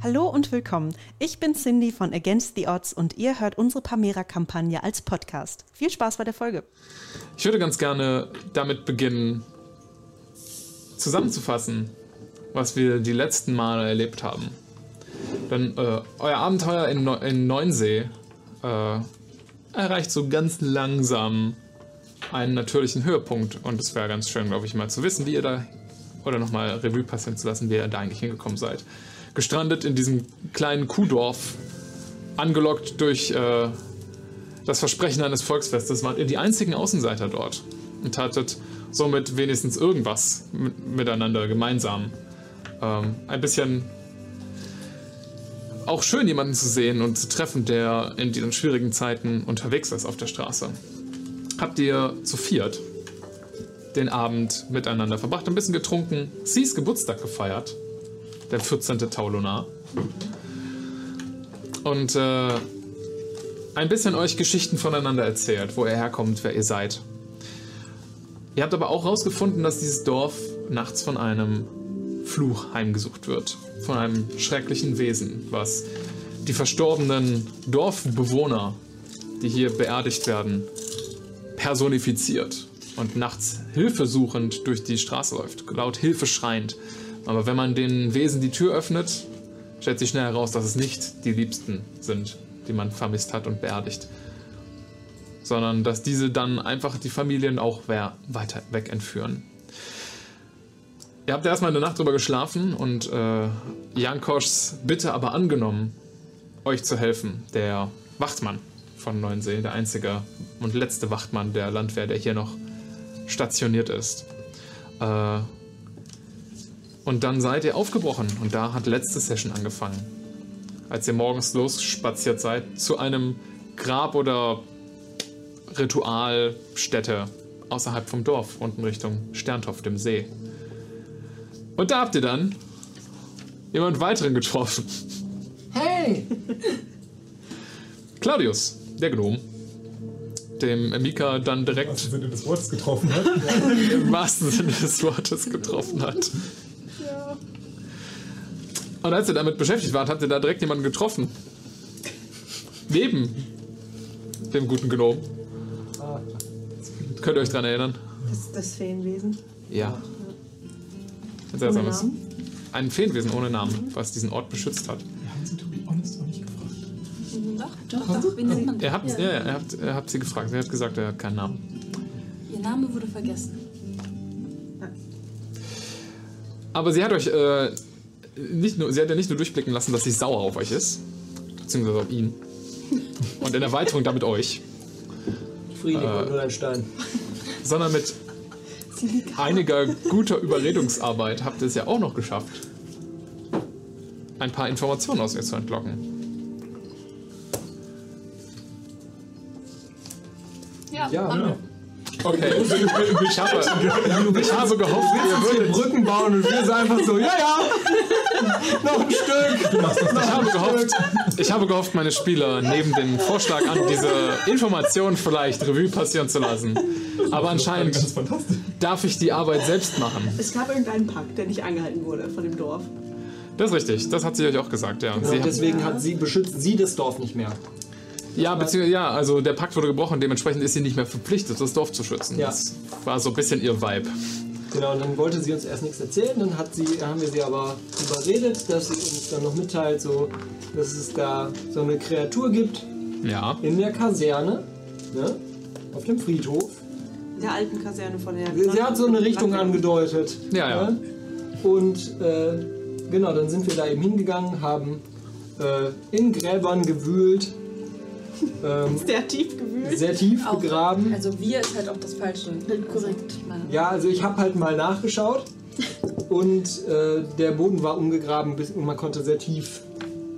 Hallo und willkommen. Ich bin Cindy von Against the Odds und ihr hört unsere Pamera-Kampagne als Podcast. Viel Spaß bei der Folge. Ich würde ganz gerne damit beginnen, zusammenzufassen, was wir die letzten Male erlebt haben. Denn äh, euer Abenteuer in, Neu in Neunsee äh, erreicht so ganz langsam einen natürlichen Höhepunkt. Und es wäre ganz schön, glaube ich, mal zu wissen, wie ihr da, oder nochmal Revue passieren zu lassen, wie ihr da eigentlich hingekommen seid gestrandet in diesem kleinen Kuhdorf, angelockt durch äh, das Versprechen eines Volksfestes, wart ihr die einzigen Außenseiter dort und hattet somit wenigstens irgendwas miteinander gemeinsam. Ähm, ein bisschen auch schön, jemanden zu sehen und zu treffen, der in diesen schwierigen Zeiten unterwegs ist auf der Straße. Habt ihr zu viert den Abend miteinander verbracht, ein bisschen getrunken, Sis Geburtstag gefeiert der 14. Taulunar. Und äh, ein bisschen euch Geschichten voneinander erzählt, wo ihr herkommt, wer ihr seid. Ihr habt aber auch herausgefunden, dass dieses Dorf nachts von einem Fluch heimgesucht wird. Von einem schrecklichen Wesen, was die verstorbenen Dorfbewohner, die hier beerdigt werden, personifiziert und nachts hilfesuchend durch die Straße läuft, laut Hilfe schreiend. Aber wenn man den Wesen die Tür öffnet, stellt sich schnell heraus, dass es nicht die Liebsten sind, die man vermisst hat und beerdigt. Sondern dass diese dann einfach die Familien auch weiter weg entführen. Ihr habt erstmal eine Nacht drüber geschlafen und äh, Jankoschs Bitte aber angenommen, euch zu helfen. Der Wachtmann von Neuensee, der einzige und letzte Wachtmann der Landwehr, der hier noch stationiert ist. Äh, und dann seid ihr aufgebrochen und da hat letzte Session angefangen. Als ihr morgens losspaziert seid zu einem Grab oder Ritualstätte außerhalb vom Dorf, unten Richtung Sterntopf, dem See. Und da habt ihr dann jemand weiteren getroffen. Hey! Claudius, der Gnom, dem Mika dann direkt. Im Sinne des Wortes getroffen hat. Im wahrsten Sinne des Wortes getroffen hat. Und als ihr damit beschäftigt wart, habt ihr da direkt jemanden getroffen. Neben dem guten Gnom. Könnt ihr euch dran erinnern? Das, das Feenwesen. Ja. Ein seltsames. Namen? Ein Feenwesen ohne Namen, was diesen Ort beschützt hat. Wir haben sie to be honest auch nicht gefragt. Doch, doch, doch. Wen nennt man? Ihr habt, ja. Ja, ihr habt, ihr habt sie gefragt. Sie hat gesagt, er hat keinen Namen. Ihr Name wurde vergessen. Aber sie hat euch äh, nicht nur, sie hat ja nicht nur durchblicken lassen, dass sie sauer auf euch ist, beziehungsweise auf ihn. Und in Erweiterung damit euch, Friedrich Äh. und ein Stein. sondern mit einiger guter Überredungsarbeit habt ihr es ja auch noch geschafft, ein paar Informationen aus ihr zu entlocken. Ja, Ja, haben wir. ja. Okay, ich habe, ich habe gehofft, ihr würdet Brücken bauen und wir sind einfach so, ja, ja, noch ein Stück. Ich habe gehofft, ich habe gehofft, meine Spieler nehmen den Vorschlag an, diese Information vielleicht Revue passieren zu lassen. Aber anscheinend darf ich die Arbeit selbst machen. Es gab irgendeinen Pakt, der nicht eingehalten wurde von dem Dorf. Das ist richtig, das hat sie euch auch gesagt, ja. Hat, deswegen hat sie, beschützt sie das Dorf nicht mehr. Ja, beziehungsweise, ja, also der Pakt wurde gebrochen, dementsprechend ist sie nicht mehr verpflichtet, das Dorf zu schützen. Ja. Das war so ein bisschen ihr Vibe. Genau, und dann wollte sie uns erst nichts erzählen, dann hat sie, haben wir sie aber überredet, dass sie uns dann noch mitteilt, so, dass es da so eine Kreatur gibt Ja. in der Kaserne, ne, auf dem Friedhof. In der alten Kaserne von der. Sie hat so eine Richtung angedeutet. Ja, ja. ne? Und äh, genau, dann sind wir da eben hingegangen, haben äh, in Gräbern gewühlt, ähm, Sehr tief gewühlt. sehr tief Auch- begraben. Also wir ist halt auch das falsche. Korrekt. Ja, also ich habe halt mal nachgeschaut und äh, der Boden war umgegraben bis, und man konnte sehr tief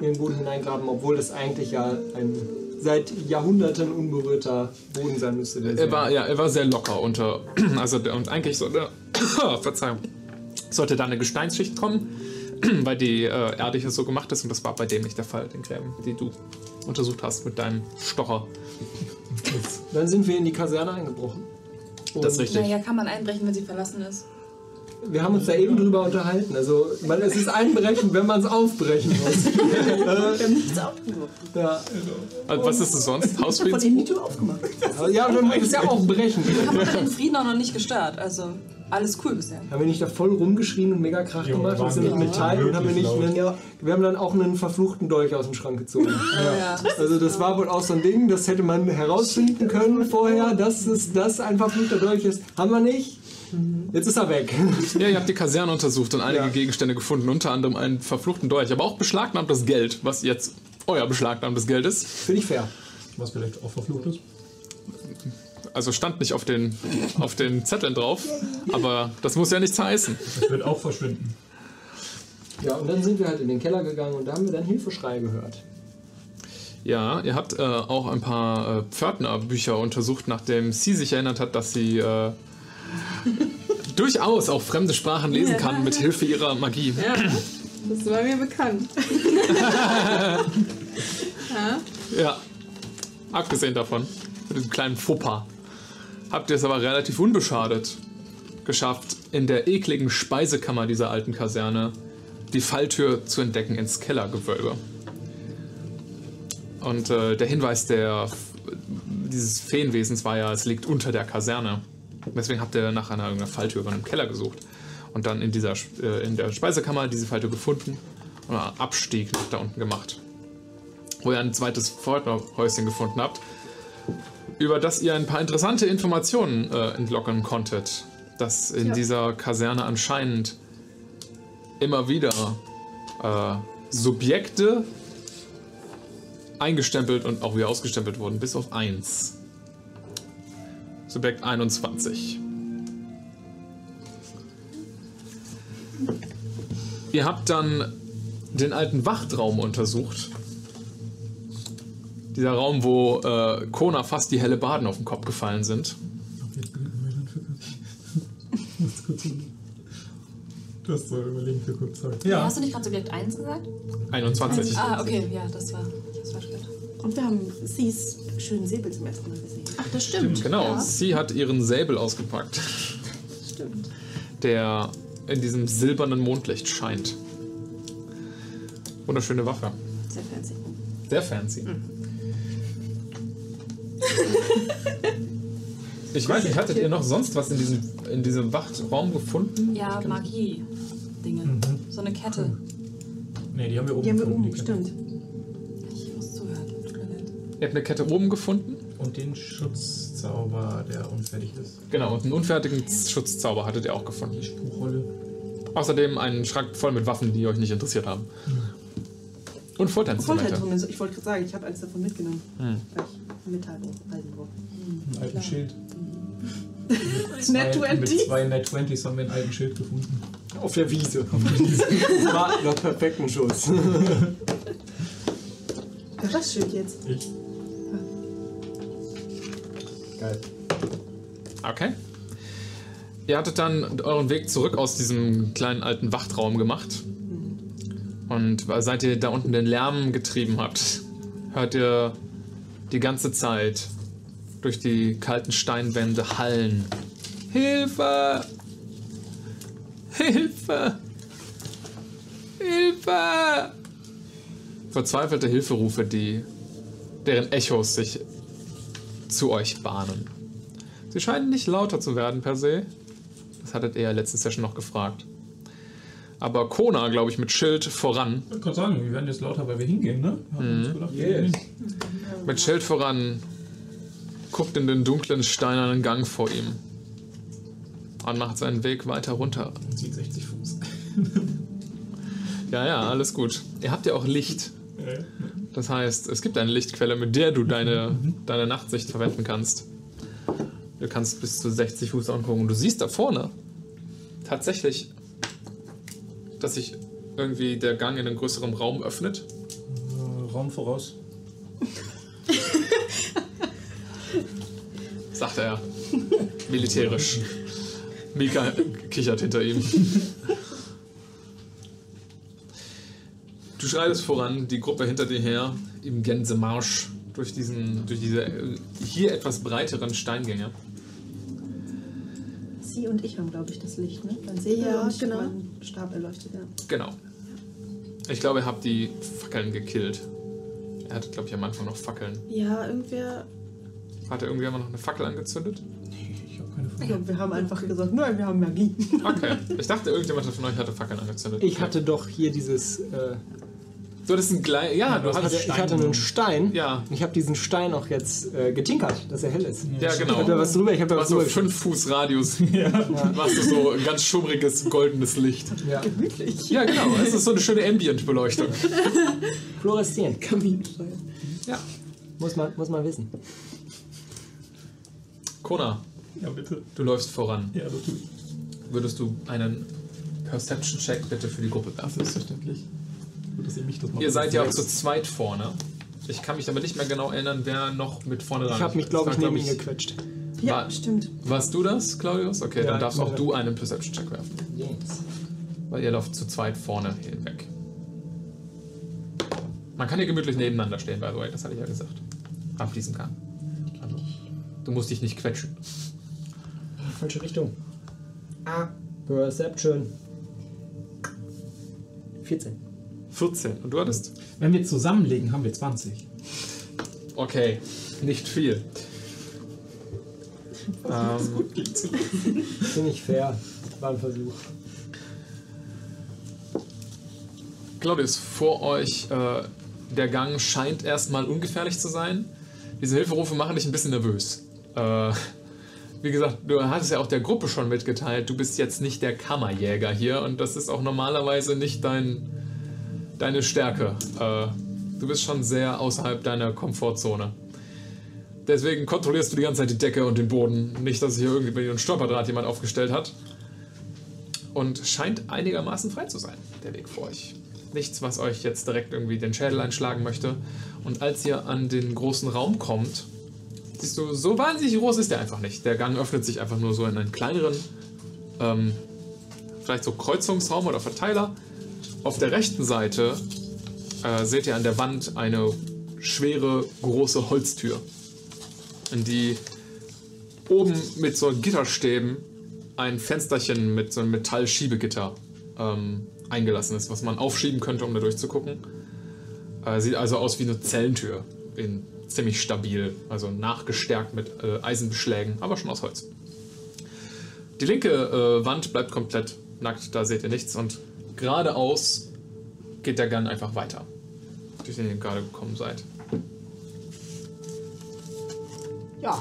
in den Boden hineingraben, obwohl das eigentlich ja ein seit Jahrhunderten unberührter Boden sein müsste. Der Er war, ja, er war sehr locker unter. Also, und eigentlich sollte. Verzeihung. Sollte da eine Gesteinsschicht kommen, weil die äh, Erde hier so gemacht ist und das war bei dem nicht der Fall, den Gräben, die du untersucht hast mit deinem Stocher. Dann sind wir in die Kaserne eingebrochen. Und Das ist richtig. naja, kann man einbrechen, wenn sie verlassen ist. wir haben uns da eben drüber unterhalten. Also man, es ist einbrechen, wenn man es aufbrechen muss. Wir haben nichts aufgeworfen. ja. Also, was ist es sonst? Von Hausfriedens? innen die Tür aufgemacht. ja, dann ist ja auch brechen. haben wir den Frieden auch noch nicht gestört. Also alles cool bisher. Haben wir nicht da voll rumgeschrien und mega Krach Jo, gemacht? Wir sind mit Metall und haben wir nicht Wir haben dann auch einen verfluchten Dolch aus dem Schrank gezogen. Ja. Also das war wohl auch so ein Ding, das hätte man herausfinden können vorher, dass es das ein verfluchter Dolch ist. Haben wir nicht. Jetzt ist er weg. Ja, ihr habt die Kaserne untersucht und einige Ja. Gegenstände gefunden, unter anderem einen verfluchten Dolch, aber auch beschlagnahmtes Geld, was jetzt euer beschlagnahmtes Geld ist. Finde ich fair. Was vielleicht auch verflucht ist. Also stand nicht auf den, auf den Zetteln drauf, aber das muss ja nichts heißen. Das wird auch verschwinden. Ja, und dann sind wir halt in den Keller gegangen und da haben wir dann Hilfeschrei gehört. Ja, ihr habt äh, auch ein paar äh, Pförtnerbücher untersucht, nachdem sie sich erinnert hat, dass sie äh, durchaus auch fremde Sprachen lesen kann mit Hilfe ihrer Magie. Ja, das war mir bekannt. Ja, abgesehen davon, mit diesem kleinen Fauxpas, habt ihr es aber relativ unbeschadet geschafft, in der ekligen Speisekammer dieser alten Kaserne die Falltür zu entdecken ins Kellergewölbe. Und äh, der Hinweis der, dieses Feenwesens war ja, es liegt unter der Kaserne. Deswegen habt ihr nach einer, irgendeiner Falltür über einem Keller gesucht. Und dann in, dieser, äh, in der Speisekammer diese Falltür gefunden und einen Abstieg nach da unten gemacht wo ihr ein zweites Pförtnerhäuschen gefunden habt, über das ihr ein paar interessante Informationen äh, entlocken konntet. Dass in Ja. dieser Kaserne anscheinend immer wieder äh, Subjekte eingestempelt und auch wieder ausgestempelt wurden, bis auf eins. Subjekt 21. Ihr habt dann den alten Wachtraum untersucht. Dieser Raum, wo äh, Kona fast die helle Baden auf den Kopf gefallen sind. Du hast so überlegen für kurz Zeit. Ja. Hast du nicht gerade Subjekt 1 gesagt? 21. Ah, okay, ja, das war das war später. Und wir haben Sis schönen Säbel zum ersten Mal gesehen. Ach, das stimmt. Genau, Ja. sie hat ihren Säbel ausgepackt, Stimmt. der in diesem silbernen Mondlicht scheint. Wunderschöne Waffe. Sehr fancy. Sehr fancy. Ich weiß nicht, hattet ihr noch sonst was in diesem, in diesem Wachtraum gefunden? Ja, Magie-Dinge. So eine Kette. Nee, die haben wir oben Die haben wir gefunden, oben, die stimmt. Ich muss zuhören. Tut mir leid. Ihr habt eine Kette oben gefunden? Und den Schutzzauber, der unfertig ist. Genau, und einen unfertigen Schutzzauber hattet ihr auch gefunden. Buchrolle. Außerdem einen Schrank voll mit Waffen, die euch nicht interessiert haben. Und Folterinstrumente. Vollzeit Ich wollte gerade sagen, ich habe eins davon mitgenommen. Hm. Weil ich Metall halten wollte. Einen alten Schild. Net Zwei- Mit 20. zwei Net 20s haben wir einen alten Schild gefunden. Auf der Wiese. Das war noch perfekten Schuss. Wer das Schild jetzt? Ich. Geil. Okay. Ihr hattet dann euren Weg zurück aus diesem kleinen alten Wachtraum gemacht. Und seit ihr da unten den Lärm getrieben habt, hört ihr die ganze Zeit durch die kalten Steinwände hallen. Hilfe! Hilfe! Hilfe! Verzweifelte Hilferufe, die deren Echos sich zu euch bahnen. Sie scheinen nicht lauter zu werden per se. Das hattet ihr ja letzte Session noch gefragt. Aber Kona, glaube ich, mit Schild voran. Ich kann sagen, wir werden jetzt lauter, weil wir hingehen, ne? Wir haben uns gedacht, wir Yes. hin. Mit Schild voran guckt in den dunklen steinernen Gang vor ihm. Und macht seinen Weg weiter runter. Und zieht 60 Fuß. Ja, ja, alles gut. Ihr habt ja auch Licht. Das heißt, es gibt eine Lichtquelle, mit der du deine, deine Nachtsicht verwenden kannst. Du kannst bis zu 60 Fuß angucken du siehst da vorne tatsächlich, dass sich irgendwie der Gang in einen größeren Raum öffnet. äh, Raum voraus. sagt er. Militärisch. Mika kichert hinter ihm. Du schreitest voran, die Gruppe hinter dir her, im Gänsemarsch durch, diesen, durch diese äh, hier etwas breiteren Steingänge. Sie und ich haben, glaube ich, das Licht, ne? Dann sehe Ja, und genau. mein Stab erleuchtet, ja. Genau. Ich glaube, ihr habt die Fackeln gekillt. Er hatte, glaube ich, am Anfang noch Fackeln. Ja, irgendwer. Hat er irgendwer noch eine Fackel angezündet? Nee, ich habe keine Ich Frage. glaube, wir haben einfach gesagt, nein, wir haben Magie. Okay. Ich dachte, irgendjemand von euch hatte Fackeln angezündet. Ich Okay. hatte doch hier dieses. Äh, Du hattest ein Glei. Ja, du ich, hatte, hattest ich hatte einen Stein. Ja. Und ich habe diesen Stein auch jetzt äh, getinkert, dass er hell ist. Ja, Ich genau. habe da was drüber, ich habe da Du was hast so drüber. fünf Fuß Radius. Machst du so ein ganz schummriges, goldenes Licht. Ja. Ja, genau. Es ist so eine schöne Ambient-Beleuchtung. Fluoreszierend. Kaminfeuer. Ja. Muss man, muss man wissen. Kona, Ja, bitte. du läufst voran. Ja, das tue ich. Würdest du einen Perception-Check bitte für die Gruppe werfen? Selbstverständlich. Gut, dass ihr mich das macht. Ihr seid ja auch zu zweit vorne. Ich kann mich aber nicht mehr genau erinnern, wer noch mit vorne dran Ich habe mich, glaube ich, war, neben glaub ihn gequetscht. Ja, War- stimmt. Warst du das, Claudius? Okay, Ja, dann darfst auch du einen Perception-Check werfen. Yes. Weil ihr lauft zu zweit vorne hinweg. Man kann hier gemütlich nebeneinander stehen, by the way, das hatte ich ja gesagt. Abschließen kann. Du musst dich nicht quetschen. Falsche Richtung. Ah. Perception. 14. 14. Und du hattest? Wenn wir zusammenlegen, haben wir 20. Okay, nicht viel. ähm, Finde ich fair. War ein Versuch. Claudius, vor euch, äh, der Gang scheint erstmal ungefährlich zu sein. Diese Hilferufe machen dich ein bisschen nervös. Äh, wie gesagt, du hattest ja auch der Gruppe schon mitgeteilt, du bist jetzt nicht der Kammerjäger hier und das ist auch normalerweise nicht dein, deine Stärke. Äh, du bist schon sehr außerhalb deiner Komfortzone. Deswegen kontrollierst du die ganze Zeit die Decke und den Boden. Nicht, dass hier irgendwie ein Stolperdraht jemand aufgestellt hat. Und scheint einigermaßen frei zu sein, der Weg vor euch. Nichts, was euch jetzt direkt irgendwie den Schädel einschlagen möchte. Und als ihr an den großen Raum kommt, siehst du, so wahnsinnig groß ist der einfach nicht. Der Gang öffnet sich einfach nur so in einen kleineren, ähm, vielleicht so Kreuzungsraum oder Verteiler. Auf der rechten Seite äh, seht ihr an der Wand eine schwere, große Holztür, in die oben mit so Gitterstäben ein Fensterchen mit so einem Metallschiebegitter ähm, eingelassen ist, was man aufschieben könnte, um da durchzugucken. Äh, sieht also aus wie eine Zellentür. In, ziemlich stabil, also nachgestärkt mit äh, Eisenbeschlägen, aber schon aus Holz. Die linke äh, Wand bleibt komplett nackt, da seht ihr nichts und geradeaus geht der Gang einfach weiter, durch den ihr gerade gekommen seid. Ja.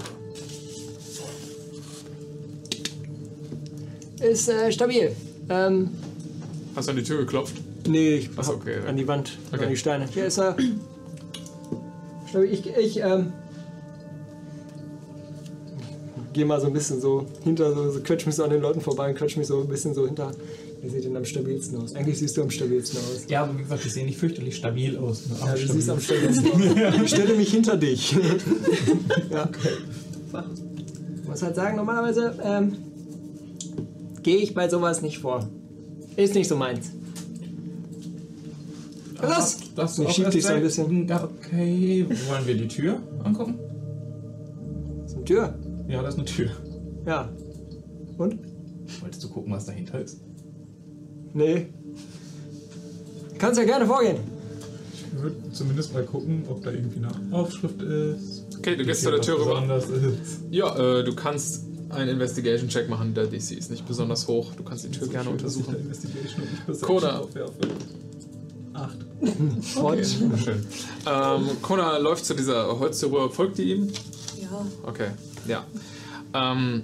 Ist äh, stabil. Ähm, Hast du an die Tür geklopft? nee, ich Achso, okay. an die Wand, Okay. an die Steine. Hier ist er. Stabil. Ich, ich ähm, gehe mal so ein bisschen so hinter, so, so quetsch mich so an den Leuten vorbei und quetsch mich so ein bisschen so hinter. Ihr seht ihn am stabilsten aus. Eigentlich siehst du am stabilsten aus. Ja, aber wie gesagt, ich sehe nicht fürchterlich stabil aus. Ne? Ja, du siehst am stabilsten aus. Ich stelle mich hinter dich. ja. Ich muss halt sagen, normalerweise ähm, gehe ich bei sowas nicht vor. Ist nicht so meins. Los! Das Ich schieb dich so ein bisschen. Okay, wollen wir die Tür angucken? Das ist eine Tür. Ja, das ist eine Tür. Ja. Und? Wolltest du gucken, was dahinter ist? Nee. Kannst ja gerne vorgehen. Ich würde zumindest mal gucken, ob da irgendwie eine Aufschrift ist. Okay, du gehst zu der Tür rüber. Ja, äh, du kannst einen Investigation-Check machen. Der DC ist nicht besonders hoch. Du kannst die Tür gerne Schön, dass ich da untersuchen. Investigation Acht. Okay, schön. Ähm, Kona läuft zu dieser Holztür. Folgt ihr ihm? Ja. Okay, ja. Ähm,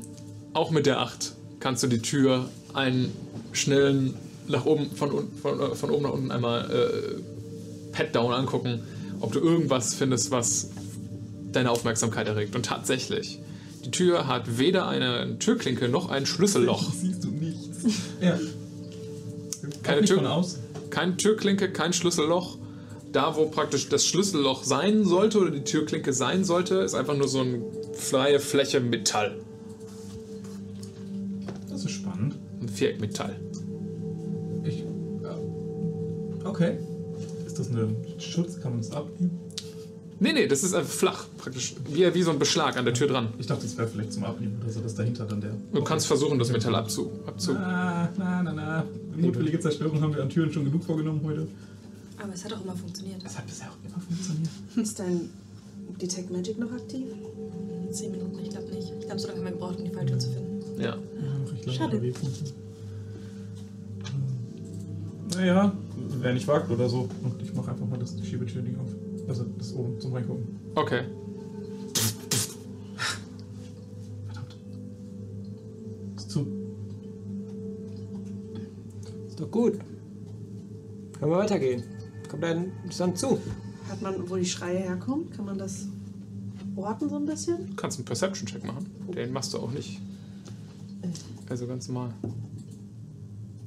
auch mit der 8 kannst du die Tür einen schnellen nach oben, von, von, äh, von oben nach unten einmal äh, Pat-Down angucken, ob du irgendwas findest, was deine Aufmerksamkeit erregt. Und tatsächlich, die Tür hat weder eine Türklinke noch ein Schlüsselloch. Siehst du nichts. Ja. Keine Tür- von aus. Keine Türklinke, kein Schlüsselloch. Da, wo praktisch das Schlüsselloch sein sollte oder die Türklinke sein sollte, ist einfach nur so eine freie Fläche Metall. Das ist spannend. Ein Viereck Metall. Ich. Ja. Okay. Ist das eine Schutz? Kann man das abnehmen? Nee, nee, das ist einfach flach, praktisch. Wie, wie so ein Beschlag an der Tür dran. Ich dachte, das wäre vielleicht zum Abnehmen oder so, dass dahinter dann der. Du kannst versuchen, das Metall abzu. abzu Na, na, na, na. Mutwillige Zerstörung haben wir an Türen schon genug vorgenommen heute. Aber es hat auch immer funktioniert. Das hat bisher auch immer funktioniert. Ist dein Detect Magic noch aktiv? Zehn Minuten, ich glaube nicht. Ich glaube, so lange haben wir gebraucht, um die Falltür zu finden. ja. Ja, Schade. unterwegs. Naja, wer nicht wagt oder so. Und ich mache einfach mal das Schiebetür-Ding auf. Also das oben zum Reingucken. Okay. Verdammt. Ist zu. Ist doch gut. Können wir weitergehen. Kommt dann dann zu. Hat man, wo die Schreie herkommen, kann man das orten so ein bisschen? Du kannst einen Perception-Check machen. Den machst du auch nicht. Also ganz normal.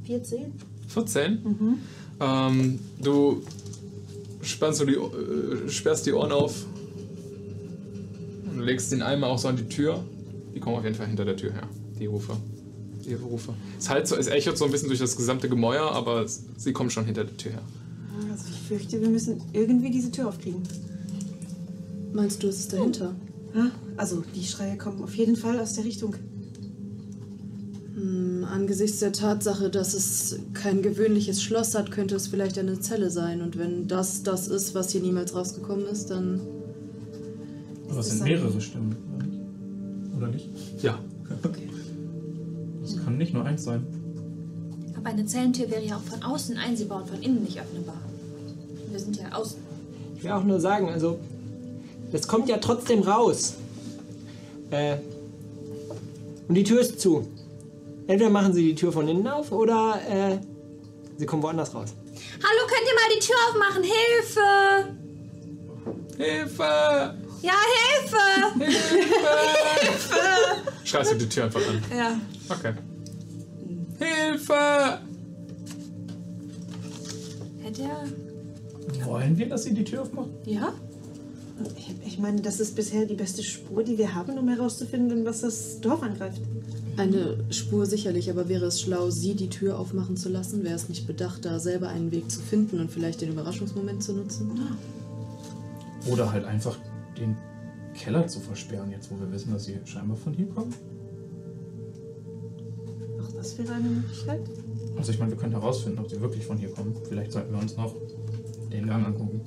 14? 14. Ähm, du spannst du die, äh, sperrst die Ohren auf und legst den Eimer auch so an die Tür. Die kommen auf jeden Fall hinter der Tür her, die Rufe. Die Rufe. Es, halt so, es echot so ein bisschen durch das gesamte Gemäuer, aber es, sie kommen schon hinter der Tür her. Also ich fürchte, wir müssen irgendwie diese Tür aufkriegen. Meinst du, es ist dahinter? Ja? Also die Schreie kommen auf jeden Fall aus der Richtung. Hm, angesichts der Tatsache, dass es kein gewöhnliches Schloss hat, könnte es vielleicht eine Zelle sein. Und wenn das das ist, was hier niemals rausgekommen ist, dann. Aber es das sind mehrere Stimmen, oder nicht? Ja. Das kann nicht nur eins sein. Aber eine Zellentür wäre ja auch von außen einsehbar und von innen nicht öffnbar. Wir sind ja außen. Ich will auch nur sagen, also, das kommt ja trotzdem raus. Äh, und die Tür ist zu. Entweder machen sie die Tür von innen auf oder äh, sie kommen woanders raus. Hallo, könnt ihr mal die Tür aufmachen? Hilfe! Hilfe! Ja, Hilfe! Schreist du die Tür einfach an. Ja. Okay. Hilfe! Hätte er. Wollen wir, dass sie die Tür aufmacht? Ja? Ich, ich meine, das ist bisher die beste Spur, die wir haben, um herauszufinden, was das Dorf angreift. Eine Spur sicherlich, aber wäre es schlau, sie die Tür aufmachen zu lassen? Wäre es nicht bedacht, da selber einen Weg zu finden und vielleicht den Überraschungsmoment zu nutzen? Oder halt einfach den Keller zu versperren, jetzt wo wir wissen, dass sie scheinbar von hier kommen? Auch das wäre eine Möglichkeit. Also ich meine, wir können herausfinden, ob sie wirklich von hier kommen. Vielleicht sollten wir uns noch den Gang angucken.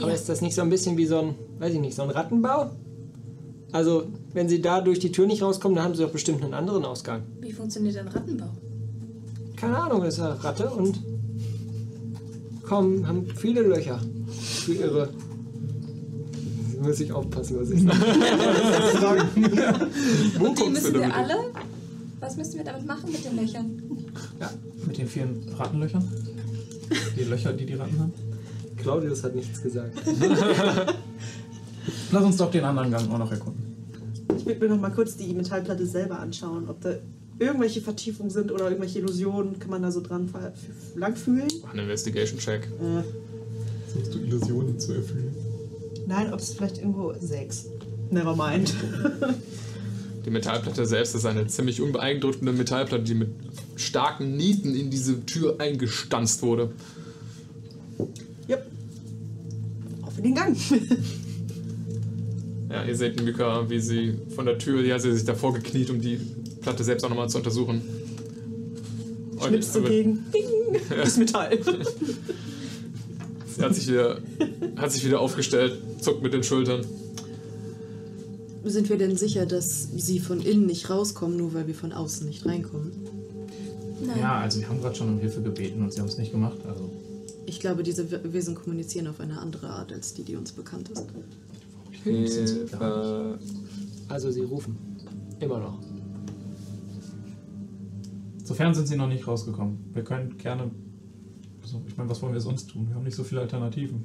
Aber ist das nicht so ein bisschen wie so ein, weiß ich nicht, so ein Rattenbau? Also, wenn sie da durch die Tür nicht rauskommen, dann haben sie doch bestimmt einen anderen Ausgang. Wie funktioniert ein Rattenbau? Keine Ahnung, ist eine Ratte und kommen, haben viele Löcher für ihre. Muss ich aufpassen, was ich sage. Wo Und die müssen wir alle? Was müssen wir damit machen mit den Löchern? Mit den vielen Rattenlöchern? Die Löcher, die die Ratten haben? Claudius hat nichts gesagt. Lass uns doch den anderen Gang auch noch erkunden. Ich würde mir noch mal kurz die Metallplatte selber anschauen, ob da irgendwelche Vertiefungen sind oder irgendwelche Illusionen. Kann man da so dran langfühlen? Einen Investigation-Check. Äh, Versuchst du Illusionen zu erfüllen? nein, ob es vielleicht irgendwo sechs. Never mind. Die Metallplatte selbst ist eine ziemlich unbeeindruckende Metallplatte, die mit starken Nieten in diese Tür eingestanzt wurde. yep. Auf in den Gang. Ja, ihr seht Mika, wie sie von der Tür, ja, sie sich davor gekniet, um die Platte selbst auch nochmal zu untersuchen. Schnippst dagegen. Ding. Das Metall. Sie hat sich, wieder, hat sich wieder aufgestellt, zuckt mit den Schultern. Sind wir denn sicher, dass sie von innen nicht rauskommen, nur weil wir von außen nicht reinkommen? Nein. Ja, also wir haben gerade schon um Hilfe gebeten und sie haben es nicht gemacht. Also Ich glaube, diese We- Wesen kommunizieren auf eine andere Art als die, die uns bekannt ist. Hilfe. Also, sie rufen. Immer noch. sofern sind sie noch nicht rausgekommen. Wir können gerne. Also, ich meine, was wollen wir sonst tun? Wir haben nicht so viele Alternativen.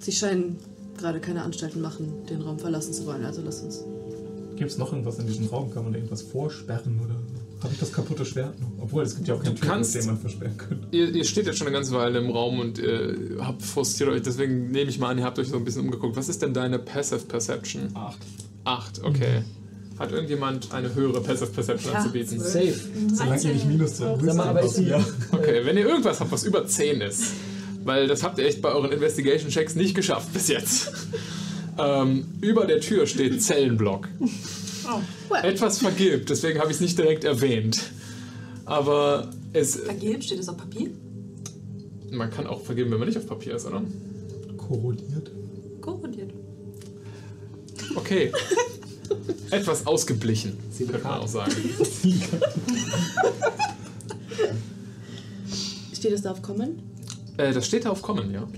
Sie scheinen gerade keine Anstalten machen, den Raum verlassen zu wollen, also lass uns. Gibt es noch irgendwas in diesem Raum? Kann man da irgendwas vorsperren oder habe ich das kaputte Schwert noch? Obwohl, es gibt ja auch keinen kannst- den man versperren könnte. Ihr, ihr steht jetzt schon eine ganze Weile im Raum und äh, habt frustriert euch, deswegen nehme ich mal an, ihr habt euch so ein bisschen umgeguckt. Was ist denn deine Passive Perception? Acht. Acht, okay. Hat irgendjemand eine höhere Passive Perception Ja, anzubieten? Safe. Solange ihr nicht minus ist die, Okay, wenn ihr irgendwas habt, was über 10 ist, weil das habt ihr echt bei euren Investigation-Checks nicht geschafft bis jetzt. ähm, über der Tür steht Zellenblock. Etwas vergilbt, deswegen habe ich es nicht direkt erwähnt. Aber es, Vergilbt, steht das auf Papier? man kann auch vergeben, wenn man nicht auf Papier ist, oder? Korrodiert. Korrodiert. Okay. Etwas ausgeblichen, könnte man auch sagen. Steht es da auf Common? Äh, das steht da auf Common, ja.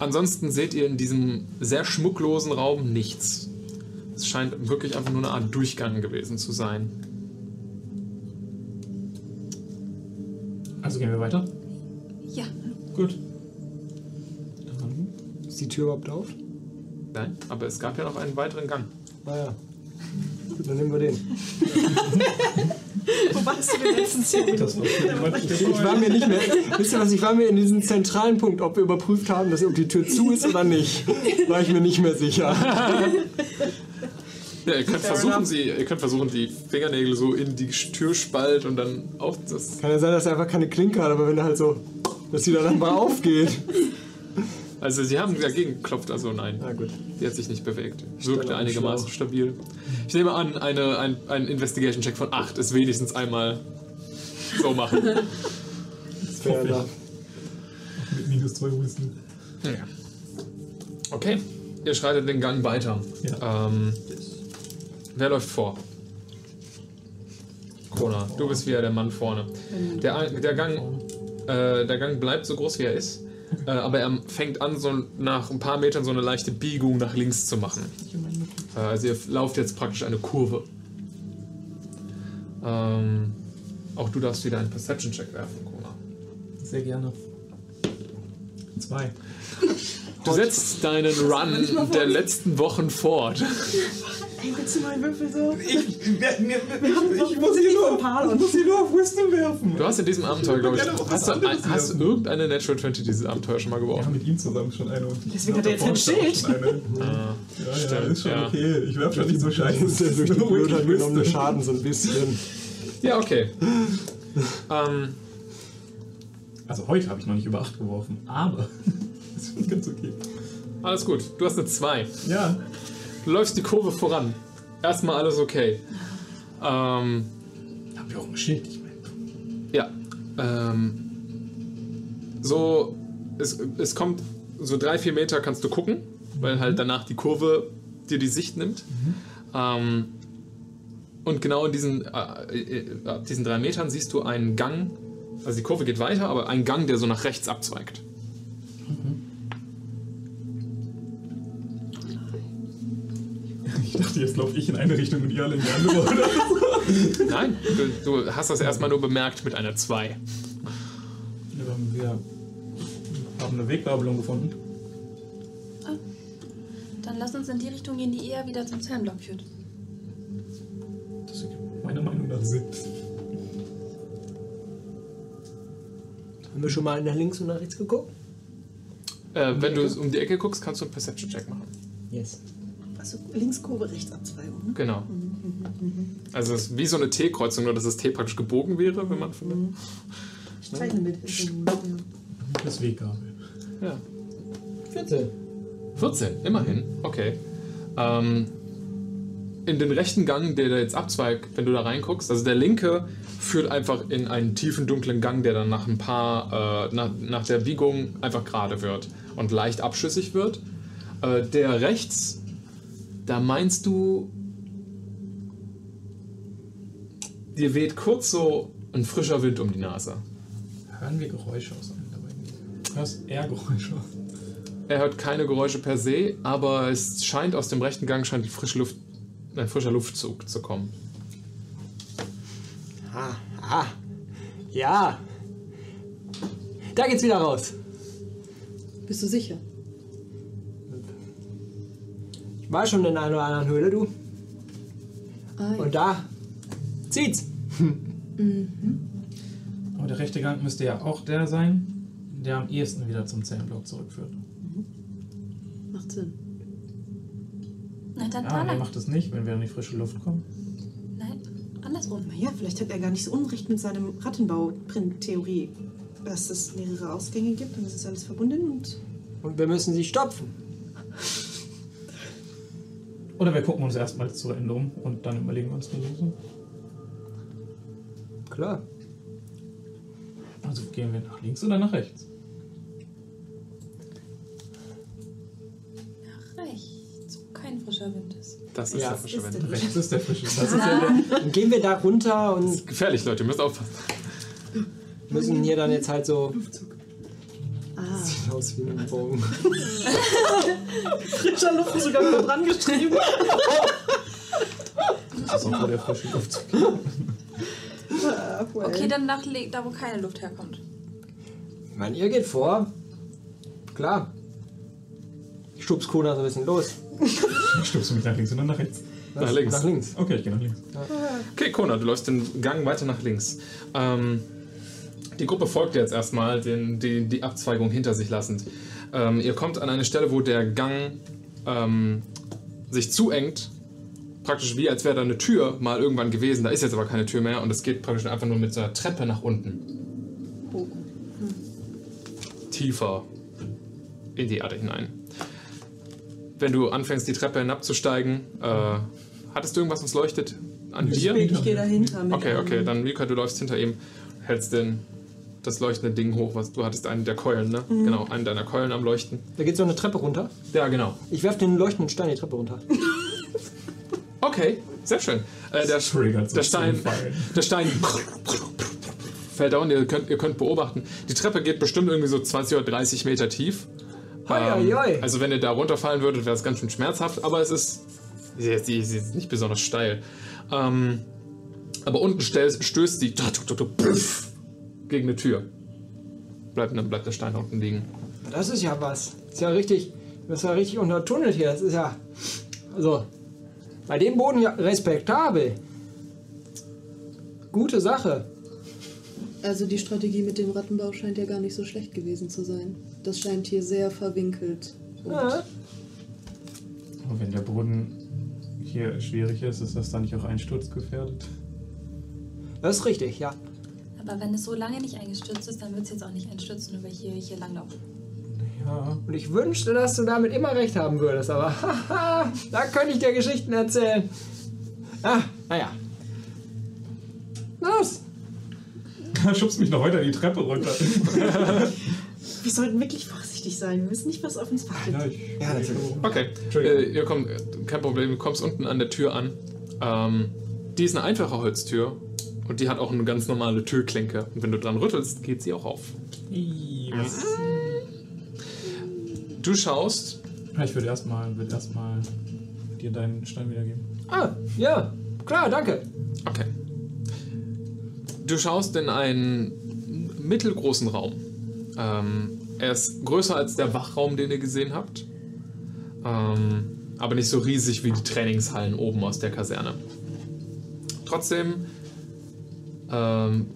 Ansonsten seht ihr in diesem sehr schmucklosen Raum nichts. Es scheint wirklich einfach nur eine Art Durchgang gewesen zu sein. Also gehen wir weiter? Ja. Gut. Ist die Tür überhaupt auf? Nein, aber es gab ja noch einen weiteren Gang. Naja. Gut, dann nehmen wir den. Wo warst du denn letztens? Das war Ich war mir nicht mehr. Wisst ihr was? Ich war mir in diesem zentralen Punkt, ob wir überprüft haben, dass ob die Tür zu ist oder nicht, war ich mir nicht mehr sicher. Ja, ihr könnt versuchen, sie, ihr könnt versuchen, die Fingernägel so in die Türspalt und dann auch das. Kann ja sein, dass er einfach keine Klinke hat, aber wenn er halt so, dass sie dann einfach aufgeht. Also sie haben dagegen geklopft, also nein. Na gut. Die hat sich nicht bewegt. Wirkte einigermaßen Schlauch. stabil. Ich nehme an, eine, ein, ein Investigation-Check von 8 ist wenigstens einmal so machen. Fair enough. Mit minus zwei Husten. Ja. Okay, ihr schreitet den Gang weiter. Ja. Ähm, wer läuft vor? Kona, du bist wieder der Mann vorne. Der, der, Gang, äh, der Gang bleibt so groß, wie er ist, äh, aber er fängt an, so nach ein paar Metern so eine leichte Biegung nach links zu machen. Äh, also ihr lauft jetzt praktisch eine Kurve. Ähm, auch du darfst wieder einen Perception-Check werfen, Kona. Sehr gerne. Zwei. Du setzt deinen Run der letzten Wochen fort. Willst du mal einen Würfel so? Ich, mir, mir, Wir haben doch wir sind von Palon. muss hier nur auf Wisdom werfen. Du hast in diesem Abenteuer, glaube ich, hast du, hast du irgendeine Natural 20 dieses Abenteuer schon mal geworfen? haben mit ihm zusammen schon eine. Und Deswegen hat er jetzt ein Schild. Ah, Ja, ja, Stimmt, ist schon ja. okay. Ich werf schon nicht so scheiße. Das ist ja durch die Nur Blödheit genommene. Schaden so ein bisschen. ja, okay. ähm, Also heute habe ich noch nicht über 8 geworfen, aber ist schon ganz okay. alles gut. Du hast eine 2. Ja, läufst die Kurve voran. Erstmal alles okay. Ähm, hab ich auch ein Schild, ich meine. ja. Ähm, so, es, es kommt so drei, vier Meter kannst du gucken, weil halt danach die Kurve dir die Sicht nimmt. Ähm, und genau in diesen, äh, äh, ab diesen drei Metern siehst du einen Gang, also die Kurve geht weiter, aber einen Gang, der so nach rechts abzweigt. Ich dachte, jetzt laufe ich in eine Richtung und ihr alle in die andere. Oder? Nein, du, du hast das erstmal nur bemerkt mit einer 2. Ja, wir haben eine Weggabelung gefunden. Dann lass uns in die Richtung gehen, die eher wieder zum Zellenblock führt. Das ergibt meiner Meinung nach Sinn. Haben wir schon mal nach links und nach rechts geguckt? Äh, wenn du um die Ecke guckst, kannst du einen Perception-Check machen. Yes. Also Linkskurve, Rechtsabzweigung. Ne? Genau. Also es ist wie so eine T-Kreuzung, nur dass das T praktisch gebogen wäre, wenn man von Ich zeichne mit. Das Weggabel. Ja. 14. 14, immerhin. Okay. Ähm, in den rechten Gang, der da jetzt abzweigt, wenn du da reinguckst, also der linke führt einfach in einen tiefen, dunklen Gang, der dann nach ein paar, äh, nach, nach der Biegung einfach gerade wird und leicht abschüssig wird. Äh, der rechts, da meinst du, dir weht kurz so ein frischer Wind um die Nase. Hören wir Geräusche aus einem dabei? Hörst eher Geräusche aus. Er hört keine Geräusche per se, aber es scheint aus dem rechten Gang scheint frische Luft, ein frischer Luftzug zu kommen. Ah, ah. Ja. Da geht's wieder raus. Bist du sicher? War schon in einer oder anderen Höhle, du. Ah, ja. Und da zieht's. Aber der rechte Gang müsste ja auch der sein, der am ehesten wieder zum Zellenblock zurückführt. Macht Sinn. Na dann Ja, er lang. macht es nicht, wenn wir in die frische Luft kommen. Nein, andersrum. Naja, vielleicht hat er gar nicht so unrecht mit seinem Rattenbau-Theorie. dass es mehrere Ausgänge gibt und es ist alles verbunden und Und wir müssen sie stopfen. Oder wir gucken uns erstmal zu Ende um und dann überlegen wir uns eine Lösung. Klar. Also gehen wir nach links oder nach rechts? Nach rechts, wo kein frischer Wind ist. Das ist Ja, ja frische ist Wind. Rechts ist der frische Das ist ja der, dann gehen wir da runter und Gefährlich, Leute, ihr müsst aufpassen. müssen hier dann jetzt halt so. Ah, Sieht aus wie ein Bogen. frischer Luft sogar noch dran geschrieben. Das ist auch, wo der frische Luft Ah, well. Okay, dann nach le- da, wo keine Luft herkommt. Ich meine, ihr geht vor. Klar. Ich schub's Kona so ein bisschen los. Stupst du mich nach links oder nach rechts? Nach links. Nach links. Okay, ich gehe nach links. Okay, Kona, du läufst den Gang weiter nach links. Ähm, die Gruppe folgt jetzt erstmal, den, die, die Abzweigung hinter sich lassend. Ähm, ihr kommt an eine Stelle, wo der Gang ähm, sich zuengt. Praktisch wie als wäre da eine Tür mal irgendwann gewesen. Da ist jetzt aber keine Tür mehr und es geht praktisch einfach nur mit so einer Treppe nach unten. Tiefer in die Erde hinein. Wenn du anfängst, die Treppe hinabzusteigen, äh, hattest du irgendwas, was leuchtet an Ich, dir? bin- ich gehe dahinter. Okay, okay, dann Mika, du läufst hinter ihm, hältst den, das leuchtende Ding hoch, was du hattest, einen der Keulen, ne? Genau, einen deiner Keulen am Leuchten. Da geht so eine Treppe runter. Ja, genau. Ich werf den leuchtenden Stein die Treppe runter. Okay, sehr schön. Äh, der, der Stein, der Stein fällt down. Ihr könnt, ihr könnt beobachten. Die Treppe geht bestimmt irgendwie so 20 oder 30 Meter tief. Hoi. also wenn ihr da runterfallen würdet, wäre es ganz schön schmerzhaft, aber es ist, sie, sie, sie ist nicht besonders steil. Ähm, aber unten stößt, stößt die gegen eine Tür. Bleibt, dann bleibt der Stein unten liegen. Das ist ja was. Das ist ja richtig. Das ist ja richtig untertunnelt hier. Das ist ja. Also. Bei dem Boden ja respektabel. Gute Sache. Also die Strategie mit dem Rattenbau scheint ja gar nicht so schlecht gewesen zu sein. Das scheint hier sehr verwinkelt. Und Ja. Aber wenn der Boden hier schwierig ist, ist das dann nicht auch einsturzgefährdet? Das ist richtig, ja. Aber wenn es so lange nicht eingestürzt ist, dann wird es jetzt auch nicht einstürzen, nur weil ich hier, hier langlaufe. Ja. Und ich wünschte, dass du damit immer recht haben würdest, aber haha, da könnte ich dir Geschichten erzählen. Ah, naja. Los! Schubst mich noch weiter die Treppe runter. Wir sollten wirklich vorsichtig sein. Wir wissen nicht, was auf uns wartet. ja, Ja, natürlich. Okay, Entschuldigung. äh, ihr kommt, kein Problem, du kommst unten an der Tür an. Ähm, die ist eine einfache Holztür und die hat auch eine ganz normale Türklinke. Und wenn du dran rüttelst, geht sie auch auf. Du schaust, Ich würde erstmal würd erst dir deinen Stein wiedergeben. Ah, ja, klar, danke. okay. Du schaust in einen mittelgroßen Raum. Ähm, er ist größer als der Wachraum, den ihr gesehen habt. Ähm, aber nicht so riesig wie die Trainingshallen oben aus der Kaserne. Trotzdem ähm,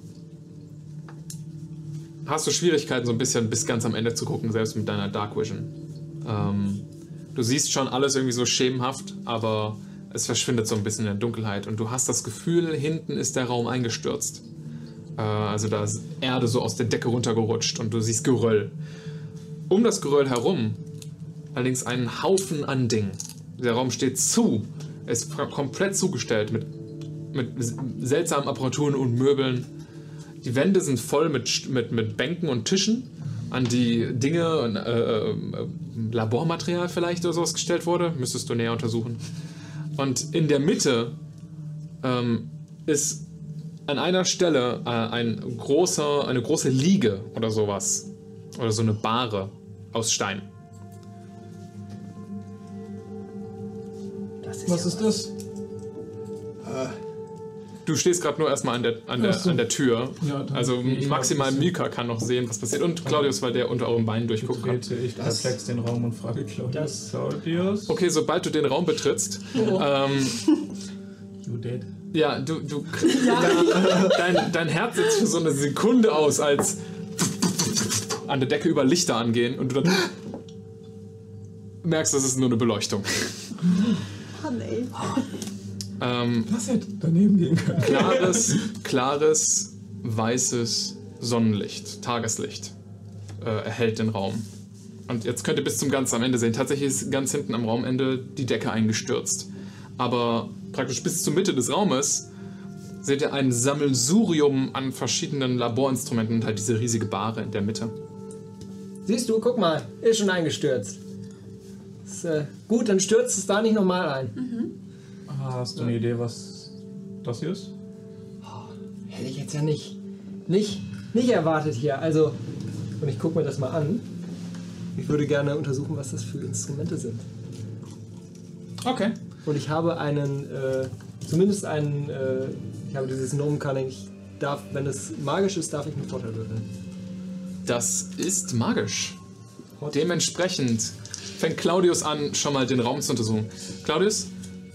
hast du Schwierigkeiten, so ein bisschen bis ganz am Ende zu gucken, selbst mit deiner Dark Vision. Ähm, du siehst schon alles irgendwie so schemenhaft, aber es verschwindet so ein bisschen in der Dunkelheit und du hast das Gefühl, hinten ist der Raum eingestürzt. Äh, also da ist Erde so aus der Decke runtergerutscht und du siehst Geröll. Um das Geröll herum allerdings einen Haufen an Dingen. Der Raum steht zu, ist komplett zugestellt mit, mit seltsamen Apparaturen und Möbeln. Die Wände sind voll mit, mit, mit Bänken und Tischen, an die Dinge und äh, äh, Labormaterial vielleicht oder sowas gestellt wurde. Müsstest du näher untersuchen. Und in der Mitte ähm, ist an einer Stelle äh, ein großer, eine große Liege oder sowas. Oder so eine Bahre aus Stein. Was ist das? Du stehst gerade nur erstmal an der, an, der, so. an der Tür. Ja, also maximal Mika kann noch sehen, was passiert. Und Claudius, weil der unter euren Beinen durchgucken kann. Ich perplex den Raum und frage Claudius. Das- Claudius? Okay, sobald du den Raum betrittst, ähm, You dead? ja, du, du dein, dein Herz setzt für so eine Sekunde aus, als an der Decke über Lichter angehen und du dann merkst, das ist nur eine Beleuchtung. Mann, ey. Ähm, Was hätte daneben gehen können? klares, klares, weißes Sonnenlicht, Tageslicht äh, erhellt den Raum. Und jetzt könnt ihr bis zum ganz am Ende sehen. Tatsächlich ist ganz hinten am Raumende die Decke eingestürzt. Aber praktisch bis zur Mitte des Raumes seht ihr ein Sammelsurium an verschiedenen Laborinstrumenten und halt diese riesige Bahre in der Mitte. Siehst du, guck mal, ist schon eingestürzt. Ist, äh, gut, dann stürzt es da nicht nochmal ein. Ah, Hast du eine Idee, was das hier ist? Hätte ich jetzt ja nicht, nicht, nicht erwartet hier. Also, und ich gucke mir das mal an. Ich würde gerne untersuchen, was das für Instrumente sind. Okay. Und ich habe einen, äh, zumindest einen, äh, ich habe dieses Nomen Cunning. Ich darf, wenn es magisch ist, darf ich einen Vorteil würfeln. Das ist magisch. Hot. Dementsprechend fängt Claudius an, schon mal den Raum zu untersuchen. Claudius,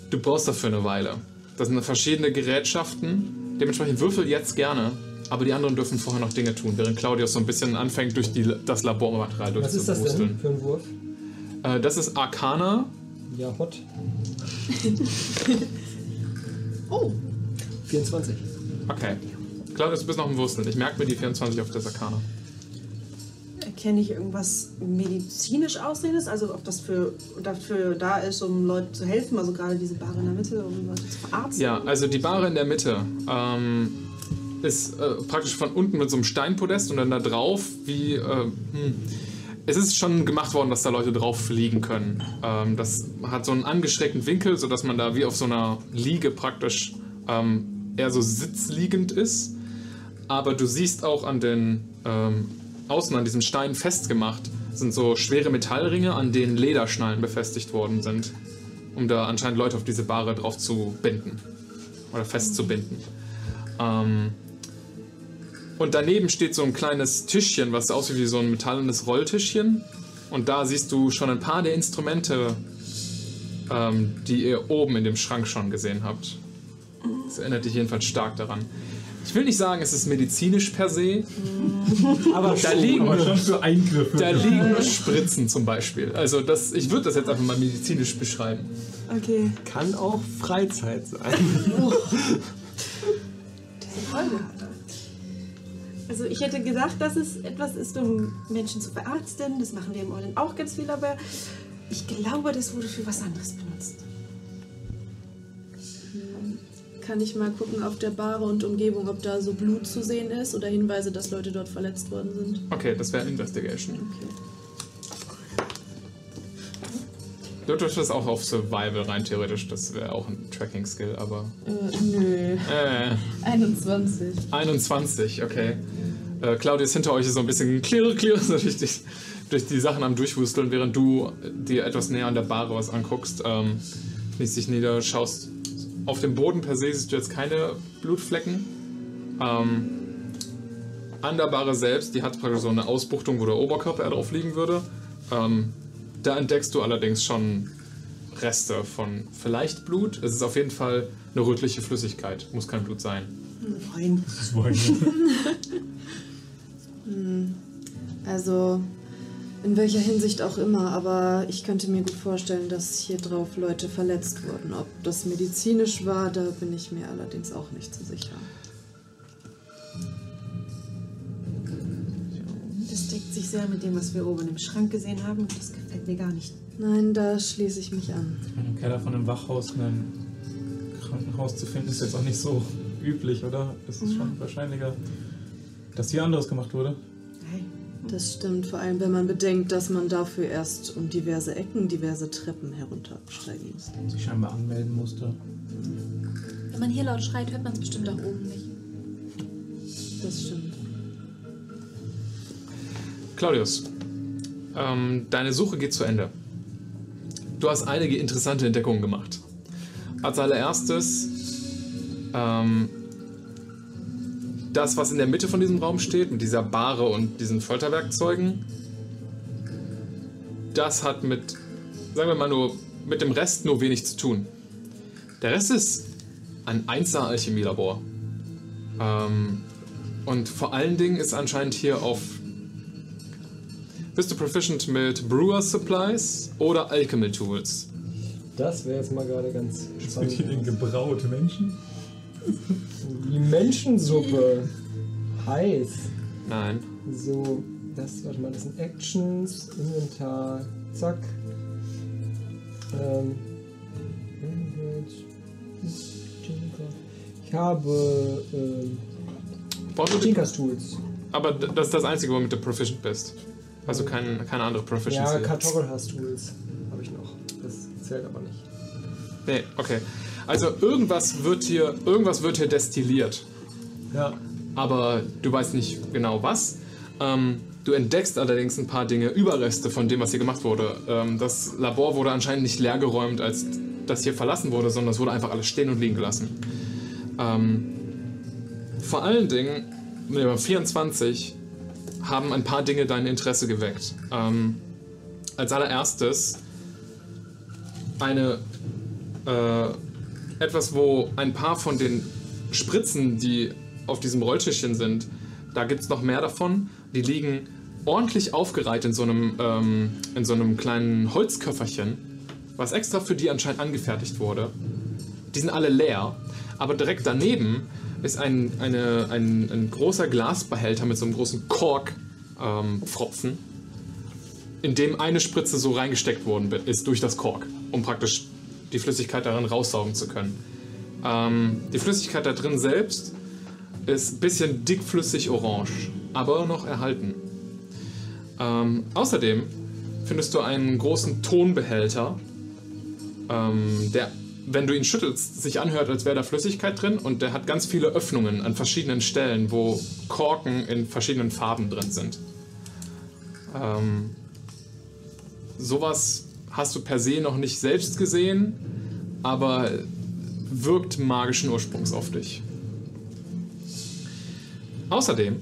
du brauchst dafür eine Weile. Das sind verschiedene Gerätschaften. Dementsprechend würfel jetzt gerne, aber die anderen dürfen vorher noch Dinge tun, während Claudius so ein bisschen anfängt, durch die, das Labormaterial Was ist das denn für ein Wurf? Äh, das ist Arcana. Ja, Hot. Oh, 24. Okay. Claudius, du bist noch im Wursteln. Ich merke mir die 24 auf das Arcana. Erkenne ich irgendwas medizinisch Aussehendes? Also ob das für, dafür da ist, um Leuten zu helfen? Also gerade diese Bar in der Mitte, um Leute zu verarzten? Ja, also die Bahre in der Mitte ähm, ist äh, praktisch von unten mit so einem Steinpodest und dann da drauf, wie. Äh, hm, es ist schon gemacht worden, dass da Leute drauf fliegen können. Ähm, das hat so einen angeschrägten Winkel, sodass man da wie auf so einer Liege praktisch ähm, eher so sitzliegend ist. Aber du siehst auch an den ähm, außen an diesem Stein festgemacht sind so schwere Metallringe, an denen Lederschnallen befestigt worden sind, um da anscheinend Leute auf diese Bahre drauf zu binden oder festzubinden. Ähm, und daneben steht so ein kleines Tischchen, was aussieht wie so ein metallenes Rolltischchen. Und da siehst du schon ein paar der Instrumente, ähm, die ihr oben in dem Schrank schon gesehen habt. Das erinnert dich jedenfalls stark daran. Ich will nicht sagen, es ist medizinisch per se, Aber da liegen, da liegen Spritzen zum Beispiel. Also das, ich würde das jetzt einfach mal medizinisch beschreiben. Okay. kann auch Freizeit sein. Also ich hätte gedacht, dass es etwas ist, um Menschen zu verarzten. Das machen wir im Orient auch ganz viel, aber ich glaube, das wurde für was anderes benutzt. Kann ich mal gucken auf der Bahre und Umgebung, ob da so Blut zu sehen ist oder Hinweise, dass Leute dort verletzt worden sind. Okay, das wäre Investigation. Okay. Du dürftest auch auf Survival rein theoretisch, das wäre auch ein Tracking-Skill, aber. Äh, nö. Äh, 21. 21, okay. Äh, Claudius hinter euch ist so ein bisschen klirr, klirr, so durch die, durch die Sachen am Durchwusteln, während du dir etwas näher an der Bahre was anguckst, ähm, kniest dich nieder, schaust auf dem Boden per se siehst du jetzt keine Blutflecken. Ähm, an der Bahre selbst, die hat praktisch so eine Ausbuchtung, wo der Oberkörper drauf liegen würde. Ähm, da entdeckst du allerdings schon Reste von vielleicht Blut. Es ist auf jeden Fall eine rötliche Flüssigkeit, muss kein Blut sein. Nein. Das war ich. Also, in welcher Hinsicht auch immer, aber ich könnte mir gut vorstellen, dass hier drauf Leute verletzt wurden. Ob das medizinisch war, da bin ich mir allerdings auch nicht so sicher. Das deckt sich sehr mit dem, was wir oben im Schrank gesehen haben. Das gefällt mir gar nicht. Nein, da schließe ich mich an. Im Keller von einem Wachhaus ein Krankenhaus zu finden, ist jetzt auch nicht so üblich, oder? Es ist schon wahrscheinlicher, dass hier anderes gemacht wurde. Das stimmt, vor allem wenn man bedenkt, dass man dafür erst um diverse Ecken, diverse Treppen heruntersteigen muss. Sich scheinbar anmelden musste. Wenn man hier laut schreit, hört man es bestimmt da oben nicht. Das stimmt. Claudius, ähm, deine Suche geht zu Ende. Du hast einige interessante Entdeckungen gemacht. Als allererstes ähm, das, was in der Mitte von diesem Raum steht, mit dieser Bahre und diesen Folterwerkzeugen, das hat mit, sagen wir mal nur, mit dem Rest nur wenig zu tun. Der Rest ist ein 1er Alchemielabor. Ähm, und vor allen Dingen ist anscheinend hier auf bist du proficient mit Brewer Supplies oder Alchemy Tools? Das wäre jetzt mal gerade ganz Wird hier denn spannend. gebraut, Menschen? Die Menschensuppe. Heiß. Nein. So, das, warte mal, das sind Actions, Inventar, zack. Ähm, ich habe ähm, Tinkers Tools. Aber das ist das Einzige, womit du proficient bist. Also kein, keine andere Proficiency. Ja, Cartographer's Tools habe ich noch. Das zählt aber nicht. Nee, okay. Also irgendwas wird hier, irgendwas wird hier destilliert. Ja. Aber du weißt nicht genau was. Ähm, du entdeckst allerdings ein paar Dinge, Überreste von dem, was hier gemacht wurde. Ähm, das Labor wurde anscheinend nicht leergeräumt, als das hier verlassen wurde, sondern es wurde einfach alles stehen und liegen gelassen. Ähm, vor allen Dingen, Nummer 24, haben ein paar Dinge dein Interesse geweckt. Ähm, als allererstes eine äh, etwas, wo ein paar von den Spritzen, die auf diesem Rolltischchen sind, da gibt es noch mehr davon. Die liegen ordentlich aufgereiht in so einem, ähm, in so einem kleinen Holzköfferchen, was extra für die anscheinend angefertigt wurde. Die sind alle leer, aber direkt daneben ist ein, eine, ein, ein großer Glasbehälter mit so einem großen Korkpfropfen, in dem eine Spritze so reingesteckt worden ist durch das Kork, um praktisch die Flüssigkeit darin raussaugen zu können. Ähm, die Flüssigkeit da drin selbst ist ein bisschen dickflüssig orange, aber noch erhalten. Ähm, außerdem findest du einen großen Tonbehälter, ähm, der, wenn du ihn schüttelst, sich anhört, als wäre da Flüssigkeit drin und der hat ganz viele Öffnungen an verschiedenen Stellen, wo Korken in verschiedenen Farben drin sind. Ähm, sowas hast du per se noch nicht selbst gesehen, aber wirkt magischen Ursprungs auf dich. Außerdem,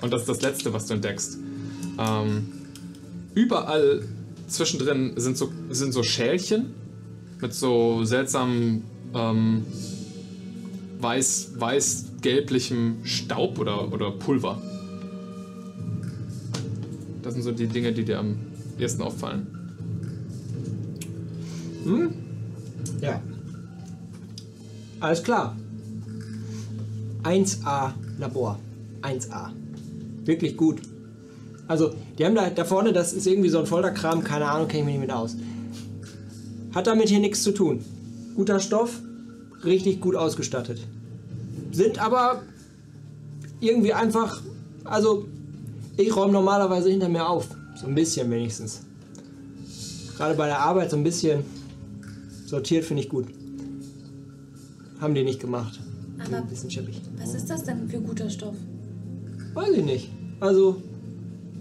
und das ist das Letzte, was du entdeckst, ähm, überall zwischendrin sind so, sind so Schälchen mit so seltsamen ähm, weiß, weiß-gelblichem Staub oder, oder Pulver. Das sind so die Dinge, die dir am ersten auffallen. Hm? Ja. Alles klar. 1A Labor. 1A. Wirklich gut. Also, die haben da, da vorne, das ist irgendwie so ein Folderkram, keine Ahnung, kenne ich mich nicht mit aus. Hat damit hier nichts zu tun. Guter Stoff, richtig gut ausgestattet. Sind aber irgendwie einfach, also, ich räume normalerweise hinter mir auf. So ein bisschen wenigstens. Gerade bei der Arbeit so ein bisschen sortiert finde ich gut. Haben die nicht gemacht. Aber Ein bisschen scheppig. was ist das denn für guter Stoff? Weiß ich nicht. Also,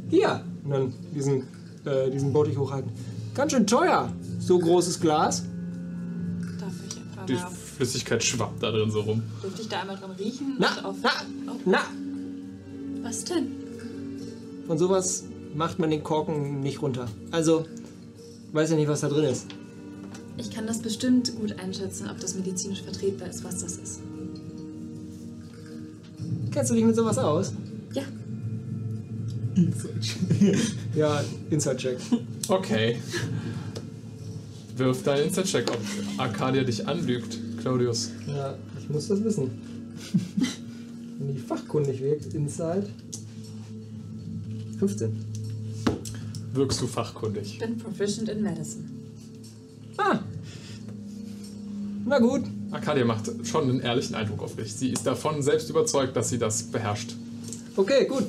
hier. Und dann diesen, äh, diesen Bottich hochhalten. Ganz schön teuer. So großes Glas. Darf ich einfach Die mal, Flüssigkeit schwappt da drin so rum. dürfte ich da einmal dran riechen? Na, und auf, na, auf, na. Was denn? Von sowas macht man den Korken nicht runter. Also, weiß ja nicht, was da drin ist. Ich kann das bestimmt gut einschätzen, ob das medizinisch vertretbar ist, was das ist. Kennst du dich mit sowas aus? Ja. Ja, Inside-Check. Okay. Wirf deinen Insta-Check, ob Arcadia dich anlügt, Claudius. Ja, ich muss das wissen. Wenn die fachkundig wirkt, Inside. 15. Wirkst du fachkundig? Ich bin proficient in Medicine. Ah. Na gut. Arcadia macht schon einen ehrlichen Eindruck auf dich. Sie ist davon selbst überzeugt, dass sie das beherrscht. Okay, gut.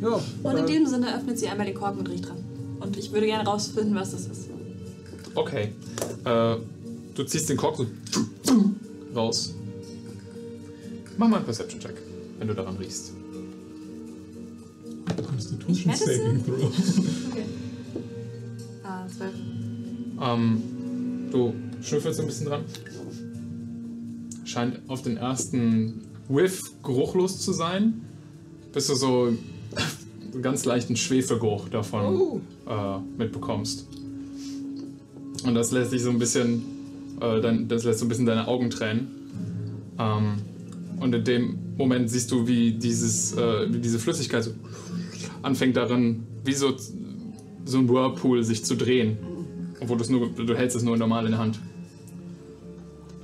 Ja. und in dem Sinne öffnet sie einmal den Korken und riecht dran. Und ich würde gerne rausfinden, was das ist. Okay. Äh, du ziehst den Kork so raus. Mach mal einen Perception-Check, wenn du daran riechst. Constitution? Saving Throw. Okay. Ah, zwölf. Ähm, du schnüffelst ein bisschen dran. Scheint auf den ersten Whiff geruchlos zu sein. Bis du so einen ganz leichten Schwefelgeruch davon Oh. äh, mitbekommst. Und das lässt dich so ein bisschen, äh, dein, das lässt so ein bisschen deine Augen tränen. Ähm, und in dem Moment siehst du, wie, dieses, äh, wie diese Flüssigkeit so anfängt darin, wie so, so ein Whirlpool sich zu drehen. Obwohl nur, du hältst es nur normal in der Hand.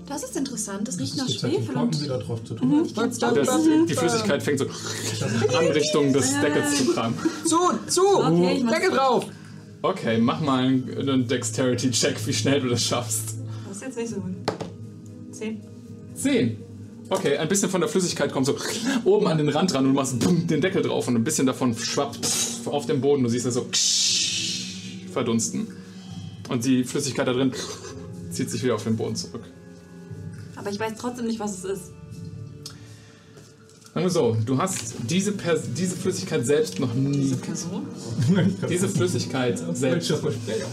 Das ist interessant. Das riecht nach Schwefel und wieder drauf zu tun. Das, die Flüssigkeit fängt so an Richtung des Deckels zu tragen. Zu, zu! Okay, Deckel drauf! Okay, mach mal einen, Dexterity-Check, wie schnell du das schaffst. Das ist jetzt nicht so gut. Zehn. 10. Okay, ein bisschen von der Flüssigkeit kommt so oben an den Rand ran und du machst bumm, den Deckel drauf und ein bisschen davon schwappt auf den Boden. Du siehst das so verdunsten. Und die Flüssigkeit da drin zieht sich wieder auf den Boden zurück. Aber ich weiß trotzdem nicht, was es ist. Sagen wir so, du hast diese, Pers diese Flüssigkeit selbst noch nie. Person? Diese Flüssigkeit selbst.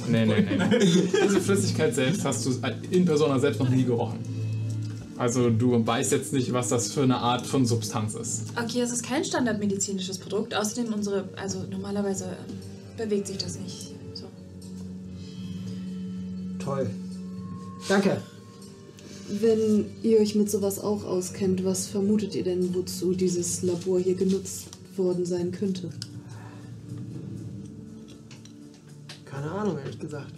Nee, nee, nee. nee. Diese Flüssigkeit selbst hast du in Persona selbst noch nie gerochen. Also du weißt jetzt nicht, was das für eine Art von Substanz ist. Okay, es ist kein standardmedizinisches Produkt. Außerdem unsere, also normalerweise ähm, bewegt sich das nicht. Toll. Danke. Wenn ihr euch mit sowas auch auskennt, was vermutet ihr denn, wozu dieses Labor hier genutzt worden sein könnte? Keine Ahnung, ehrlich gesagt.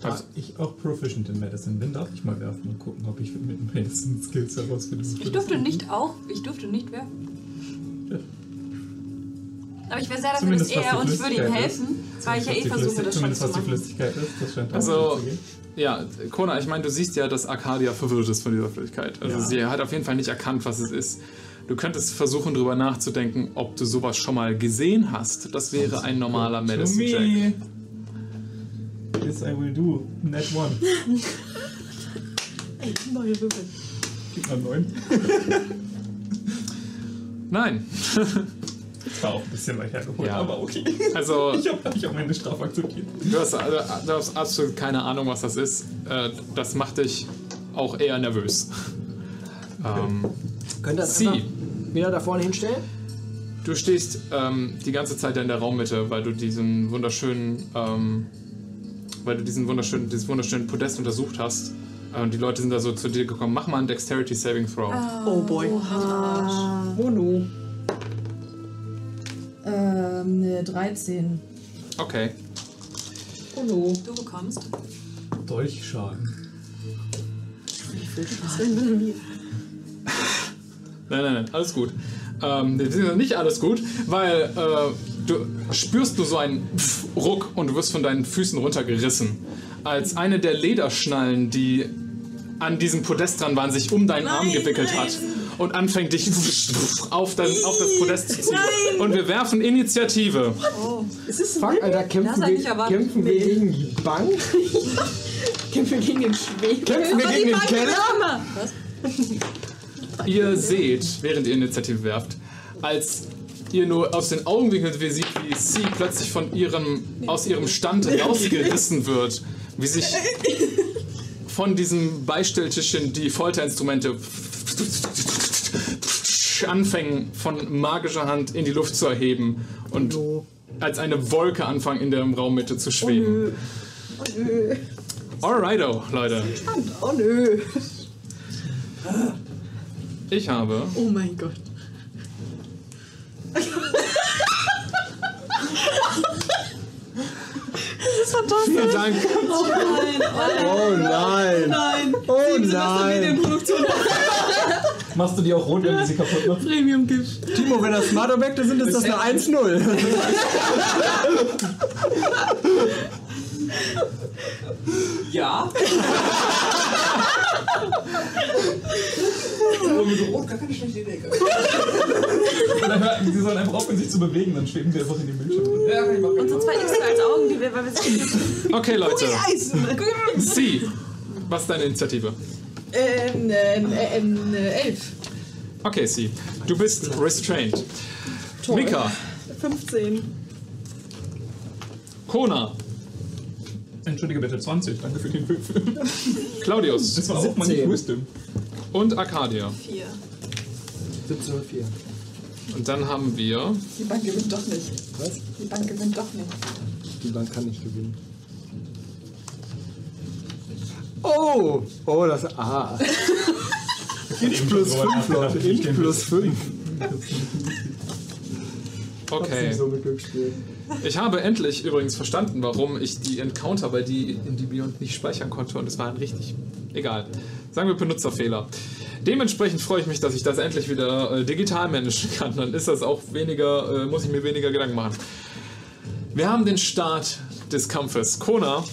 Da ich auch proficient in Medicine bin, darf ich mal werfen und gucken, ob ich mit Medicine Skills herausfinde. Ich durfte nicht auch, ich durfte nicht werfen. Ja. Aber ich wäre sehr dafür, Zumindest dass er und ich würde ihm helfen, weil ich ja eh versuche, das schon Zumindest zu was die machen. Flüssigkeit ist, das scheint auch Also-. Ja, Kona, ich meine, du siehst ja, dass Arcadia verwirrt ist von dieser Flüssigkeit. Also Ja. sie hat auf jeden Fall nicht erkannt, was es ist. Du könntest versuchen, darüber nachzudenken, ob du sowas schon mal gesehen hast. Das wäre ein normaler To Medicine-Check. me. Yes, I will do. Net one. Ey, neue Würfel. Gib mal neun. Nein. Das war auch ein bisschen weit hergeholt, Ja. aber okay. Also, Ich habe ich hab meine Strafe akzeptiert. du hast, also, du hast absolut keine Ahnung, was das ist. Äh, Das macht dich auch eher nervös. Ähm, Könnt ihr das Sie. wieder da vorne hinstellen? Du stehst ähm, die ganze Zeit in der Raummitte, weil du diesen wunderschönen, ähm, weil du diesen wunderschönen, dieses wunderschöne Podest untersucht hast. Äh, Und die Leute sind da so zu dir gekommen. Mach mal einen Dexterity Saving Throw. Oh boy. Oh no. Ähm, ne, 13. Okay. Oh no. Du bekommst. Dolchschaden. Nein, nein, nein, alles gut. Ähm, nicht alles gut, weil äh, du spürst nur so einen Pff Ruck und du wirst von deinen Füßen runtergerissen. Als eine der Lederschnallen, die an diesem Podest dran waren, sich um deinen Arm gewickelt hat und anfängt dich auf, dein, auf das Podest zu ziehen. Und wir werfen Initiative. Ist es Fuck, Alter, kämpfen, wir, kämpfen wir gegen die Bank? Kämpfen gegen den Schwefel? Kämpfen wir gegen den Keller? Ihr seht, während ihr Initiative werft, als ihr nur aus den Augenwinkeln wie sieht, wie sie plötzlich von ihrem, aus ihrem Stand rausgerissen wird, wie sich von diesem Beistelltischchen die Folterinstrumente anfangen von magischer Hand in die Luft zu erheben und als eine Wolke anfangen in der Raummitte zu schweben. Alrighto, Leute. Oh nö. Ich habe Oh mein Gott. Vielen Dank. Oh nein. Nein. Oh nein. Medienproduktion Machst du die auch rot, wenn du sie kaputt machst? Premium gibt. Timo, wenn das Smart Objekte sind, ist das eine 1-0. Ja. Sie sollen einfach aufhören, sich zu bewegen, dann schweben sie einfach in den Bildschirm. Unsere zwei X als Augen, die wir, weil wir sind Okay, Leute. Eis. Sie. Was ist deine Initiative? Ähm, ähm, ähm, äh, elf. Okay, Sie. Du bist restrained. Mika, 15. Kona, Entschuldige bitte, 20. Danke für den Würfel. Claudius Das war auch nicht Wisdom. und Arcadia. Vier. 1704. Und dann haben wir Die Bank gewinnt doch nicht. Was? Die Bank gewinnt doch nicht. Die Bank kann nicht gewinnen. Oh! Oh, das. Ah. Int plus 5, Leute. Int plus 5. Okay. So mit Glücksspiel. Ich habe endlich übrigens verstanden, warum ich die Encounter bei die in die Beyond nicht speichern konnte und es waren richtig. Egal. Sagen wir Benutzerfehler. Dementsprechend freue ich mich, dass ich das endlich wieder äh, digital managen kann. Dann ist das auch weniger, äh, muss ich mir weniger Gedanken machen. Wir haben den Start des Kampfes. Kona,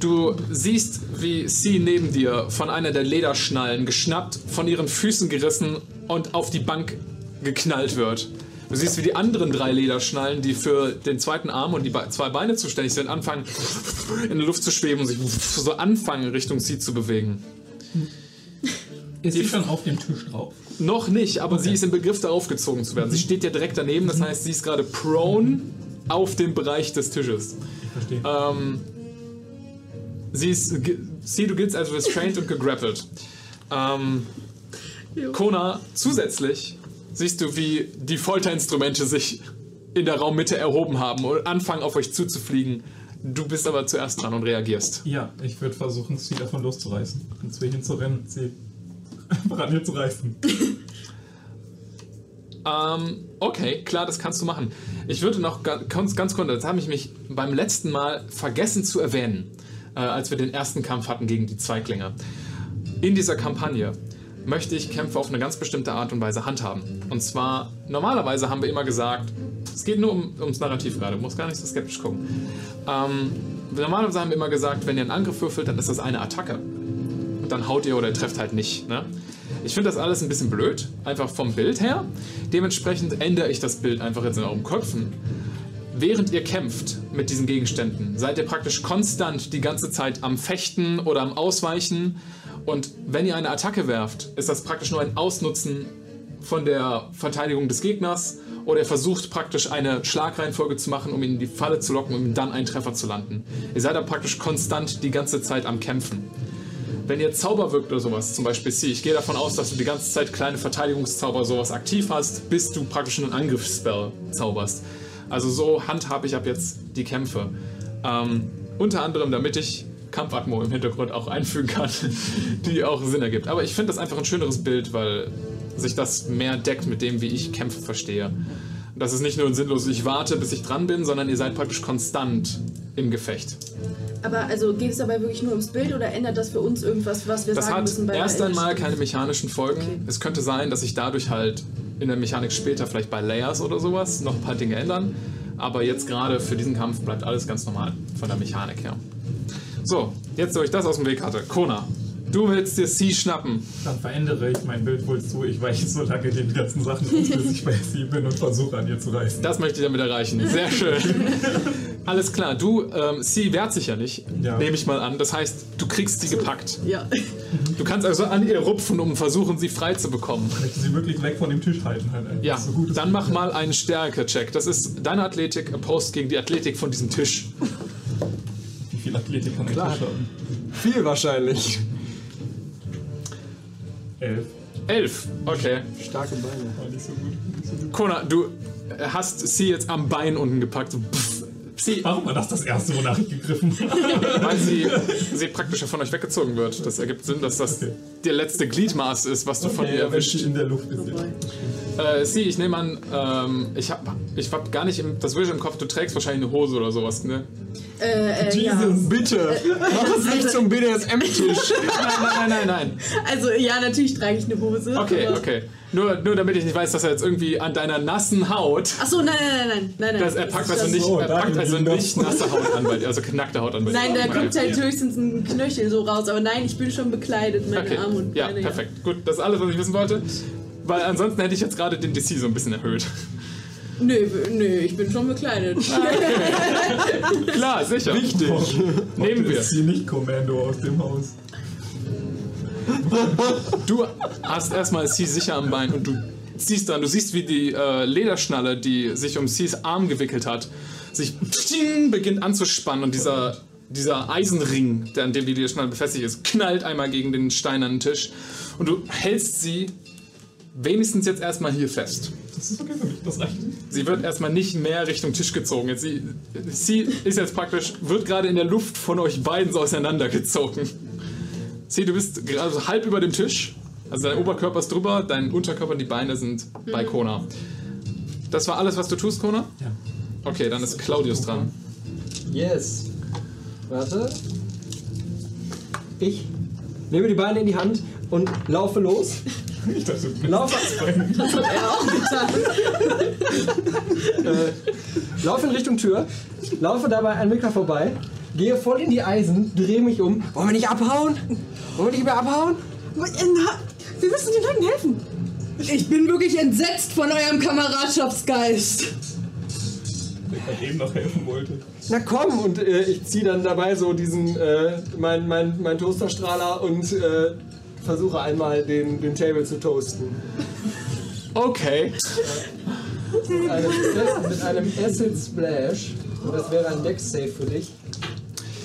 du siehst, wie sie neben dir von einer der Lederschnallen geschnappt, von ihren Füßen gerissen und auf die Bank geknallt wird. Du siehst, wie die anderen drei Lederschnallen, die für den zweiten Arm und die Be- zwei Beine zuständig sind, anfangen in der Luft zu schweben und sich so anfangen Richtung sie zu bewegen. Ist sie schon auf dem Tisch drauf? Noch nicht, aber sie ist im Begriff, darauf gezogen zu werden. Sie steht ja direkt daneben, das heißt, sie ist gerade prone auf dem Bereich des Tisches. Ich verstehe. Ähm, sie ist. Sie, du giltst also restrained und gegrappelt. Ähm, Kona, zusätzlich siehst du, wie die Folterinstrumente sich in der Raummitte erhoben haben und anfangen auf euch zuzufliegen. Du bist aber zuerst dran und reagierst. Ja, ich würde versuchen, sie davon loszureißen. Und zu ihr hinzurennen, sie einfach an ihr zu reißen. Ähm, okay, klar, das kannst du machen. Ich würde noch ga- ganz, ganz kurz, das habe ich mich beim letzten Mal vergessen zu erwähnen, äh, als wir den ersten Kampf hatten gegen die Zweiklinge. In dieser Kampagne möchte ich Kämpfe auf eine ganz bestimmte Art und Weise handhaben. Und zwar, normalerweise haben wir immer gesagt, es geht nur um, ums Narrativ gerade, du musst gar nicht so skeptisch gucken. Ähm, normalerweise haben wir immer gesagt, wenn ihr einen Angriff würfelt, dann ist das eine Attacke. Und dann haut ihr oder ihr trefft halt nicht. Ne? Ich finde das alles ein bisschen blöd, einfach vom Bild her. Dementsprechend ändere ich das Bild einfach jetzt in euren Köpfen. Während ihr kämpft mit diesen Gegenständen, seid ihr praktisch konstant die ganze Zeit am Fechten oder am Ausweichen. Und wenn ihr eine Attacke werft, ist das praktisch nur ein Ausnutzen von der Verteidigung des Gegners oder er versucht praktisch eine Schlagreihenfolge zu machen, um ihn in die Falle zu locken, um dann einen Treffer zu landen. Ihr seid da praktisch konstant die ganze Zeit am Kämpfen. Wenn ihr Zauber wirkt oder sowas, zum Beispiel C, ich gehe davon aus, dass du die ganze Zeit kleine Verteidigungszauber sowas aktiv hast, bis du praktisch einen Angriffsspell zauberst. Also so handhabe ich ab jetzt die Kämpfe. Ähm, unter anderem, damit ich Kampfatmo im Hintergrund auch einfügen kann, die auch Sinn ergibt. Aber ich finde das einfach ein schöneres Bild, weil sich das mehr deckt mit dem, wie ich Kämpfe verstehe. Das ist nicht nur ein sinnlos, ich warte, bis ich dran bin, sondern ihr seid praktisch konstant im Gefecht. Aber also geht es dabei wirklich nur ums Bild oder ändert das für uns irgendwas, was wir Das sagen hat müssen bei erst der einmal keine mechanischen Folgen. Okay. Es könnte sein, dass sich dadurch halt in der Mechanik später vielleicht bei Layers oder sowas noch ein paar Dinge ändern. Aber jetzt gerade für diesen Kampf bleibt alles ganz normal von der Mechanik her. So, jetzt, wo ich das aus dem Weg hatte. Kona, du willst dir C schnappen. Dann verändere ich mein Bild wohl zu. Ich weiche so lange den ganzen Sachen aus, bis ich bei sie bin und versuche an ihr zu reißen. Das möchte ich damit erreichen. Sehr schön. Alles klar, du, ähm, sie wehrt sich ja nicht, Ja. nehme ich mal an. Das heißt, du kriegst sie gepackt. Ja. Du kannst also an ihr rupfen, um versuchen, sie frei zu bekommen. Ich möchte sie wirklich weg von dem Tisch halten. Halt Ja, so dann mach mal einen Stärke-Check. Das ist deine Athletik opposed gegen die Athletik von diesem Tisch. Athletik kann Klar. Tisch haben? Viel wahrscheinlich. Elf. Elf. Okay. Starke Beine. War nicht so gut. Kona, du hast sie jetzt am Bein unten gepackt. So, pff. sie, Warum war das das erste, wonach ich gegriffen habe? weil sie, sie praktisch von euch weggezogen wird. Das ergibt Sinn, dass das Okay. der letzte Gliedmaß ist, was du von ihr wenn erwischt. sie in der Luft ist. Äh, sie, ich nehme an, ähm, ich hab, ich hab gar nicht im, das Vision im Kopf, du trägst wahrscheinlich eine Hose oder sowas, ne? Äh, äh, ja. Bitte! Mach es nicht zum BDSM-Tisch! Nein, nein, nein, nein. Also ja, natürlich trage ich eine Hose. Okay, aber- okay. Nur, nur damit ich nicht weiß, dass er jetzt irgendwie an deiner nassen Haut Ach so, nein, nein, nein, nein, nein, nein. Das, er packt also nicht, so, er packt danke, also nicht nasse Haut an bei dir, also knackte Haut an bei dir. Nein, da kommt halt höchstens ein Knöchel so raus. Aber nein, ich bin schon bekleidet, meine Okay, Arme und ja, Beine. perfekt. Gut, das ist alles, was ich wissen wollte. Weil ansonsten hätte ich jetzt gerade den DC so ein bisschen erhöht. Nö, nö, ich bin schon bekleidet. Klar, sicher. Wichtig! Nehmen wir. sie nicht Kommando aus dem Haus. Du hast erstmal Sie sicher am Bein und du ziehst dann, du siehst, wie die äh, Lederschnalle, die sich um Cs Arm gewickelt hat, sich beginnt anzuspannen und dieser, dieser Eisenring, der an dem die Lederschnalle befestigt ist, knallt einmal gegen den steinernen Tisch und du hältst sie wenigstens jetzt erstmal hier fest. Das ist okay für mich, das reicht. Sie wird erstmal nicht mehr Richtung Tisch gezogen. Jetzt, sie, sie ist jetzt praktisch, wird gerade in der Luft von euch beiden so auseinandergezogen. Sie, du bist gerade so halb über dem Tisch. Also dein Oberkörper ist drüber, dein Unterkörper und die Beine sind bei Kona. Das war alles, was du tust, Kona? Ja. Okay, dann ist Claudius dran. Yes. Warte. Ich nehme die Beine in die Hand und laufe los. Ich dachte, du Laufe, Das hat er auch getan. äh, laufe in Richtung Tür, laufe dabei an Mika vorbei, gehe voll in die Eisen, drehe mich um. Wollen wir nicht abhauen? Wollen wir nicht mehr abhauen? Äh, wir müssen den Leuten helfen. Ich bin wirklich entsetzt von eurem Kameradschaftsgeist. der gerade eben noch helfen wollte. Na komm, und äh, ich ziehe dann dabei so diesen, äh, mein, mein, mein Toasterstrahler und äh, versuche einmal den, den Table zu toasten. Okay. Mit einem, mit einem Acid Splash. Und das wäre ein Dex-Save für dich.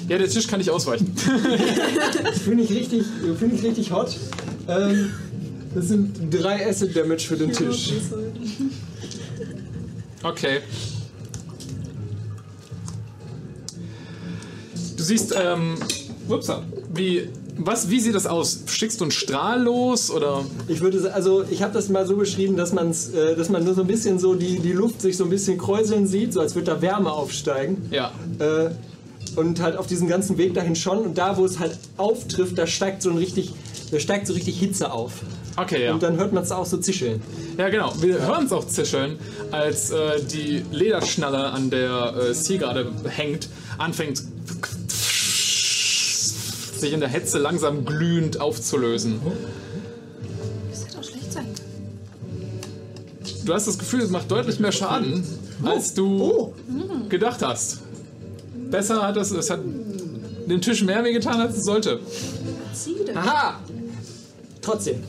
Ja, der Tisch kann nicht ausweichen. Finde ich richtig, finde ich richtig hot. Ähm, das sind drei Acid Damage für den Tisch. Okay. Du siehst, ähm, upsa, wie, was, wie sieht das aus? Schickst du einen Strahl los oder? Ich würde, also ich habe das mal so beschrieben, dass, man's, äh, dass man nur so ein bisschen so die, die Luft sich so ein bisschen kräuseln sieht, so als würde da Wärme aufsteigen. Ja. Äh, und halt auf diesen ganzen Weg dahin schon. Und da, wo es halt auftrifft, da steigt so ein richtig, da steigt so richtig Hitze auf. Okay, ja. Und dann hört man es auch so zischeln. Ja, genau. Wir hören es auch zischeln, als äh, die Lederschnalle, an der äh, Sie gerade hängt, anfängt sich in der Hetze langsam glühend aufzulösen. Das kann auch schlecht sein. Du hast das Gefühl, es macht deutlich mehr Schaden, als du gedacht hast. Besser hat es, es hat dem Tisch mehr wehgetan, als es sollte. Sie denn? Aha! Trotzdem.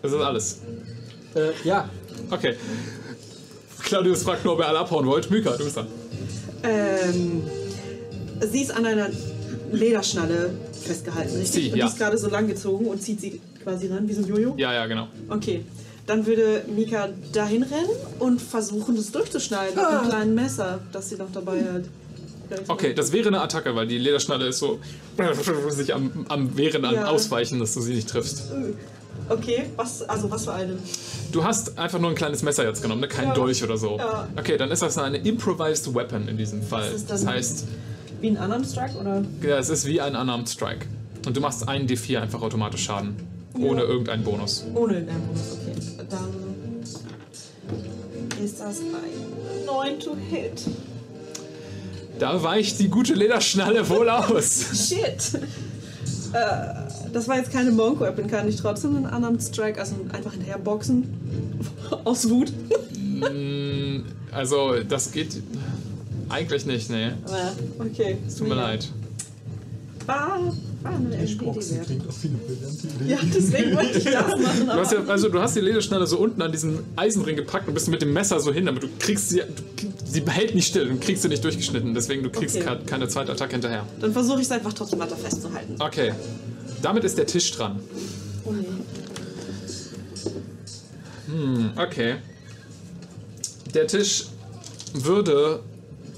Das ist alles. Äh, ja. Okay. Claudius fragt nur, ob ihr alle abhauen wollt. Mika, du bist dran. Ähm, sie ist an einer Lederschnalle festgehalten, richtig? Sie, und ja. die ist gerade so lang gezogen und zieht sie quasi ran, wie so ein Jojo? Ja, ja, genau. Okay. Dann würde Mika dahin rennen und versuchen, das durchzuschneiden mit einem kleinen Messer, das sie noch dabei hat. Vielleicht- Okay, das wäre eine Attacke, weil die Lederschnalle ist so sich am, am Wehren, am Ja. Ausweichen, dass du sie nicht triffst. Okay, was, also was für eine? Du hast einfach nur ein kleines Messer jetzt genommen, ne? kein Ja. Dolch oder so. Ja. Okay, dann ist das eine Improvised Weapon in diesem Fall. ist Das heißt, Wie ein Unarmed Strike oder? ja, es ist wie ein Unarmed Strike. Und du machst einen D4 einfach automatisch Schaden. Ohne irgendeinen Bonus. Ohne den Bonus, okay. Dann ist das ein 9 to hit. Da weicht die gute Lederschnalle wohl aus. Shit! äh, das war jetzt keine Monk Weapon, kann ich trotzdem einen Unarmed Strike, also einfach hinterherboxen. Aus Wut. Mm, also, das geht eigentlich nicht, nee. Aber, okay. Tut mir leid. War, war eine Boxen wert. klingt auch eine brillante Idee. Ja, deswegen wollte ich das machen. Du hast, ja, also du hast die Lederschnalle so unten an diesem Eisenring gepackt und bist mit dem Messer so hin, aber du kriegst sie, du, sie hält nicht still, du kriegst sie nicht durchgeschnitten, deswegen du kriegst Okay. ke- keine zweite Attacke hinterher. Dann versuche ich es einfach trotzdem weiter festzuhalten. Okay, damit ist der Tisch dran. Oh nee. Hm, okay. Der Tisch würde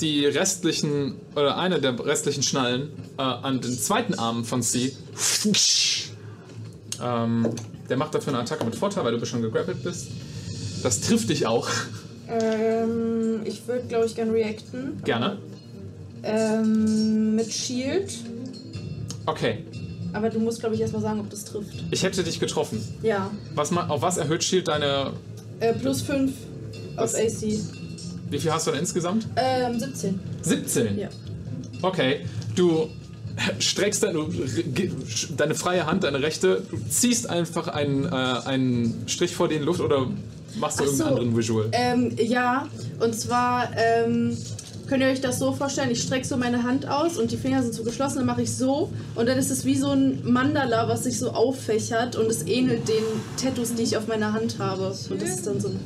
die restlichen, oder eine der restlichen Schnallen äh, an den zweiten Arm von Sie. Ähm, der macht dafür eine Attacke mit Vorteil, weil du schon gegrappelt bist. Das trifft dich auch. Ähm, ich würde, glaube ich, gerne reacten. Gerne. Ähm, mit Shield. Okay, Aber du musst, glaube ich, erstmal sagen, ob das trifft. ich hätte dich getroffen. Ja. Was, auf was erhöht Shield deine. Äh, plus 5 auf? AC. Wie viel hast du denn insgesamt? Ähm, 17. 17. Ja. Okay, du streckst deine, deine freie Hand, deine rechte, du ziehst einfach einen, äh, einen Strich vor die Luft oder machst du Ach so. irgendeinen anderen Visual? Ähm, ja, und zwar ähm, könnt ihr euch das so vorstellen, ich strecke so meine Hand aus und die Finger sind so geschlossen, dann mache ich so und dann ist es wie so ein Mandala, was sich so auffächert und es ähnelt den Tattoos, die ich auf meiner Hand habe. Und das ist dann so ein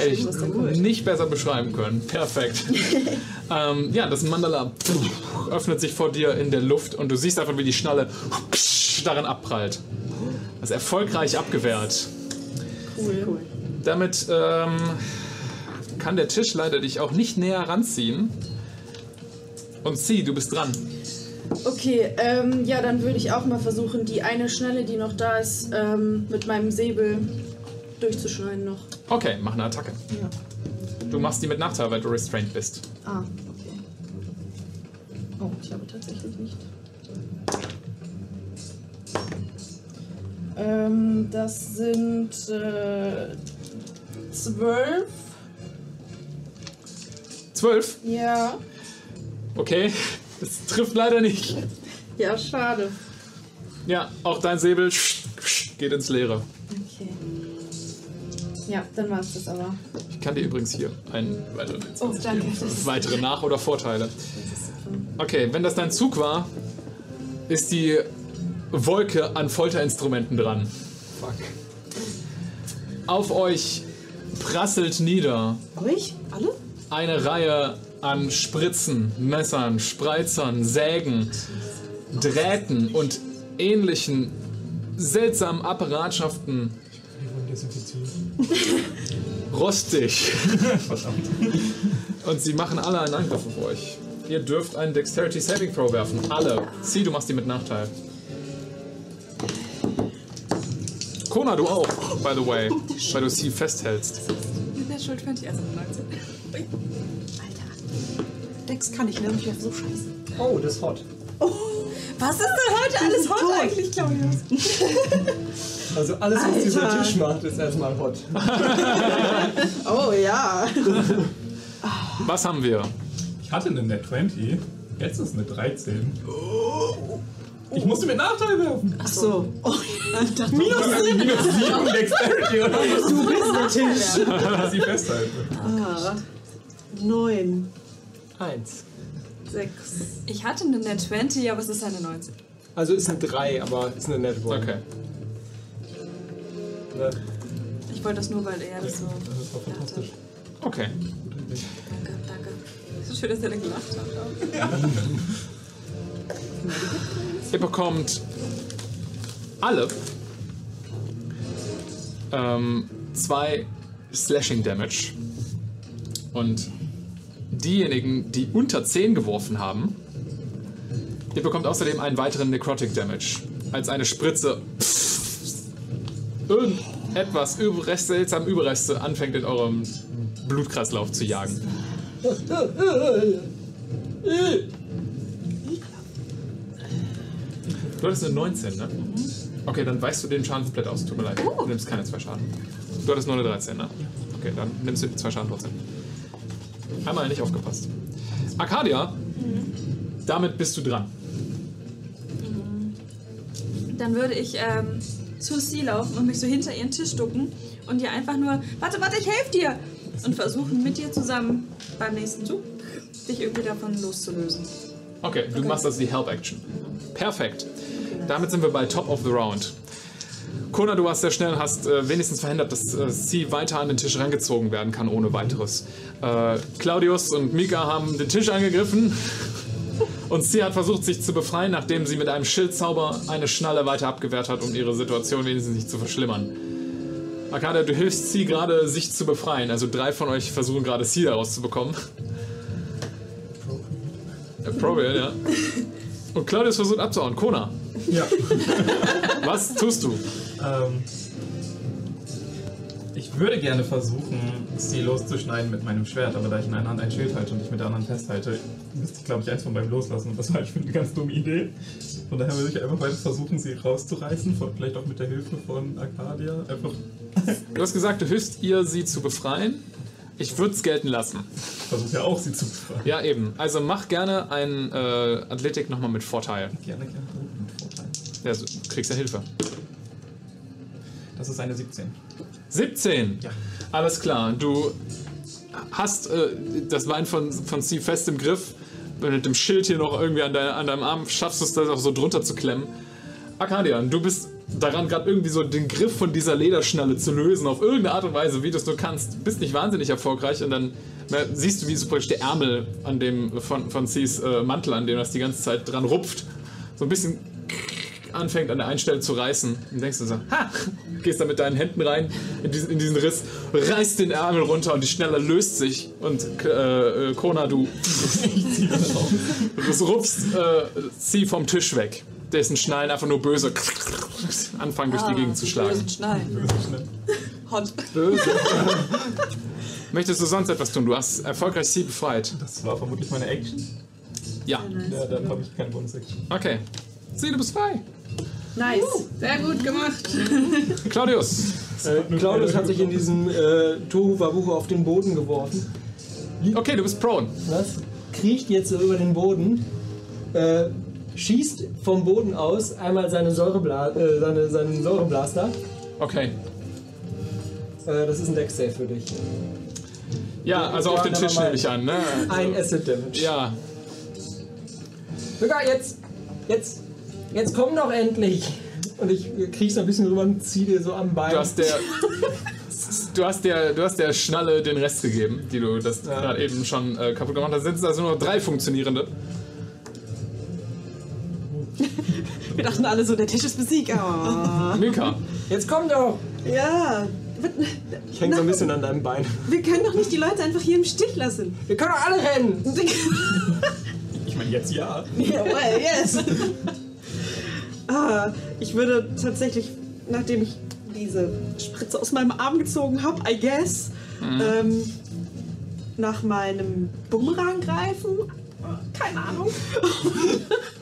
Hätte ich nicht besser beschreiben können. Perfekt. ähm, ja, das Mandala öffnet sich vor dir in der Luft und du siehst einfach, wie die Schnalle darin abprallt. Das ist erfolgreich abgewehrt. Cool. Damit ähm, kann der Tisch leider dich auch nicht näher ranziehen. Und zieh, du bist dran. Okay, ähm, ja, dann würde ich auch mal versuchen, die eine Schnelle, die noch da ist, ähm, mit meinem Säbel durchzuschneiden noch. Okay, mach eine Attacke. Ja. Du machst die mit Nachteil, weil du restrained bist. Ah, okay. Oh, ich habe tatsächlich nicht. Ähm, das sind äh, zwölf. Zwölf? Ja. Okay, das trifft leider nicht. Ja, schade. Ja, auch dein Säbel geht ins Leere. Okay. Ja, dann war es das aber. Ich kann dir übrigens hier einen weiteren Oh, danke. geben weitere Nach- oder Vorteile. Okay, wenn das dein Zug war, ist die Wolke an Folterinstrumenten dran. Fuck. Auf euch prasselt nieder Euch? Alle? eine Reihe an Spritzen, Messern, Spreizern, Sägen, Drähten und ähnlichen seltsamen Apparatschaften. Rostig. Verdammt. Und sie machen alle einen Angriff auf euch. Ihr dürft einen Dexterity Saving Throw werfen. Alle. Sie, du machst die mit Nachteil. Kona, du auch, by the way, weil du sie festhältst. Natural 20, also 19. Ui. Dex kann ich, ne? Ich werfe so scheiße. Oh, das ist hot. Was ist denn heute alles hot eigentlich, Claudius? Also alles, was dieser. Tisch macht, ist erstmal hot. Oh ja. Was haben wir? Ich hatte eine Net 20, jetzt ist eine 13. Ich musste mit Nachteil werfen. Ach so. Oh, ja, ich dachte, Minus 7 Dexterity oder du bist der Tisch. was? Sie festhalten. Ah, neun, Eins. sechs. Ich hatte eine Net 20, aber es ist eine 19. Also ist eine 3, aber ist eine Net One. Okay. Ich wollte das nur, weil er das so. Das war fantastisch. Okay. Danke, danke. Es ist schön, dass er dann gelacht hat. Ihr bekommt alle ähm, zwei Slashing Damage. Und diejenigen, die unter 10 geworfen haben, ihr bekommt außerdem einen weiteren Necrotic Damage. Als eine Spritze irgendetwas Überrest, seltsam Überreste anfängt in eurem Blutkreislauf zu jagen. Du hattest eine 19, ne? Okay, dann weichst du den Schaden komplett aus. Tut mir leid. Du nimmst keine zwei Schaden. Du hattest nur eine 13, ne? Okay, dann nimmst du die zwei Schaden trotzdem. Einmal nicht aufgepasst. Arcadia, damit bist du dran. Dann würde ich ähm, zu sie laufen und mich so hinter ihren Tisch ducken und ihr einfach nur, warte, warte, ich helfe dir! Und versuchen mit dir zusammen beim nächsten Zug dich irgendwie davon loszulösen. Okay, du machst also die Help-Action. Perfekt. Damit sind wir bei Top of the Round. Kona, du warst sehr schnell und hast äh, wenigstens verhindert, dass äh, sie weiter an den Tisch rangezogen werden kann ohne weiteres. Äh, Claudius und Mika haben den Tisch angegriffen und sie hat versucht, sich zu befreien, nachdem sie mit einem Schildzauber eine Schnalle weiter abgewehrt hat, um ihre Situation wenigstens nicht zu verschlimmern. Arcadia, du hilfst sie gerade, sich zu befreien. Also drei von euch versuchen gerade sie da rauszubekommen. Appropriate, ja. Und Claudius versucht abzuhauen. Kona, Ja. was tust du? Ähm, würde gerne versuchen, sie loszuschneiden mit meinem Schwert, aber da ich in einer Hand ein Schild halte und ich mit der anderen festhalte, müsste ich, glaube ich, eins von beiden loslassen. Und das halte ich für eine ganz dumme Idee. Von daher würde ich einfach weiter versuchen, sie rauszureißen, vielleicht auch mit der Hilfe von Arcadia. Einfach Du hast gesagt, du hilfst ihr, sie zu befreien. Ich würde es gelten lassen. versuche ja auch, sie zu befreien. Ja, eben. Also mach gerne ein äh, Athletik nochmal mit Vorteil. Gerne, gerne. Oh, mit Vorteil. Ja, du kriegst ja Hilfe. Das ist eine 17. 17. Ja. Alles klar. Du hast äh, das Bein von, von Steve fest im Griff. Mit dem Schild hier noch irgendwie an, dein, an deinem Arm schaffst du es, das auch so drunter zu klemmen. Arcadian, du bist daran, gerade irgendwie so den Griff von dieser Lederschnalle zu lösen, auf irgendeine Art und Weise, wie du es nur kannst. Bist nicht wahnsinnig erfolgreich und dann siehst du, wie so praktisch der Ärmel an dem, von, von Cs äh, Mantel, an dem das die ganze Zeit dran rupft, so ein bisschen anfängt an der einen Stelle zu reißen. Und denkst du so, ha! Gehst da mit deinen Händen rein in diesen, in diesen Riss, reißt den Ärmel runter und die Schnalle löst sich. Und äh, äh, Kona, du, du rupfst äh, sie vom Tisch weg. Dessen Schnallen einfach nur böse anfangen durch die Gegend zu schlagen. Bösen Schnallen. Hot. Möchtest du sonst etwas tun? Du hast erfolgreich sie befreit. Das war vermutlich meine Action. Ja. Ja, dann habe ich keine Bonus-Action. Okay. Sie, du bist frei. Nice. Sehr gut gemacht. Claudius. Äh, Claudius hat sich in diesem äh, Tohu Wabuhu auf den Boden geworfen. Okay, du bist prone. Was? Kriecht jetzt so über den Boden, äh, schießt vom Boden aus einmal seine Säurebla äh, seine, seinen Säureblaster. Okay. Äh, das ist ein Deck-Save für dich. Ja, also Ja, auf den Tisch nehme ich an, ne? Ein Acid Damage. Ja. Sogar jetzt, jetzt, jetzt komm doch endlich. Und ich krieg so ein bisschen rüber und zieh dir so am Bein. Du hast der. Du hast, der, du hast der Schnalle den Rest gegeben, die du das Ja. gerade eben schon äh, kaputt gemacht hast. Sind es also nur noch drei funktionierende. Wir dachten alle so, der Tisch ist besiegt. Oh. Mika. Jetzt komm doch! Ja. Ich häng so ein bisschen an deinem Bein. Wir können doch nicht die Leute einfach hier im Stich lassen. Wir können doch alle rennen! Ich meine, jetzt ja. Ja, well, yes. Ah, ich würde tatsächlich, nachdem ich diese Spritze aus meinem Arm gezogen habe, I guess, ähm, nach meinem Bumerang greifen. Keine Ahnung.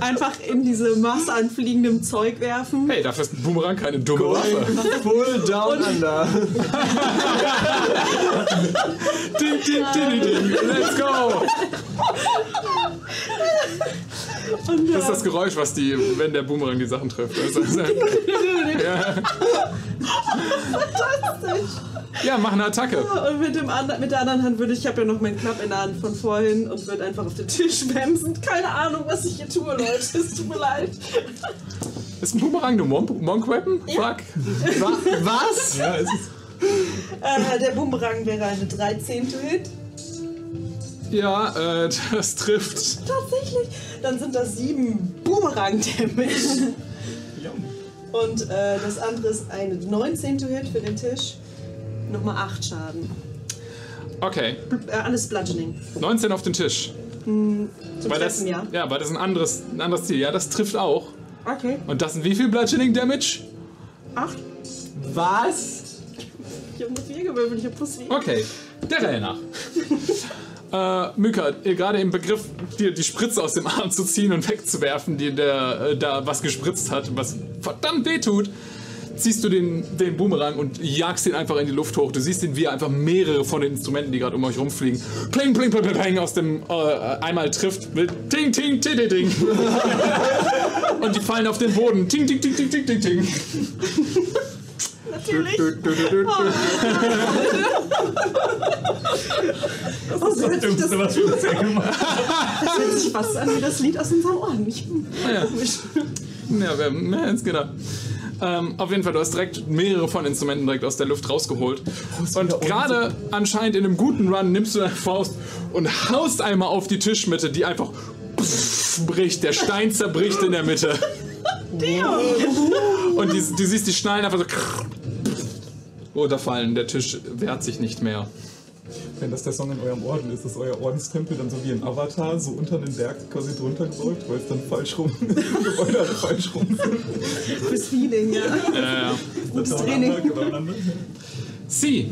Einfach in diese Masse an fliegendem Zeug werfen. Hey, dafür ist ein Boomerang keine dumme Waffe. Full down under. Ding, ding, ding, ding, ding. Let's go! Und, Das ist das Geräusch, was die, wenn der Boomerang die Sachen trifft. Ist, ja. ja, mach eine Attacke. Und mit, dem and mit der anderen Hand würde ich, ich habe ja noch meinen Klapp in der Hand von vorhin und würde einfach auf den Tisch bremsen. Keine Ahnung, was ich hier tue, Leute. Es tut mir leid. Ist ein Boomerang eine Monk, Monk Weapon? Fuck. Was? Ja, es ist. Äh, der Bumerang wäre eine 13. Hit. Ja, äh, das trifft. Tatsächlich. Dann sind das sieben Boomerang-Damage. Und äh, das andere ist eine 19. Hit für den Tisch. Nochmal 8 Schaden. Okay, Bl äh, alles Bludgeoning. 19 auf den Tisch. Zum Weil das, ja. ja, weil das ein anderes, ein anderes Ziel. Ja, das trifft auch. Okay. Und das sind wie viel Bludgeoning Damage? 8. Was? Ich habe nur 4 gewürfelt, ich habe plus 4. Okay, der Reihe nach. äh, Mika, ihr gerade im Begriff, dir die Spritze aus dem Arm zu ziehen und wegzuwerfen, die der äh, da was gespritzt hat, was verdammt weh tut, ziehst du den, den Boomerang und jagst ihn einfach in die Luft hoch. Du siehst ihn, wie er einfach mehrere von den Instrumenten, die gerade um euch rumfliegen, pling, pling, pling, pling, pling aus dem äh, einmal trifft mit ting, ting, ting, ting, ting. und die fallen auf den Boden. Ting, ting, ting, ting, ting, ting, ting. Natürlich. Das ist das Dümmste, was wir bisher gemacht haben. Das hört sich fast an wie das Lied aus unseren Ohren. Ich, Ja. Ja, wer, ja jetzt genau. Ähm, auf jeden Fall, du hast direkt mehrere von Instrumenten direkt aus der Luft rausgeholt. Und gerade anscheinend in einem guten Run nimmst du deine Faust und haust einmal auf die Tischmitte, die einfach bricht. Der Stein zerbricht in der Mitte. Und die, du siehst die Schnallen einfach so runterfallen. Der Tisch wehrt sich nicht mehr. Wenn das der Song in eurem Orden ist, ist euer Ordenstempel dann so wie ein Avatar, so unter den Berg quasi drunter gebeugt, weil es dann falsch rum, Gebäude alle falsch rum sind. fürs Feeling, ja. Äh, Gutes Training. Sie,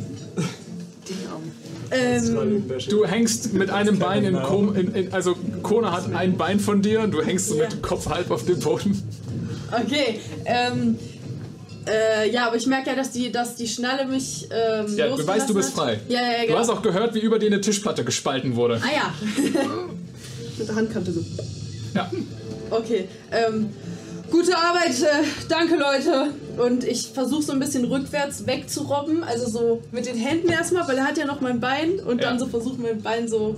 Ähm, du hängst mit einem Bein in, Kom in, in Also, Kona hat ein Bein von dir und du hängst so mit dem Kopf halb auf dem Boden. Okay, ähm. Äh, ja, aber ich merke ja, dass die, dass die Schnalle mich. Ähm, Ja, du weißt, du bist frei. Ja, ja, ja, Du genau. hast auch gehört, wie über dir eine Tischplatte gespalten wurde. Ah ja, mit der Handkante so. Ja. okay. Ähm, gute Arbeit, äh, danke Leute. Und ich versuche so ein bisschen rückwärts wegzurobben, also so mit den Händen erstmal, weil er hat ja noch mein Bein und Ja. dann so versucht mein Bein so.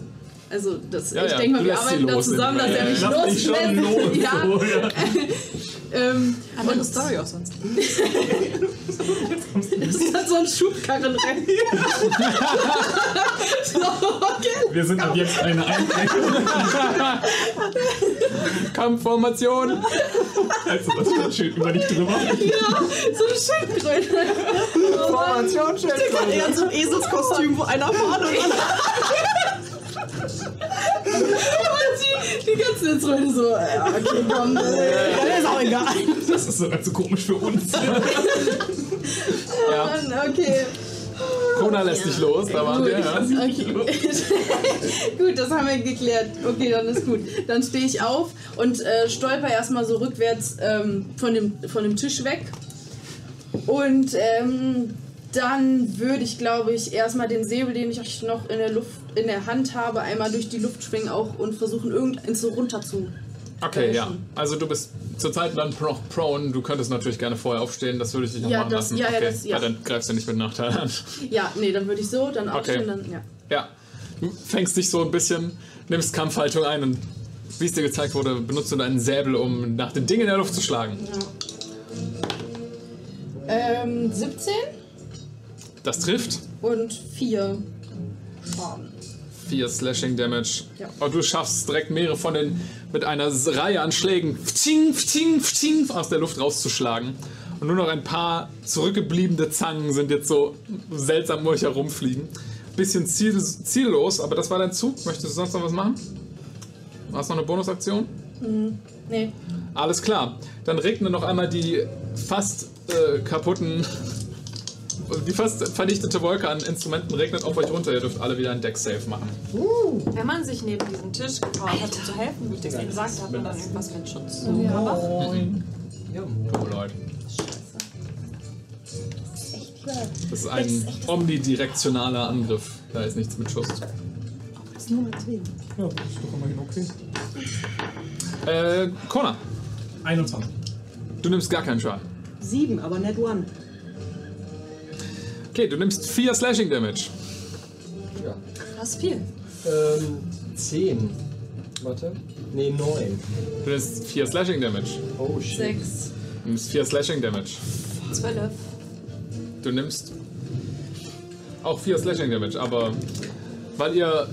Also das, Ja, ich ja, denke mal, du wir arbeiten da zusammen, dass er mich schon los. loslässt. ja. Ja. Ähm, Andere Story auch sonst. das ist halt so ein Schubkarrenrennen. so, okay. Wir sind ab jetzt eine Einheit. Kampfformation. Also das Schutzschild über dich drüber. So eine Schildkröte. Formation, Gerade eher so ein Eselskostüm, wo einer vorne und einer Und die, die ganzen Instrumente so, ja, okay, komm. Ja, ist auch egal. Das ist sogar zu komisch für uns. Ja. Mann, okay. Kona lässt dich los, da waren Gut, wir. Ja. okay. gut, das haben wir geklärt. Okay, dann ist gut. Dann stehe ich auf und äh, stolper erstmal so rückwärts ähm, von, dem, von dem Tisch weg. Und ähm, dann würde ich, glaube ich, erstmal den Säbel, den ich noch in der Luft in der Hand habe, einmal durch die Luft schwingen auch und versuchen, irgendeins so runter zu. Okay, ja. Also du bist zurzeit dann noch prone. Du könntest natürlich gerne vorher aufstehen. Das würde ich dich noch Ja, machen das- lassen. ja, ja, okay. das- ja. dann greifst du nicht mit Nachteil an. Ja, nee, dann würde ich so, dann Okay. aufstehen, dann, ja. Ja. Du fängst dich so ein bisschen, nimmst Kampfhaltung ein und wie es dir gezeigt wurde, benutzt du deinen Säbel, um nach dem Ding in der Luft zu schlagen. Ähm, 17 Das trifft. und 4 Schaden. 4 Slashing Damage. Ja. Und du schaffst direkt mehrere von den mit einer Reihe an Schlägen pfting, pfting, pfting, aus der Luft rauszuschlagen. Und nur noch ein paar zurückgebliebene Zangen sind jetzt so seltsam um euch herumfliegen. Bisschen ziel, ziellos, aber das war dein Zug. Möchtest du sonst noch was machen? Hast du noch eine Bonusaktion? Nee. Alles klar. Dann regnen noch einmal die fast äh, kaputten, die fast vernichtete Wolke an Instrumenten regnet auf euch runter. Ihr dürft alle wieder ein Deck-Save machen. Wenn man sich neben diesen Tisch getraut hat, um zu helfen, wie ich das eben gesagt habe, dann irgendwas mit Schutz. Ja, Tut mir leid. Das ist ein omnidirektionaler Angriff. Da ist nichts mit Schuss. ja, das ist doch immerhin okay. Äh, Connor, 21. du nimmst gar keinen Schaden. Sieben, aber net one. Okay, du nimmst 4 Slashing Damage. Ja. Das ist viel. Ähm, 10. Warte. Nee, 9. Du nimmst 4 Slashing Damage. Oh shit. 6. Du nimmst 4 Slashing Damage. Zwölf. Du nimmst auch 4 Slashing Damage, aber weil ihr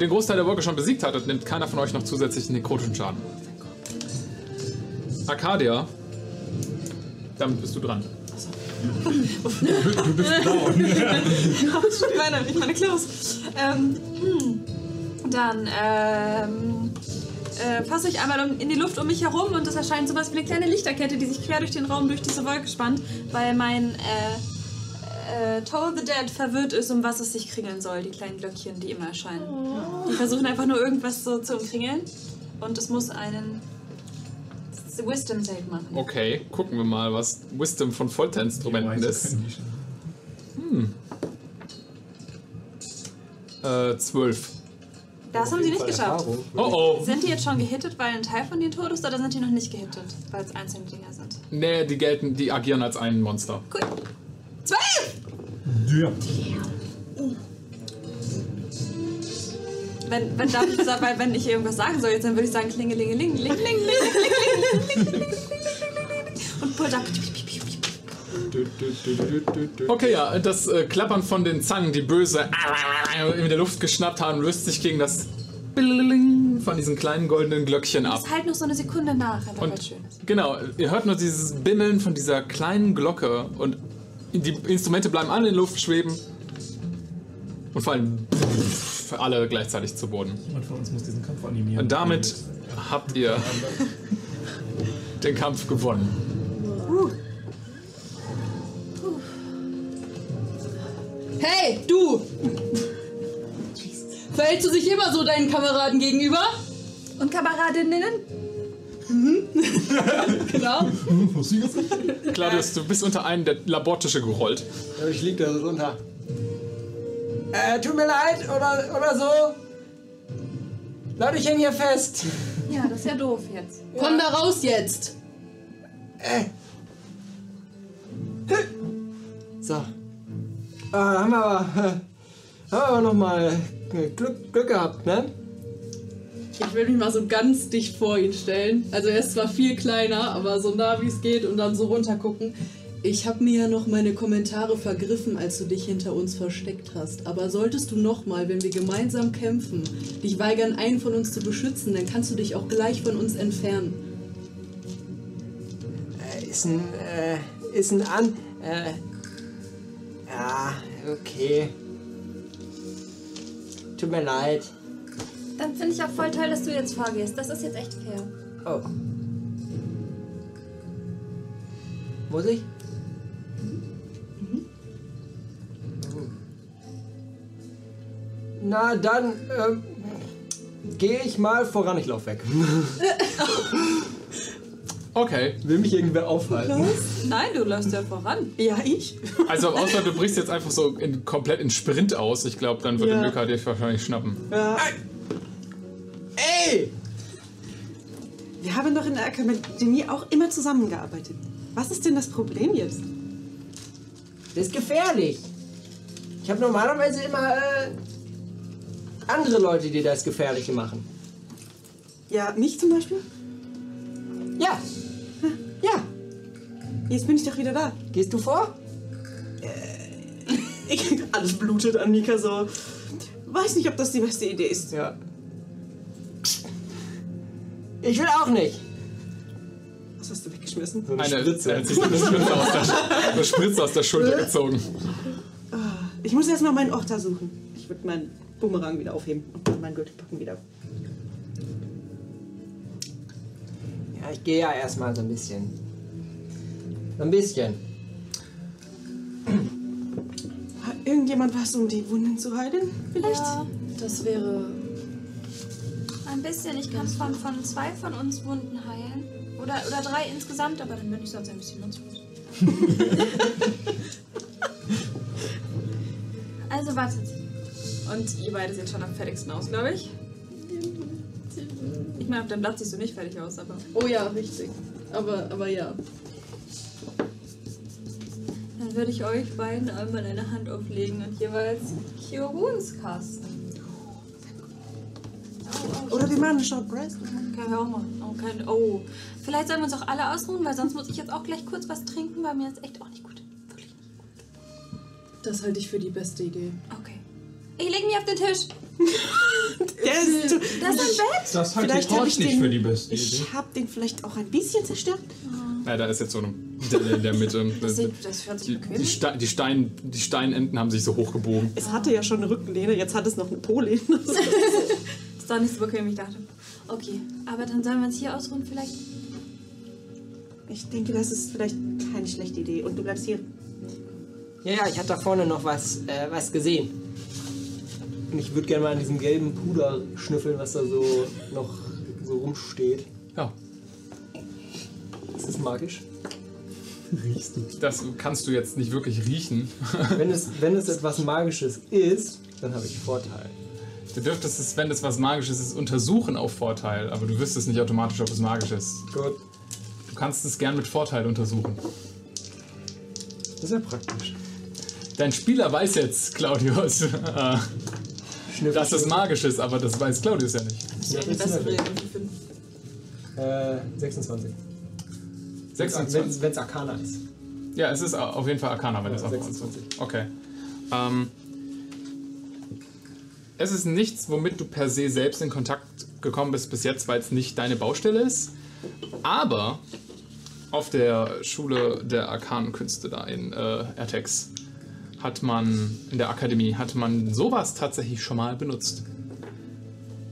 den Großteil der Wolke schon besiegt hattet, nimmt keiner von euch noch zusätzlichen nekrotischen Schaden. Arcadia, damit bist du dran. meine, ich meine Klaus. Ähm, hm. Dann ähm, äh, fasse ich einmal in die Luft um mich herum und es erscheint sowas wie eine kleine Lichterkette, die sich quer durch den Raum durch diese Wolke spannt, weil mein äh, äh, Toll the Dead verwirrt ist, um was es sich kringeln soll, die kleinen Glöckchen, die immer erscheinen. Die versuchen einfach nur irgendwas so zu umkringeln und es muss einen Wisdom Save machen. Okay, gucken wir mal, was Wisdom von Folterinstrumenten ist. Äh, 12. Das haben sie nicht geschafft. Oh oh. Sind die jetzt schon gehittet, weil ein Teil von denen tot ist, oder sind die noch nicht gehittet, weil es einzelne Dinger sind? Nee, die gelten, die agieren als ein Monster. Cool. Zwölf! Ja wenn, wenn, dann, weil wenn ich irgendwas sagen soll, jetzt, dann würde ich sagen Klingelingeling, und Pulldog. Okay, ja, das äh, Klappern von den Zangen, die böse in der Luft geschnappt haben, löst sich gegen das von diesen kleinen goldenen Glöckchen ab. Das halt noch so eine Sekunde nach, aber und, schön ist. Genau, ihr hört nur dieses Bimmeln von dieser kleinen Glocke und die Instrumente bleiben alle in der Luft schweben und fallen für alle gleichzeitig zu Boden. Jemand von uns muss diesen Kampf animieren. Und damit habt ihr den Kampf gewonnen. Hey, du! Verhältst du dich immer so deinen Kameraden gegenüber? Und Kameradinnen? Genau. Sie gesagt? Claudius, du bist unter einen der Labortische gerollt. Ja, ich lieg da so runter. Äh, tut mir leid, oder, oder so. Leute, ich häng hier fest. Ja, das ist ja doof jetzt. Komm da raus jetzt! So. Ah, haben wir aber, äh, haben wir aber nochmal Glück, Glück gehabt, ne? Ich will mich mal so ganz dicht vor ihn stellen. Also er ist zwar viel kleiner, aber so nah wie es geht und dann so runter gucken. Ich habe mir ja noch meine Kommentare vergriffen, als du dich hinter uns versteckt hast. Aber solltest du nochmal, wenn wir gemeinsam kämpfen, dich weigern, einen von uns zu beschützen, dann kannst du dich auch gleich von uns entfernen. Äh, ist ein, äh, ist ein An, äh, ja, okay. Tut mir leid. Dann finde ich auch voll toll, dass du jetzt vorgehst. Das ist jetzt echt fair. Oh. Muss ich? Na, dann ähm, gehe ich mal voran, ich lauf weg. Okay. Will mich irgendwer aufhalten? Nein, du läufst ja voran. Ja, ich? Also außer du brichst jetzt einfach so in, komplett in Sprint aus. Ich glaube, dann wird Ja. der Mika dich wahrscheinlich schnappen. Ja. Ey! Wir haben doch in der Akademie auch immer zusammengearbeitet. Was ist denn das Problem jetzt? Das ist gefährlich. Ich habe normalerweise immer äh, andere Leute, die das Gefährliche machen. Ja, mich zum Beispiel? Ja. Ja. Jetzt bin ich doch wieder da. Gehst du vor? Ich, alles blutet an Mika so. Weiß nicht, ob das die beste Idee ist. Ja. Ich will auch nicht. Was hast du weggeschmissen? So eine, Eine Spritze. er hat sich so eine Spritze aus der, eine Spritze aus der Schulter gezogen. Ich muss erstmal meinen Ort da suchen. Ich würde meinen Bumerang wieder aufheben und dann meinen Gürtel packen wieder. Ja, ich gehe ja erstmal so ein bisschen. So ein bisschen. Hat irgendjemand was, um die Wunden zu heilen? Vielleicht? Ja, Das wäre. ein bisschen. Ich kann von, von zwei von uns Wunden heilen. Oder, oder drei insgesamt, aber dann bin ich sonst ein bisschen nutzlos. also wartet. Und ihr beide seht schon am fertigsten aus, glaube ich. Ich meine, auf dem Blatt siehst du nicht fertig aus, aber. Oh ja, richtig. Aber, aber ja. Dann würde ich euch beiden einmal eine Hand auflegen und jeweils Wounds casten. Oder wir machen eine Short Rest. Können wir auch machen. Oh, kein, oh. Vielleicht sollen wir uns auch alle ausruhen, weil sonst muss ich jetzt auch gleich kurz was trinken, weil mir ist echt auch nicht gut. Wirklich. Das halte ich für die beste Idee. Okay. Ich lege mich auf den Tisch. Der ist, Das ist ein Bett. Das halte Vielleicht ich hab ich nicht den- für die beste Idee. ich habe den vielleicht auch ein bisschen zerstört. Ja, da ist jetzt so eine Delle in der Mitte. Das, sieht, das hört sich Die, die, die, Stein, die Steinenden haben sich so hochgebogen. Es hatte ja schon eine Rückenlehne, jetzt hat es noch eine Po-Lehne. Das ist doch nicht so bequem, wie ich dachte. Okay, aber dann sollen wir uns hier ausruhen vielleicht. Ich denke, das ist vielleicht keine schlechte Idee. Und du bleibst hier. Ja, ja, ich hatte da vorne noch was, äh, was gesehen. Und ich würde gerne mal an diesem gelben Puder schnüffeln, was da so noch so rumsteht. Ja, Ist das magisch? Riechst du? das kannst du jetzt nicht wirklich riechen. Wenn es, wenn es etwas Magisches ist, dann habe ich Vorteil. Du dürftest es, wenn es was Magisches ist, untersuchen auf Vorteil, aber du wüsstest nicht automatisch, ob es magisch ist. Gut. Du kannst es gern mit Vorteil untersuchen. Das ist ja praktisch. Dein Spieler weiß jetzt, Claudius, äh, Schnüffel, dass es schnüffel. magisch ist, aber das weiß Claudius ja nicht. Das eine Schnüffel, bessere schnüffel. Idee finden. Äh, 26. 26. Wenn es Arcana ist. Ja, es ist auf jeden Fall Arcana, wenn Ja, es auf 26. Okay. Ähm, es ist nichts, womit du per se selbst in Kontakt gekommen bist bis jetzt, weil es nicht deine Baustelle ist. Aber auf der Schule der Arkanenkünste da in äh, Ertex hat man, in der Akademie, hat man sowas tatsächlich schon mal benutzt.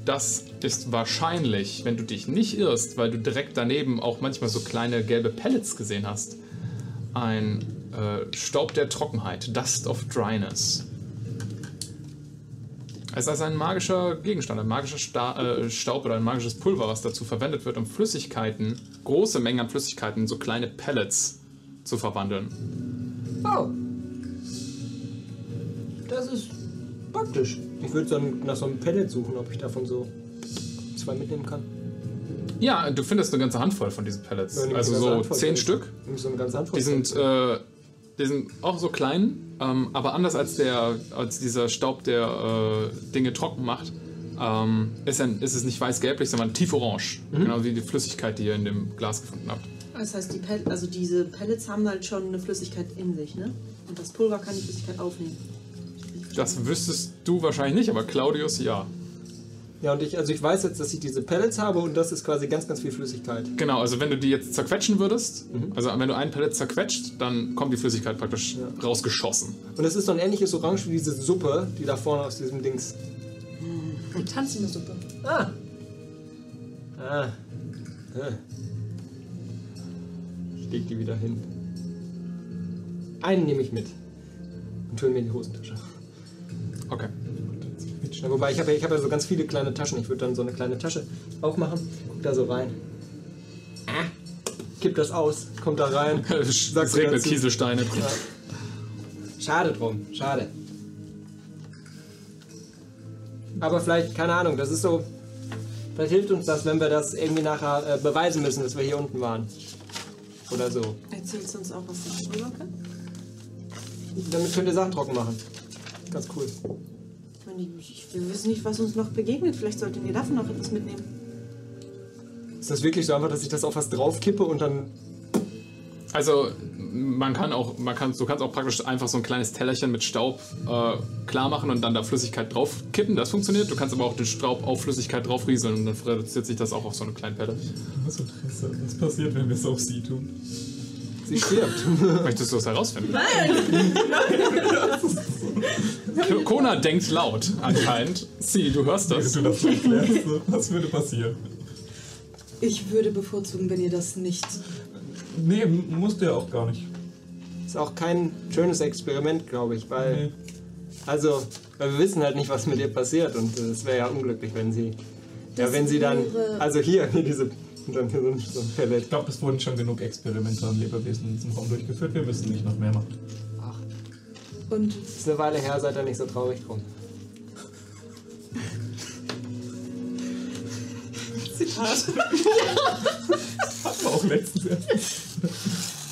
Das ist wahrscheinlich, wenn du dich nicht irrst, weil du direkt daneben auch manchmal so kleine gelbe Pellets gesehen hast, ein äh, Staub der Trockenheit, Dust of Dryness. Es ist also ein magischer Gegenstand, ein magischer Sta äh, Staub oder ein magisches Pulver, was dazu verwendet wird, um Flüssigkeiten, große Mengen an Flüssigkeiten, so kleine Pellets zu verwandeln. Oh. Das ist praktisch. Ich würde so nach so einem Pellet suchen, ob ich davon so zwei mitnehmen kann. Ja, du findest eine ganze Handvoll von diesen Pellets. Ja, also so Handvoll zehn. Stück. So eine ganze Handvoll Die sind, äh, die sind auch so klein, ähm, aber anders als, der, als dieser Staub, der äh, Dinge trocken macht, ähm, ist, ein, ist es nicht weiß-gelblich, sondern tieforange. Mhm. Genau wie die Flüssigkeit, die ihr in dem Glas gefunden habt. Das heißt, die Pel also diese Pellets haben halt schon eine Flüssigkeit in sich, ne? Und das Pulver kann die Flüssigkeit aufnehmen. Das wüsstest du wahrscheinlich nicht, aber Claudius ja. Ja, und ich, also ich weiß jetzt, dass ich diese Pellets habe und das ist quasi ganz, ganz viel Flüssigkeit. Genau, also wenn du die jetzt zerquetschen würdest, Mhm. also wenn du einen Pellet zerquetscht, dann kommt die Flüssigkeit praktisch rausgeschossen. Und es ist so ein ähnliches Orange wie diese Suppe, die da vorne aus diesem Dings. Die tanzende Suppe. Ah. Ah. ah. Ich leg die wieder hin. Einen nehme ich mit. Und tue mir in die Hosentasche. Okay. Wobei ich habe ja, ich hab ja so ganz viele kleine Taschen. Ich würde dann so eine kleine Tasche aufmachen, guck da so rein. Ah, Kipp das aus, kommt da rein. Es Sagst du regnet dazu? Kieselsteine. Ja. Schade drum, schade. Aber vielleicht, keine Ahnung, das ist so. Vielleicht hilft uns das, wenn wir das irgendwie nachher äh, beweisen müssen, dass wir hier unten waren. Oder so. Erzählst du uns auch, was du drüber kann? Damit könnt ihr Sachen trocken machen. Ganz cool. Ich meine, ich- Wir wissen nicht, was uns noch begegnet. Vielleicht sollten wir davon noch etwas mitnehmen. Ist das wirklich so einfach, dass ich das auf was draufkippe und dann. Also man kann auch, man kann, du kannst auch praktisch einfach so ein kleines Tellerchen mit Staub äh, klar machen und dann da Flüssigkeit draufkippen. Das funktioniert. Du kannst aber auch den Staub auf Flüssigkeit draufrieseln und dann reduziert sich das auch auf so eine kleine Pelle. Interesse. Was passiert, wenn wir es auf sie tun? Sie stirbt. Möchtest du das herausfinden? Nein! Kona denkt laut, anscheinend. Sie, du hörst Wenn das. du das erklärst, was würde passieren? Ich würde bevorzugen, wenn ihr das nicht. Nee, musst du ja auch gar nicht. Ist auch kein schönes Experiment, glaube ich, weil. Nee. Also, weil wir wissen halt nicht, was mit ihr passiert und äh, es wäre ja unglücklich, wenn sie. ja, Das wenn sie dann. Also hier, hier diese. Und dann hier so ein, so ein Pellet. Ich glaube, es wurden schon genug Experimente an Lebewesen in diesem Raum durchgeführt. Wir müssen nicht noch mehr machen. Und Ist eine Weile her, seid ihr nicht so traurig drum. Zitat. Hatten wir auch letztens erst.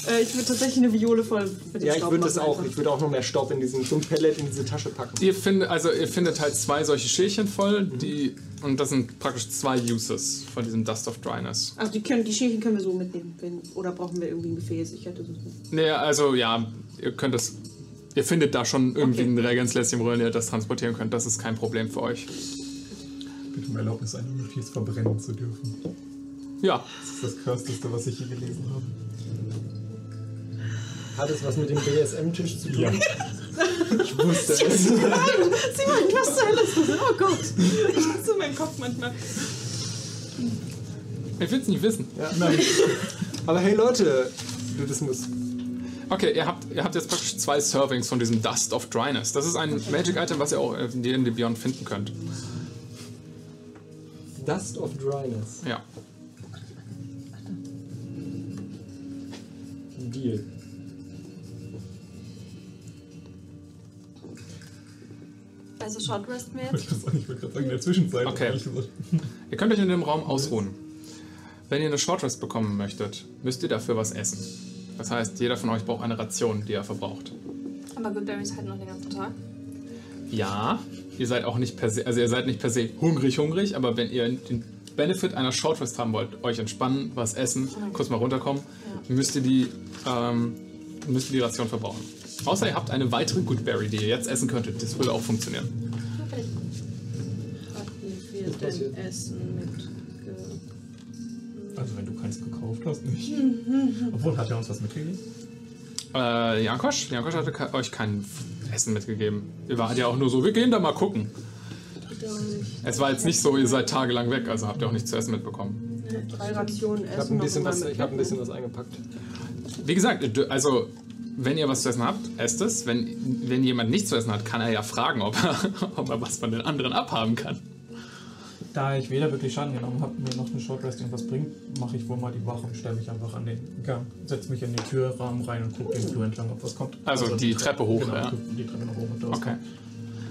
Äh, ich würde tatsächlich eine Viole voll mit dem Ja, ich Staub würde das machen auch. einfach. Ich würde auch noch mehr Staub in diesen so ein Pellet in diese Tasche packen. Ihr findet, also ihr findet halt zwei solche Schälchen voll, die und das sind praktisch zwei Uses von diesem Dust of Dryness. Also die, können, die Schälchen können wir so mitnehmen. Wenn, oder brauchen wir irgendwie ein Gefäß? Ich hätte das nicht. Nee, also ja, ihr könnt das. Ihr findet da schon irgendwie Okay. ein Reagenzläschen, worin ihr das transportieren könnt. Das ist kein Problem für euch. Bitte um Erlaubnis, eine Notiz verbrennen zu dürfen. Ja, Das ist das Körsteste, was ich je gelesen habe. Hat es was mit dem BSM-Tisch zu tun? Ja. Ich wusste es. Simon, was zur Hölle ist das? Oh Gott. Ich hasse meinen Kopf manchmal. ich will es nicht wissen. Ja. Aber hey Leute, du, das muss. Okay, ihr habt, ihr habt jetzt praktisch zwei Servings von diesem Dust of Dryness. Das ist ein Magic-Item, was ihr auch in D&D Beyond finden könnt. Dust of Dryness. Ja. Deal. Also Short Rest mir Ich wollte gerade sagen, in der Zwischenzeit. Okay. ehrlich gesagt. Ihr könnt euch in dem Raum ausruhen. Wenn ihr eine Short Rest bekommen möchtet, müsst ihr dafür was essen. Das heißt, jeder von euch braucht eine Ration, die er verbraucht. Aber Goodberries halten noch den ganzen Tag. Ja, ihr seid auch nicht per se, also ihr seid nicht per se hungrig, hungrig, aber wenn ihr den Benefit einer Short Rest haben wollt, euch entspannen, was essen, kurz mal runterkommen, müsst ihr die, ähm, müsst ihr die Ration verbrauchen. Außer ihr habt eine weitere Goodberry, die ihr jetzt essen könntet. Das würde auch funktionieren. hatten wir denn Essen mit. Ge Also, wenn du keins gekauft hast, nicht. Obwohl, hat er uns was mitgegeben? Äh, Jankosch? Jankosch hatte ke euch kein Essen mitgegeben. Ihr wart ja auch nur so, wir gehen da mal gucken. Es war jetzt nicht so, ihr seid tagelang weg, also habt ihr auch nichts zu essen mitbekommen. Drei Rationen Essen. Ich habe ein, bisschen was- ich hab ein bisschen was eingepackt. Wie gesagt, also wenn ihr was zu essen habt, esst es. Wenn, wenn jemand nichts zu essen hat, kann er ja fragen, ob er, ob er was von den anderen abhaben kann. Da ich weder wirklich Schaden genommen habe, mir noch eine Short Rest irgendwas bringt, mache ich wohl mal die Wache und stelle mich einfach an den Gang. Setze mich in den Türrahmen rein und gucke den Flur entlang, ob was kommt. Also die Treppe hoch, genau, ja. die Treppe nach oben und raus. Okay.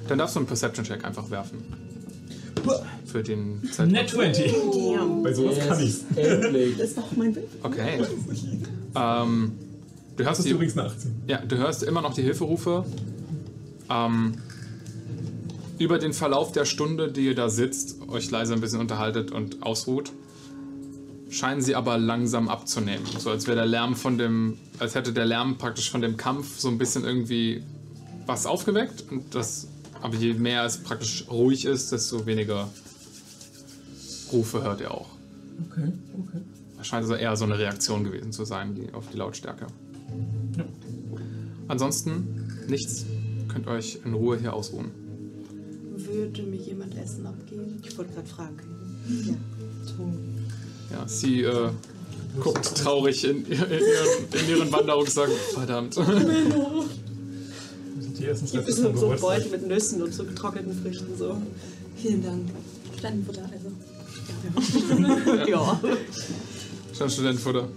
Dann darfst du einen Perception-Check einfach werfen. Für den Zeit. Net 20! Bei sowas kann ich's. Endlich. Das ist doch mein Bild. Okay. Ähm, du hörst die, übrigens eine 18. Ja, du hörst immer noch die Hilferufe. Ähm, über den Verlauf der Stunde, die ihr da sitzt, euch leise ein bisschen unterhaltet und ausruht, scheinen sie aber langsam abzunehmen. So als wäre der Lärm von dem, als hätte der Lärm praktisch von dem Kampf so ein bisschen irgendwie was aufgeweckt. Und das, aber je mehr es praktisch ruhig ist, desto weniger Rufe hört ihr auch. Okay, okay. Das scheint also eher so eine Reaktion gewesen zu sein, die, auf die Lautstärke. Ja. Ansonsten nichts. Könnt euch in Ruhe hier ausruhen. würde mir jemand Essen abgeben? Ich wollte gerade fragen. Ja, sie äh, guckt traurig in, in, ihren, in ihren Wanderungssack. Verdammt. Die Hier Essensreste ist so ein. Beutel mit Nüssen und so getrockneten Früchten. So. Vielen Dank. Studentenfutter also. Ja. Schon Studentenfutter.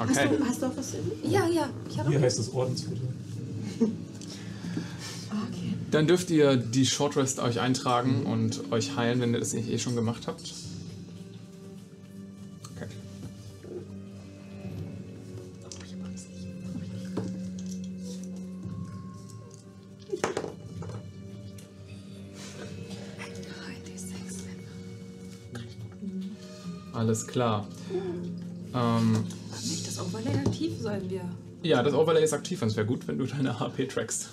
Hast, Okay. du, hast du auch was in? Ja, ja. Ich habe Hier heißt es Ordensfutter. Okay. Dann dürft ihr die Short Rest euch eintragen und euch heilen, wenn ihr das nicht eh schon gemacht habt. Okay. Alles klar. Ähm, Overlay aktiv sollen wir. ja, das Overlay ist aktiv und es wäre gut, wenn du deine HP trackst.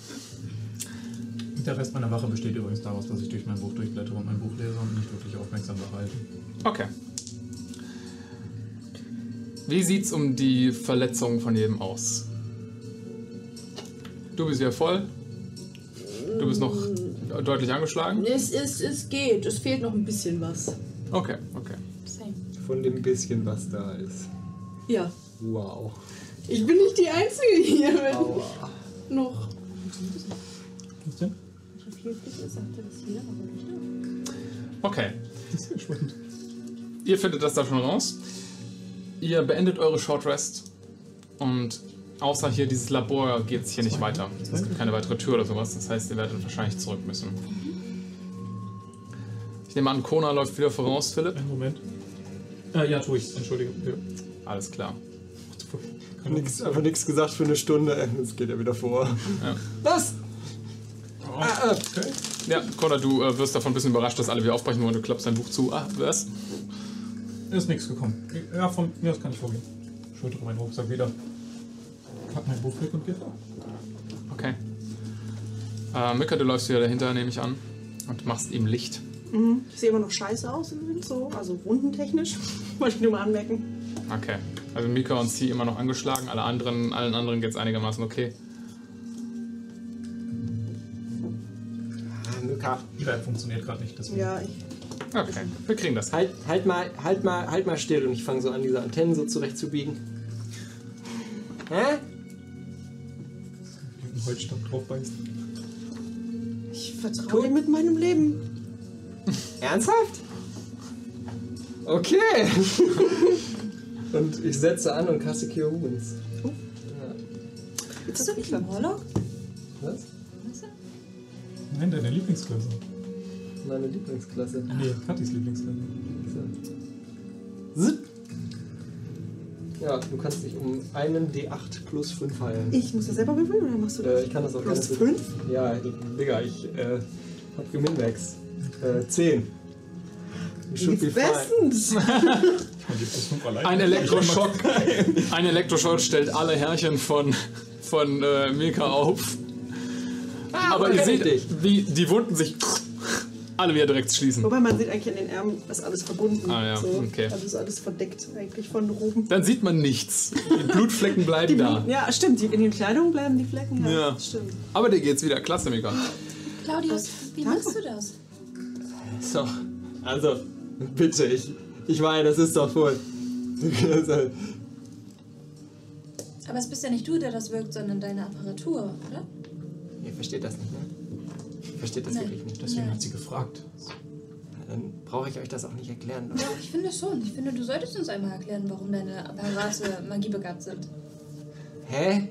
Der Rest meiner Wache besteht übrigens daraus, dass ich durch mein Buch durchblättere und mein Buch lese und nicht wirklich aufmerksam behalte. Okay. Wie sieht's um die Verletzungen von jedem aus? Du bist wieder voll. Du bist noch deutlich angeschlagen. Es, es, es geht, es fehlt noch ein bisschen was. Okay, okay. Same. Von dem bisschen, was da ist. Ja. Wow. Ich bin nicht die Einzige hier mit Aua. noch. Was denn? Okay. Das ist ja spannend. Ihr findet das da schon raus. Ihr beendet eure Short Rest und außer hier dieses Labor geht es hier nicht weiter. Es gibt keine weitere Tür oder sowas. Das heißt, ihr werdet wahrscheinlich zurück müssen. Ich nehme an, Kona läuft wieder voraus, Philipp. Einen Moment. Äh, ja, tue ich. Entschuldigung. Ja. Alles klar. Nix, einfach nichts gesagt für eine Stunde. Es geht ja wieder vor. Ja. Was? Oh, Ah, ah. okay. Ja, Kona, du äh, wirst davon ein bisschen überrascht, dass alle wieder aufbrechen wollen. Du klappst dein Buch zu. Ah, was? Ist nichts gekommen. Ja, von mir aus kann ich vorgehen. Schultere meinen Rucksack wieder. Pack mein Buch weg und gehe vor. Okay. Äh, Mika, du läufst wieder dahinter, nehme ich an. Und machst ihm Licht. Mhm. Ich sehe immer noch scheiße aus, so, also wundentechnisch. Wollte ich nur mal anmerken. Okay. Also Mika und Sie immer noch angeschlagen, alle anderen, allen anderen geht's einigermaßen okay. Ah, Mika. Die App funktioniert gerade nicht, deswegen. Ja, ich. Okay, wir kriegen das. Halt, halt mal, halt mal, halt mal still und ich fange so an, diese Antennen so zurechtzubiegen. Hä? Einen Holzstab drauf beißt. Ich vertraue dir mit meinem Leben. Ernsthaft? Okay. und ich setze an und kasse Cure Wounds. Ja. Jetzt Bist du nicht im Warlock? Was? Nein, deine Lieblingsklasse. Meine Lieblingsklasse. Nee, Katis Lieblingsklasse. So. Zip. Ja, du kannst dich um einen D8 plus 5 heilen. Ich muss das selber würfeln oder machst du das? Äh, ich kann das auch Plus gerne. 5? Ja, Digga, ich äh, hab geminmaxt. Äh, 10. You should be fine. Ein Elektroschock. Ein Elektroschock stellt alle Härchen von, von äh, Mika auf. Aber ihr seht, dich. wie die Wunden sich alle wieder direkt schließen. Wobei man sieht eigentlich an den Ärmeln, ist alles verbunden. Ah, ja, so. okay. Also ist alles verdeckt eigentlich von oben. Dann sieht man nichts. Die Blutflecken bleiben Die, da. Ja, stimmt. Die, in den Kleidungen bleiben die Flecken. Ja, Ja. stimmt. Aber dir geht's wieder. Klasse, Mika. Claudius, wie Danke. machst du das? So, also, bitte, ich, ich meine, das ist doch wohl. Aber es bist ja nicht du, der das wirkt, sondern deine Apparatur, oder? Ihr versteht das nicht, ne? Ihr versteht das Nein. wirklich nicht. Deswegen Nein. hat sie gefragt. Dann brauche ich euch das auch nicht erklären. Oder? Ja, ich finde schon. Ich finde, du solltest uns einmal erklären, warum deine Apparate magiebegabt sind. Hä?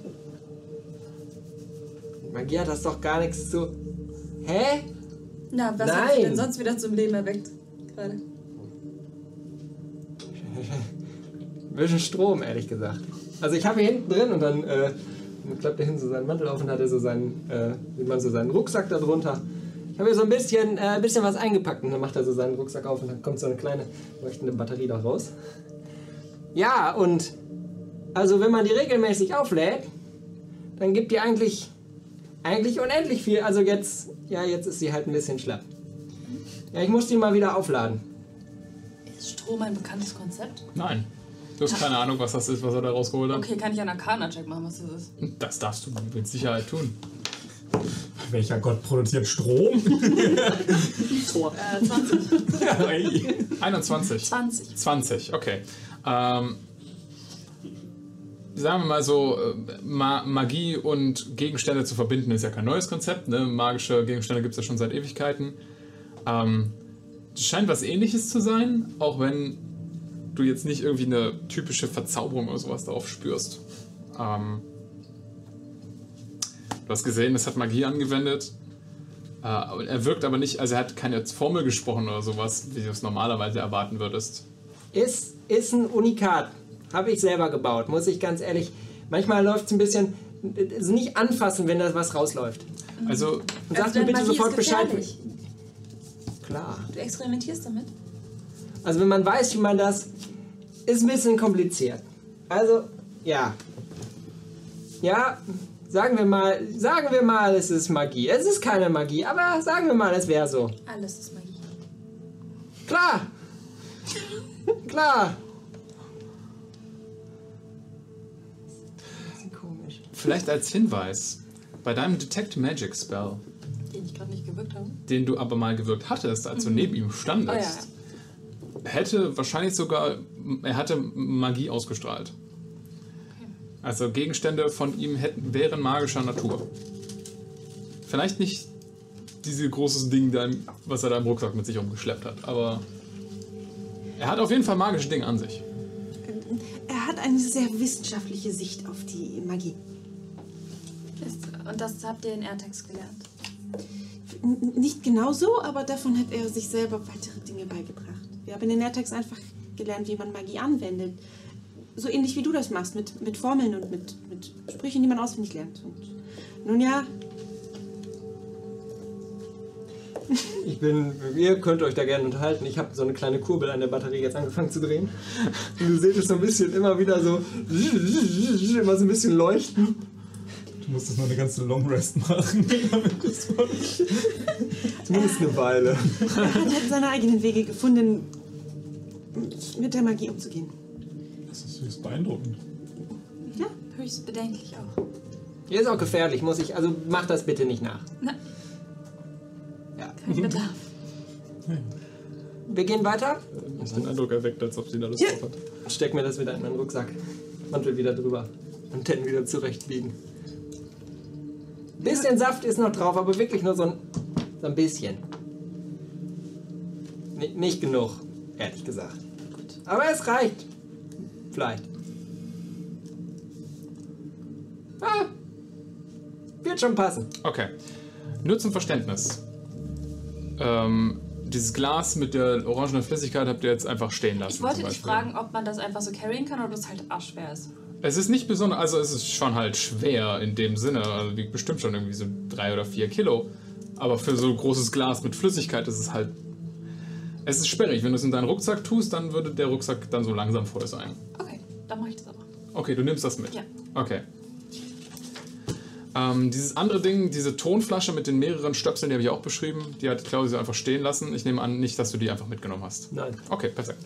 Magie hat das doch gar nichts zu. Hä? Na, was hat Nein. dich denn sonst wieder zum Leben erweckt? Gerade. Ein bisschen Strom, ehrlich gesagt. Also ich habe hier hinten drin und dann äh, klappt er hinten so seinen Mantel auf und hat er so seinen, äh, sieht man so seinen Rucksack da drunter. Ich habe hier so ein bisschen, äh, bisschen was eingepackt und dann macht er so seinen Rucksack auf und dann kommt so eine kleine leuchtende Batterie da raus. Ja, und also wenn man die regelmäßig auflädt, dann gibt die eigentlich, eigentlich unendlich viel. Also jetzt, ja, jetzt ist sie halt ein bisschen schlapp. Ja, ich muss die mal wieder aufladen. Ist Strom ein bekanntes Konzept? Nein. Du hast keine Ahnung, was das ist, was er da rausgeholt hat. Okay, kann ich einen Arcana-Check machen, was das ist? Das darfst du mit Sicherheit tun. Welcher Gott produziert Strom? Tor. Äh, 20. Ey. 21. 20. 20, okay. Ähm, sagen wir mal so, äh, Ma Magie und Gegenstände zu verbinden ist ja kein neues Konzept. Ne? Magische Gegenstände gibt es ja schon seit Ewigkeiten. Ähm, scheint was ähnliches zu sein, auch wenn du jetzt nicht irgendwie eine typische Verzauberung oder sowas darauf spürst. Ähm, du hast gesehen, es hat Magie angewendet. Äh, er wirkt aber nicht, also er hat keine Formel gesprochen oder sowas, wie du es normalerweise erwarten würdest. Ist, ist ein Unikat. Habe ich selber gebaut, muss ich ganz ehrlich. Manchmal läuft es ein bisschen. Also nicht anfassen, wenn da was rausläuft. Also, Und Also mir deine bitte Magie sofort Bescheid. Klar. Du experimentierst damit? Also wenn man weiß, wie man das. Ist ein bisschen kompliziert. Also, ja. Ja, sagen wir mal, sagen wir mal, es ist Magie. Es ist keine Magie, aber sagen wir mal, es wäre so. Alles ist Magie. Klar! Klar! Bisschen komisch. vielleicht als Hinweis, bei deinem Detect Magic Spell, Den ich gerade nicht gewirkt habe. den du aber mal gewirkt hattest, als du neben ihm standest, hätte wahrscheinlich sogar, er hatte Magie ausgestrahlt. Also Gegenstände von ihm hätten, wären magischer Natur. Vielleicht nicht dieses großes Ding, was er da im Rucksack mit sich rumgeschleppt hat, aber er hat auf jeden Fall magische Dinge an sich. Er hat eine sehr wissenschaftliche Sicht auf die Magie. Und das habt ihr in Airtex gelernt. Nicht genau so, aber davon hat er sich selber weitere Dinge beigebracht. Wir haben in den Airtags einfach gelernt, wie man Magie anwendet. So ähnlich wie du das machst, mit, mit Formeln und mit, mit Sprüchen, die man auswendig lernt. Und nun ja, Ich bin, ihr könnt euch da gerne unterhalten. Ich habe so eine kleine Kurbel an der Batterie jetzt angefangen zu drehen. Und du seht es so ein bisschen immer wieder so, immer so ein bisschen leuchten. Du musst das mal eine ganze Long Rest machen. das Zumindest eine Weile. er hat halt seine eigenen Wege gefunden, mit der Magie umzugehen. Das ist höchst beeindruckend. Höchst bedenklich auch. Hier ist auch gefährlich, muss ich, also mach das bitte nicht nach. Na. Ja. Kein Bedarf. Wir gehen weiter. Das ist den Eindruck erweckt, als ob sie da Lust Ja. drauf hat. Steck mir das wieder in meinen Rucksack. Mantel wieder drüber. Antennen wieder zurechtbiegen. Bisschen Saft ist noch drauf, aber wirklich nur so ein, so ein bisschen. Ni- nicht genug, ehrlich gesagt. Aber es reicht. Vielleicht. Ah, wird schon passen. Okay. Nur zum Verständnis. Ähm, dieses Glas mit der orangenen Flüssigkeit habt ihr jetzt einfach stehen lassen. Ich wollte dich fragen, ob man das einfach so carryen kann oder ob das halt arschschwer ist. Es ist nicht besonders, also es ist schon halt schwer in dem Sinne. Also wiegt bestimmt schon irgendwie so drei oder vier Kilo. Aber für so ein großes Glas mit Flüssigkeit ist es halt. Es ist sperrig. Wenn du es in deinen Rucksack tust, dann würde der Rucksack dann so langsam voll sein. Okay, dann mache ich das aber. Okay, du nimmst das mit. Ja. Okay. Ähm, dieses andere Ding, diese Tonflasche mit den mehreren Stöpseln, die habe ich auch beschrieben. Die hat Claudia so einfach stehen lassen. Ich nehme an, nicht, dass du die einfach mitgenommen hast. Nein. Okay, perfekt.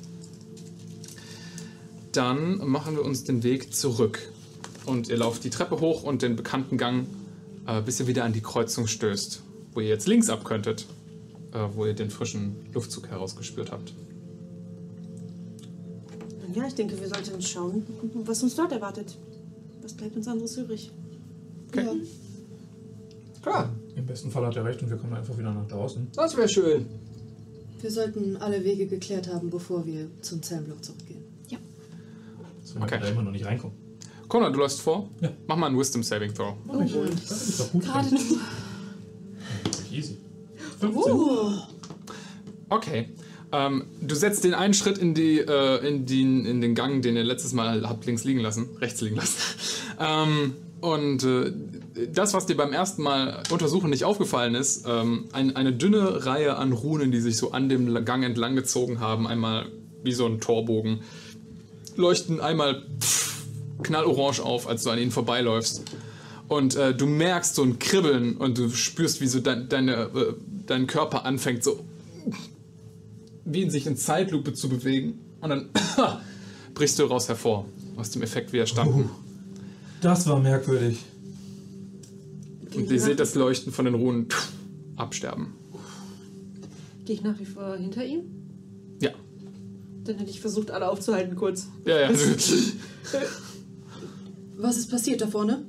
Dann machen wir uns den Weg zurück. Und ihr lauft die Treppe hoch und den bekannten Gang, äh, bis ihr wieder an die Kreuzung stößt, wo ihr jetzt links ab könntet, äh, wo ihr den frischen Luftzug herausgespürt habt. Ja, ich denke, wir sollten schauen, was uns dort erwartet. Was bleibt uns anderes übrig? Okay. Klar, Im besten Fall hat er recht und wir kommen einfach wieder nach draußen. das wäre schön. Wir sollten alle Wege geklärt haben, bevor wir zum Zellenblock zurückgehen. So man Okay. kann da immer noch nicht reinkommen. Conor, du läufst vor? Ja. Mach mal einen Wisdom Saving Throw. Oh, ich, das ist doch gut. Gerade du. Easy. 15. Okay. Ähm, du setzt den einen Schritt in, die, äh, in, die, in den Gang, den ihr letztes Mal habt links liegen lassen, rechts liegen lassen. ähm, und äh, das, was dir beim ersten Mal untersuchen nicht aufgefallen ist, ähm, ein, eine dünne Reihe an Runen, die sich so an dem Gang entlang gezogen haben, einmal wie so ein Torbogen, leuchten einmal pff, knallorange auf, als du an ihnen vorbeiläufst. Und äh, du merkst so ein Kribbeln und du spürst, wie so dein, deine, äh, dein Körper anfängt, so wie in sich in Zeitlupe zu bewegen. Und dann brichst du raus hervor, aus dem Effekt widerstanden. Das war merkwürdig. Und ihr seht das Leuchten von den Runen absterben. Gehe ich nach wie vor hinter ihm? Dann hätte ich versucht, alle aufzuhalten kurz. Ja, ja. Was ist passiert da vorne?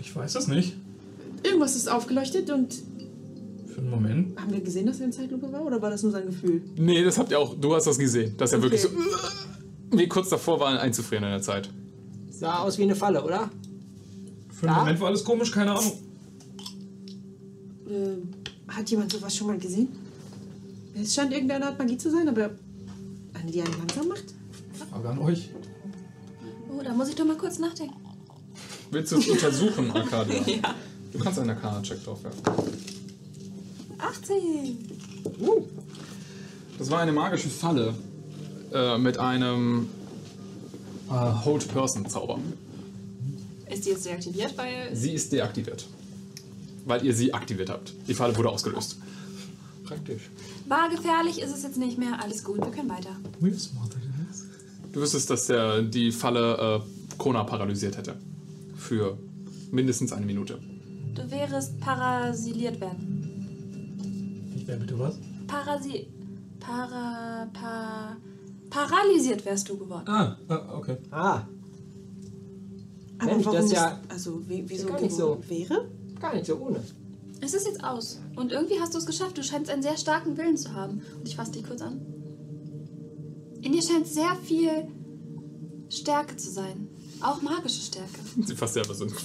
Ich weiß es nicht. Irgendwas ist aufgeleuchtet und Für einen Moment. haben wir gesehen, dass er in Zeitlupe war oder war das nur sein Gefühl? Nee, das habt ihr auch, du hast das gesehen, dass er Okay. wirklich so wie kurz davor war, einzufrieren in der Zeit. Sah aus wie eine Falle, oder? Für einen Ja? Moment war alles komisch, keine Ahnung. Ähm, Hat jemand sowas schon mal gesehen? Es scheint irgendeine Art Magie zu sein, aber eine, die einen langsam macht? Frage an euch. Oh, da muss ich doch mal kurz nachdenken. Willst du es untersuchen, Arcadia? ja. Du kannst einen Arcana-Check drauf werfen. 18. Das war eine magische Falle äh, mit einem äh, Hold-Person-Zauber. Ist die jetzt deaktiviert, weil. Sie ist deaktiviert. Weil ihr sie aktiviert habt. Die Falle wurde ausgelöst. Praktisch. War gefährlich, ist es jetzt nicht mehr. Alles gut, wir können weiter. We're smarter than this. Du wüsstest, dass der, die Falle äh, Kona paralysiert hätte. Für mindestens eine Minute. Du wärest parasiliert werden. Ich wäre bitte was? Parasi. Para. Pa, paralysiert wärst du geworden. Ah, ah okay. Ah, Aber Mensch, warum das ja also wie, wieso gar nicht so. wäre? gar nicht so ohne. Es ist jetzt aus. Und irgendwie hast du es geschafft. Du scheinst einen sehr starken Willen zu haben. Und ich fasse dich kurz an. In dir scheint sehr viel Stärke zu sein. Auch magische Stärke. Sie fasst selber so.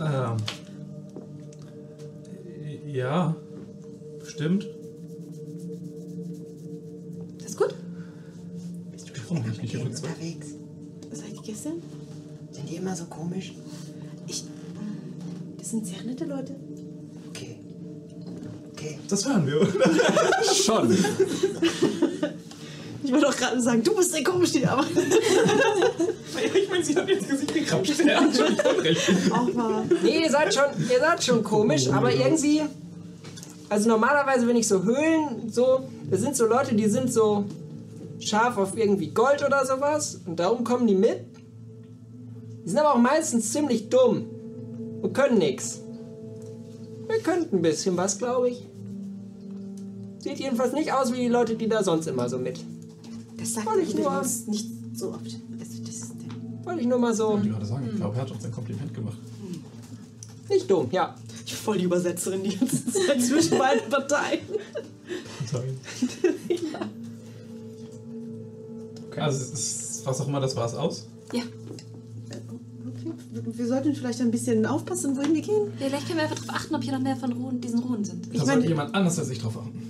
Ähm. Ja. Stimmt. Das ist gut. Warum bin ich nicht übrigens? unterwegs? Seit gestern? Sind die immer so komisch? Ich. Das sind sehr nette Leute. Okay. Okay. Das hören wir, oder? Schon. Ich wollte doch gerade sagen, du bist der komisch, die aber ich meine, sie hat jetzt Gesicht gekrapscht. Er hat schon voll recht. auch mal. Nee, ihr seid schon, ihr seid schon komisch, aber irgendwie. Also normalerweise, wenn ich so Höhlen so, das sind so Leute, die sind so scharf auf irgendwie Gold oder sowas und darum kommen die mit. Die sind aber auch meistens ziemlich dumm und können nix. Wir könnten ein bisschen was, glaube ich. Sieht jedenfalls nicht aus wie die Leute, die da sonst immer so mit. Das sagt Wollte ich nur- nicht so oft. Also das ist der Wollte ich nur mal so. Ich wollte gerade sagen, ich glaube, er hat uns ein Kompliment gemacht. Nicht dumm, ja. Ich bin voll die Übersetzerin die ganze Zeit zwischen beiden Parteien. Okay. Also, es ist, was auch immer das war, ist aus. Ja. Wir sollten vielleicht ein bisschen aufpassen, wohin wir gehen. Vielleicht können wir einfach darauf achten, ob hier noch mehr von Ruhen, diesen Ruhen sind. Da Ich sollte meine, jemand anders als ich drauf achten.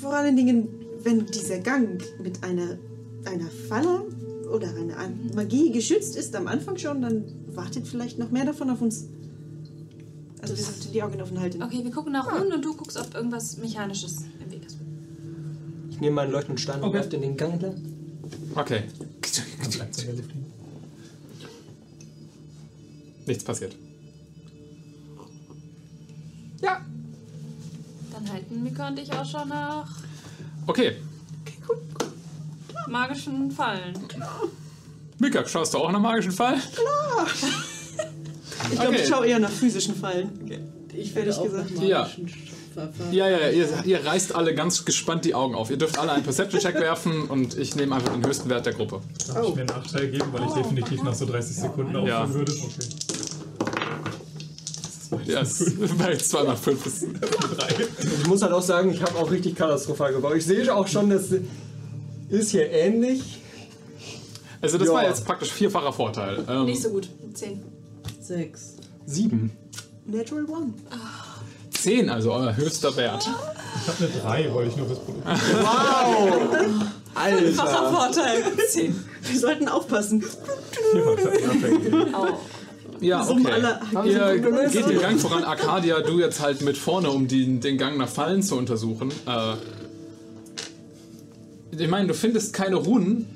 vor allen Dingen, wenn dieser Gang mit einer, einer Falle oder einer An- Magie geschützt ist am Anfang schon, dann wartet vielleicht noch mehr davon auf uns. Also wir sollten die Augen offen halten. Okay, wir gucken nach Ruhen und du guckst, ob irgendwas Mechanisches im Weg ist. Ich nehme meinen leuchtenden Stein und Okay. werfe den in den Gang entlang. Okay. Nichts passiert. Ja, Dann halten Mika und ich auch schon nach Okay. Magischen Fallen. Mika, schaust du auch nach magischen Fall? Ich glaube, Okay. ich schaue eher nach physischen Fallen. Ich werde auch gesagt. nach Ja. magischen Verfahren. Ja, ja, ja. Ihr, ihr reißt alle ganz gespannt die Augen auf. Ihr dürft alle einen Perception-Check werfen und ich nehme einfach den höchsten Wert der Gruppe. Darf ich mir einen Nachteil geben, weil ich definitiv nach so 30 Sekunden aufhören Ja. würde? Okay. Ja, es bei 2 nach 5 ist. Drei. ich muss halt auch sagen, ich habe auch richtig katastrophal gebaut. Ich sehe auch schon, das ist hier ähnlich. Also, das Ja. war jetzt praktisch vierfacher Vorteil. Ähm, Nicht so gut. Zehn. Sechs. Sieben. Natural One. 10, also euer höchster Wert. Ich habe eine 3, wollte ich nur das Produkt. Wow! Alter! Vorteil. Wir sollten aufpassen. Ja, Summen okay. alle- Ihr geht den Gang voran. Arcadia, du jetzt halt mit vorne, um die, den Gang nach Fallen zu untersuchen. Äh, ich meine, du findest keine Runen.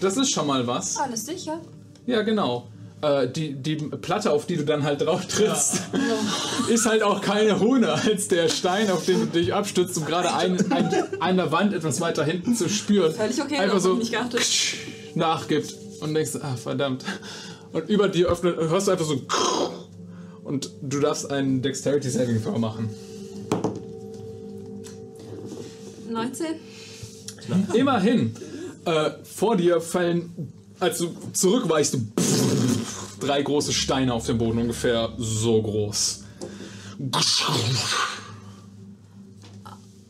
Das ist schon mal was. Alles sicher. Ja, genau. Äh, die, die Platte, auf die du dann halt drauf trittst, ist halt auch keine Rune als der Stein, auf den du dich abstützt, um gerade ein, ein, an der Wand etwas weiter hinten zu spüren. Völlig okay, Einfach so nicht geachtet. nachgibt und denkst, ah, verdammt. Und über dir öffnet, hörst du einfach so und du darfst einen Dexterity Saving Throw machen. 19. Immerhin. Äh, vor dir fallen, als du zurückweichst, du drei große Steine auf dem Boden, ungefähr so groß.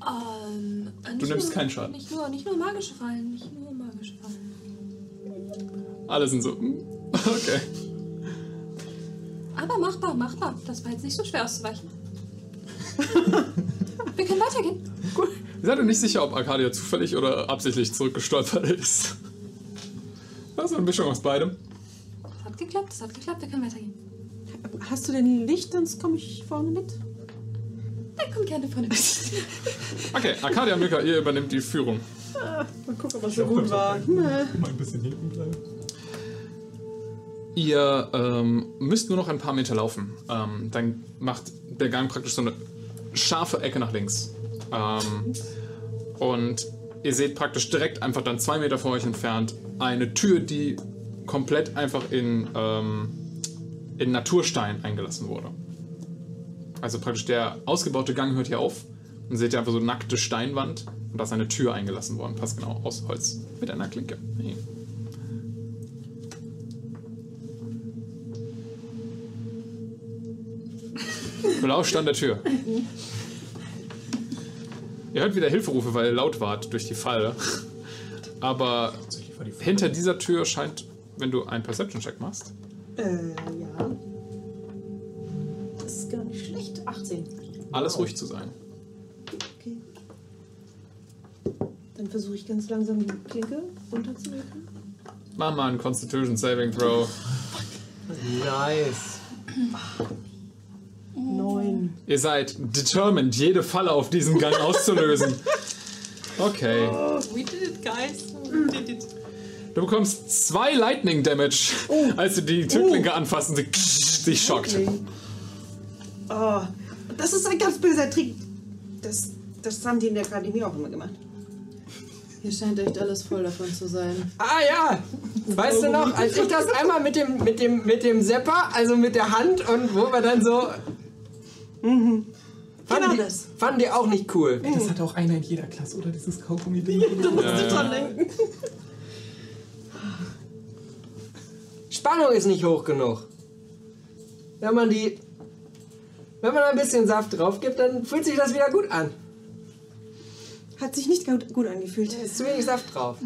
Ähm, äh, Du nimmst nur- keinen Schaden. Nicht nur, nicht nur magische Fallen, nicht nur magische Fallen. Alle sind so, hm, okay. Aber machbar, machbar. Das war jetzt nicht so schwer auszuweichen. Wir können weitergehen. Ihr seid euch nicht sicher, ob Arcadia zufällig oder absichtlich zurückgestolpert ist. Das ist eine Mischung aus beidem. Das hat geklappt, das hat geklappt. Wir können weitergehen. Hast du denn Licht? Sonst komme ich vorne mit. Dann komm gerne vorne mit. Okay, Arcadia Mika, ihr übernimmt die Führung. Mal gucken, was so gut war. Mal ein bisschen hinten bleiben. Ihr ähm, müsst nur noch ein paar Meter laufen. Ähm, dann macht der Gang praktisch so eine scharfe Ecke nach links. Ähm, und ihr seht praktisch direkt einfach dann zwei Meter vor euch entfernt eine Tür, die komplett einfach in, ähm, in Naturstein eingelassen wurde. Also praktisch der ausgebaute Gang hört hier auf und seht ihr einfach so nackte Steinwand und da ist eine Tür eingelassen worden, passt genau aus Holz mit einer Klinke. Hey. Belauscht an der Tür. Ihr hört wieder Hilferufe, weil ihr laut wart durch die Falle. Aber hinter dieser Tür scheint, wenn du einen Perception-Check machst, Äh, ja. Das ist gar nicht schlecht. 18. alles ruhig zu sein. Okay. Dann versuche ich ganz langsam die Klinke runterzuwirken. Mach mal einen Constitution Saving Throw. Nice. Neun. Ihr seid determined, jede Falle auf diesem Gang auszulösen. Okay. We did it, guys. We did it. Du bekommst zwei Lightning Damage, als du die Türklinke anfasst und sie dich schockt. Oh, das ist ein ganz böser Trick. Das, das haben die in der Akademie auch immer gemacht. Hier scheint echt alles voll davon zu sein. Ah ja! Weißt du noch, als ich das einmal mit dem, mit dem, mit dem Sepper, also mit der Hand und wo wir dann so. Fanden, Genau die, das. fanden die auch nicht cool. Das hat auch einer in jeder Klasse, oder? Dieses Kaugummi-Ding. Da musst du dran denken. Spannung ist nicht hoch genug. Wenn man die. Wenn man ein bisschen Saft drauf gibt, dann fühlt sich das wieder gut an. Hat sich nicht gut, angefühlt. Da ist zu wenig Saft drauf.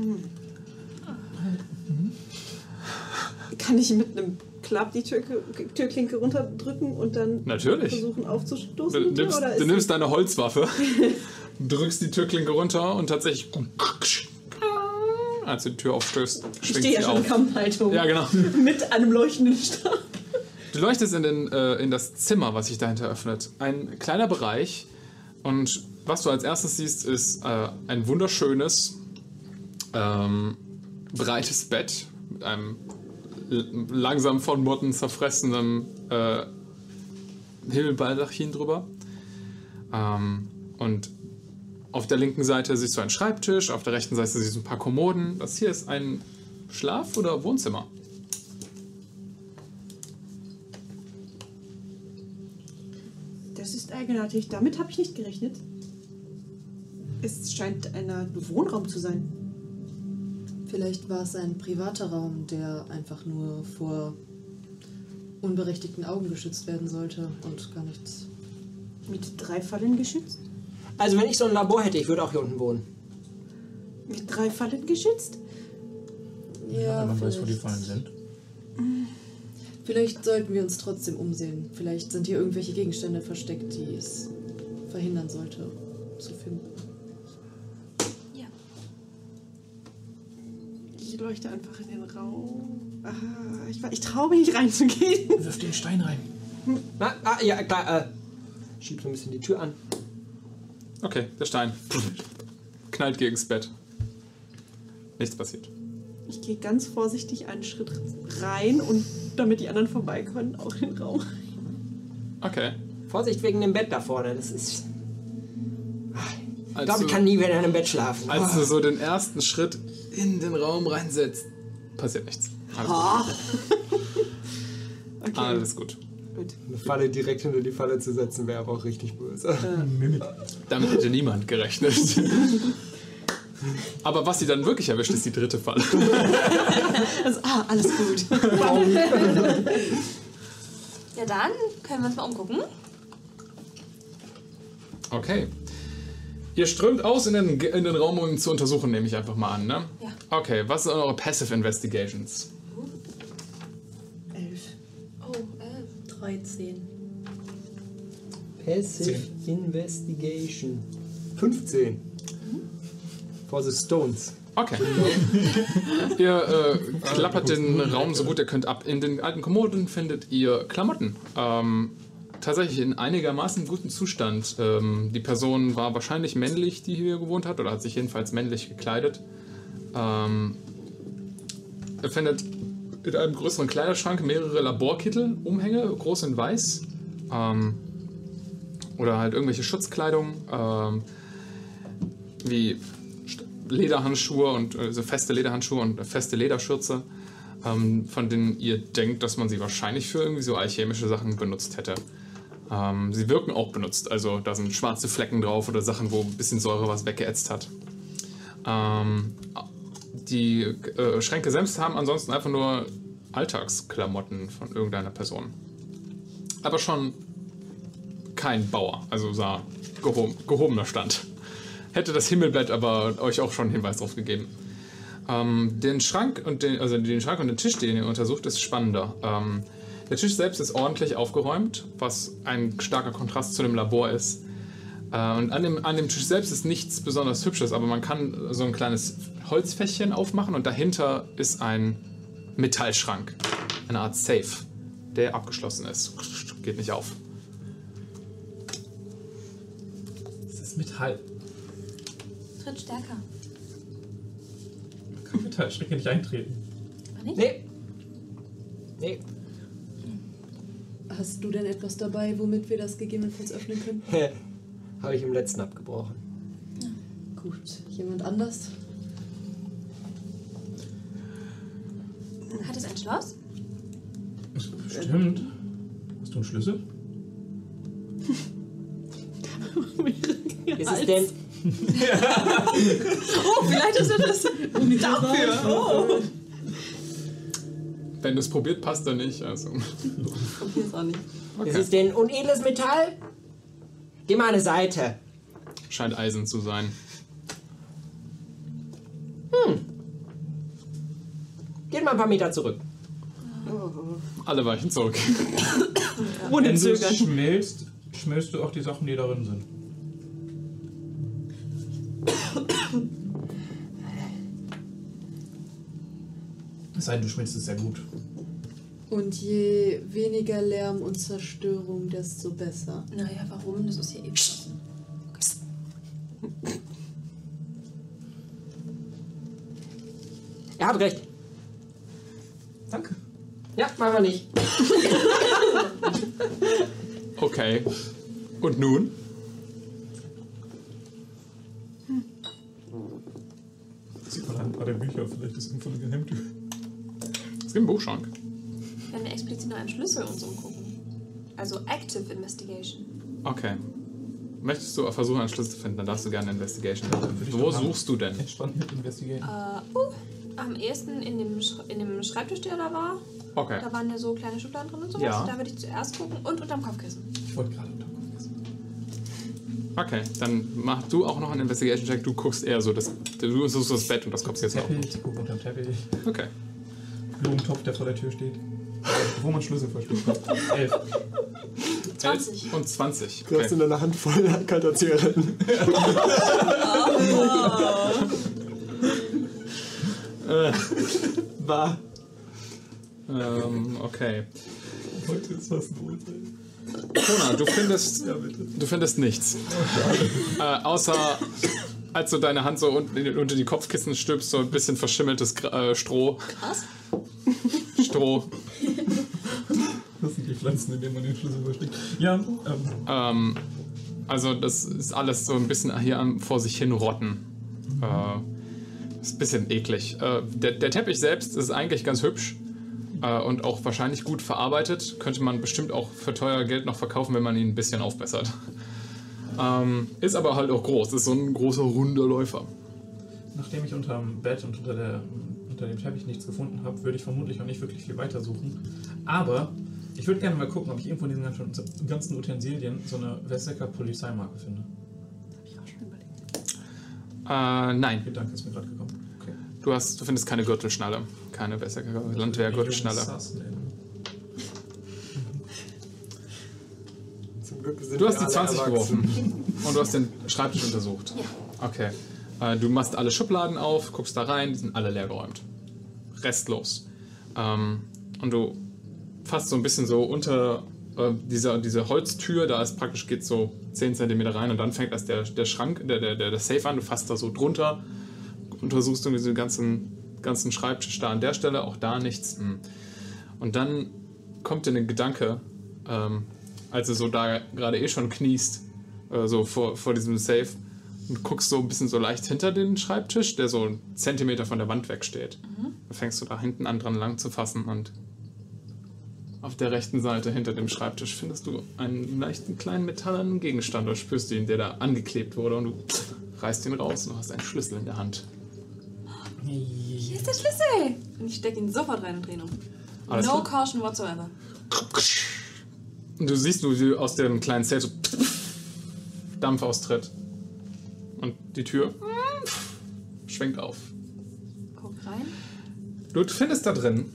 Kann ich mit einem Klapp die Türke, Türklinke runterdrücken und dann Natürlich. versuchen Du aufzustoßen? der, nimmst, oder du nimmst deine Holzwaffe, drückst die Türklinke runter und tatsächlich. Als du die Tür aufstößt, ich schwingt stehe ja schon in. Kampfhaltung. Ja, genau. Mit einem leuchtenden Stab. Du leuchtest in, den, äh, in das Zimmer, was sich dahinter öffnet. Ein kleiner Bereich. Und was du als erstes siehst, ist äh, ein wunderschönes, ähm, breites Bett mit einem langsam von Motten zerfressenen äh, Himmelbaldachin drüber. Ähm, und auf der linken Seite siehst du einen Schreibtisch, auf der rechten Seite siehst du ein paar Kommoden. Das hier ist ein Schlaf- oder Wohnzimmer. Das ist eigenartig. Damit habe ich nicht gerechnet. Es scheint ein Wohnraum zu sein. Vielleicht war es ein privater Raum, der einfach nur vor unberechtigten Augen geschützt werden sollte und gar nichts. Mit drei Fallen geschützt? Also, wenn ich so ein Labor hätte, ich würde auch hier unten wohnen. Mit drei Fallen geschützt? Ja, Wenn man weiß, wo die vielleicht, Fallen sind. vielleicht sollten wir uns trotzdem umsehen. Vielleicht sind hier irgendwelche Gegenstände versteckt, die es verhindern sollte zu finden. Ich leuchte einfach in den Raum. Ah, ich, ich traue mich nicht reinzugehen. Wirf den Stein rein. Na, ah, ja, klar, äh. Schieb so ein bisschen die Tür an. Okay, der Stein knallt gegens Bett. Nichts passiert. Ich gehe ganz vorsichtig einen Schritt rein und damit die anderen vorbei können, auch in den Raum. Okay. Vorsicht wegen dem Bett da vorne, das ist. Ich Als, glaube, ich du, kann nie wieder in einem Bett schlafen. als du so den ersten Schritt in den Raum reinsetzt, passiert nichts. Alles, Okay, alles gut. gut. Eine Falle direkt hinter die Falle zu setzen, wäre aber auch richtig böse. Damit hätte niemand gerechnet. Aber was sie dann wirklich erwischt, ist die dritte Falle. Also, ah, alles gut. Ja, dann können wir uns mal umgucken. Okay. Ihr strömt aus in den, in den Raum, um ihn zu untersuchen, nehme ich einfach mal an, ne? Ja. Okay, was sind eure Passive Investigations? Elf. Oh, äh, 13. Passive Investigation. 15. For the Stones. Okay. ihr äh, klappert den Raum so gut ihr könnt ab. In den alten Kommoden findet ihr Klamotten. Ähm, tatsächlich in einigermaßen gutem Zustand. Ähm, die Person war wahrscheinlich männlich, die hier gewohnt hat, oder hat sich jedenfalls männlich gekleidet. Ähm, ihr findet in einem größeren Kleiderschrank mehrere Laborkittel, Umhänge, groß in weiß. Ähm, oder halt irgendwelche Schutzkleidung, ähm, wie Lederhandschuhe und äh, so feste Lederhandschuhe und feste Lederschürze, ähm, von denen ihr denkt, dass man sie wahrscheinlich für irgendwie so alchemische Sachen benutzt hätte. Ähm, sie wirken auch benutzt, also da sind schwarze Flecken drauf oder Sachen, wo ein bisschen Säure was weggeätzt hat. Ähm, die äh, Schränke selbst haben ansonsten einfach nur Alltagsklamotten von irgendeiner Person. Aber schon kein Bauer, also sah gehoben, gehobener Stand. Hätte das Himmelblatt aber euch auch schon einen Hinweis drauf gegeben. Ähm, den Schrank und den, also den Schrank und den Tisch, den ihr untersucht, ist spannender. Ähm, der Tisch selbst ist ordentlich aufgeräumt, was ein starker Kontrast zu dem Labor ist. Äh, und an dem, an dem Tisch selbst ist nichts besonders Hübsches, aber man kann so ein kleines Holzfächchen aufmachen und dahinter ist ein Metallschrank, eine Art Safe, der abgeschlossen ist. Geht nicht auf. Das ist Metall. Tritt stärker. Man kann Metallstrecke nicht eintreten. Aber nicht? Nee. Nee. Hast du denn etwas dabei, womit wir das gegebenenfalls öffnen können? Habe ich im letzten abgebrochen. Gut. Jemand anders? Hat es ein Schloss? Stimmt. Hast du einen Schlüssel? Ist es denn. Oh, vielleicht ist das dafür. Oh. Wenn du es probiert, passt er nicht. Also. Probier's auch nicht. Ist es denn unedles Metall? Geh mal eine Seite. Scheint Eisen zu sein. Geht mal ein paar Meter zurück. Alle weichen zurück. Ohne Wenn du Zögern. schmilzt, schmilzt du auch die Sachen, die darin sind. Es sei denn, du schmilzt es sehr gut. Und je weniger Lärm und Zerstörung, desto besser. Naja, warum? Das ist hier eben. Er hat recht. Danke. Ja, machen wir nicht. Okay. Und nun? Sieht man ein paar der Bücher, vielleicht ist irgendwo eine Geheimtür. Es gibt einen Buchschrank. Wenn wir explizit nur einen Schlüssel uns umgucken. Also Active Investigation. Okay. Möchtest du versuchen, einen Schlüssel zu finden, dann darfst du gerne Investigation machen. Wo suchst du denn? Entspannt mit Investigation. Äh, uh, am ehesten in dem, Sch in dem Schreibtisch, der da war. Okay. Da waren ja so kleine Schubladen drin und sowas. Ja. Da würde ich zuerst gucken und unterm Kopfkissen. Ich wollte gerade unter Kopf essen. Okay, dann mach du auch noch einen Investigation-Check. Du guckst eher so, das, du suchst das Bett und das kommst jetzt auch. Ich gucke unter den Teppich. Okay. Blumentopf, der vor der Tür steht. Wo man Schlüssel versteckt hat. Elf. 20. 11 und 20. Du hast in deiner Hand voll kalter Zigaretten. War. Ähm, okay. Heute ist was los. Kona, du findest, Ja, bitte. du findest nichts. Äh, außer als du deine Hand so unten unter die Kopfkissen stülpst, so ein bisschen verschimmeltes Gra- äh, Stroh. Krass. Stroh. Das sind die Pflanzen, in denen man den Schlüssel versteckt. Ja, ähm, Ähm, also das ist alles so ein bisschen hier vor sich hin rotten. Äh, ist ein bisschen eklig. Äh, der, der Teppich selbst ist eigentlich ganz hübsch äh, und auch wahrscheinlich gut verarbeitet. Könnte man bestimmt auch für teuer Geld noch verkaufen, wenn man ihn ein bisschen aufbessert. Ähm, ist aber halt auch groß. Ist so ein großer runder Läufer. nachdem ich unter dem Bett und unter, der, unter dem Teppich nichts gefunden habe, würde ich vermutlich auch nicht wirklich viel weiter suchen. Aber ich würde gerne mal gucken, ob ich irgendwo in diesen ganzen, ganzen Utensilien so eine Wessecker Polizeimarke finde. Äh, nein. Gedanke ist mir gerade gekommen. Okay. Du, hast, du findest keine Gürtelschnalle. Keine Wessecker Landwehr-Gürtelschnalle. Glück sind Du hast die alle 20 erwachsen. geworfen. Und du hast den Schreibtisch untersucht. Okay. Äh, du machst alle Schubladen auf, guckst da rein, die sind alle leergeräumt. Restlos. Ähm, und du fasst so ein bisschen so unter äh, dieser, diese Holztür, da ist praktisch geht so 10 cm rein und dann fängt erst der, der Schrank, der, der, der, der Safe an, du fasst da so drunter, untersuchst du diesen ganzen, ganzen Schreibtisch da an der Stelle, auch da nichts. Hm. Und dann kommt dir ein Gedanke, ähm, als du so da gerade eh schon kniest, äh, so vor, vor diesem Safe und guckst so ein bisschen so leicht hinter den Schreibtisch, der so einen Zentimeter von der Wand wegsteht. Da fängst du da hinten an dran lang zu fassen und auf der rechten Seite hinter dem Schreibtisch findest du einen leichten kleinen metallenen Gegenstand oder spürst du ihn, der da angeklebt wurde und du reißt ihn raus und hast einen Schlüssel in der Hand. Hier ist der Schlüssel. Und ich stecke ihn sofort rein und drehe um. Alles no klar. caution whatsoever. Und du siehst, wie aus dem kleinen Safe so Dampf austritt. Und die Tür schwenkt auf. Guck rein. Du findest da drin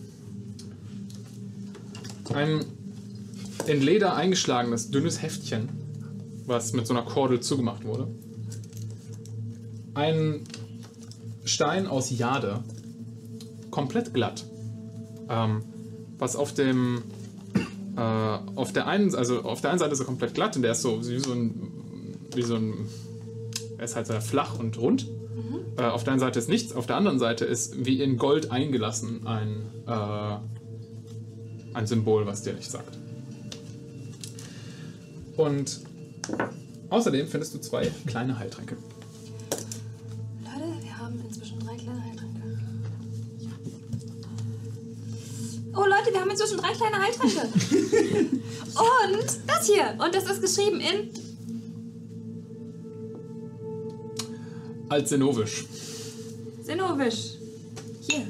ein in Leder eingeschlagenes, dünnes Heftchen, was mit so einer Kordel zugemacht wurde. Ein Stein aus Jade, komplett glatt. Ähm, was auf dem äh, auf der einen, also auf der einen Seite ist er komplett glatt und der ist so wie so ein, wie so ein, er ist halt sehr flach und rund. Äh, auf der einen Seite ist nichts, auf der anderen Seite ist wie in Gold eingelassen ein, äh, ein Symbol, was dir nicht sagt. Und außerdem findest du zwei kleine Heiltränke. Leute, wir haben inzwischen drei kleine Heiltränke. Oh Leute, wir haben inzwischen drei kleine Heiltränke. Und das hier. Und das ist geschrieben in. Altsenovisch. Senovisch. Hier.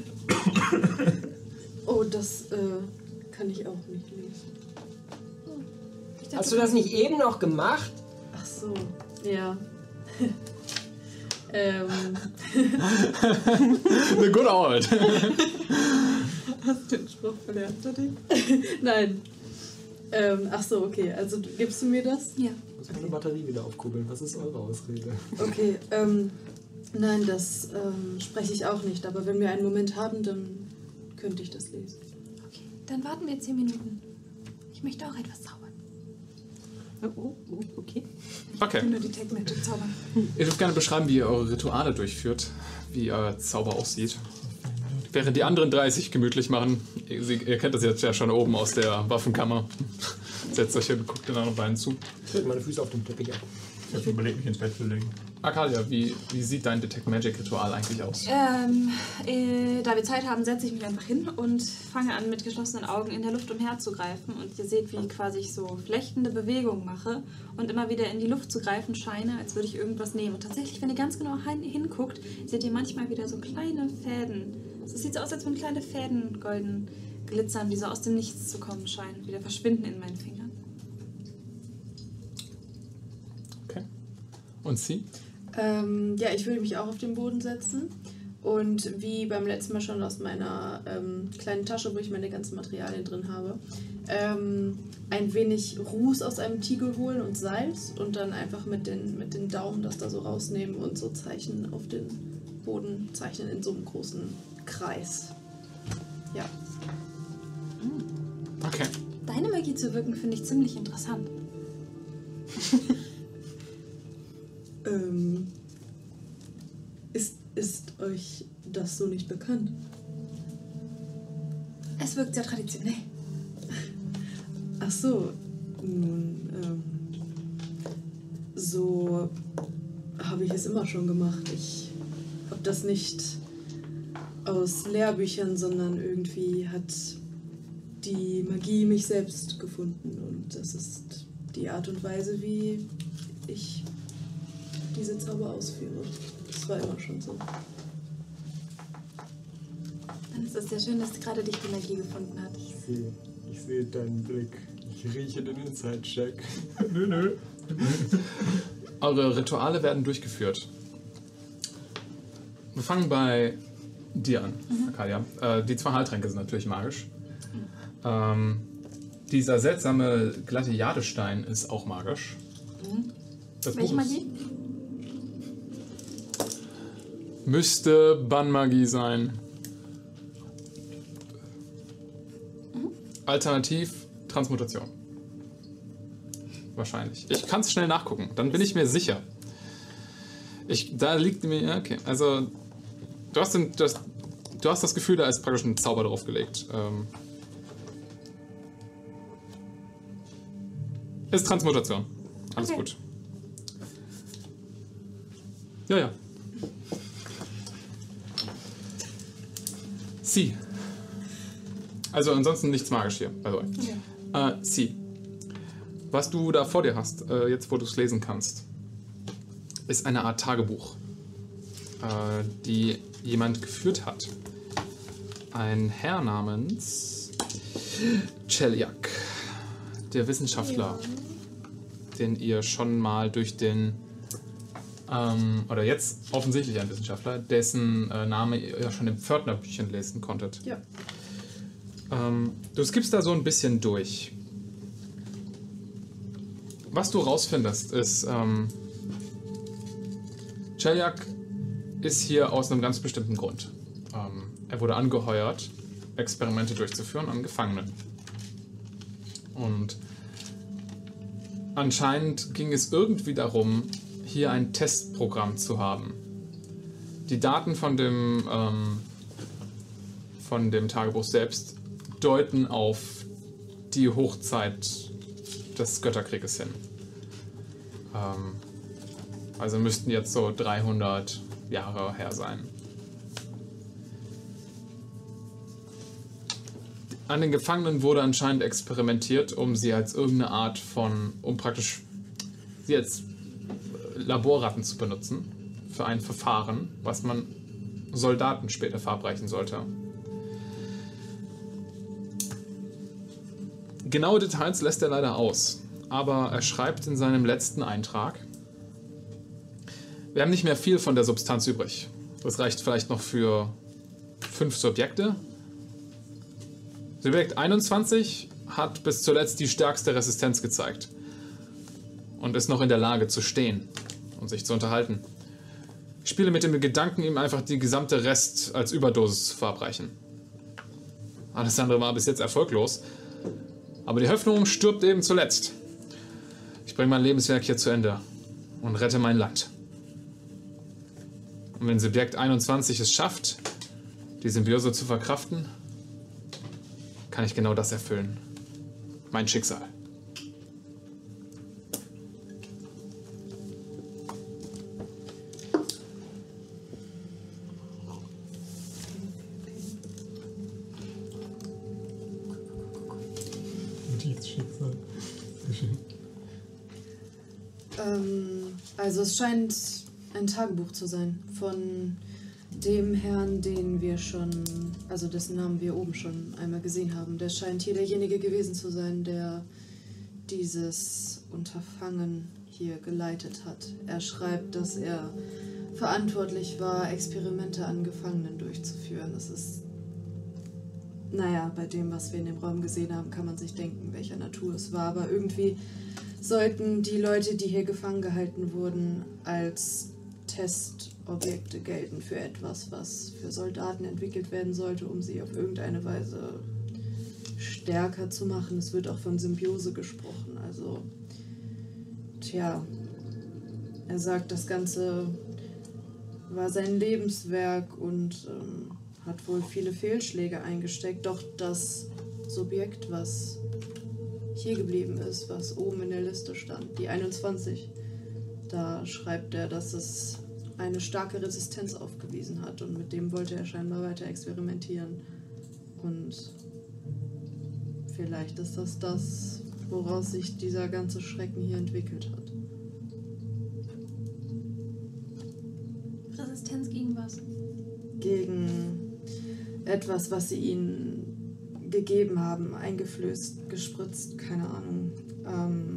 Oh, das äh, kann ich auch nicht lesen. Dachte, Hast du das nicht eben noch gemacht? Ach so, ja. ähm, The good old. hast du den Spruch verlernt, Tati? Nein. Ähm, ach so, okay. Also gibst du mir das? Ja. Ich muss meine Batterie wieder aufkurbeln. Was ist eure Ausrede? Okay. Ähm, nein, das ähm, spreche ich auch nicht. Aber wenn wir einen Moment haben, dann könnte ich das lesen. Okay, dann warten wir zehn Minuten. Ich möchte auch etwas zaubern. Oh, oh, okay. Okay. Nur die Tech Magic zaubern. Ihr dürft gerne beschreiben, wie ihr eure Rituale durchführt, wie euer Zauber aussieht. Während die anderen drei sich gemütlich machen, ihr, sie- ihr kennt das jetzt ja schon oben aus der Waffenkammer. Setzt euch hin, guckt den anderen beiden zu. Ich leg meine Füße auf dem Teppich ab. Ich habe überlegt, mich ins Bett zu legen. Arcadia, wie, wie sieht dein Detect Magic Ritual eigentlich aus? Ähm, äh, da wir Zeit haben, setze ich mich einfach hin und fange an, mit geschlossenen Augen in der Luft umherzugreifen. Und ihr seht, wie quasi ich so flechtende Bewegungen mache und immer wieder in die Luft zu greifen scheine, als würde ich irgendwas nehmen. Und tatsächlich, wenn ihr ganz genau hin hinguckt, seht ihr manchmal wieder so kleine Fäden. Es sieht so aus, als würden kleine Fäden golden glitzern, die so aus dem Nichts zu kommen scheinen, wieder verschwinden in meinen Fingern. Okay. Und sie? Ähm, ja, ich würde mich auch auf den Boden setzen und wie beim letzten Mal schon aus meiner ähm, kleinen Tasche, wo ich meine ganzen Materialien drin habe, ähm, ein wenig Ruß aus einem Tiegel holen und Salz und dann einfach mit den, mit den Daumen das da so rausnehmen und so Zeichen auf den Boden zeichnen in so einem großen Kreis. Ja. Okay. Deine Magie zu wirken, finde ich ziemlich interessant. Ähm, ist, ist euch das so nicht bekannt? Es wirkt sehr traditionell. Ach so, nun, ähm, so habe ich es immer schon gemacht. Ich habe das nicht aus Lehrbüchern, sondern irgendwie hat die Magie mich selbst gefunden und das ist die Art und Weise, wie ich diese Zauber ausführe. Das war immer schon so. Dann ist es sehr schön, dass gerade dich die Magie gefunden hat. Ich sehe ich seh deinen Blick. Ich rieche den Inside-Check. Nö, nö. Eure Rituale werden durchgeführt. Wir fangen bei dir an, Arcadia. Äh, die zwei Heiltränke sind natürlich magisch. Ähm, dieser seltsame glatte Jadestein ist auch magisch. Das Welche Buch Magie? Müsste Bannmagie sein. Alternativ Transmutation. Wahrscheinlich. Ich kann es schnell nachgucken, dann bin ich mir sicher. Ich, da liegt mir, okay. Also, du hast, den, du, hast, du hast das Gefühl, da ist praktisch ein Zauber draufgelegt. Ähm, ist Transmutation. Alles Okay. gut. Ja, ja. Sie. Also ansonsten nichts magisch hier, by the way. Äh, Sie. Was du da vor dir hast, äh, jetzt wo du es lesen kannst, ist eine Art Tagebuch, äh, die jemand geführt hat. Ein Herr namens Cheliak, der Wissenschaftler, den ihr schon mal durch den ähm, oder jetzt offensichtlich ein Wissenschaftler, dessen äh, Name ihr ja schon im Pförtnerbüchchen lesen konntet. Ja. Ähm, du skippst da so ein bisschen durch. Was du rausfindest, ist, ähm, Chelyak ist hier aus einem ganz bestimmten Grund. Ähm, er wurde angeheuert, Experimente durchzuführen an Gefangenen. Und anscheinend ging es irgendwie darum, hier ein Testprogramm zu haben. Die Daten von dem, ähm, von dem Tagebuch selbst deuten auf die Hochzeit des Götterkrieges hin. Ähm, also müssten jetzt so 300 Jahre her sein. An den Gefangenen wurde anscheinend experimentiert, um sie als irgendeine Art von, um praktisch sie als Laborratten zu benutzen für ein Verfahren, was man Soldaten später verabreichen sollte. Genaue Details lässt er leider aus, aber er schreibt in seinem letzten Eintrag, wir haben nicht mehr viel von der Substanz übrig. Das reicht vielleicht noch für fünf Subjekte. Subjekt 21 hat bis zuletzt die stärkste Resistenz gezeigt und ist noch in der Lage zu stehen und sich zu unterhalten. Ich spiele mit dem Gedanken, ihm einfach die gesamte Rest als Überdosis zu verabreichen. Alles andere war bis jetzt erfolglos, aber die Hoffnung stirbt eben zuletzt. Ich bringe mein Lebenswerk hier zu Ende und rette mein Land. Und wenn Subjekt 21 es schafft, die Symbiose zu verkraften, kann ich genau das erfüllen. Mein Schicksal. Notizschicksal. Sehr schön. Ähm, also es scheint ein Tagebuch zu sein von dem Herrn, den wir schon, also dessen Namen wir oben schon einmal gesehen haben. Der scheint hier derjenige gewesen zu sein, der dieses Unterfangen hier geleitet hat. Er schreibt, dass er verantwortlich war, Experimente an Gefangenen durchzuführen. Das ist, naja, bei dem, was wir in dem Raum gesehen haben, kann man sich denken, welcher Natur es war. Aber irgendwie sollten die Leute, die hier gefangen gehalten wurden, als Testobjekte gelten für etwas, was für Soldaten entwickelt werden sollte, um sie auf irgendeine Weise stärker zu machen. Es wird auch von Symbiose gesprochen. Also, tja, er sagt, das Ganze war sein Lebenswerk und ähm, hat wohl viele Fehlschläge eingesteckt. Doch das Subjekt, was hier geblieben ist, was oben in der Liste stand, die 21. Da schreibt er, dass es eine starke Resistenz aufgewiesen hat und mit dem wollte er scheinbar weiter experimentieren. Und vielleicht ist das das, woraus sich dieser ganze Schrecken hier entwickelt hat. Resistenz gegen was? Gegen etwas, was sie ihnen gegeben haben, eingeflößt, gespritzt, keine Ahnung. Ähm,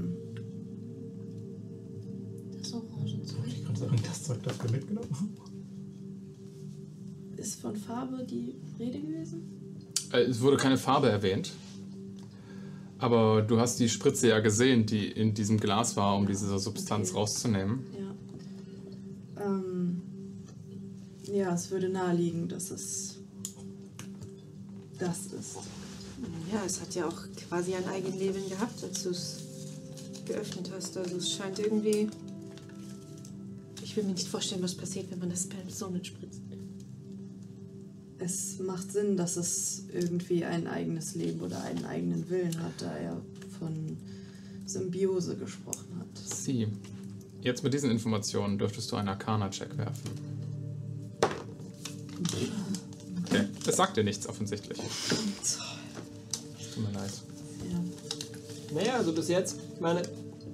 das Zeug dafür mitgenommen haben. ist von Farbe die Rede gewesen? Äh, Es wurde keine Farbe erwähnt. Aber du hast die Spritze ja gesehen, die in diesem Glas war, um diese Substanz Okay. rauszunehmen. Ja. Ähm, ja, es würde naheliegen, dass es das ist. Ja, es hat ja auch quasi ein Eigenleben gehabt, als du es geöffnet hast. Also es scheint irgendwie. Ich will mir nicht vorstellen, was passiert, wenn man das Personen spritzt. Es macht Sinn, dass es irgendwie ein eigenes Leben oder einen eigenen Willen hat, da er von Symbiose gesprochen hat. Sie. Jetzt mit diesen Informationen dürftest du einen Arcana-Check werfen. Okay. Das sagt dir nichts offensichtlich. Tut mir leid. Ja. Naja, also bis jetzt, ich meine,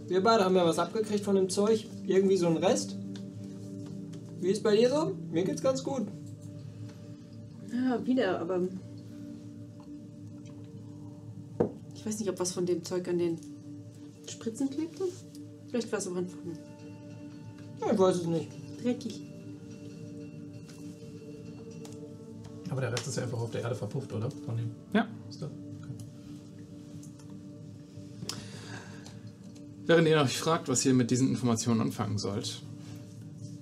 wir beide haben ja was abgekriegt von dem Zeug. Irgendwie so ein Rest. Wie ist bei dir so? Mir geht's ganz gut. Ja, wieder, aber. Ich weiß nicht, ob was von dem Zeug an den Spritzen klebte. Vielleicht war es auch einfach nur Ja, ich weiß es nicht. dreckig. Aber der Rest ist ja einfach auf der Erde verpufft, oder? Von dem Ja. Stuff. Während ihr euch fragt, was ihr mit diesen Informationen anfangen sollt,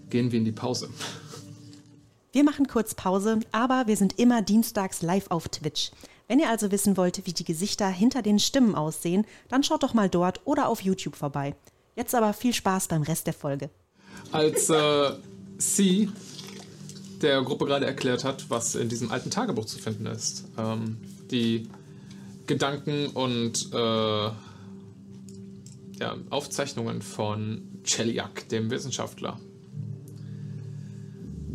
gehen wir in die Pause. Wir machen kurz Pause, aber wir sind immer dienstags live auf Twitch. Wenn ihr also wissen wollt, wie die Gesichter hinter den Stimmen aussehen, dann schaut doch mal dort oder auf YouTube vorbei. Jetzt aber viel Spaß beim Rest der Folge. Als äh, sie der Gruppe gerade erklärt hat, was in diesem alten Tagebuch zu finden ist, ähm, die Gedanken und äh, ja, Aufzeichnungen von Cheliak, dem Wissenschaftler,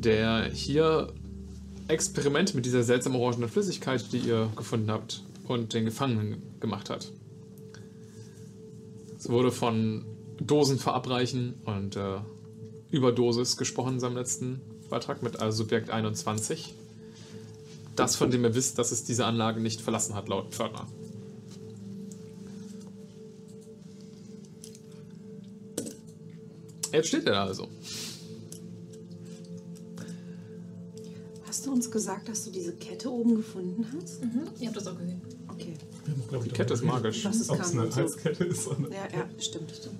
der hier Experimente mit dieser seltsamen orangenen Flüssigkeit, die ihr gefunden habt, und den Gefangenen gemacht hat. Es wurde von Dosen verabreichen und äh, Überdosis gesprochen in seinem letzten Beitrag mit also Subjekt 21. Das, von dem ihr wisst, dass es diese Anlage nicht verlassen hat, laut Pförtner. Jetzt steht er da also. Hast du uns gesagt, dass du diese Kette oben gefunden hast? Mhm. Ihr habt das auch gesehen. Okay. Haben, Die Kette ist magisch. Was es Ob es kann. eine. Halskette ist oder Ja, ja, stimmt, stimmt.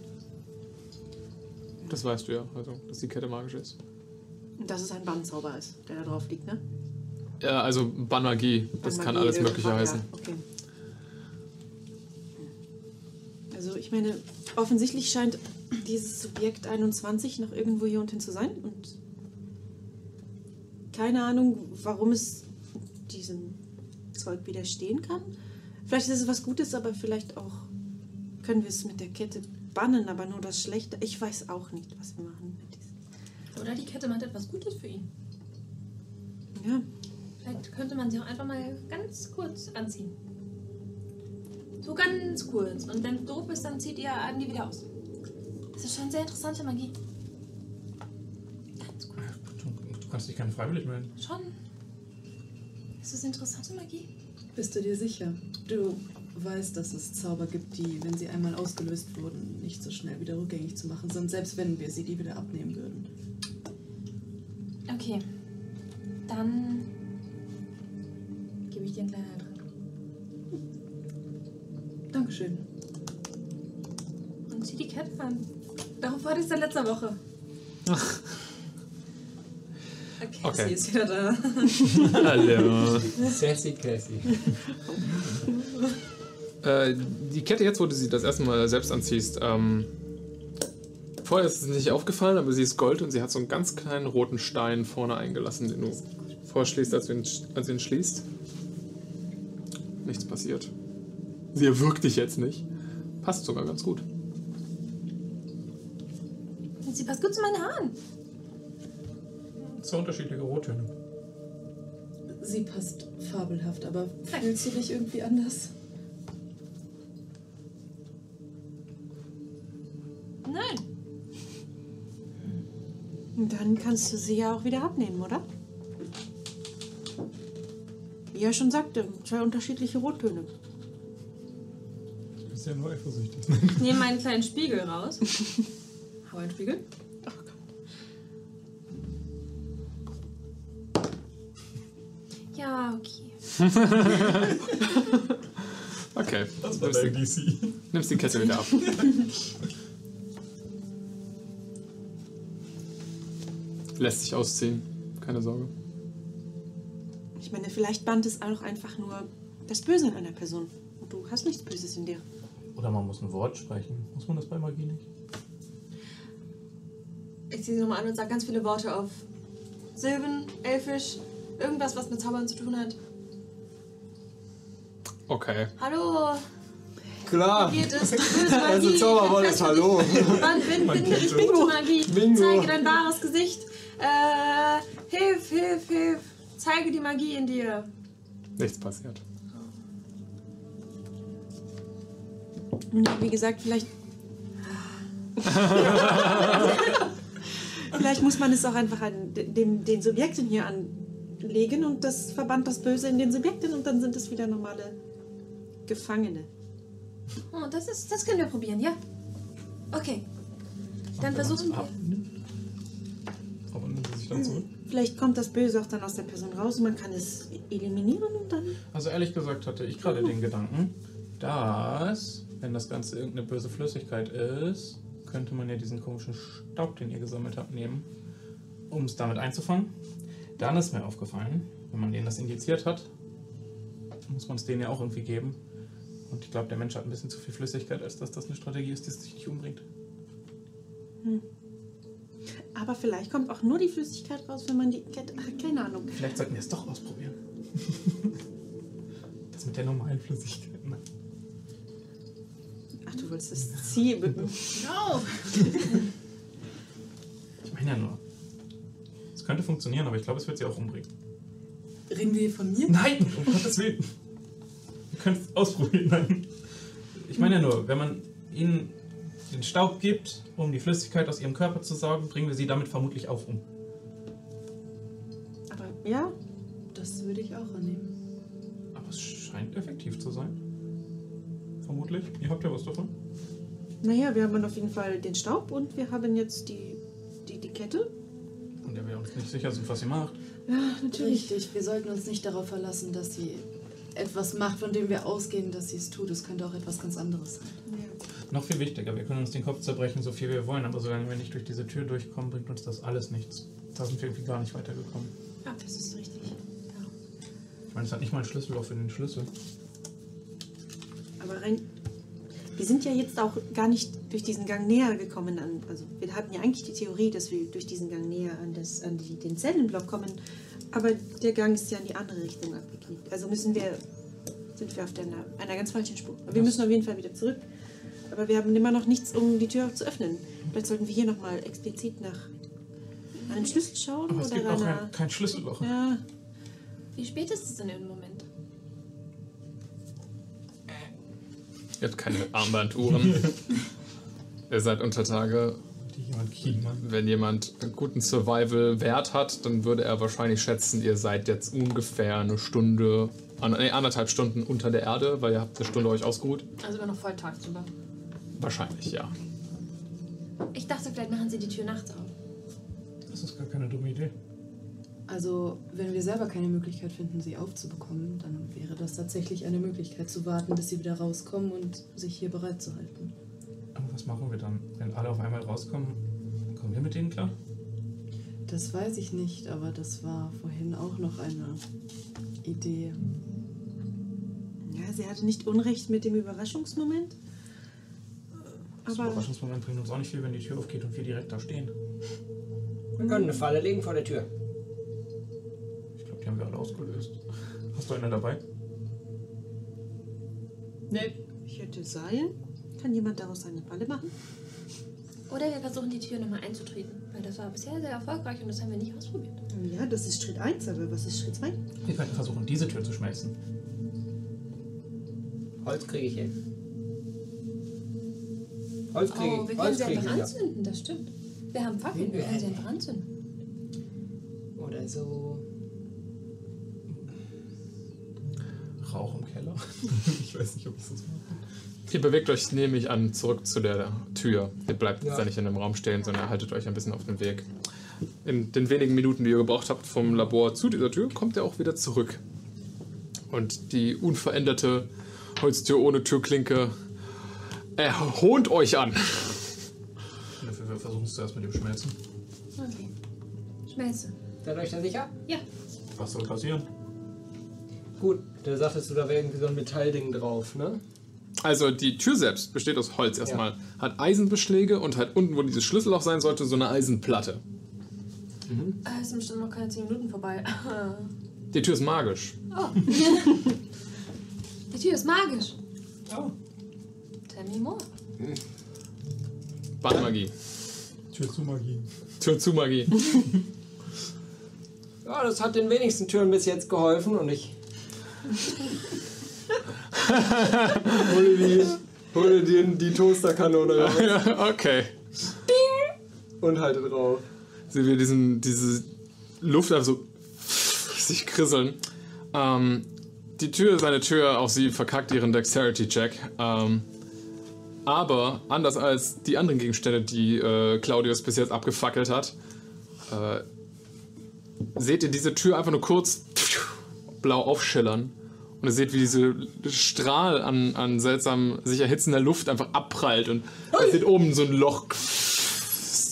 Das weißt du ja, also, dass die Kette magisch ist. Und dass es ein Bandzauber ist, der da drauf liegt, ne? Ja, also Banmagie, das kann Magie, alles Mögliche heißen. Ja, okay. Also ich meine, offensichtlich scheint dieses Subjekt 21 noch irgendwo hier unten zu sein und keine Ahnung, warum es diesem Zeug widerstehen kann. Vielleicht ist es was Gutes, aber vielleicht auch können wir es mit der Kette bannen, aber nur das Schlechte. Ich weiß auch nicht, was wir machen mit diesem. Oder die Kette macht etwas Gutes für ihn. Ja, Vielleicht könnte man sie auch einfach mal ganz kurz anziehen. So ganz kurz. Und wenn es doof ist, dann zieht ihr Andi wieder aus. Das ist schon sehr interessante Magie. Ganz kurz. Du kannst dich gerne freiwillig melden. Schon. Ist das interessante Magie? Bist du dir sicher? Du weißt, dass es Zauber gibt, die, wenn sie einmal ausgelöst wurden, nicht so schnell wieder rückgängig zu machen sind, selbst wenn wir sie die wieder abnehmen würden. Okay. Dann gebe ich dir einen kleinen Eintrag. Dankeschön. Und zieh die Kette an. Darauf warte ich seit letzter Woche. Okay, Okay. sie ist wieder da. Hallo. Sassy Cassie. Äh, die Kette jetzt, wo du sie das erste Mal selbst anziehst, ähm, vorher ist es nicht aufgefallen, aber sie ist Gold und sie hat so einen ganz kleinen roten Stein vorne eingelassen, den du vorschließt, als du ihn, als du ihn schließt. Nichts passiert. Sie erwürgt dich jetzt nicht. Passt sogar ganz gut. Sie passt gut zu meinen Haaren. Zwei unterschiedliche Rottöne. Sie passt fabelhaft, aber fühlst du dich irgendwie anders? Nein. und dann kannst du sie ja auch wieder abnehmen, oder? wie er schon sagte, zwei unterschiedliche Rottöne. Du bist ja nur eifersüchtig. Ich nehme meinen kleinen Spiegel raus. Hau einen Spiegel. Ja, okay. Okay. Das war nimmst, dein die, DC. nimmst die Kette wieder ab. Lässt sich ausziehen. Keine Sorge. Ich meine, vielleicht band es auch einfach nur das Böse in einer Person. Und du hast nichts Böses in dir. Oder man muss ein Wort sprechen. Muss man das bei Magie nicht? Ich ziehe sie nochmal an und sage ganz viele Worte auf Silben, Elfisch, irgendwas, was mit Zaubern zu tun hat. Okay. Hallo, Klar. wie geht es? Also Zauberwort ist Hallo. Wann bin, bin ich gute Magie? Bingo. Zeige dein wahres Gesicht. Äh, hilf, hilf, hilf. Zeige die Magie in dir. Nichts passiert. Wie gesagt, vielleicht. vielleicht muss man es auch einfach an dem, den Subjekten hier anlegen und das verbannt das Böse in den Subjekten und dann sind es wieder normale Gefangene. Oh, das, ist, das können wir probieren, ja. Okay. Dann versuchen wir. Abnimmt. Aber nimmt sie sich dann zurück? Vielleicht kommt das Böse auch dann aus der Person raus und man kann es eliminieren und dann. Also ehrlich gesagt hatte ich gerade den Gedanken, dass, wenn das Ganze irgendeine böse Flüssigkeit ist, könnte man ja diesen komischen Staub, den ihr gesammelt habt, nehmen, um es damit einzufangen. Dann ist mir aufgefallen, wenn man denen das injiziert hat, muss man es denen ja auch irgendwie geben. Und ich glaube, der Mensch hat ein bisschen zu viel Flüssigkeit, als dass das eine Strategie ist, die sich nicht umbringt. Aber vielleicht kommt auch nur die Flüssigkeit raus, wenn man die Kette. Ach, keine Ahnung. Vielleicht sollten wir es doch ausprobieren. das mit der normalen Flüssigkeit. Ne? Ach, du wolltest das Ziel. be- funktionieren, aber ich glaube, es wird sie auch umbringen. Reden wir von mir? Nein, um Gottes Willen. Ihr könnt es ausprobieren. Nein. Ich meine ja nur, wenn man ihnen den Staub gibt, um die Flüssigkeit aus ihrem Körper zu saugen, bringen wir sie damit vermutlich auch um. Aber ja, Das würde ich auch annehmen. Aber es scheint effektiv zu sein. Vermutlich. Ihr habt ja was davon. naja, wir haben auf jeden Fall den Staub und wir haben jetzt die, die, die Kette. Und der wir uns nicht sicher sind, was sie macht. Ja, natürlich. Richtig, wir sollten uns nicht darauf verlassen, dass sie etwas macht, von dem wir ausgehen, dass sie es tut. Es könnte auch etwas ganz anderes sein. Noch viel wichtiger, wir können uns den Kopf zerbrechen, so viel wir wollen, aber solange wir nicht durch diese Tür durchkommen, bringt uns das alles nichts. Da sind wir irgendwie gar nicht weitergekommen. Ja, das ist richtig. Ich meine, es hat nicht mal einen Schlüsselloch für den Schlüssel. Aber rein. Wir sind ja jetzt auch gar nicht durch diesen Gang näher gekommen an. Also wir hatten ja eigentlich die Theorie, dass wir durch diesen Gang näher an, das, an die, den Zellenblock kommen. Aber der Gang ist ja in die andere Richtung abgeknickt. Also müssen wir. sind wir auf der, einer ganz falschen Spur. Aber wir müssen auf jeden Fall wieder zurück. Aber wir haben immer noch nichts, um die Tür zu öffnen. Vielleicht sollten wir hier nochmal explizit nach einem Schlüssel schauen Aber es oder gibt auch kein, kein Schlüsselloch. Ja, Wie spät ist es denn im Moment? Ihr habt keine Armbanduhren. Ihr seid unter Tage. Wenn jemand einen guten Survival-Wert hat, dann würde er wahrscheinlich schätzen, ihr seid jetzt ungefähr eine Stunde, an, nee, anderthalb Stunden unter der Erde, weil ihr habt eine Stunde euch ausgeruht. Also immer noch voll tagsüber. Wahrscheinlich, ja. Ich dachte, vielleicht machen sie die Tür nachts auf. Das ist gar keine dumme Idee. Also, wenn wir selber keine Möglichkeit finden, sie aufzubekommen, dann wäre das tatsächlich eine Möglichkeit zu warten, bis sie wieder rauskommen und sich hier bereit zu halten. Aber was machen wir dann? Wenn alle auf einmal rauskommen, kommen wir mit denen klar? Das weiß ich nicht, aber das war vorhin auch noch eine Idee. ja, sie hatte nicht Unrecht mit dem Überraschungsmoment. Das Aber Überraschungsmoment bringt uns auch nicht viel, wenn die Tür aufgeht und wir direkt da stehen. Wir können eine Falle legen vor der Tür. Ich haben wir alle ausgelöst. Hast du eine dabei? Nee. Ich hätte Seil. Kann jemand daraus eine Falle machen? Oder wir versuchen die Tür nochmal einzutreten. Weil das war bisher sehr erfolgreich und das haben wir nicht ausprobiert. Ja, das ist Schritt 1, aber was ist Schritt 2? Wir könnten versuchen, diese Tür zu schmelzen. Holz kriege ich hin. Holz kriege Oh, wir ich, können sie einfach ich ja. anzünden, das stimmt. Wir haben Fackeln, wir können sie einfach anzünden. Oder so. ich weiß nicht, ob ich das mache. Ihr bewegt euch, nehme ich an, zurück zu der Tür. Ihr bleibt Ja. jetzt ja nicht in dem Raum stehen, sondern haltet euch ein bisschen auf den Weg. In den wenigen Minuten, die ihr gebraucht habt vom Labor zu dieser Tür, kommt ihr auch wieder zurück. Und die unveränderte Holztür ohne Türklinke erhohnt euch an. Dafür wir versuchen es zuerst mit dem Schmelzen. Okay. Schmelze. Seid ihr euch da sicher? Ja. Was soll passieren? Gut, da sagtest du, da wäre irgendwie so ein Metallding drauf, ne? Also die Tür selbst besteht aus Holz erstmal, hat Eisenbeschläge und hat unten, wo dieses Schlüsselloch sein sollte, so eine Eisenplatte. Äh, es sind bestimmt noch keine 10 Minuten vorbei. Die Tür ist magisch. Oh. Die Tür ist magisch. Oh. Tell me more. Ballmagie. Tür zu Magie. Tür zu Magie. Ja, das hat den wenigsten Türen bis jetzt geholfen und ich. hole die, hole dir die Toasterkanone raus okay. und halte drauf. sehen wir diesen, diese Luft einfach so sich krisseln. Ähm, die Tür ist eine Tür, auch sie verkackt ihren Dexterity-Check. Ähm, aber anders als die anderen Gegenstände, die äh, Claudius bis jetzt abgefackelt hat, äh, seht ihr diese Tür einfach nur kurz blau aufschillern. Und ihr seht, wie diese Strahl an, an seltsam sich erhitzender Luft einfach abprallt. Und ihr seht oben so ein Loch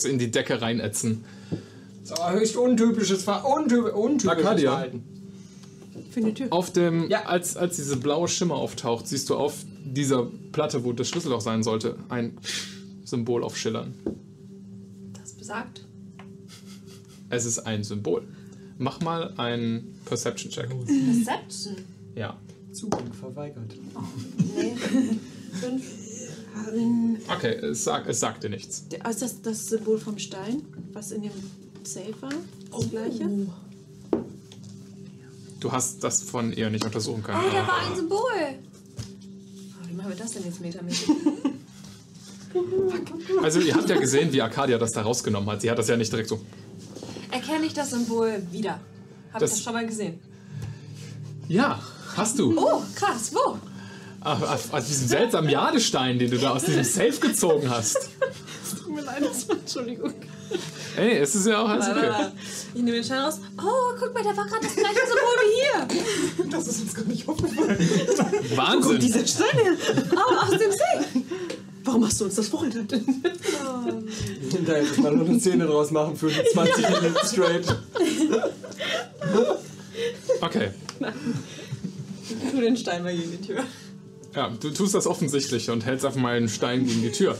in die Decke reinätzen. Das ist aber höchst untypisches, untyp untypisches Arcadia. Verhalten. Für eine Tür. Auf dem, Ja. als, als diese blaue Schimmer auftaucht, siehst du auf dieser Platte, wo das Schlüsselloch sein sollte, ein Symbol aufschillern. Das besagt. Es ist ein Symbol. Mach mal einen Perception-Check. Perception. Ja. Zugang verweigert. Nee. Fünf. Ähm, Okay, es, sag, es sagt dir nichts. der- also das, das Symbol vom Stein, was in dem Safe war, das gleiche. Du hast das von ihr nicht untersuchen können. Oh, da war ein Symbol. Oh, wie machen wir das denn jetzt metamäßig? Also ihr habt ja gesehen, wie Arcadia das da rausgenommen hat. Sie hat das ja nicht direkt so. Erkenne ich das Symbol wieder? Habe Das- ich das schon mal gesehen? Ja, hast du. Oh, krass, wo? Auf, auf, auf diesem seltsamen Jadestein, den du da aus diesem Safe gezogen hast. Tut mir leid, das war, Entschuldigung. Ey, es ist ja auch alles okay. Ich nehme den Stein raus. Oh, guck mal, da war gerade das gleiche Symbol wie hier. Das ist uns gar nicht aufgefallen. Wahnsinn. Diese Steine! Oh, aus dem See. Warum hast du uns das vorenthalten? Hinterher muss man nur eine Szene draus machen für 20 Minuten straight. Okay. Tu den Stein mal gegen die Tür. Ja, du tust das offensichtlich und hältst einfach mal einen Stein gegen die Tür.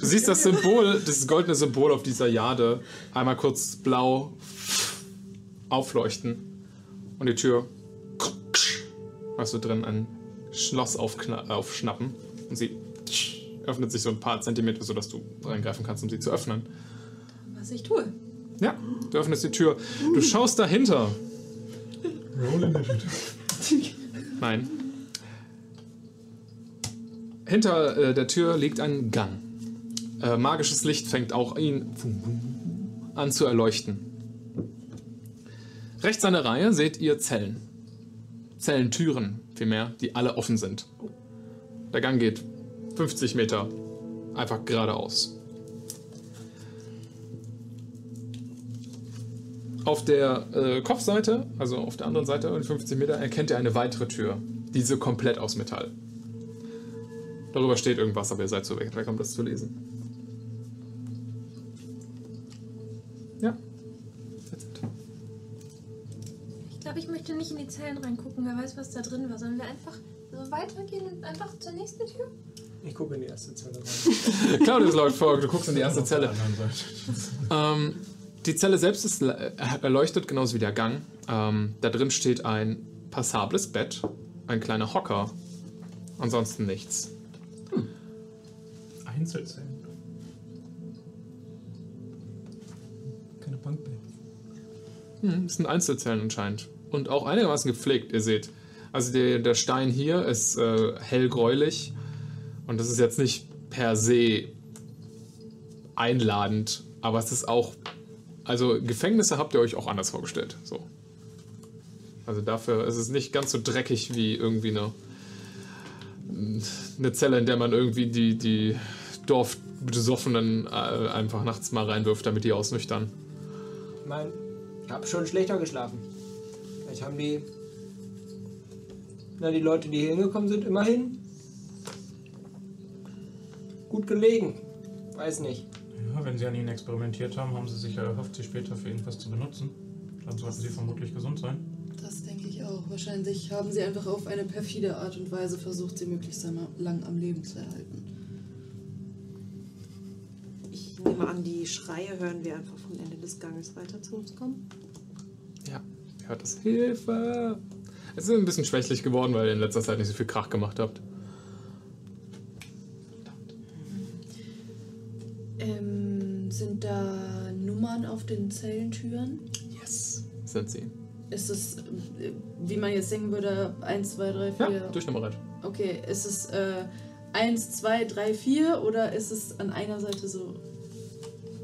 Du siehst das Symbol, das goldene Symbol auf dieser Jade, einmal kurz blau aufleuchten und die Tür hast du drin ein Schloss aufschnappen und sie öffnet sich so ein paar Zentimeter, sodass du reingreifen kannst, um sie zu öffnen. Was ich tue. Ja, du öffnest die Tür. Du schaust dahinter. Roll Initiative. Nein. Hinter äh, der Tür liegt ein Gang. Äh, magisches Licht fängt auch ihn an zu erleuchten. Rechts an der Reihe seht ihr Zellen. Zellentüren, vielmehr, die alle offen sind. Der Gang geht 50 Meter einfach geradeaus. Auf der äh, Kopfseite, also auf der anderen Seite, in 50 Meter, erkennt ihr eine weitere Tür. Diese komplett aus Metall. Darüber steht irgendwas, aber ihr seid so weg, weg um das zu lesen. Ja. Ich glaube, ich möchte nicht in die Zellen reingucken. Wer weiß, was da drin war. Sollen wir einfach so weitergehen und einfach zur nächsten Tür? Ich gucke in die erste Zelle rein. Claudius läuft vor, du guckst in die erste Zelle. Ähm, die Zelle selbst ist le- erleuchtet, genauso wie der Gang. Ähm, da drin steht ein passables Bett, ein kleiner Hocker. Ansonsten nichts. Einzelzellen. Keine Bankbett. Hm, das sind Einzelzellen anscheinend. Und auch einigermaßen gepflegt, ihr seht. Also der, der Stein hier ist äh, hellgräulich. Und das ist jetzt nicht per se einladend. Aber es ist auch. Also Gefängnisse habt ihr euch auch anders vorgestellt. So. Also dafür ist es nicht ganz so dreckig wie irgendwie eine, eine Zelle, in der man irgendwie die, die Dorfbesoffenen äh, einfach nachts mal reinwirft, damit die ausnüchtern. Ich meine, ich habe schon schlechter geschlafen. Vielleicht haben die. Na, die Leute, die hier hingekommen sind, immerhin. gut gelegen. Weiß nicht. Ja, wenn sie an ihnen experimentiert haben, haben sie sich ja erhofft, sie später für irgendwas zu benutzen. Dann sollten sie vermutlich gesund sein. Das denke ich auch. Wahrscheinlich haben sie einfach auf eine perfide Art und Weise versucht, sie möglichst lang am Leben zu erhalten. Ich nehme an, die Schreie hören wir einfach vom Ende des Ganges weiter zu uns kommen. Ja, hört das. Hilfe! Es ist ein bisschen schwächlich geworden, weil ihr in letzter Zeit nicht so viel Krach gemacht habt. Sind da Nummern auf den Zellentüren? Yes. Sind sie. Ist es, äh, wie man jetzt denken würde, 1, 2, 3, 4? Ja, durchnummeriert. Okay, ist es äh, 1, 2, 3, 4 oder ist es an einer Seite so?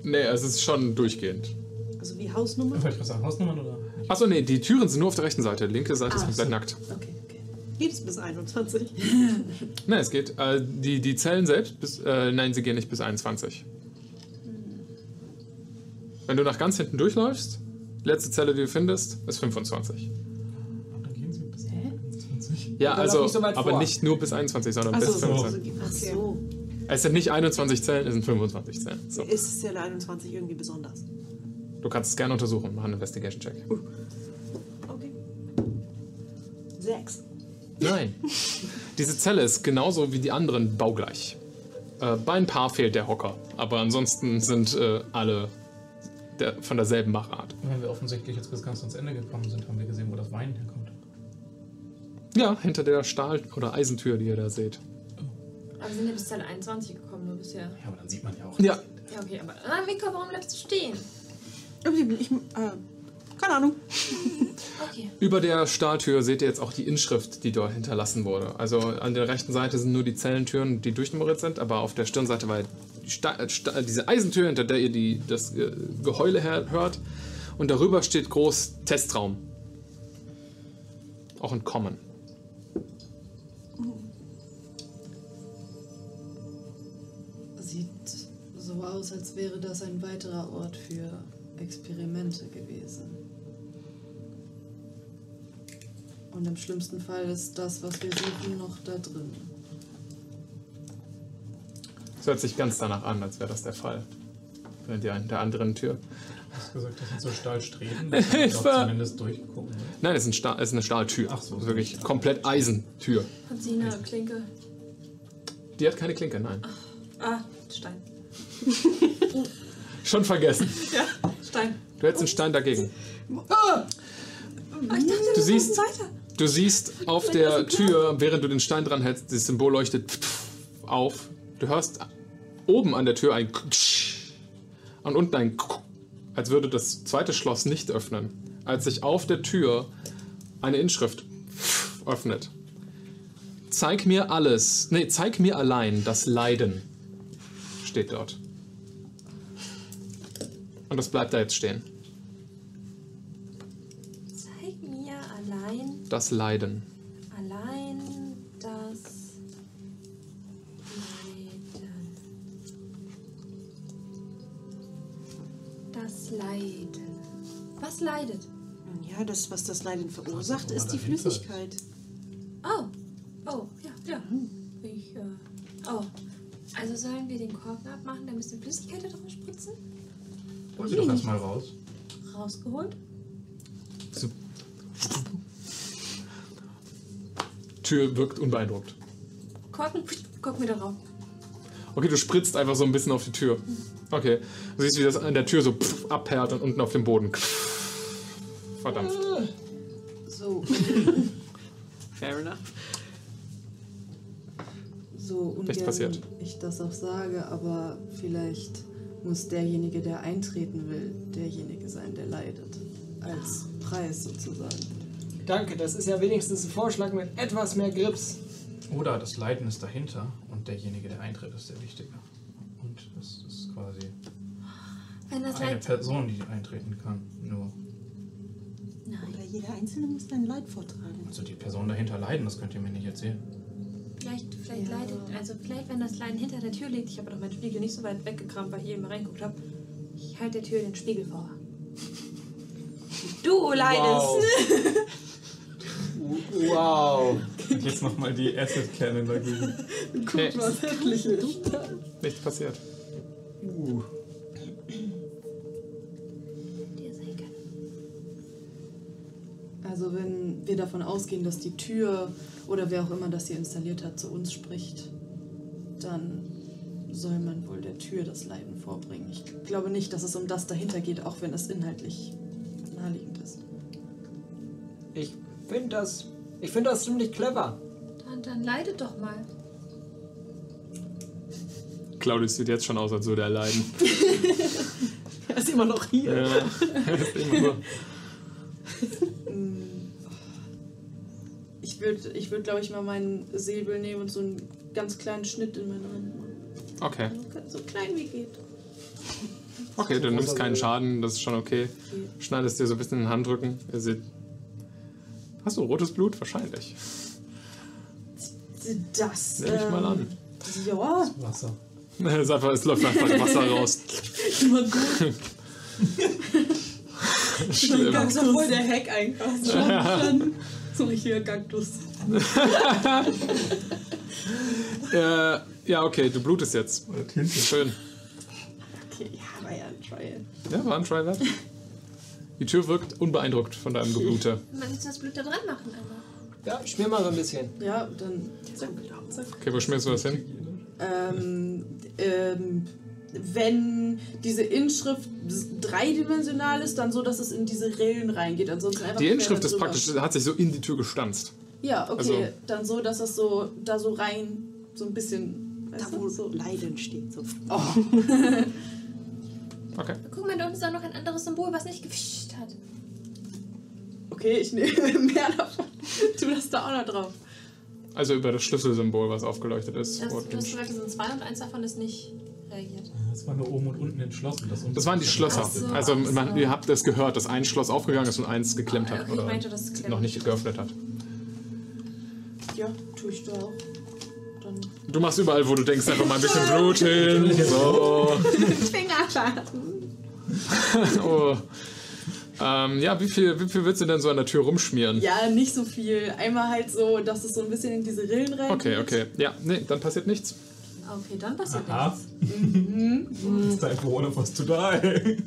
Nee, es ist schon durchgehend. Also wie Hausnummer? Wollte ich gerade sagen, Hausnummern oder? Achso, nee, die Türen sind nur auf der rechten Seite. Linke Seite ist Ah, komplett so. nackt. Okay, okay. Geht es bis 21? Nein, es geht. Äh, die, die Zellen selbst, bis, äh, nein, sie gehen nicht bis 21. Wenn du nach ganz hinten durchläufst, letzte Zelle, die du findest, ist 25. Dann gehen sie bis 20. Ja, also, nicht so aber vor. nicht nur bis 21, sondern Ach bis so, so, 25. Ach so. Es sind nicht 21 Zellen, es sind 25 Zellen. So. Ist Zelle 21 irgendwie besonders? Du kannst es gerne untersuchen, mach einen Investigation-Check. Okay. Sechs. Nein. Diese Zelle ist genauso wie die anderen baugleich. Äh, bei ein paar fehlt der Hocker, aber ansonsten sind äh, alle der, von derselben Machart. Wenn wir offensichtlich jetzt bis ganz ans Ende gekommen sind, haben wir gesehen, wo das Wein herkommt. Ja, hinter der Stahl- oder Eisentür, die ihr da seht. Aber wir sind ja bis Zelle 21 gekommen, nur bisher. Ja, aber dann sieht man ja auch. Ja, Ja, okay, aber ah, Mika, warum bleibst du stehen? Ich, äh, keine Ahnung. Okay. über der Stahltür seht ihr jetzt auch die Inschrift, die dort hinterlassen wurde. Also an der rechten Seite sind nur die Zellentüren, die durchnummeriert sind, aber auf der Stirnseite war die Sta äh, Sta diese Eisentür, hinter der ihr die, das äh, Geheule hört. Und darüber steht groß Testraum. Auch in Common. Sieht so aus, als wäre das ein weiterer Ort für Experimente gewesen. Und im schlimmsten Fall ist das, was wir suchen, noch da drin. Hört sich ganz danach an, als wäre das der Fall. Wenn ihr an der anderen Tür. Du hast gesagt, das sind so Stahlstreben. Kann man doch Hilfe! zumindest durchgucken. Ne? Nein, es ist, ein Sta es ist eine Stahltür. Ach so. Das ist wirklich komplett Eisentür. Hat sie eine Klinke? Die hat keine Klinke, nein. Ah, Stein. Schon vergessen. Ja, Stein. Du hättest einen Stein dagegen. Ah, ich dachte, Du siehst, du siehst auf der Tür, während du den Stein dran hältst, das Symbol leuchtet auf. Du hörst oben an der Tür ein und unten ein als würde das zweite Schloss nicht öffnen, als sich auf der Tür eine Inschrift öffnet. Zeig mir alles, nee, zeig mir allein das Leiden, steht dort. Und das bleibt da jetzt stehen. Zeig mir allein, Das Leiden. Das Leiden. Was leidet? Nun ja, das, was das Leiden verursacht, ist die. Flüssigkeit. Oh, oh, ja, ja. Ich, äh, oh. Also sollen wir den Korken abmachen, da müssen Flüssigkeit da drauf spritzen? Hol sie doch erstmal raus. Rausgeholt? Tür wirkt unbeeindruckt. Korken, guck mir darauf. Okay, du spritzt einfach so ein bisschen auf die Tür. Okay. Du siehst, wie das an der Tür so pff, abperrt und unten auf dem Boden. Verdammt. So, Fair enough. so ungern passiert. ich das auch sage, aber vielleicht muss derjenige, der eintreten will, derjenige sein, der leidet. Als Preis sozusagen. Danke, das ist ja wenigstens ein Vorschlag mit etwas mehr Grips. Oder das Leiden ist dahinter und derjenige, der eintritt, ist der Wichtige. Und das quasi Wenn das eine Leid. Person, die eintreten kann. Nur. Oder jeder Einzelne muss dein Leid vortragen. Also die Person dahinter leiden, das könnt ihr mir nicht erzählen. Vielleicht, vielleicht leidet, also vielleicht, wenn das Leiden hinter der Tür liegt, ich habe doch meinen Spiegel nicht so weit weggekramt, weil ich eben reingeguckt habe. Ich halte der Tür den Spiegel vor. Du leidest! Wow. Und jetzt nochmal die Acid Cannon dagegen. Nee, Was hässliches. nichts passiert. Uh. Also wenn wir davon ausgehen, dass die Tür oder wer auch immer das hier installiert hat, zu uns spricht, dann soll man wohl der Tür das Leiden vorbringen. Ich glaube nicht, dass es um das dahinter geht, auch wenn es inhaltlich naheliegend ist. Ich finde das. Ich finde das ziemlich clever. Dann, dann leidet doch mal. Claudius sieht jetzt schon aus, als würde er leiden. Er ist immer noch hier. Ja, ist immer so. Ich würde, ich würd, glaube ich, mal meinen Säbel nehmen und so einen ganz kleinen Schnitt in meine Hand machen. Okay. So klein wie geht. Okay, du nimmst keinen Schaden, das ist schon okay. Schneidest dir so ein bisschen in den Handrücken. Ihr seht. Hast du rotes Blut? Wahrscheinlich. Das. Nehme ich mal an. Ja, Wasser. Es, einfach, es läuft einfach Wasser raus. immer gut. Schlimm. Das ist voll der Hack einfach. So ein richtiger Kaktus. Äh, ja, okay, du blutest jetzt. Schön. Okay, ja, war ja ein Trial. Ja, war ein Try that. Die Tür wirkt unbeeindruckt von deinem Geblute. Man muss das Blut da dran machen, aber. Ja, schmier mal so ein bisschen. Ja, dann. Okay, wo schmierst du das hin? Ähm, ähm, wenn diese Inschrift dreidimensional ist, dann so, dass es in diese Rillen reingeht. Ansonsten einfach Die Inschrift ist praktisch, hat sich so in die Tür gestanzt. Ja, okay. also- dann so, dass es so da so rein, so ein bisschen. Da, wo so. Leiden steht. So. Oh. Okay. Guck mal, da unten ist auch noch ein anderes Symbol, was nicht gefischt hat. Okay, ich nehme mehr davon. Tu das da auch noch drauf. Also über das Schlüsselsymbol, was aufgeleuchtet ist. Das, du hast gesagt, es sind zwei und eins davon ist nicht reagiert. Das war nur oben und unten entschlossen. Das, Das waren die Schlösser. So, also so. man, ihr habt es gehört, dass ein Schloss aufgegangen ist und eins geklemmt hat. Okay, ich Oder meinte, noch nicht geöffnet hat. Ja, tue ich da auch. Dann. Du machst überall, wo du denkst, einfach mal ein bisschen Blut hin. So. oh. Ähm, ja, wie viel, wie viel willst du denn so an der Tür rumschmieren? Ja, nicht so viel. Einmal halt so, dass es so ein bisschen in diese Rillen reingeht. Okay, okay. Ja, nee, dann passiert nichts. Okay, dann passiert Aha. nichts. ist time for one of us to die.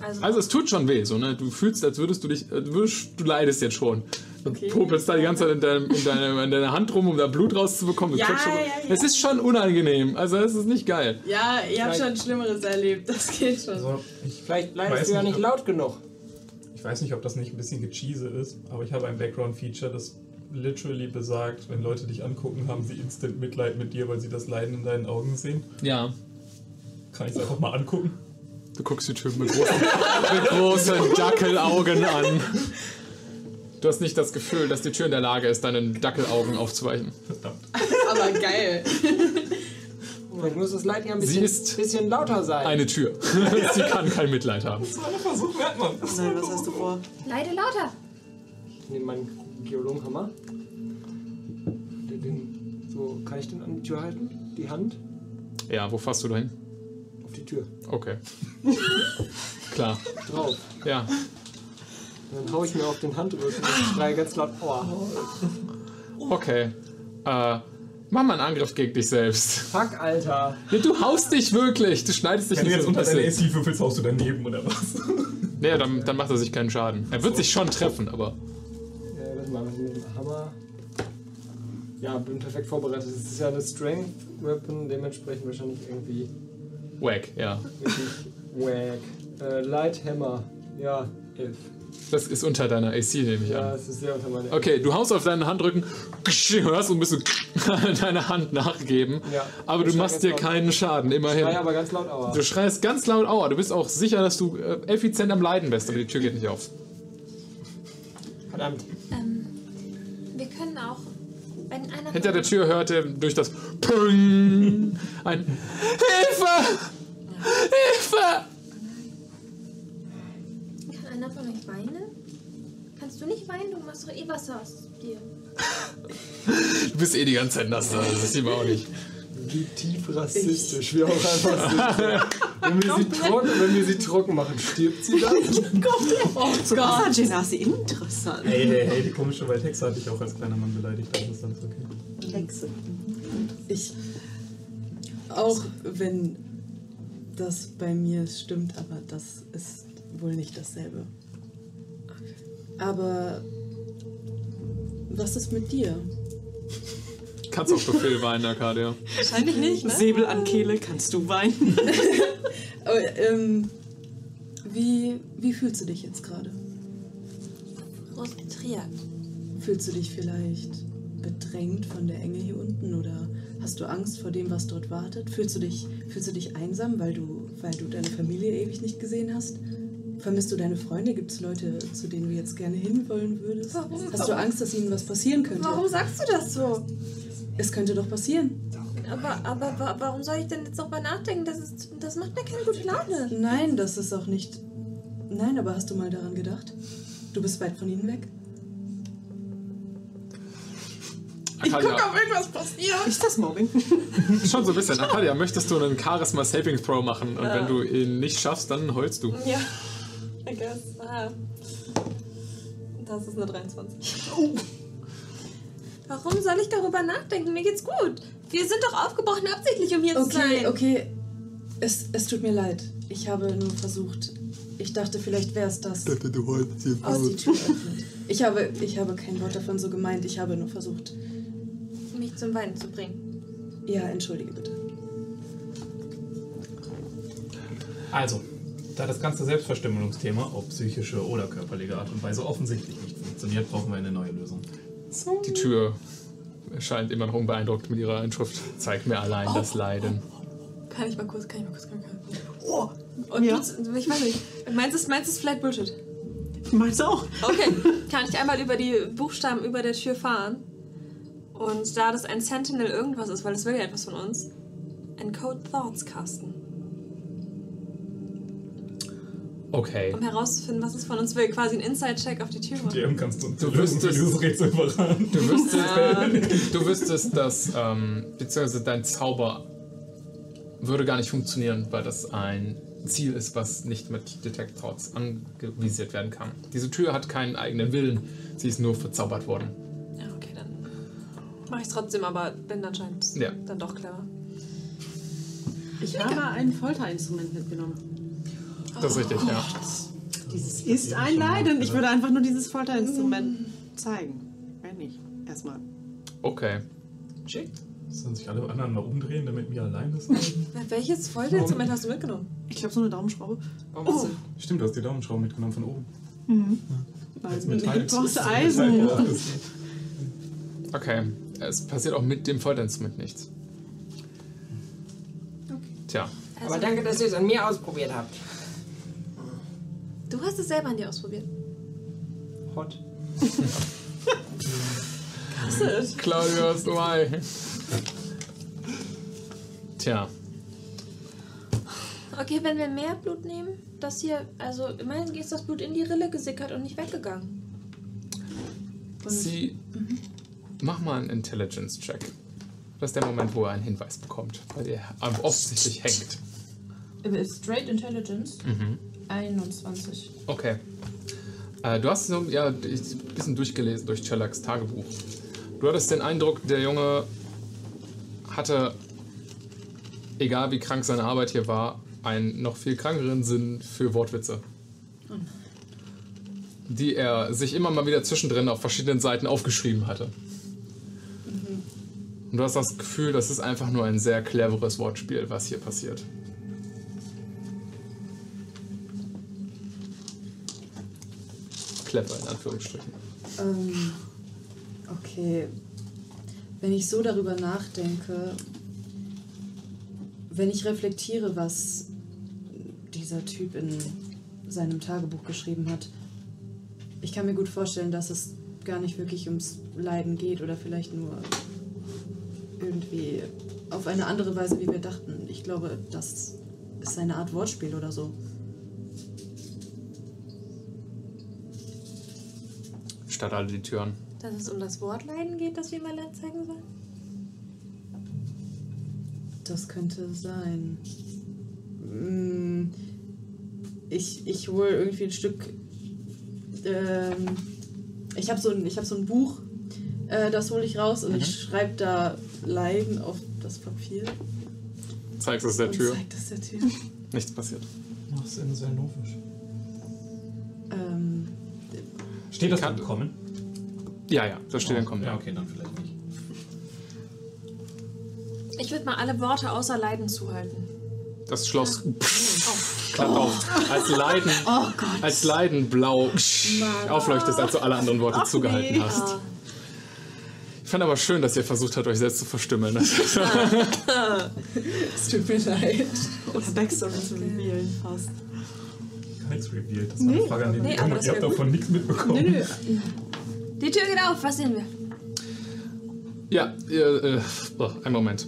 Also, Also es tut schon weh, so, ne? Du fühlst, als würdest du dich, äh, du, würdest, du leidest jetzt schon. Du Okay. popelst da die ganze Zeit in, deinem, in, deiner, in deiner Hand rum, um da Blut rauszubekommen. Ja, schon, ja, ja. Es ist schon unangenehm. Also es ist nicht geil. Ja, ihr habt schon Schlimmeres erlebt. Das geht schon. Also, ich, Vielleicht leidest du ja nicht, laut genug. Ich weiß nicht, ob das nicht ein bisschen gecheese ist, aber ich habe ein Background-Feature, das literally besagt, wenn Leute dich angucken, haben sie instant Mitleid mit dir, weil sie das Leiden in deinen Augen sehen. Ja. Kann ich es einfach mal angucken? Du guckst die Tür mit großen, mit großen Dackelaugen an. Du hast nicht das Gefühl, dass die Tür in der Lage ist, deinen Dackelaugen aufzuweichen. Verdammt. Aber geil. Vielleicht muss das Leid ja ein Sie bisschen, ist bisschen lauter sein. Eine Tür. Sie kann kein Mitleid haben. Das war ein Versuch, merkt man. Nein, was hast du vor? leide lauter. Ich nehme meinen Geologenhammer. Den, den, so, kann ich den an die Tür halten? Die Hand? Ja, wo fasst du da hin? Auf die Tür. Okay. Klar. Drauf. Ja. Und dann hau ich mir auf den Handrücken und schreie ganz laut Aua. Okay. Äh, mach mal einen Angriff gegen dich selbst. Fuck, Alter. Nee, du haust dich wirklich. Du schneidest dich Wenn du nicht jetzt so unter deine bisschen. AC würfelst, haust du daneben oder was? Nee, dann, dann macht er sich keinen Schaden. Er wird sich schon treffen, aber. Ja, warte mal, was mit dem Hammer? Ja, bin perfekt vorbereitet. Das ist ja eine Strength Weapon, dementsprechend wahrscheinlich irgendwie Wack, ja. richtig wack. Äh, Light Hammer. Ja, 11. Das ist unter deiner AC, nehme ich Ja, an. es ist sehr unter meine. Okay, du haust auf deinen Handrücken, hörst und bist so deine Hand nachgeben. Ja. Aber du Ich schrei machst dir laut. keinen Schaden, Schrei immerhin. aber ganz laut Aua. Du schreist ganz laut Aua. Du bist auch sicher, dass du äh, effizient am Leiden bist, aber die Tür geht nicht auf. Verdammt. Ähm, wir können auch, wenn einer Hinter der Tür hörte durch das Ping ein Hilfe! Hilfe! Einer von euch weinen? Kannst du nicht weinen? Du machst doch eh Wasser aus dir. Du bist eh die ganze Zeit nass, also das sieht man auch nicht. Wie tief rassistisch wir auch einfach sind. Wenn wir, sie trocken, wenn wir sie trocken machen, stirbt sie dann? Oh Gott. Wassergenasi, interessant. Hey, hey, hey, die komische Waldhexe hatte ich auch als kleiner Mann beleidigt, das ist okay. Hexe. Ich. Auch wenn das bei mir stimmt, aber das ist wohl nicht dasselbe. Aber was ist mit dir? Kannst auf Befehl weinen, Arcadia. Wahrscheinlich nicht, ne? Säbel an Kehle, kannst du weinen? Aber, ähm, wie, wie fühlst du dich jetzt gerade? Frustriert. Fühlst du dich vielleicht bedrängt von der Enge hier unten oder hast du Angst vor dem, was dort wartet? Fühlst du dich, fühlst du dich einsam, weil du, weil du deine Familie ewig nicht gesehen hast? Vermisst du deine Freunde? Gibt es Leute, zu denen du jetzt gerne hinwollen würdest? Warum? Hast du Angst, dass ihnen was passieren könnte? Warum sagst du das so? Es könnte doch passieren. Aber, aber wa- warum soll ich denn jetzt darüber nachdenken? Das, ist, das macht mir keine gute Laune. Nein, das ist auch nicht. Nein, aber hast du mal daran gedacht? Du bist weit von ihnen weg. Arcadia, irgendwas passiert. Ist das Mobbing? schon so ein bisschen. Arcadia, möchtest du einen Charisma Saving Throw machen? Und Ja. wenn du ihn nicht schaffst, dann heulst du. Ja, I guess. Ah. Das ist eine 23. Warum soll ich darüber nachdenken? Mir geht's gut. Wir sind doch aufgebrochen absichtlich, um hier zu Okay, sein. okay. Es, es tut mir leid. Ich habe nur versucht. Ich dachte, vielleicht wäre es das, dachte, du heulst hier was die Tür öffnet. Ich habe, ich habe kein Wort davon so gemeint. Ich habe nur versucht. Mich zum Weinen zu bringen. Ja, entschuldige bitte. Also, da das ganze Selbstverstümmelungsthema auf psychische oder körperliche Art und Weise offensichtlich nicht funktioniert, brauchen wir eine neue Lösung. Die Tür scheint immer noch unbeeindruckt mit ihrer Inschrift. Zeigt mir allein das Leiden. Kann ich mal kurz, kann ich mal kurz, kann ich mal kurz. Oh, Und Ja. du, ich weiß nicht, meinst du, es- meinst du es vielleicht Bullshit? meinst du auch? Okay, kann ich einmal über die Buchstaben über der Tür fahren? Und da das ein Sentinel irgendwas ist, weil es will ja etwas von uns, ein Code Thoughts casten. Okay. Um herauszufinden, was es von uns will. Quasi ein Inside-Check auf die Tür machen. DM kannst du Du für wüsstest- dieses Rätsel verraten. Du wüsstest, du wüsstest dass, ähm, beziehungsweise dein Zauber würde gar nicht funktionieren, weil das ein Ziel ist, was nicht mit Detect Thoughts angevisiert werden kann. Diese Tür hat keinen eigenen Willen, sie ist nur verzaubert worden. Ja, okay, dann mache ich es trotzdem, aber bin anscheinend Ja. dann doch clever. Ich habe ein Folterinstrument mitgenommen. Das ist richtig, ja. Dieses ist ein Leiden. Ich würde einfach nur dieses Folterinstrument zeigen. Wenn nicht. Erstmal. Okay. Sollen sich alle anderen mal umdrehen, damit wir allein sind? Welches Folterinstrument hast du mitgenommen? Ich glaube, so eine Daumenschraube. Oh, Stimmt, du hast die Daumenschrauben mitgenommen von oben. Weil Als Metall. du brauchst Eisen. Okay. Es passiert auch mit dem Folterinstrument nichts. Tja. Also, Aber danke, dass ihr es an mir ausprobiert habt. Du hast es selber an dir ausprobiert. Hot. Claudio ist dabei. Tja. Okay, wenn wir mehr Blut nehmen, das hier, also immerhin ist das Blut in die Rille gesickert und nicht weggegangen. Sie. Mach mal einen Intelligence-Check. Das ist der Moment, wo er einen Hinweis bekommt, weil er offensichtlich hängt. Straight Intelligence. 21. Okay. Äh, du hast so ja, ein bisschen durchgelesen durch Chellaks Tagebuch. Du hattest den Eindruck, der Junge hatte, egal wie krank seine Arbeit hier war, einen noch viel krankeren Sinn für Wortwitze. Die er sich immer mal wieder zwischendrin auf verschiedenen Seiten aufgeschrieben hatte. Und du hast das Gefühl, das ist einfach nur ein sehr cleveres Wortspiel, was hier passiert. Clever in Anführungsstrichen. Ähm, okay. Wenn ich so darüber nachdenke, wenn ich reflektiere, was dieser Typ in seinem Tagebuch geschrieben hat, ich kann mir gut vorstellen, dass es gar nicht wirklich ums Leiden geht oder vielleicht nur irgendwie auf eine andere Weise, wie wir dachten. Ich glaube, das ist eine Art Wortspiel oder so. Stadt alle die Türen. Dass es um das Wort Leiden geht, das wir mal zeigen sollen? Das könnte sein. Mm, Ich, ich hole irgendwie ein Stück. Ähm, ich habe so, ein- ich hab so ein Buch, äh, das hole ich raus und ich schreibe da Leiden auf das Papier. Zeigst es der und Tür. Zeig das der Tür. Nichts passiert. Das ist in Selnovisch. Ähm, Steht das Kann- dann kommen? Ja, ja, da steht dann kommen. Ja, okay, dann vielleicht nicht. Ich würde mal alle Worte außer Leiden zuhalten. Das Schloss klappt auf. Als Leiden, oh Gott. als Leiden blau aufleuchtest, als du alle anderen Worte Ach, zugehalten nee. hast. Ich fand aber schön, dass ihr versucht habt, euch selbst zu verstümmeln. es tut mir leid. Oder Backstory zu revealen fast. Nichts revealed. Das war eine Frage an den Nee, nee, ihr habt davon nichts mitbekommen. Nö, nö. Die Tür geht auf, was sehen wir? Ja, ihr, äh, oh, einen Moment.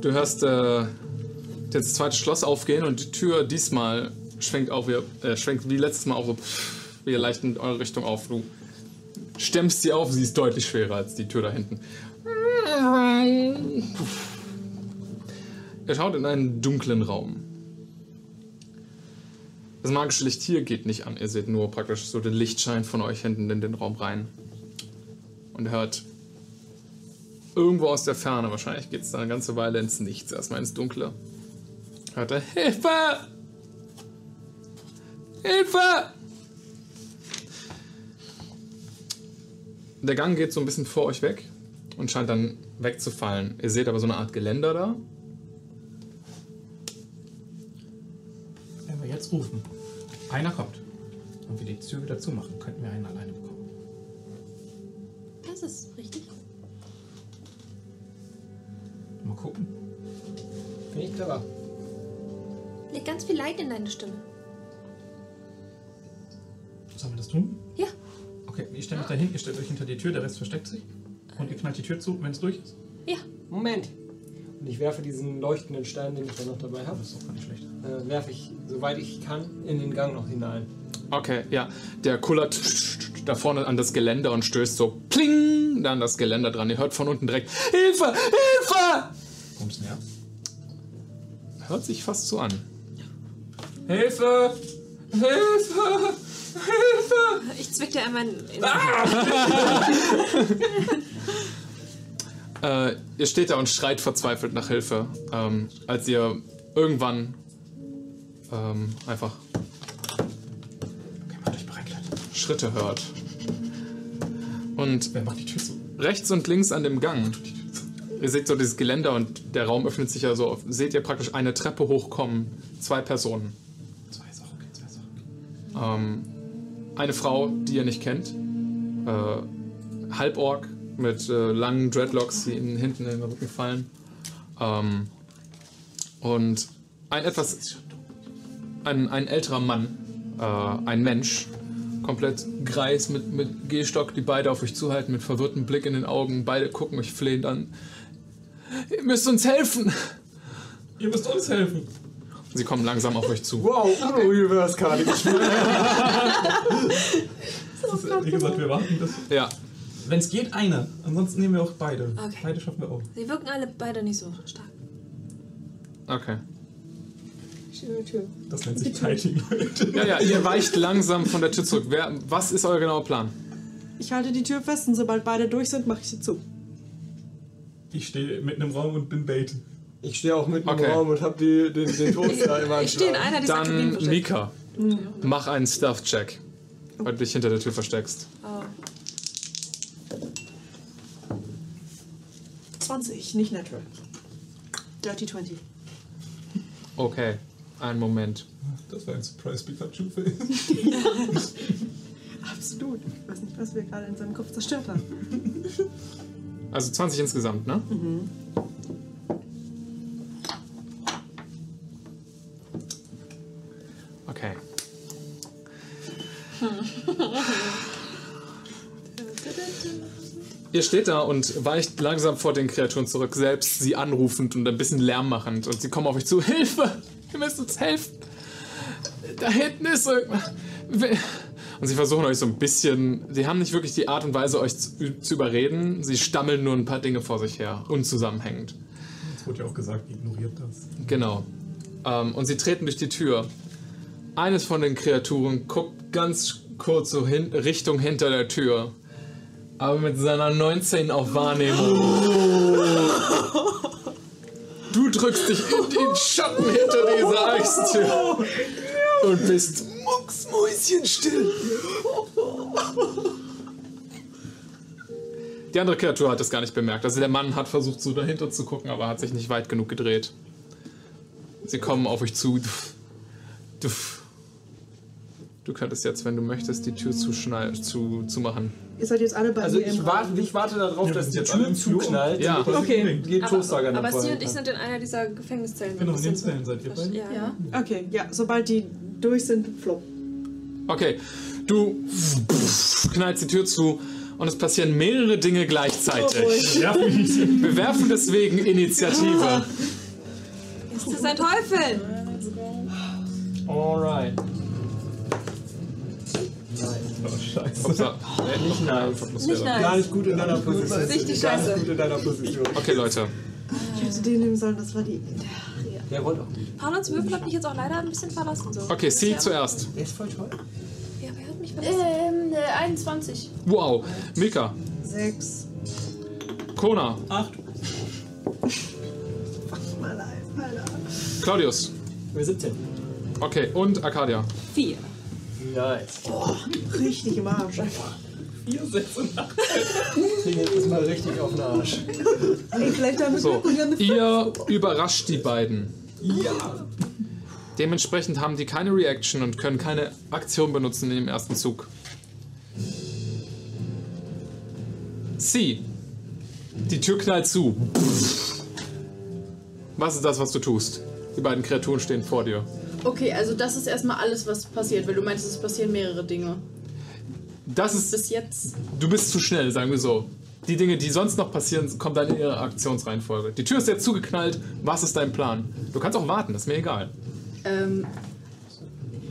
Du hörst äh, das zweite Schloss aufgehen und die Tür diesmal schwenkt auf, wie, äh, schwenkt wie letztes Mal auch so pff, wie leicht in eure Richtung auf. Du stemmst sie auf, sie ist deutlich schwerer als die Tür da hinten. Ihr schaut in einen dunklen Raum. Das magische Licht hier geht nicht an. Ihr seht nur praktisch so den Lichtschein von euch hinten in den Raum rein. Und hört irgendwo aus der Ferne, wahrscheinlich geht es da eine ganze Weile ins Nichts, erstmal ins Dunkle. Hört er, Hilfe! Hilfe! Der Gang geht so ein bisschen vor euch weg und scheint dann wegzufallen. Ihr seht aber so eine Art Geländer da. Wir jetzt rufen, einer kommt und wir die Tür wieder zumachen, könnten wir einen alleine bekommen. Das ist richtig. Mal gucken. Finde ich clever. Legt ganz viel Leid in deine Stimme. Sollen wir das tun? Ja. Okay, ich stelle mich dahin, ihr stellt euch hinter die Tür, der Rest versteckt sich. Und ihr knallt die Tür zu, wenn es durch ist. Ja. Moment. Und ich werfe diesen leuchtenden Stein, den ich da noch dabei habe, Das ist doch gar nicht schlecht. äh, werfe ich, soweit ich kann, in den Gang noch hinein. Okay, ja. Der kullert da vorne an das Geländer und stößt so pling da an das Geländer dran. Ihr hört von unten direkt Hilfe! Hilfe! Kommt's näher? Hört sich fast so an. Hilfe! Hilfe! Hilfe! Ich zwick dir einmal in in Äh, ihr steht da und schreit verzweifelt nach Hilfe, ähm, als ihr irgendwann ähm, einfach. Schritte hört. Und Wer macht die Tür zu? rechts und links an dem Gang, ihr seht so dieses Geländer und der Raum öffnet sich ja so, auf, seht ihr praktisch eine Treppe hochkommen, zwei Personen. Zwei okay, zwei okay. Ähm, eine Frau, die ihr nicht kennt, äh, Halborg mit äh, langen Dreadlocks, die ihnen hinten in den Rücken fallen. Ähm, und ein etwas, ein, ein älterer Mann, äh, ein Mensch, komplett greis mit, mit Gehstock, die beide auf euch zuhalten, mit verwirrtem Blick in den Augen. Beide gucken euch flehend an. Ihr müsst uns helfen! Ihr müsst uns helfen! Sie kommen langsam auf euch zu. Wow, Uno Reverse. Das ist, wie gesagt, wir warten bis. Ja, Wenn es geht, einer. Ansonsten nehmen wir auch beide. Okay. Beide schaffen wir auch. Sie wirken alle beide nicht so stark. okay. Das nennt sich Kiting, Leute. Ja, ja, ihr weicht langsam von der Tür zurück. Wer, was ist euer genauer Plan? Ich halte die Tür fest und sobald beide durch sind, mache ich sie zu. Ich stehe mitten im Raum und bin Bait. Ich stehe auch mitten Okay. im Raum und habe den, den Toaster immer Ich stehe in einer dieser Dann. Mika, mach einen Stealth-Check, weil du dich hinter der Tür versteckst. Oh. 20, nicht natural. Dirty 20. Okay, einen Moment. Das war ein Surprise Pikachu-Face. Absolut. Ich weiß nicht, was wir gerade in seinem Kopf zerstört haben. Also 20 insgesamt, ne? Okay. Ihr steht da und weicht langsam vor den Kreaturen zurück, selbst sie anrufend und ein bisschen Lärm machend. Und sie kommen auf euch zu. Hilfe! Ihr müsst uns helfen! Da hinten ist irgendwas. Und sie versuchen euch so ein bisschen. Sie haben nicht wirklich die Art und Weise, euch zu, zu überreden. Sie stammeln nur ein paar Dinge vor sich her, unzusammenhängend. Es wurde ja auch gesagt, ignoriert das. Genau. Ähm, und sie treten durch die Tür. Eines von den Kreaturen guckt ganz kurz so hin, Richtung hinter der Tür. Aber mit seiner 19 auf Wahrnehmung. Du drückst dich in den Schatten hinter dieser Eistür. Und bist mucksmäuschenstill. Die andere Kreatur hat es gar nicht bemerkt. Also der Mann hat versucht, so dahinter zu gucken, aber hat sich nicht weit genug gedreht. Sie kommen auf euch zu. Duff. Duff. Du könntest jetzt, wenn du möchtest, die Tür zuschnall- zu, zu machen. Ihr seid jetzt alle bei Also mir ich im warte, ich warte darauf, Ja, dass die Tür zuknallt. Ja. damit Okay. Toastsager Aber, aber sie und ich sind in einer dieser Gefängniszellen. Genau, in den Sind- Zellen seid ihr beide. Ja. Ja. Okay, ja, sobald die durch sind, flop. Okay, du knallst die Tür zu und es passieren mehrere Dinge gleichzeitig. Ja, mich. Wir werfen deswegen Initiative. Ist das ein Teufel? Alright. Oh, scheiße. Nicht nice. Nicht Gar nice. nicht gut in deiner Position. Richtig Gar scheiße. nicht gut in deiner Position. Okay, Leute. Ich hätte den nehmen sollen, das war die. Der rollt auch gut. Paulons Würfel hat mich jetzt auch leider ein bisschen verlassen. So. Okay, sie zuerst. Der ist voll toll. Ja, wer hat mich verlassen? Ähm, äh, 21. Wow. Mika. Sechs. Kona. Acht. Mal live, Alter. Claudius. Wir 17. Okay, und Arcadia. Vier. Nice. Richtig im Arsch. Vier, sechs und acht. Kriegen jetzt erstmal richtig auf den Arsch. Ey, vielleicht So, und wir haben eine ihr überrascht die beiden. Ja. Dementsprechend haben die keine Reaction und können keine Aktion benutzen in dem ersten Zug. Sie. Die Tür knallt zu. Was ist das, was du tust? Die beiden Kreaturen stehen vor dir. Okay, also das ist erstmal alles, was passiert, weil du meinst, es passieren mehrere Dinge. Das ist. Bis jetzt. Du bist zu schnell, sagen wir so. Die Dinge, die sonst noch passieren, kommen dann in ihre Aktionsreihenfolge. Die Tür ist jetzt zugeknallt. Was ist dein Plan? Du kannst auch warten, das ist mir egal. Ähm,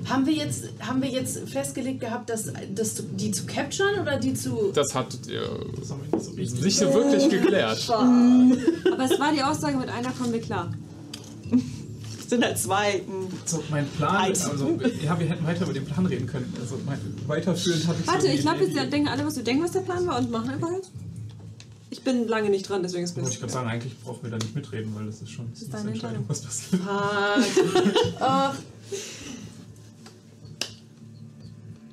haben wir jetzt, haben wir jetzt festgelegt gehabt, dass, dass zu- die zu capturen oder die zu. Das hattet ihr Das haben wir nicht so richtig. nicht so wirklich geklärt. Aber es war die Aussage mit einer kommen wir klar. Es sind halt zwei. hm. So, mein Plan, also, ja, wir hätten weiter über den Plan reden können. Also, mein, weiterführend habe ich so Warte, eine ich glaube, jetzt denken alle, was du denkst, was der Plan war und machen einfach jetzt. Ich bin lange nicht dran, deswegen ist es ich gerade sagen, eigentlich brauchen wir da nicht mitreden, weil das ist schon das ist deine Entscheidung. was passiert. Ach,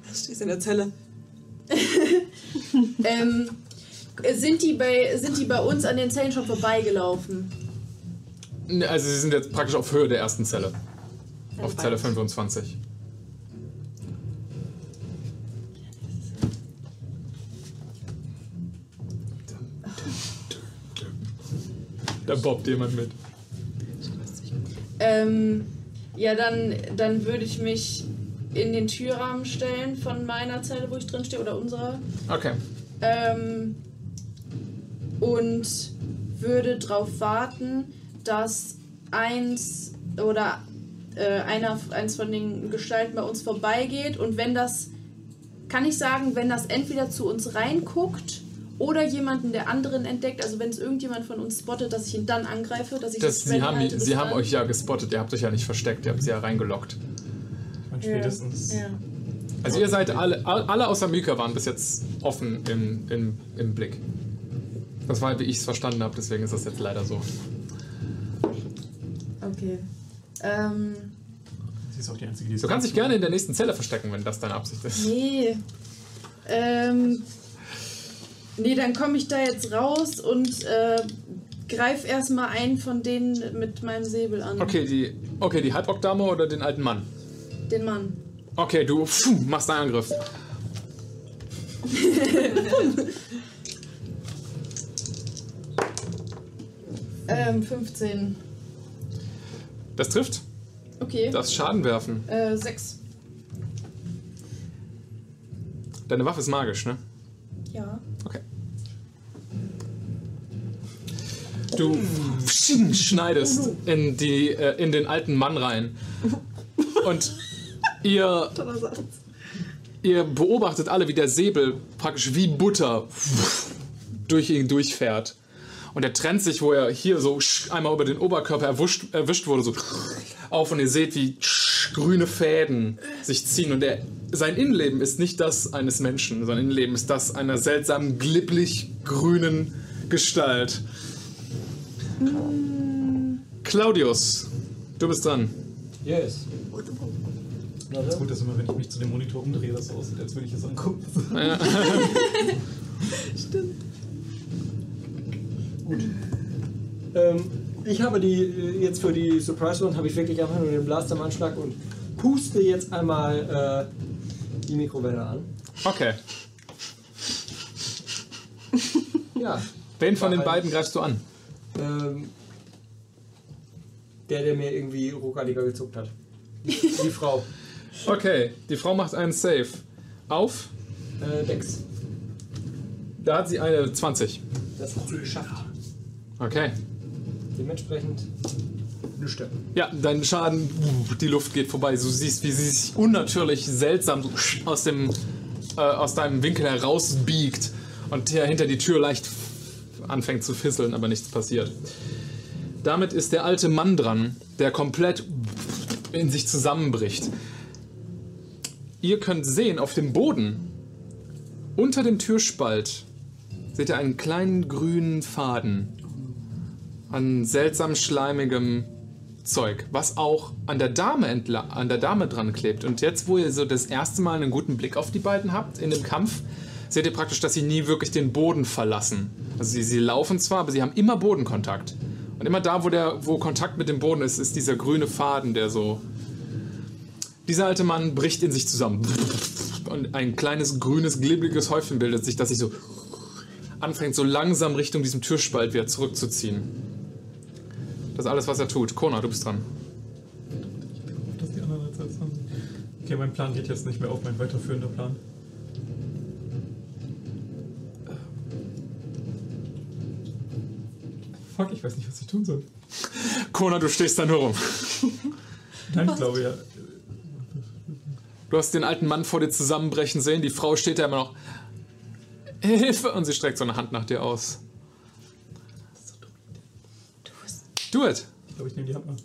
Du stehst in der Zelle. ähm, sind, die bei, sind die bei uns an den Zellen schon vorbeigelaufen? Ne, Also sie sind jetzt praktisch auf Höhe der ersten Zelle. Auf weit. Zelle 25. Da bobbt jemand mit. Ähm, ja, dann, dann würde ich mich in den Türrahmen stellen von meiner Zelle, wo ich drin stehe, oder unserer. Okay. Ähm, und würde darauf warten, dass eins oder äh, einer, eins von den Gestalten bei uns vorbeigeht und wenn das, kann ich sagen, wenn das entweder zu uns reinguckt oder jemanden der anderen entdeckt, also wenn es irgendjemand von uns spottet, dass ich ihn dann angreife, dass ich Das, sie ready haben, halte sie haben euch ja gespottet, ihr habt euch ja nicht versteckt, ihr habt sie ja reingelockt. Ich meine, spätestens. Ja. Also ihr seid alle, alle außer Mika waren bis jetzt offen im, im, im Blick. Das war, wie ich es verstanden habe, deswegen ist das jetzt leider so. Okay. Ähm, Sie ist auch die Einzige, die es Du kannst dich gerne in der nächsten Zelle verstecken, wenn das deine Absicht ist. nee. Ähm, nee, dann komme ich da jetzt raus und äh, greif erstmal einen von denen mit meinem Säbel an. Okay, die, okay, die Halbrock-Dame oder den alten Mann? Den Mann. Okay, du pfuh, machst einen Angriff. Ähm, 15. Das trifft. Okay. Das Schaden werfen. Äh, 6. Deine Waffe ist magisch, ne? Ja. Okay. Du schneidest in, die, äh, in den alten Mann rein. Und ihr, Ihr beobachtet alle, wie der Säbel praktisch wie Butter durch ihn durchfährt. Und er trennt sich, wo er hier so einmal über den Oberkörper erwischt, erwischt wurde, so auf und ihr seht, wie grüne Fäden sich ziehen. Und er, sein Innenleben ist nicht das eines Menschen, sein Innenleben ist das einer seltsamen, glibblich grünen Gestalt. Claudius, du bist dran. Yes. Das ist gut, dass immer, wenn ich mich zu dem Monitor umdrehe, das so aussieht, als würde ich es angucken. Ja. Stimmt. Gut. Ähm, ich habe die, äh, jetzt für die Surprise One habe ich wirklich einfach nur den Blaster am Anschlag und puste jetzt einmal äh, die Mikrowelle an. Okay. Ja. Wen von den beiden greifst du an? Ähm, der, der mir irgendwie ruckaliger gezuckt hat. Die, die Frau. Okay, die Frau macht einen Save. Auf? Äh, Dex. Da hat sie eine 20. Das hat sie geschafft. Okay. Dementsprechend nüchtern. Ja, dein Schaden, die Luft geht vorbei. Du siehst, wie sie sich unnatürlich seltsam aus, dem, äh, aus deinem Winkel herausbiegt und hinter die Tür leicht anfängt zu fisseln, aber nichts passiert. Damit ist der alte Mann dran, der komplett in sich zusammenbricht. Ihr könnt sehen, auf dem Boden, unter dem Türspalt, seht ihr einen kleinen grünen Faden an seltsam schleimigem Zeug, was auch an der Dame an der Dame dran klebt. Und jetzt, wo ihr so das erste Mal einen guten Blick auf die beiden habt in dem Kampf, seht ihr praktisch, dass sie nie wirklich den Boden verlassen. Also sie, sie laufen zwar, aber sie haben immer Bodenkontakt. Und immer da, wo der, wo Kontakt mit dem Boden ist, ist dieser grüne Faden, der so. Dieser alte Mann bricht in sich zusammen. Und ein kleines grünes, glibbeliges Häufchen bildet sich, das sich so anfängt, so langsam Richtung diesem Türspalt wieder zurückzuziehen. Das ist alles, was er tut. Kona, du bist dran. dass die anderen als erstes haben. Okay, mein Plan geht jetzt nicht mehr auf, mein weiterführender Plan. Fuck, ich weiß nicht, was ich tun soll. Kona, du stehst da nur rum. Nein, ich glaube ja. Du hast den alten Mann vor dir zusammenbrechen sehen. Die Frau steht da immer noch. Hilfe! Und sie streckt so eine Hand nach dir aus. Do it! Ich glaube, ich nehme die Hand mal.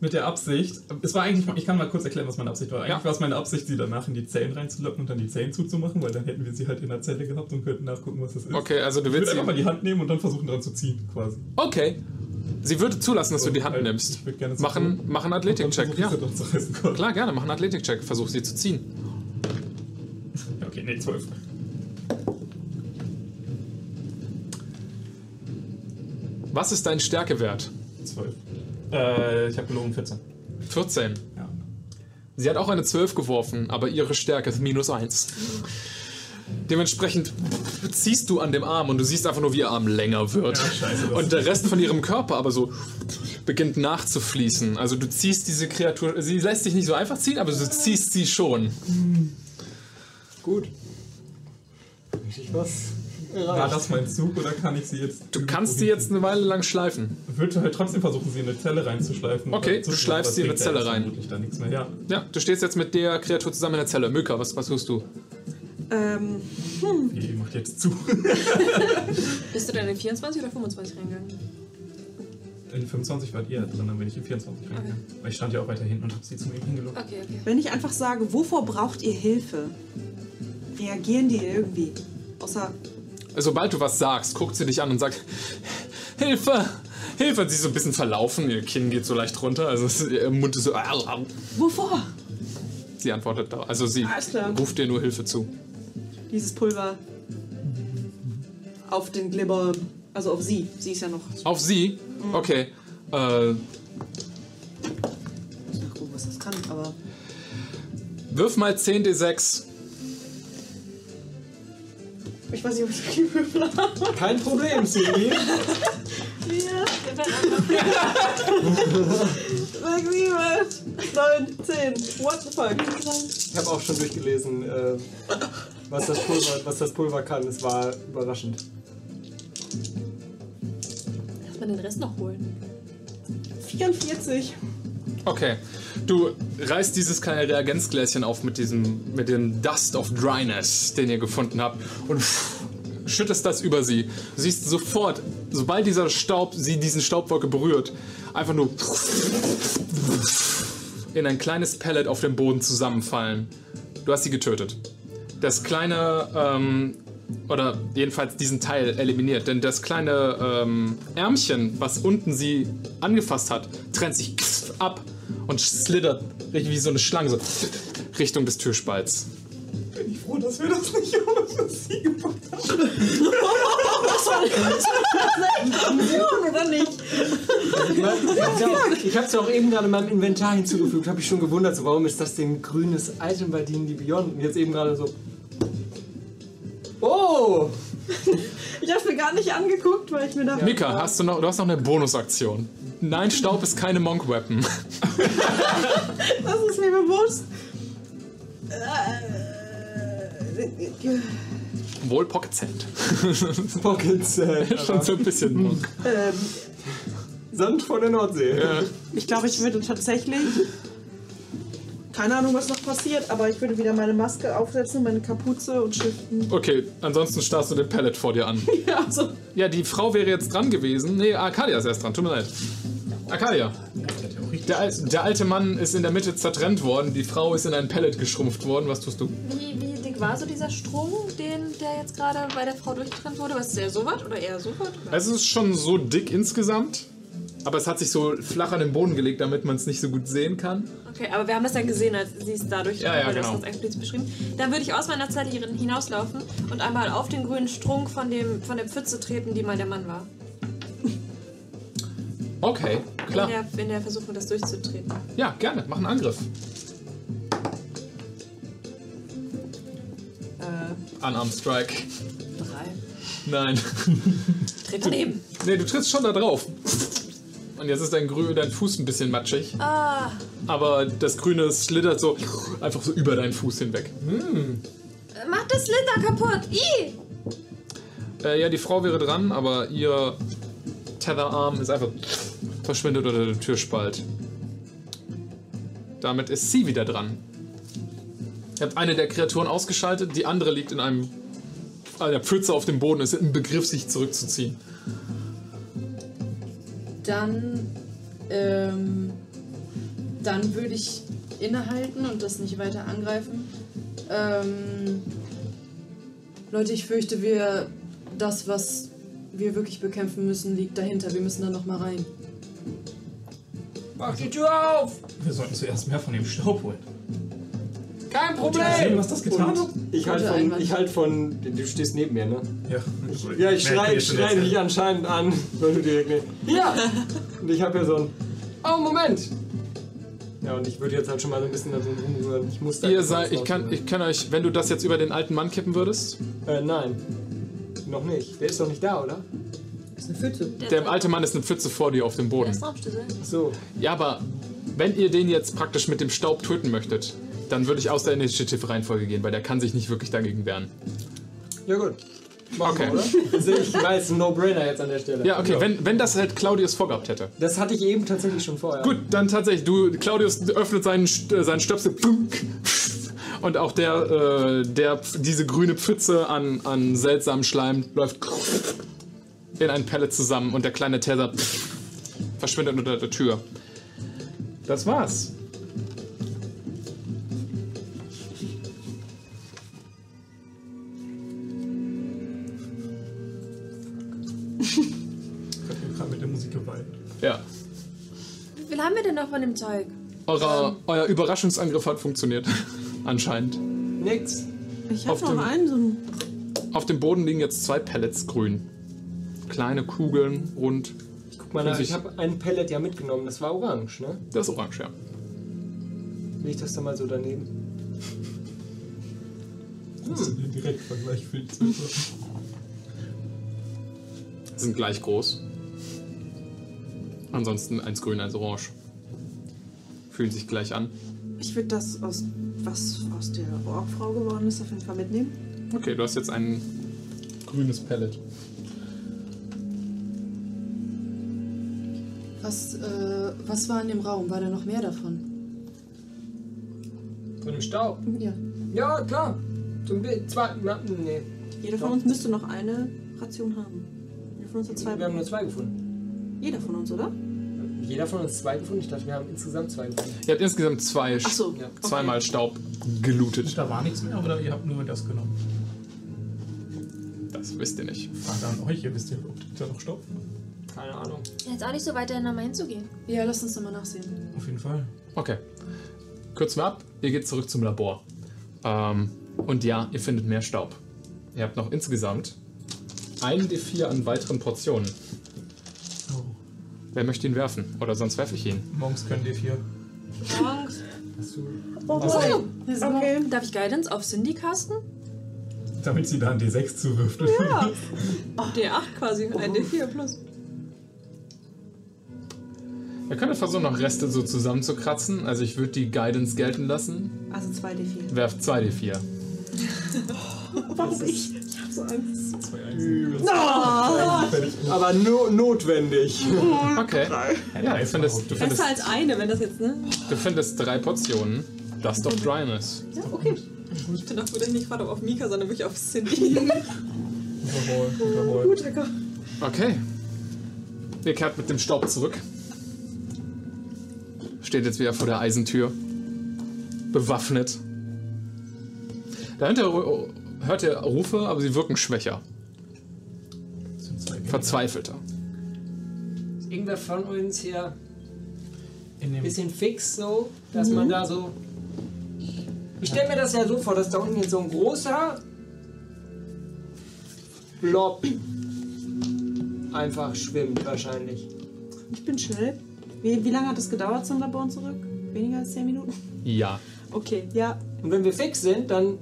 Mit der Absicht, es war eigentlich, ich kann mal kurz erklären, was meine Absicht war. Eigentlich Ja. war es meine Absicht, sie danach in die Zellen reinzulocken und dann die Zellen zuzumachen, weil dann hätten wir sie halt in der Zelle gehabt und könnten nachgucken, was das ist. Okay, also du Ich würde willst einfach mal die Hand nehmen und dann versuchen dran zu ziehen, quasi. Okay. Sie würde zulassen, dass du die Hand Weil nimmst. Ich würde gerne Machen, tun. mach einen Und dann Athletik-Check. Ja. Klar, gerne. Mach einen Athletik-Check. Versuch sie zu ziehen. Okay, nee, 12. Was ist dein Stärkewert? 12. Äh, ich habe gelogen 14. 14. Ja. Sie hat auch eine 12 geworfen, aber ihre Stärke ist minus 1. Dementsprechend ziehst du an dem Arm und du siehst einfach nur, wie ihr Arm länger wird. Ja, scheiße, und der Rest von ihrem Körper aber so beginnt nachzufließen. Also du ziehst diese Kreatur, sie lässt sich nicht so einfach ziehen, aber du ziehst sie schon. Gut. Richtig was? War das mein Zug oder kann ich sie jetzt. Du kannst sie jetzt eine Weile lang schleifen. Ich würde halt trotzdem versuchen, sie in eine Zelle reinzuschleifen. Okay, du schleifst sie in eine Zelle rein. Dann nichts mehr. Ja. Ja, du stehst jetzt mit der Kreatur zusammen in der Zelle. Möka, was, was tust du? Ähm, Die macht jetzt zu. Bist du denn in 24 oder 25 reingegangen? In 25 wart ihr drin, dann bin ich in 24 reingegangen. Weil ich stand ja auch weiter hinten und habe sie zu mir hingelockt. Okay, okay. wenn ich einfach sage, wovor braucht ihr Hilfe? Reagieren die irgendwie? Außer, Sobald du was sagst, guckt sie dich an und sagt: Hilfe! Hilfe! Und sie ist so ein bisschen verlaufen, ihr Kinn geht so leicht runter, also ihr Mund ist so. wovor? Sie antwortet da. Also sie ruft dir nur Hilfe zu. Dieses Pulver auf den Glibber, also auf sie. Sie ist ja noch. Auf sie? Okay. Äh, Ich muss nachgucken, was das kann, aber. wirf mal 10d6. Ich weiß nicht, ob ich so viel Würfel habe. Kein Problem, Siri. Vier, sechs, sieben, neun, zehn. What the fuck? Ich habe auch schon durchgelesen, äh, was, das Pulver, was das Pulver kann. Es war überraschend. Lass mal den Rest noch holen. 44. Okay. Du reißt dieses kleine Reagenzgläschen auf mit diesem, mit dem Dust of Dryness, den ihr gefunden habt, und schüttest das über sie. Du siehst sofort, sobald dieser Staub, sie diesen Staubwolke berührt, einfach nur in ein kleines Pellet auf dem Boden zusammenfallen. Du hast sie getötet. Das kleine, ähm, oder jedenfalls diesen Teil eliminiert, denn das kleine ähm, Ärmchen, was unten sie angefasst hat, trennt sich ab und slittert richtig wie so eine Schlange so Richtung des Türspalts. Bin ich froh, dass wir das nicht ohne sie gemacht haben. Das? oder nicht? Ich habe es ja auch eben gerade in meinem Inventar hinzugefügt, habe ich schon gewundert, so, warum ist das denn ein grünes Item bei D&D Beyond? Und jetzt eben gerade so, oh! Ich hab's mir gar nicht angeguckt, weil ich mir dachte. Mika, hast du noch, du hast noch eine Bonusaktion. Nein, Staub ist keine Monk Weapon. Das ist mir bewusst. Äh, Wohl Pocket Sand. Pocket Sand. Schon so ein bisschen Monk. ähm, Sand vor der Nordsee. Ja. ich glaube, ich würde tatsächlich. Keine Ahnung, was noch passiert, aber ich würde wieder meine Maske aufsetzen, meine Kapuze und shiften. Okay, ansonsten starrst du den Pellet vor dir an. Ja, so. Ja, die Frau wäre jetzt dran gewesen. Nee, Arcadia ist erst dran, tut mir leid. Arcadia. Der, Al- der alte Mann ist in der Mitte zertrennt worden, die Frau ist in ein Pellet geschrumpft worden. Was tust du? Wie, wie dick war so dieser Strom, den der jetzt gerade bei der Frau durchtrennt wurde? Was ist der so was oder eher so was? Also es ist schon so dick insgesamt, aber es hat sich so flach an den Boden gelegt, damit man es nicht so gut sehen kann. Okay, aber wir haben das ja gesehen, als sie es dadurch Ja, ja, genau. das explizit beschrieben. Dann würde ich aus meiner Zeit hier hinauslaufen und einmal auf den grünen Strunk von, dem, von der Pfütze treten, die mal der Mann war. Okay, klar. In der, in der Versuchung, das durchzutreten. Ja, gerne, mach einen Angriff. Äh, Unarmed Strike. drei. Nein. Tritt daneben. Nee, du trittst schon da drauf. Und jetzt ist dein, Grü dein Fuß ein bisschen matschig. Ah, Aber das Grüne schlittert so einfach so über deinen Fuß hinweg. mach das Slither kaputt. Ih! Äh, ja, die Frau wäre dran, aber ihr Tetherarm ist einfach verschwindet unter dem Türspalt. Damit ist sie wieder dran. Ihr habt eine der Kreaturen ausgeschaltet, die andere liegt in einem einer Pfütze auf dem Boden, ist im Begriff, sich zurückzuziehen. Dann, ähm, dann würde ich innehalten und das nicht weiter angreifen. Ähm, Leute, ich fürchte, wir, das, was wir wirklich bekämpfen müssen, liegt dahinter. Wir müssen da noch mal rein. Mach die Tür auf! Wir sollten zuerst mehr von dem Staub holen. Kein Mal sehen, Problem! was das getan hat. Ich halte Gute von, ich halt von, du stehst neben mir, ne? Ja, Ja, ich schreie schrei dich anscheinend an, weil du direkt neben Ja! Und ich habe ja so ein, oh Moment! Ja, und ich würde jetzt halt schon mal so ein bisschen da so rumrühren. Ich muss da Ihr seid, ich kann, ich kann euch, wenn du das jetzt über den alten Mann kippen würdest, Äh, nein. Noch nicht. Der ist doch nicht da, oder? Das ist eine Pfütze. der alte Mann ist eine Pfütze vor dir auf dem Der Boden. ist Raumschlüssel. So. Ja, aber wenn ihr den jetzt praktisch mit dem Staub töten möchtet, dann würde ich aus der Initiative-Reihenfolge gehen, weil der kann sich nicht wirklich dagegen wehren. Ja, gut. Machen Okay. wir, oder? Also ich weiß, ein No-Brainer jetzt an der Stelle. Ja, okay, wenn, wenn das halt Claudius vorgehabt hätte. Das hatte ich eben tatsächlich schon vorher. Gut, dann tatsächlich, du, Claudius öffnet seinen, äh, seinen Stöpsel und auch der, äh, der, diese grüne Pfütze an, an seltsamem Schleim läuft in ein Pellet zusammen und der kleine Tether verschwindet unter der Tür. Das war's. Haben wir denn noch von dem Zeug? Eurer, euer Überraschungsangriff hat funktioniert. Anscheinend. Nix. Ich Auf habe noch dem- einen, so ein. Auf dem Boden liegen jetzt zwei Pellets grün. Kleine Kugeln, rund. Guck mal, nach, ich habe ein Pellet ja mitgenommen. Das war orange, ne? Das ist orange, ja. Leg das da mal so daneben. Das ist ein Direktvergleich für die Zuschauer. Sind gleich groß. Ansonsten eins grün, eins orange. Fühlen sich gleich an. Ich würde das, aus, was aus der Orgfrau geworden ist, auf jeden Fall mitnehmen. Okay, du hast jetzt ein grünes Pellet. Was, äh, was war in dem Raum? War da noch mehr davon? Von dem Staub. Ja. Ja, klar. Zum Bi- zwei. Na, nee. Jeder von uns müsste noch eine Ration haben. Jeder von uns hat zwei. Wir haben nur zwei gefunden. Jeder von uns, oder? Jeder von uns zwei gefunden. Ich dachte, wir haben insgesamt zwei gefunden. Ihr habt insgesamt zwei, Ach so. Ja. zweimal Staub gelootet. Da war nichts mehr oder ihr habt nur das genommen? Das wisst ihr nicht. Frage an euch, ihr wisst ja, ob da noch Staub Keine Ahnung. Jetzt auch nicht so weit dahinter mal hinzugehen. Ja, lass uns nochmal nachsehen. Auf jeden Fall. Okay. Kürzen wir ab. Ihr geht zurück zum Labor. Ähm, und ja, ihr findet mehr Staub. Ihr habt noch insgesamt einen D4 an weiteren Portionen. Oh. Wer möchte ihn werfen? Oder sonst werfe ich ihn. Monks können D4. Angst. Hast du, Oh, Okay. Darf ich Guidance auf Cindy casten? damit sie da ein D6 zuwirft. Ja. D8 quasi, ein D4 plus. Ihr könnt versuchen, noch Reste so zusammenzukratzen. Also ich würde die Guidance gelten lassen. Also 2D4. Werft 2D4. Warum ich? Ich hab so Angst. Zwei Einsen. Aber no notwendig. Okay. Ja, du findest, du findest, Besser als eine, wenn das jetzt, ne? du findest drei Portionen. Dust of Dryness. Ja, okay. Ich bin auch gut, dass ich nicht gerade auf Mika, sondern wirklich auf Cindy. Überhol. Guter Gott. Okay. Ihr kehrt mit dem Staub zurück. Steht jetzt wieder vor der Eisentür. Bewaffnet. Dahinter hört ihr Rufe, aber sie wirken schwächer. Verzweifelter. Ist irgendwer von uns hier In ein dem bisschen fix so, dass man da so. Ich stelle mir das ja so vor, dass da unten jetzt so ein großer Blob einfach schwimmt wahrscheinlich. Ich bin schnell. Wie, wie lange hat es gedauert zum Labor und zurück? Weniger als 10 Minuten? Ja. Okay, ja. Und wenn wir fix sind, dann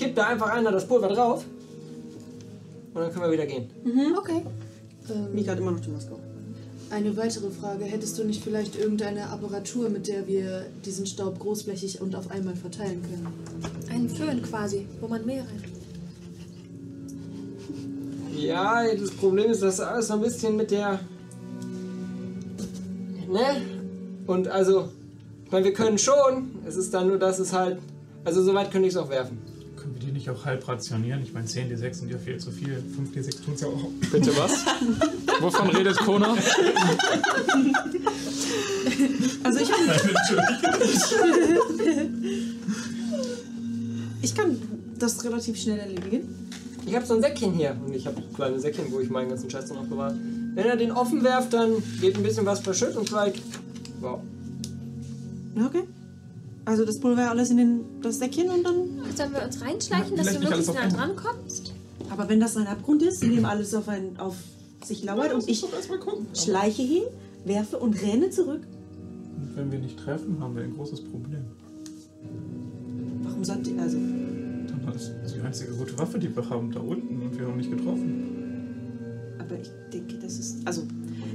kippt da einfach einer das Pulver drauf. Und dann können wir wieder gehen. Okay. Ähm, Mika hat immer noch die Maske auf. eine weitere Frage. Hättest du nicht vielleicht irgendeine Apparatur, mit der wir diesen Staub großflächig und auf einmal verteilen können? Ein Föhn quasi, wo man Mehl rein. Ja, das Problem ist, dass alles so ein bisschen mit der. Ne? Und also, ich meine, wir können schon. Es ist dann nur, dass es halt. Also, soweit könnte ich es auch werfen. Die nicht auch halb rationieren? Ich meine, 10 D6 sind ja viel zu viel. 5 D6 tun es ja auch. Bitte was? Wovon redet Kona? Also ich, ich kann das relativ schnell erledigen. Ich habe so ein Säckchen hier. Und ich habe kleine Säckchen, wo ich meinen ganzen Scheiß dann aufbewahre. Wenn er den offen werft, dann geht ein bisschen was verschütt und vielleicht. Wow. Okay. Also das Pulver alles in den, das Säckchen und dann. Sollen wir uns reinschleichen, dass du auf nah dran kommst? Aber wenn das ein Abgrund ist, in dem alles auf, ein, auf sich lauert und ich schleiche hin, werfe und renne zurück. Und wenn wir nicht treffen, haben wir ein großes Problem. Warum sollte also Dann ist die einzige gute Waffe, die wir haben, da unten und wir haben nicht getroffen. Aber ich denke, das ist. Also,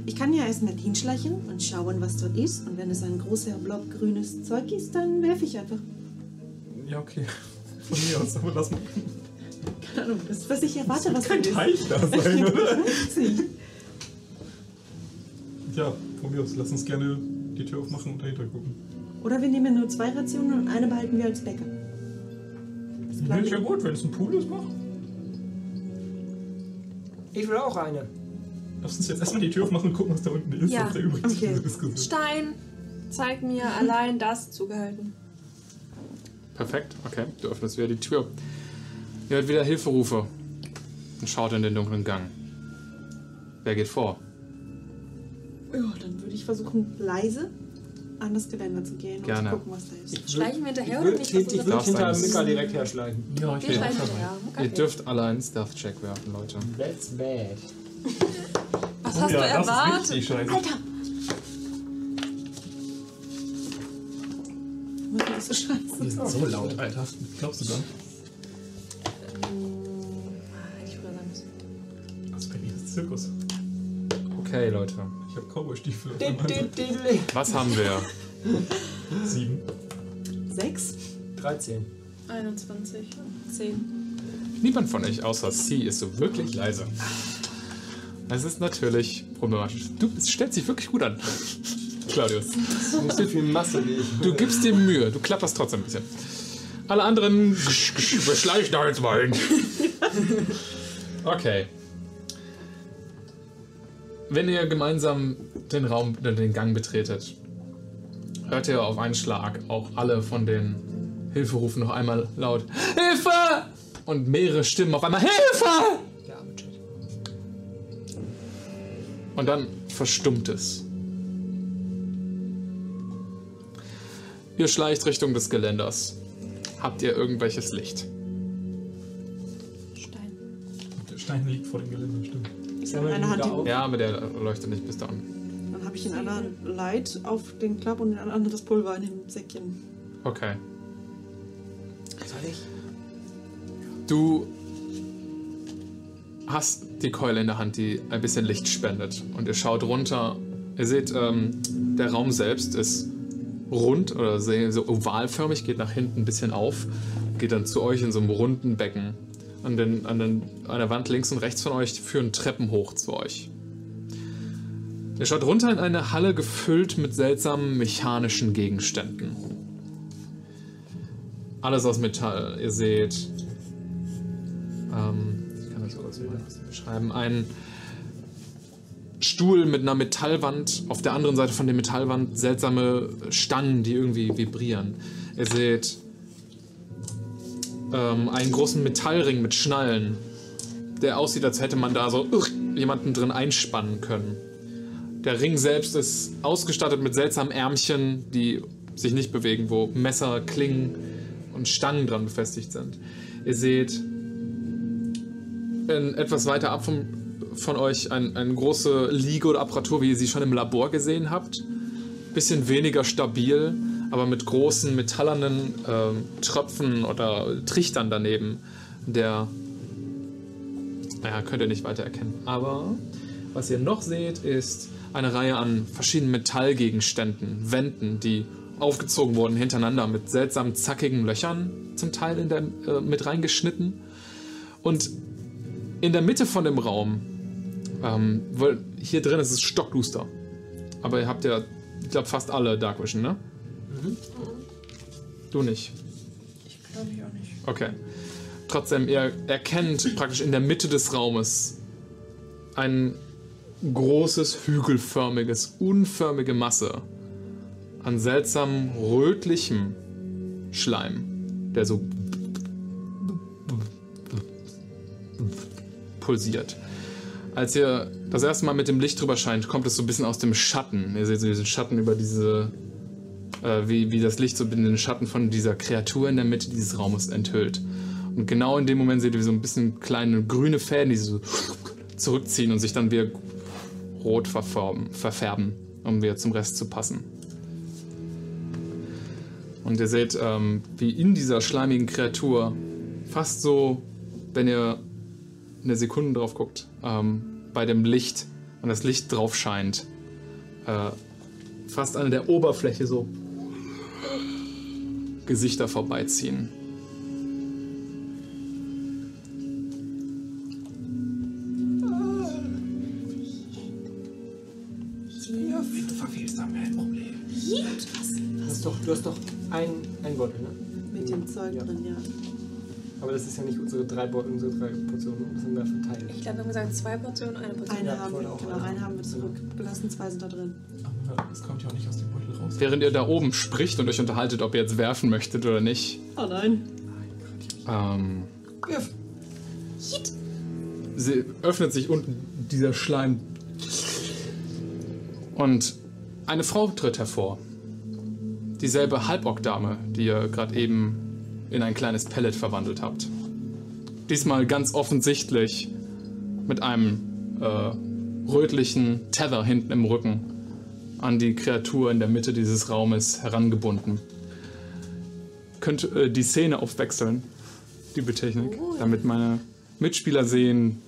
ich kann ja erstmal hinschleichen und schauen, was dort ist. Und wenn es ein großer Blob grünes Zeug ist, dann werfe ich einfach. Ja, okay. Von mir aus, aber lass mal. Keine Ahnung, das ist, was ich erwarte, was Kein. Teich da sein, oder? Ja, von mir aus, lass uns gerne die Tür aufmachen und dahinter gucken. Oder wir nehmen nur zwei Rationen und eine behalten wir als Bäcker. Nee, ist ja gut, wenn es ein Pool ist, mach. Ich will auch eine. Lass uns jetzt erstmal die Tür aufmachen und gucken, was da unten ist. Ja, was da übrig okay. ist. Stein, zeig mir allein das zugehalten. Perfekt, okay. Du öffnest wieder die Tür. Ihr hört wieder Hilferufe und schaut in den dunklen Gang. Wer geht vor? Ja, dann würde ich versuchen, leise an das Geländer zu gehen Gerne. und zu gucken, was da ist. Schleichen wir hinterher Ich oder würde nicht? ich Was unser- würd Darfst hinter Mika direkt herschleichen. Ja, ich dabei. hinterher. Ihr Okay. dürft alle einen Stealth-Check werfen, Leute. That's bad. Was Oh hast ja, du das ist erwartet? richtig scheiße. Alter! Das scheiße? Die sind so laut, Alter. Glaubst du dann? Das ist Berlin ist Zirkus. Okay, Leute. Ich habe Cowboy-Stiefel. Was haben wir? Sieben. Sechs? 13. 21, 10. Niemand von euch außer C ist so wirklich leise. Es ist natürlich problematisch. Du, es stellt sich wirklich gut an. Claudius. Nicht so viel Masse wie ich. Du gibst dir Mühe, du klapperst trotzdem ein bisschen. Alle anderen beschleicht da jetzt mal hin. Okay. Wenn ihr gemeinsam den Raum oder den Gang betretet, hört ihr auf einen Schlag auch alle von den Hilferufen noch einmal laut Hilfe! Und mehrere Stimmen auf einmal Hilfe! Und dann verstummt es. Ihr schleicht Richtung des Geländers. Habt ihr irgendwelches Licht? Stein. Der Stein liegt vor dem Geländer, stimmt. Ich habe in einer Hand die, Ja, aber der leuchtet nicht bis dahin. Dann habe ich in einer Hand Light auf den Klapp und in einer Hand das Pulver in dem Säckchen. Okay. Soll ich? Du hast die Keule in der Hand, die ein bisschen Licht spendet. Und ihr schaut runter. Ihr seht, ähm, der Raum selbst ist rund oder so ovalförmig, geht nach hinten ein bisschen auf, geht dann zu euch in so einem runden Becken. An, den, an, den, an der Wand links und rechts von euch führen Treppen hoch zu euch. Ihr schaut runter in eine Halle gefüllt mit seltsamen mechanischen Gegenständen. Alles aus Metall. Ihr seht ähm, ein bisschen beschreiben. Ein Stuhl mit einer Metallwand, auf der anderen Seite von der Metallwand seltsame Stangen, die irgendwie vibrieren. Ihr seht ähm, einen großen Metallring mit Schnallen, der aussieht, als hätte man da so uch, jemanden drin einspannen können. Der Ring selbst ist ausgestattet mit seltsamen Ärmchen, die sich nicht bewegen, wo Messer, Klingen und Stangen dran befestigt sind. Ihr seht in, etwas weiter ab vom, von euch ein, eine große Liege oder Apparatur, wie ihr sie schon im Labor gesehen habt. Bisschen weniger stabil, aber mit großen metallernen ähm, Tröpfen oder Trichtern daneben. Der, naja, könnt ihr nicht weiter erkennen. Aber was ihr noch seht, ist eine Reihe an verschiedenen Metallgegenständen, Wänden, die aufgezogen wurden hintereinander mit seltsamen zackigen Löchern, zum Teil in der, äh, mit reingeschnitten. Und in der Mitte von dem Raum, ähm, weil hier drin ist es stockduster. Aber ihr habt ja, ich glaube, fast alle Dark Vision, ne? Du nicht. Ich glaube ich auch nicht. Okay. Trotzdem, ihr erkennt praktisch in der Mitte des Raumes ein großes, hügelförmiges, unförmige Masse an seltsamem rötlichem Schleim, der so pulsiert. Als ihr das erste Mal mit dem Licht drüber scheint, kommt es so ein bisschen aus dem Schatten. Ihr seht so diesen Schatten über diese, äh, wie, wie das Licht so in den Schatten von dieser Kreatur in der Mitte dieses Raumes enthüllt. Und genau in dem Moment seht ihr so ein bisschen kleine grüne Fäden, die so zurückziehen und sich dann wieder rot verfärben, verfärben um wieder zum Rest zu passen. Und ihr seht, ähm, wie in dieser schleimigen Kreatur fast so, wenn ihr eine Sekunde drauf guckt, ähm, bei dem Licht und das Licht drauf scheint, äh, fast an der Oberfläche so Gesichter vorbeiziehen. Ja, du verfehlst haben wir ein Problem. Du hast doch, du hast doch ein, ein Bottle, ne? Mit dem Zeug Ja. drin, ja. Aber das ist ja nicht unsere drei, Bo unsere drei Portionen, das sind da verteilt. Ich glaube, wir haben gesagt, zwei Portionen, eine Portion. Eine Ja, haben wir, genau, eine. haben wir zurückgelassen, zwei sind da drin. Aber es kommt ja auch nicht aus dem Beutel raus. Während ihr da oben spricht und euch unterhaltet, ob ihr jetzt werfen möchtet oder nicht, Oh nein. ähm, Wirf. sie öffnet sich unten dieser Schleim. Und eine Frau tritt hervor. Dieselbe Halborg-Dame, die ihr gerade eben in ein kleines Pellet verwandelt habt. Diesmal ganz offensichtlich mit einem äh, rötlichen Tether hinten im Rücken an die Kreatur in der Mitte dieses Raumes herangebunden. Könnt äh, die Szene aufwechseln, die Technik, damit meine Mitspieler sehen,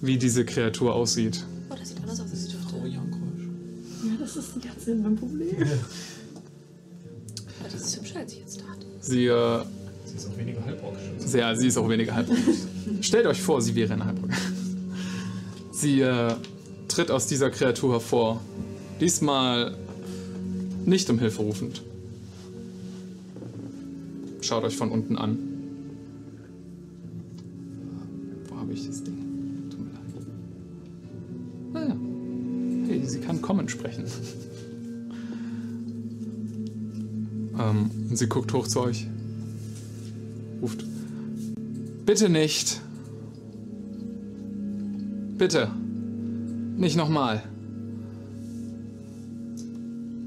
wie diese Kreatur aussieht. Oh, das sieht anders aus als ich dachte. Ja, das ist die ganze Zeit mein Problem. Aber Sie, äh, Sie ist auch weniger halborgisch. sehr, sie ist auch weniger halborg. Stellt euch vor, sie wäre eine Halborg. Sie äh, tritt aus dieser Kreatur hervor. Diesmal nicht um Hilfe rufend. Schaut euch von unten an. Wo habe ich das Ding? Tut mir leid. Ah ja. Hey, sie kann kommen sprechen. ähm, und sie guckt hoch zu euch. Ruft. Bitte nicht. Bitte. Nicht nochmal.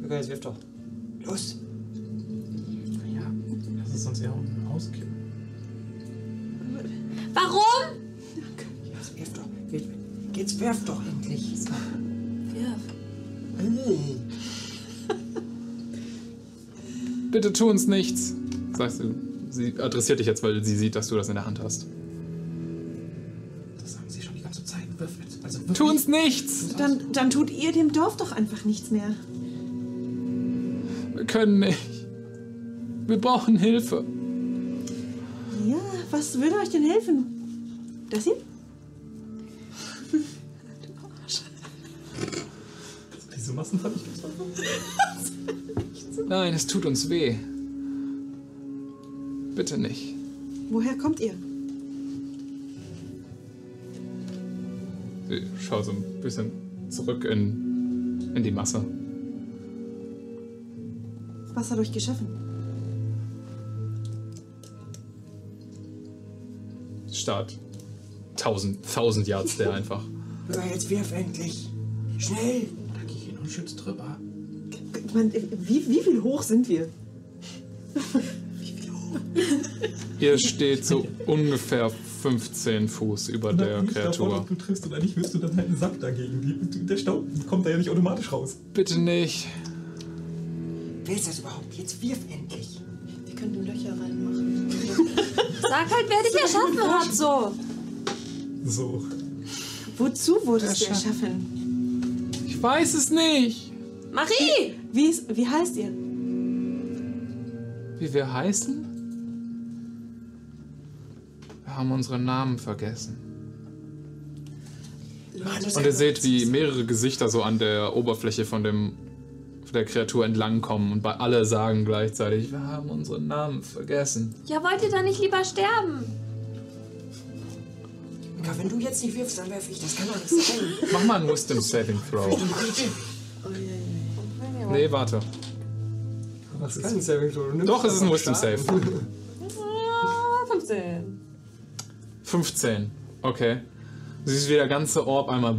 Okay, jetzt wirf doch. Los! Ja, lass es uns ja unten auskippen. Warum? Jetzt wirf doch. Jetzt, wirf doch endlich. Wirf. Bitte tu uns nichts. Sagst du. Sie adressiert dich jetzt, weil sie sieht, dass du das in der Hand hast. Das sagen sie schon die ganze Zeit. Wirf jetzt. Also Tu uns nichts! Dann, dann tut ihr dem Dorf doch einfach nichts mehr. Wir können nicht. Wir brauchen Hilfe. Ja, was würde euch denn helfen? Das hier? Diese Massenvernichtungswaffe. Nein, es tut uns weh. Bitte nicht. Woher kommt ihr? Sie schaut so ein bisschen zurück in, in die Masse. Was hat euch geschaffen? Start. Tausend, tausend Yards der einfach. Jetzt wirf endlich. Schnell! Da geh ich hin und schütz drüber. Ich meine, wie, wie viel hoch sind wir? Ihr steht so ungefähr 15 Fuß über der davon, Kreatur. du triffst oder nicht, wirst du dann halt einen Sack dagegen. Der Staub kommt da ja nicht automatisch raus. Bitte nicht. Wer ist das überhaupt? Jetzt wirf endlich. Wir könnten Löcher reinmachen. Sag halt, wer dich erschaffen hat, so. So. Wozu wurdest du erschaffen? Ich weiß es nicht. Marie! Wie, ist, wie heißt ihr? Wie wir heißen? Wir haben unsere Namen vergessen. Und ihr seht, wie mehrere Gesichter so an der Oberfläche von dem von der Kreatur entlangkommen und bei alle sagen gleichzeitig, wir haben unsere Namen vergessen. Ja, wollt ihr dann nicht lieber sterben? Ja, wenn du jetzt nicht wirfst, dann werf ich. Das kann doch nicht sein. Mach mal einen Wisdom Saving Throw. Nee, warte. Was ist ein Saving Throw? Du nimmst Doch, es ist ein Wisdom. Save. Ah, 15. 15. Okay. Du siehst, wie der ganze Orb einmal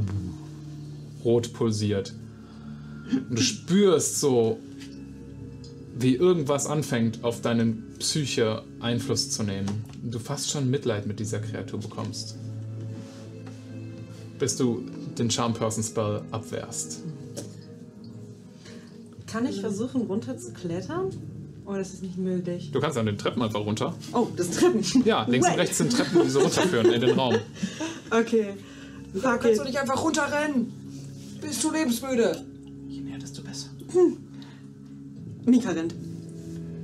rot pulsiert. Und du spürst so, wie irgendwas anfängt, auf deine Psyche Einfluss zu nehmen. Und du fast schon Mitleid mit dieser Kreatur bekommst. Bis du den Charm Person Spell abwehrst. Kann ich versuchen, runter zu klettern? Oder ist es nicht möglich? Du kannst an den Treppen einfach runter. Oh, das Treppen. Ja, links und Wait. rechts sind Treppen, die so runterführen in den Raum. Okay. Du Fuck kannst it. doch nicht einfach runterrennen. Bist du lebensmüde? Je mehr, desto besser. Mika rennt.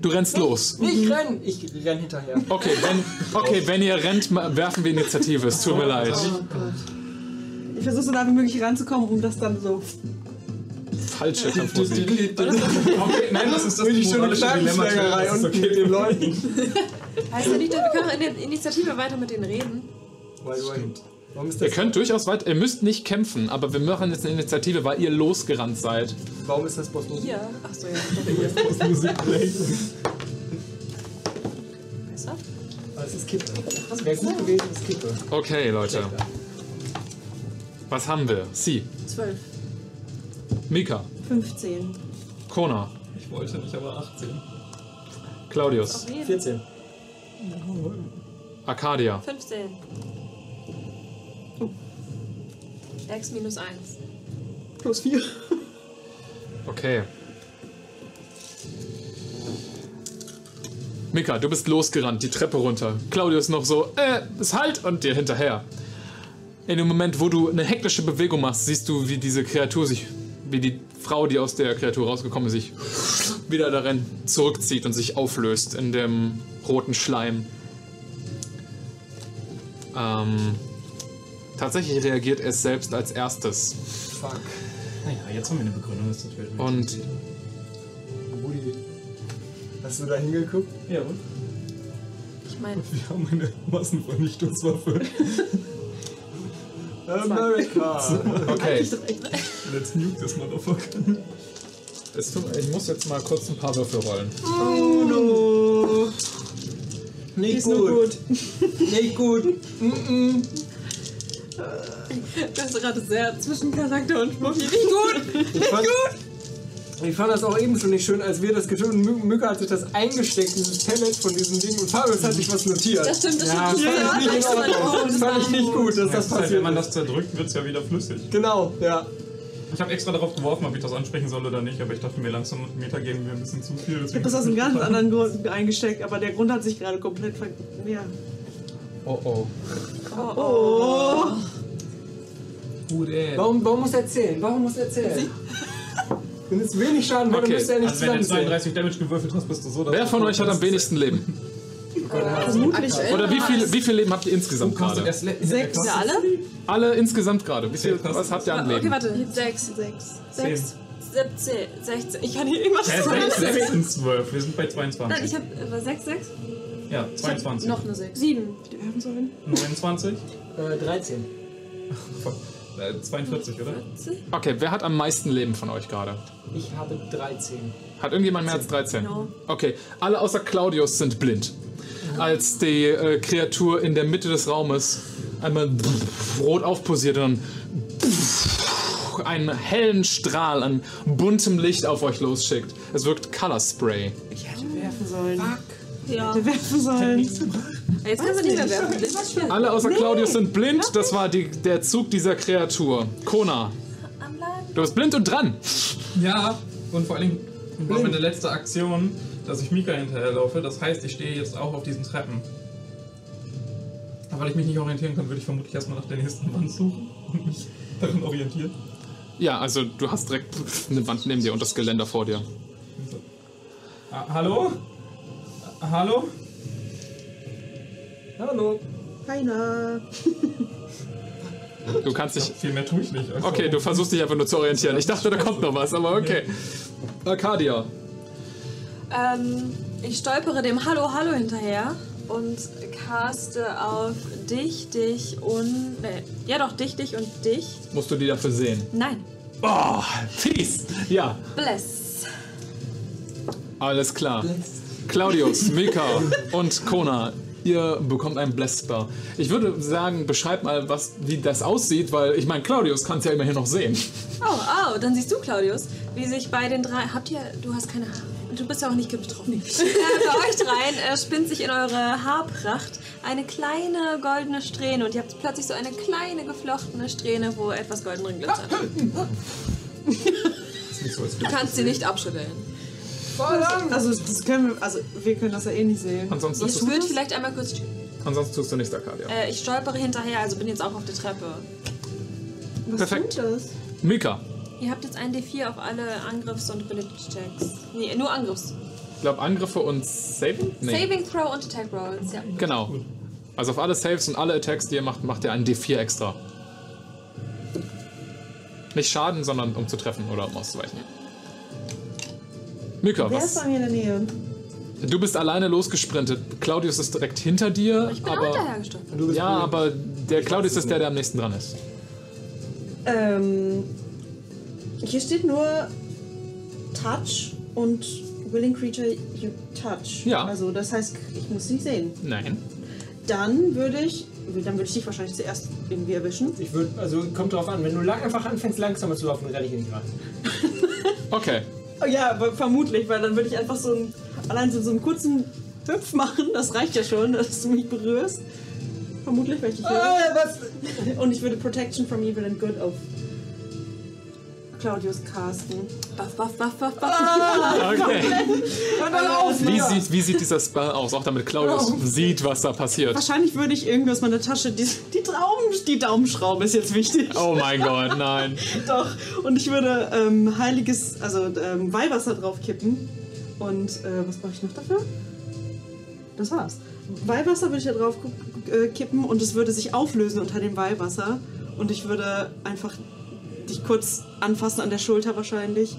Du rennst los. Nicht rennen! Ich renn hinterher. Okay, wenn, okay, wenn ihr rennt, werfen wir Initiative. Es tut mir leid. Ich versuche so nah wie möglich ranzukommen, um das dann so. Falsche Kampfmusik. Okay, nein, das ist das moralische Dilemma. Kneipenschlägerei Das ist unten okay. mit den Leuten. Heißt ja nicht, dass wir können in der Initiative weiter mit denen reden. Weil du Warum ist Ihr das, könnt durchaus weit, ihr müsst nicht kämpfen, aber wir machen jetzt eine Initiative, weil ihr losgerannt seid. warum ist das Boss Musik? Hier. Achso, ja. Das Musik playt. Besser? Ah, Es ist Kippe. Das wäre gut gewesen, es ist Kippe. Okay, Leute. Was haben wir? Sie, Zwölf. Mika, 15. Kona, Ich wollte nicht, aber 18. Claudius, Auf jeden. 14. Arcadia, 15. Dex minus 1. Plus 4. Okay. Mika, du bist losgerannt, die Treppe runter. Claudius noch so, äh, es halt und dir hinterher. In dem Moment, wo du eine hektische Bewegung machst, siehst du, wie diese Kreatur sich, wie die Frau, die aus der Kreatur rausgekommen ist, sich wieder darin zurückzieht und sich auflöst in dem roten Schleim. Ähm, tatsächlich reagiert es selbst als erstes. Fuck. Naja, jetzt haben wir eine Begründung, das natürlich. Und Hast du da hingeguckt? Ja, und? Ich meine, Wir haben eine Massenvernichtungswaffe. America! Okay. Let's nuke this motherfucker. Es tut, ich muss jetzt mal kurz ein paar Würfel rollen. Oh no. Nicht Ist gut. gut. Nicht gut. Mm-mm. du hast gerade sehr zwischen Charakter und Spruch. Nicht gut! Ich fand, ich fand das auch eben schon nicht schön, als wir das getötet haben. Mü- Mücke hat sich das eingesteckt, dieses Pellet von diesem Ding. Und Fabius hat sich was notiert. Das stimmt, das ja, stimmt. Das fand ich nicht in Ordnung. Das fand ich nicht gut, dass das passiert wenn man das zerdrückt, wird es ja wieder flüssig. Genau, ja. Ich habe extra darauf geworfen, ob ich das ansprechen soll oder nicht, aber ich dachte mir langsam, Meter geben wir ein bisschen zu viel. Ich habe das aus einem ganz anderen Grund eingesteckt, aber der Grund hat sich gerade komplett ver... Ja. Oh oh. Oh. Gut, ey. Warum, warum muss er erzählen? Warum muss er erzählen? Wenn es wenig Schaden macht, dann Okay, müsste er nicht Also wenn du zusammenzählen. 32 Damage gewürfelt hast, bist du so... Wer du von euch hat am wenigsten Leben? Vermutlich Oder wie viel, wie viel Leben habt ihr insgesamt du gerade? Sechs. Ja, alle? Alle insgesamt gerade. Wie viel, was habt ihr an Okay, Leben? warte. Sechs. Sechs. Sechs. 17, 16. Ich kann hier immer das 6, 6 sind 12. Wir sind bei 22. Nein, ich habe 6, 6? ja, 22. Noch eine 6. 7. Sterben sollen? 29. Äh, 13. Fuck. Äh, 42, oder? Okay, wer hat am meisten Leben von euch gerade? Ich habe 13. Hat irgendjemand mehr als 13? No. Okay, alle außer Claudius sind blind. Als die äh, Kreatur in der Mitte des Raumes einmal rot aufposiert und dann einen hellen Strahl an buntem Licht auf euch losschickt. Es wirkt Color Spray. Ich hätte werfen sollen. Ja. Hätte werfen sollen. Jetzt kannst du nicht mehr werfen. Das ist schwer. Alle außer Claudius sind blind. Das war die, der Zug dieser Kreatur. Kona, du bist blind und dran. Ja, und vor allen Dingen war meine letzte Aktion, dass ich Mika hinterherlaufe. Das heißt, ich stehe jetzt auch auf diesen Treppen. Aber weil ich mich nicht orientieren kann, würde ich vermutlich erstmal nach der nächsten Wand suchen und mich darin orientieren. Ja, also du hast direkt eine Wand neben dir und das Geländer vor dir. Ah, hallo? Ah, hallo? Hallo. Keiner. Du kannst dich. Viel mehr tue ich nicht. Also- Okay, du versuchst dich einfach nur zu orientieren. Ich dachte, da kommt noch was, aber okay. Arcadia. Ähm, ich stolpere dem Hallo Hallo hinterher und caste auf dich, dich und. Nee, ja doch, dich, dich und dich. Musst du die dafür sehen? Nein. Oh, fies! Ja, Bless. alles klar. Claudius, Mika und Kona, ihr bekommt einen Blessbar. Ich würde sagen, beschreib mal, was, wie das aussieht, weil ich meine, Claudius kann es ja immerhin noch sehen. Oh, oh, dann siehst du, Claudius, wie sich bei den drei. Habt ihr. Du hast keine Haare. Du bist ja auch nicht betroffen. äh, bei euch dreien äh, spinnt sich in eure Haarpracht eine kleine goldene Strähne und ihr habt plötzlich so eine kleine geflochtene Strähne, wo etwas golden drin glitzert. Du kannst sie nicht abschütteln. Also, das können wir, also wir können das ja eh nicht sehen. Ansonsten, Ich würde vielleicht einmal kurz. ansonsten tust du nichts, Arcadia. Äh, ich stolpere hinterher, also bin jetzt auch auf der Treppe. Was Perfekt. tut das? Mika, Ihr habt jetzt einen D4 auf alle Angriffs- und Ability-Checks. Nee, nur Angriffs. ich glaube Angriffe und Saving? Saving Throw und Attack Rolls, ja. Genau. Also auf alle Saves und alle Attacks, die ihr macht, macht ihr einen D4 extra. Nicht Schaden, sondern um zu treffen oder um auszuweichen. Mika, Wer ist was? bei mir in der Nähe? Du bist alleine losgesprintet. Claudius ist direkt hinter dir, Ich bin auch aber. Du bist ja, aber der Claudius ist der, der am nächsten dran ist. Ähm, hier steht nur Touch und Willing Creature you touch. Ja. Also das heißt, ich muss sie sehen. Nein. Dann würde ich, dann würde ich dich wahrscheinlich zuerst irgendwie erwischen. Ich würde, also kommt drauf an, wenn du lang, einfach anfängst langsamer zu laufen, renne ich nicht ran. Okay. Oh ja, vermutlich, weil dann würde ich einfach so einen, allein so, so einen kurzen Hüpf machen. Das reicht ja schon, dass du mich berührst. Vermutlich, weil ich dich. Ah, was? Und ich würde Protection from Evil and Good auf Claudius casten. Buff, buff, buff, buff, buff. Okay. Hör dann auf! Wie sieht, wie sieht dieser Spell aus? Auch damit Claudius sieht, was da passiert. Wahrscheinlich würde ich irgendwie aus meiner Tasche die, die, Daumen, die Daumenschraube ist jetzt wichtig. Oh mein Gott, nein. Doch. Und ich würde ähm, heiliges, also ähm, Weihwasser drauf kippen. Und äh, was mache ich noch dafür? Das war's. Weihwasser würde ich da drauf äh, kippen und es würde sich auflösen unter dem Weihwasser. Und ich würde einfach dich kurz anfassen an der Schulter wahrscheinlich.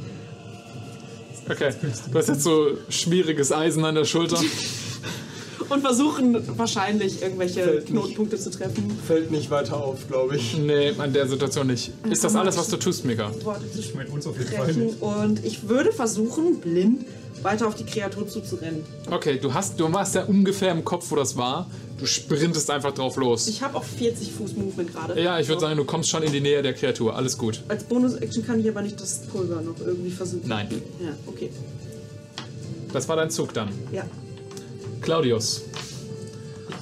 Okay. Du hast jetzt so schmieriges Eisen an der Schulter. Und versuchen wahrscheinlich irgendwelche Fällt nicht. Knotenpunkte zu treffen. Fällt nicht weiter auf, glaube ich. Nee, in der Situation nicht. Ist das alles, was du tust, Mika? Ich meine, uns auf jeden Fall nicht. Und ich würde versuchen, blind weiter auf die Kreatur zuzurennen. Okay, du hast, du warst ja ungefähr im Kopf, wo das war. Du sprintest einfach drauf los. Ich habe auch 40 Fuß Movement gerade. Ja, ich würde sagen, du kommst schon in die Nähe der Kreatur. Alles gut. Als Bonus-Action kann ich aber nicht das Pulver noch irgendwie versuchen. Nein. Ja, okay. Das war dein Zug dann. Ja. Claudius,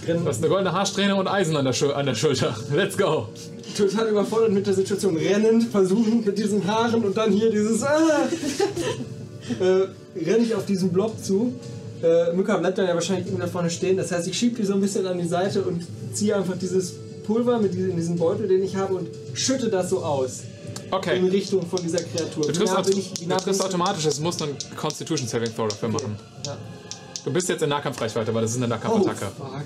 du hast eine goldene Haarsträhne und Eisen an der, Schul an der Schulter. Let's go. total überfordert mit der Situation. Rennend, versuchen mit diesen Haaren und dann hier dieses. Ah! äh, renne ich auf diesen Blob zu. Äh, Mücka bleibt dann ja wahrscheinlich irgendwo da vorne stehen. Das heißt, ich schiebe die so ein bisschen an die Seite und ziehe einfach dieses Pulver mit diesem, in diesen Beutel, den ich habe, und schütte das so aus. In Okay. Richtung von dieser Kreatur. Du triffst, aut ich- du triffst automatisch, es muss einen Constitution Saving Throw dafür machen. Ja. Du bist jetzt in Nahkampfreichweite, weil das ist eine Oh, Nahkampfattacke. fuck.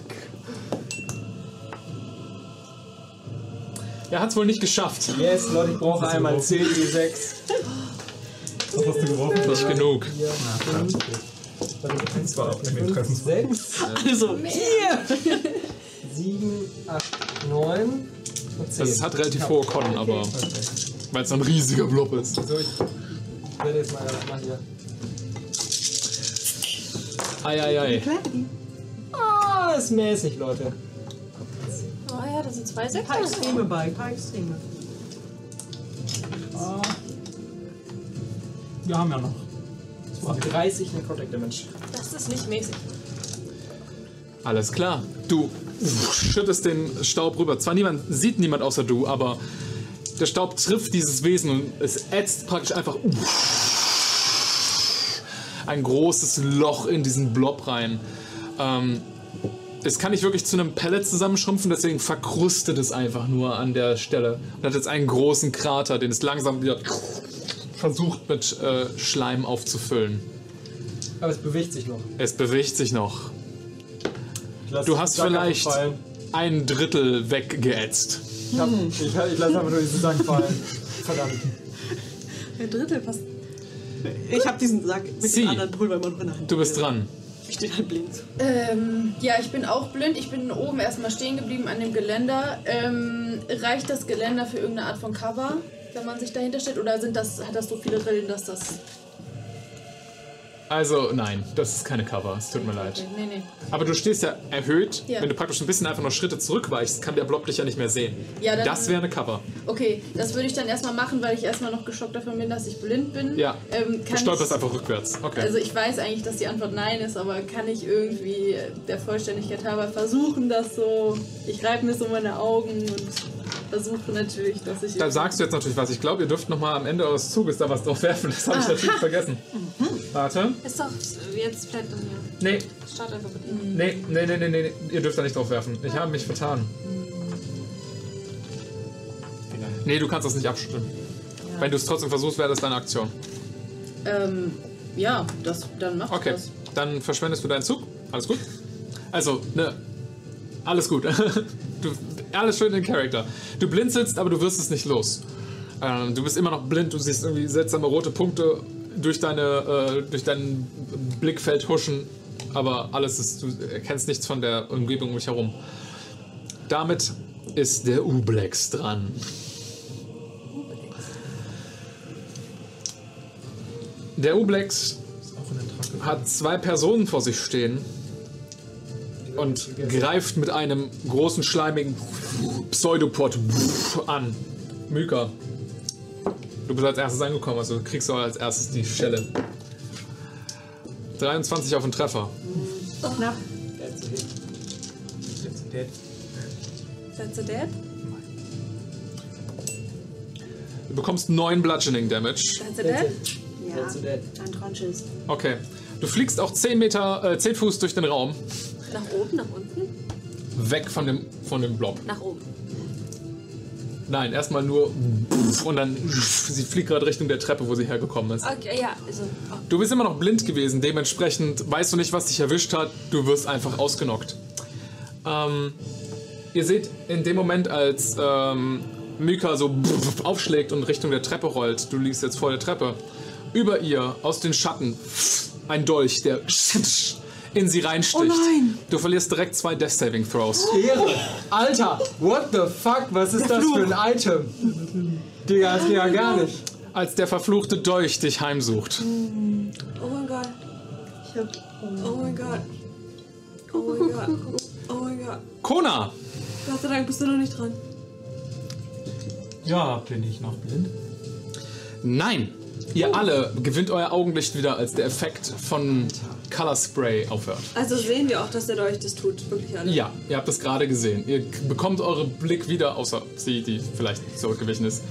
Er hat es wohl nicht geschafft. Yes, Leute, ich brauche einmal 10 D6. Was hast du geworfen? Nicht genug. 4, 5, Das war abnehmen treffen. 6, Also, hier! 7, 8, 9 und 10. Also es hat relativ hohe Konnen, aber weil es so ein riesiger Blob ist. So, ich werde jetzt mal, mal hier. Eieiei. Ah, ist mäßig, Leute. Oh ja, das sind zwei Ein Sechser. paar Extreme bei, ein paar Extreme. Wir haben ja noch. 30 Necrotic Damage. Das ist nicht mäßig. Alles klar. Du schüttest den Staub rüber. Zwar niemand sieht niemand außer du, aber der Staub trifft dieses Wesen und es ätzt praktisch einfach ein großes Loch in diesen Blob rein. Ähm, es kann nicht wirklich zu einem Pellet zusammenschrumpfen, deswegen verkrustet es einfach nur an der Stelle und hat jetzt einen großen Krater, den es langsam wieder versucht mit äh, Schleim aufzufüllen. Aber es bewegt sich noch. Es bewegt sich noch. Du hast vielleicht Fallen. ein Drittel weggeätzt. Ich, hab, ich, ich lasse einfach nur diesen Sack fallen. Verdammt. Ein Drittel passt. Ich habe diesen Sack mit Sie. dem anderen Pulver immer noch in der Hand. Du bist dran. Ich stehe halt blind. Ähm, ja, ich bin auch blind. Ich bin oben erstmal stehen geblieben an dem Geländer. Ähm, reicht das Geländer für irgendeine Art von Cover, wenn man sich dahinter stellt? Oder sind das, hat das so viele Rillen, dass das. Also, nein, das ist keine Cover. Es tut mir leid. Nee, nee. Aber du stehst ja erhöht. Ja. Wenn du praktisch ein bisschen einfach noch Schritte zurückweichst, kann der Blob dich ja nicht mehr sehen. Ja, dann- das wäre eine Cover. Okay, das würde ich dann erstmal machen, weil ich erstmal noch geschockt davon bin, dass ich blind bin. Ja. Ähm, Du stolperst ich, einfach rückwärts. Okay. Also ich weiß eigentlich, dass die Antwort nein ist, aber kann ich irgendwie der Vollständigkeit halber versuchen, das so. Ich reibe mir so meine Augen und versuche natürlich, dass ich. da sagst du jetzt natürlich was. Ich glaube, ihr dürft noch mal am Ende eures Zuges da was drauf werfen. Das habe ich natürlich vergessen. Warte. Ist doch jetzt vielleicht dann hier. Nee, Start einfach bitte. nee, nee, nee, nee, nee. Ihr dürft da nicht drauf werfen. Ich habe mich vertan. Nee, du kannst das nicht abschütteln. Wenn du es trotzdem versuchst, wäre das deine Aktion. Ähm, ja, das, dann mach Okay, das. dann verschwendest du deinen Zug. Alles gut. Also, ne. Alles gut. Du, alles schön in Charakter. Du blinzelst, aber du wirst es nicht los. Ähm, du bist immer noch blind, du siehst irgendwie seltsame rote Punkte durch, deine, äh, durch dein Blickfeld huschen, aber alles ist, du erkennst nichts von der Umgebung um dich herum. Damit ist der Ublex dran. Der Ublex hat zwei Personen vor sich stehen und greift mit einem großen schleimigen Pseudopod an. Myka. Du bist als erstes angekommen, also kriegst du als erstes die Schelle. 23 auf den Treffer. Knapp. That's it. Jetzt dead. That's a dead? Du bekommst 9 Bludgeoning Damage. That's a That's dead? Ja, That's Tronches. Okay. Du fliegst auch 10 Meter, äh, 10 Fuß durch den Raum. Nach oben, nach unten? Weg von dem, von dem Blob. Nach oben. Nein, erstmal nur und dann sie fliegt gerade Richtung der Treppe, wo sie hergekommen ist. Okay, ja, also. Oh. Du bist immer noch blind gewesen, dementsprechend weißt du nicht, was dich erwischt hat. Du wirst einfach ausgenockt. Ähm, ihr seht in dem Moment, als ähm, Mika so aufschlägt und Richtung der Treppe rollt, du liegst jetzt vor der Treppe, Über ihr, aus den Schatten, ein Dolch, der in sie reinsticht. Oh nein. Du verlierst direkt zwei Death Saving Throws. Ehre! Alter, what the fuck? Was ist das für ein Item? Digga, das geht ja gar nicht. Als der verfluchte Dolch dich heimsucht. Oh mein Gott. Ich hab. Oh mein Gott. Oh mein Gott. Oh mein Gott. Kona! Gott sei Dank bist du noch nicht dran. Ja, bin ich noch blind? Nein! Ihr alle gewinnt euer Augenlicht wieder, als der Effekt von Color Spray aufhört. Also sehen wir auch, dass der Dolch das tut. Wirklich alle. Ja, ihr habt es gerade gesehen. Ihr bekommt euren Blick wieder, außer sie, die vielleicht zurückgewichen ist.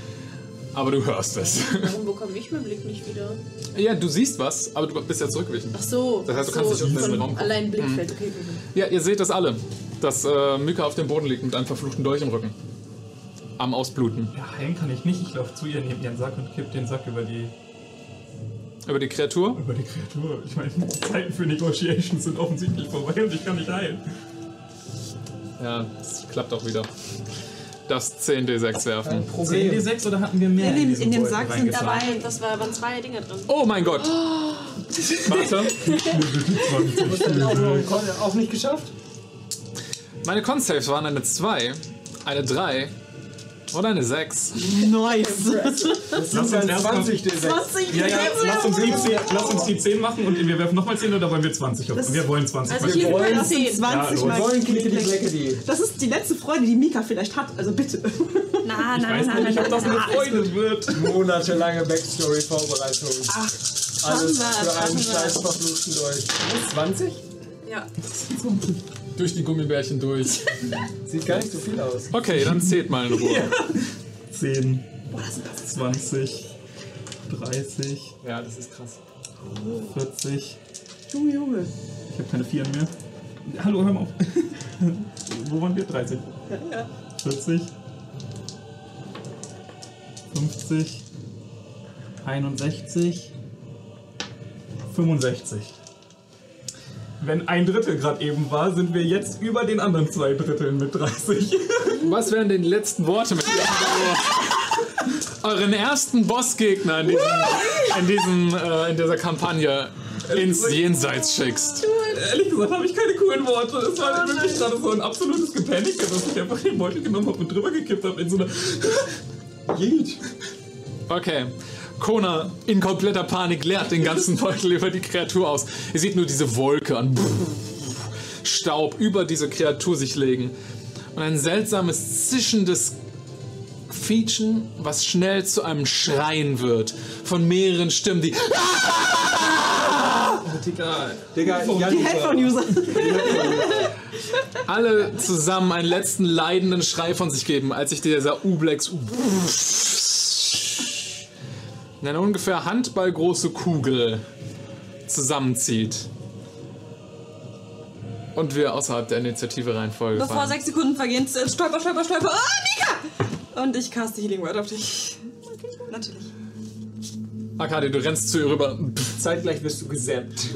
Aber du hörst es. Warum bekomme ich meinen Blick nicht wieder? ja, du siehst was, aber du bist ja zurückgewichen. Ach so. Das heißt, du ach kannst so, nicht unten in den Raum gucken. Allein Blickfeld, okay. okay. Ja, ihr seht das alle, dass äh, Mika auf dem Boden liegt mit einem verfluchten Dolch im Rücken. Am Ausbluten. Ja, heilen kann ich nicht. Ich laufe zu ihr, nehme ihren Sack und kipp den Sack über die, Über die Kreatur. über die Kreatur. Ich meine, die Zeiten für Negotiations sind offensichtlich vorbei und ich kann nicht heilen. Ja, es klappt auch wieder. Das 10d6 werfen. Sehen die sechs oder hatten wir mehr In dem- diesen in dem Sack sind? Dabei, das war, waren zwei Dinge drin. Oh mein Gott! Warte. Auch, auch nicht geschafft? Meine Con-Saves waren eine 2, eine 3 und eine 6. Nice. Das sind Lass uns dann erst mal- 20 D6. 20 Ja, ja, lass uns, die 10, lass uns die 10 machen und wir werfen nochmal 10 oder wollen wir 20 auf? Wir wollen 20. Also wir wollen- Das sind 20 Ja, Wir mal. wollen clackety. Das ist die letzte Freude, die Mika vielleicht hat. Also bitte. Na, ich na, weiß na, na, ob das eine. Freude wird. Monatelange Backstory-Vorbereitung. Ach, Alles wir, für einen scheiß verfluchten Dolch. 20? Ja. Durch die Gummibärchen durch. Sieht gar nicht so viel aus. Okay, dann zählt mal in Ruhe. 10, 20, 30, Ja, das ist krass. 40. Junge, Junge. Ich habe keine 4 mehr. Hallo, hör mal auf. Wo waren wir? 30. 40. 50. 61. 65. Wenn ein Drittel gerade eben war, sind wir jetzt über den anderen zwei Dritteln mit 30. Was wären denn die letzten Worte mit euren ersten Bossgegner in, diesem, in, diesem, äh, in dieser Kampagne ins Jenseits schickst? Ehrlich gesagt habe ich keine coolen Worte. Es war wirklich gerade so ein absolutes Gepanicke, dass ich einfach den Beutel genommen habe und drüber gekippt habe in so eine. Yeet. Okay. Kona in kompletter Panik leert den ganzen Beutel über die Kreatur aus. Ihr seht nur diese Wolke an Staub über diese Kreatur sich legen. Und ein seltsames, zischendes Quietschen, was schnell zu einem Schreien wird. Von mehreren Stimmen, die Digga. Digga, Die. Headphone-User. alle zusammen einen letzten leidenden Schrei von sich geben, als sich dieser Ublex eine ungefähr handballgroße Kugel zusammenzieht. Und wir außerhalb der Initiative Reihenfolge Bevor fallen. sechs Sekunden vergehen, stolper, stolper, stolper. Ah, Mika! Und ich caste Healing Word auf dich. Natürlich. Arkadi, du rennst zu ihr rüber. Zeitgleich wirst du gesäppt.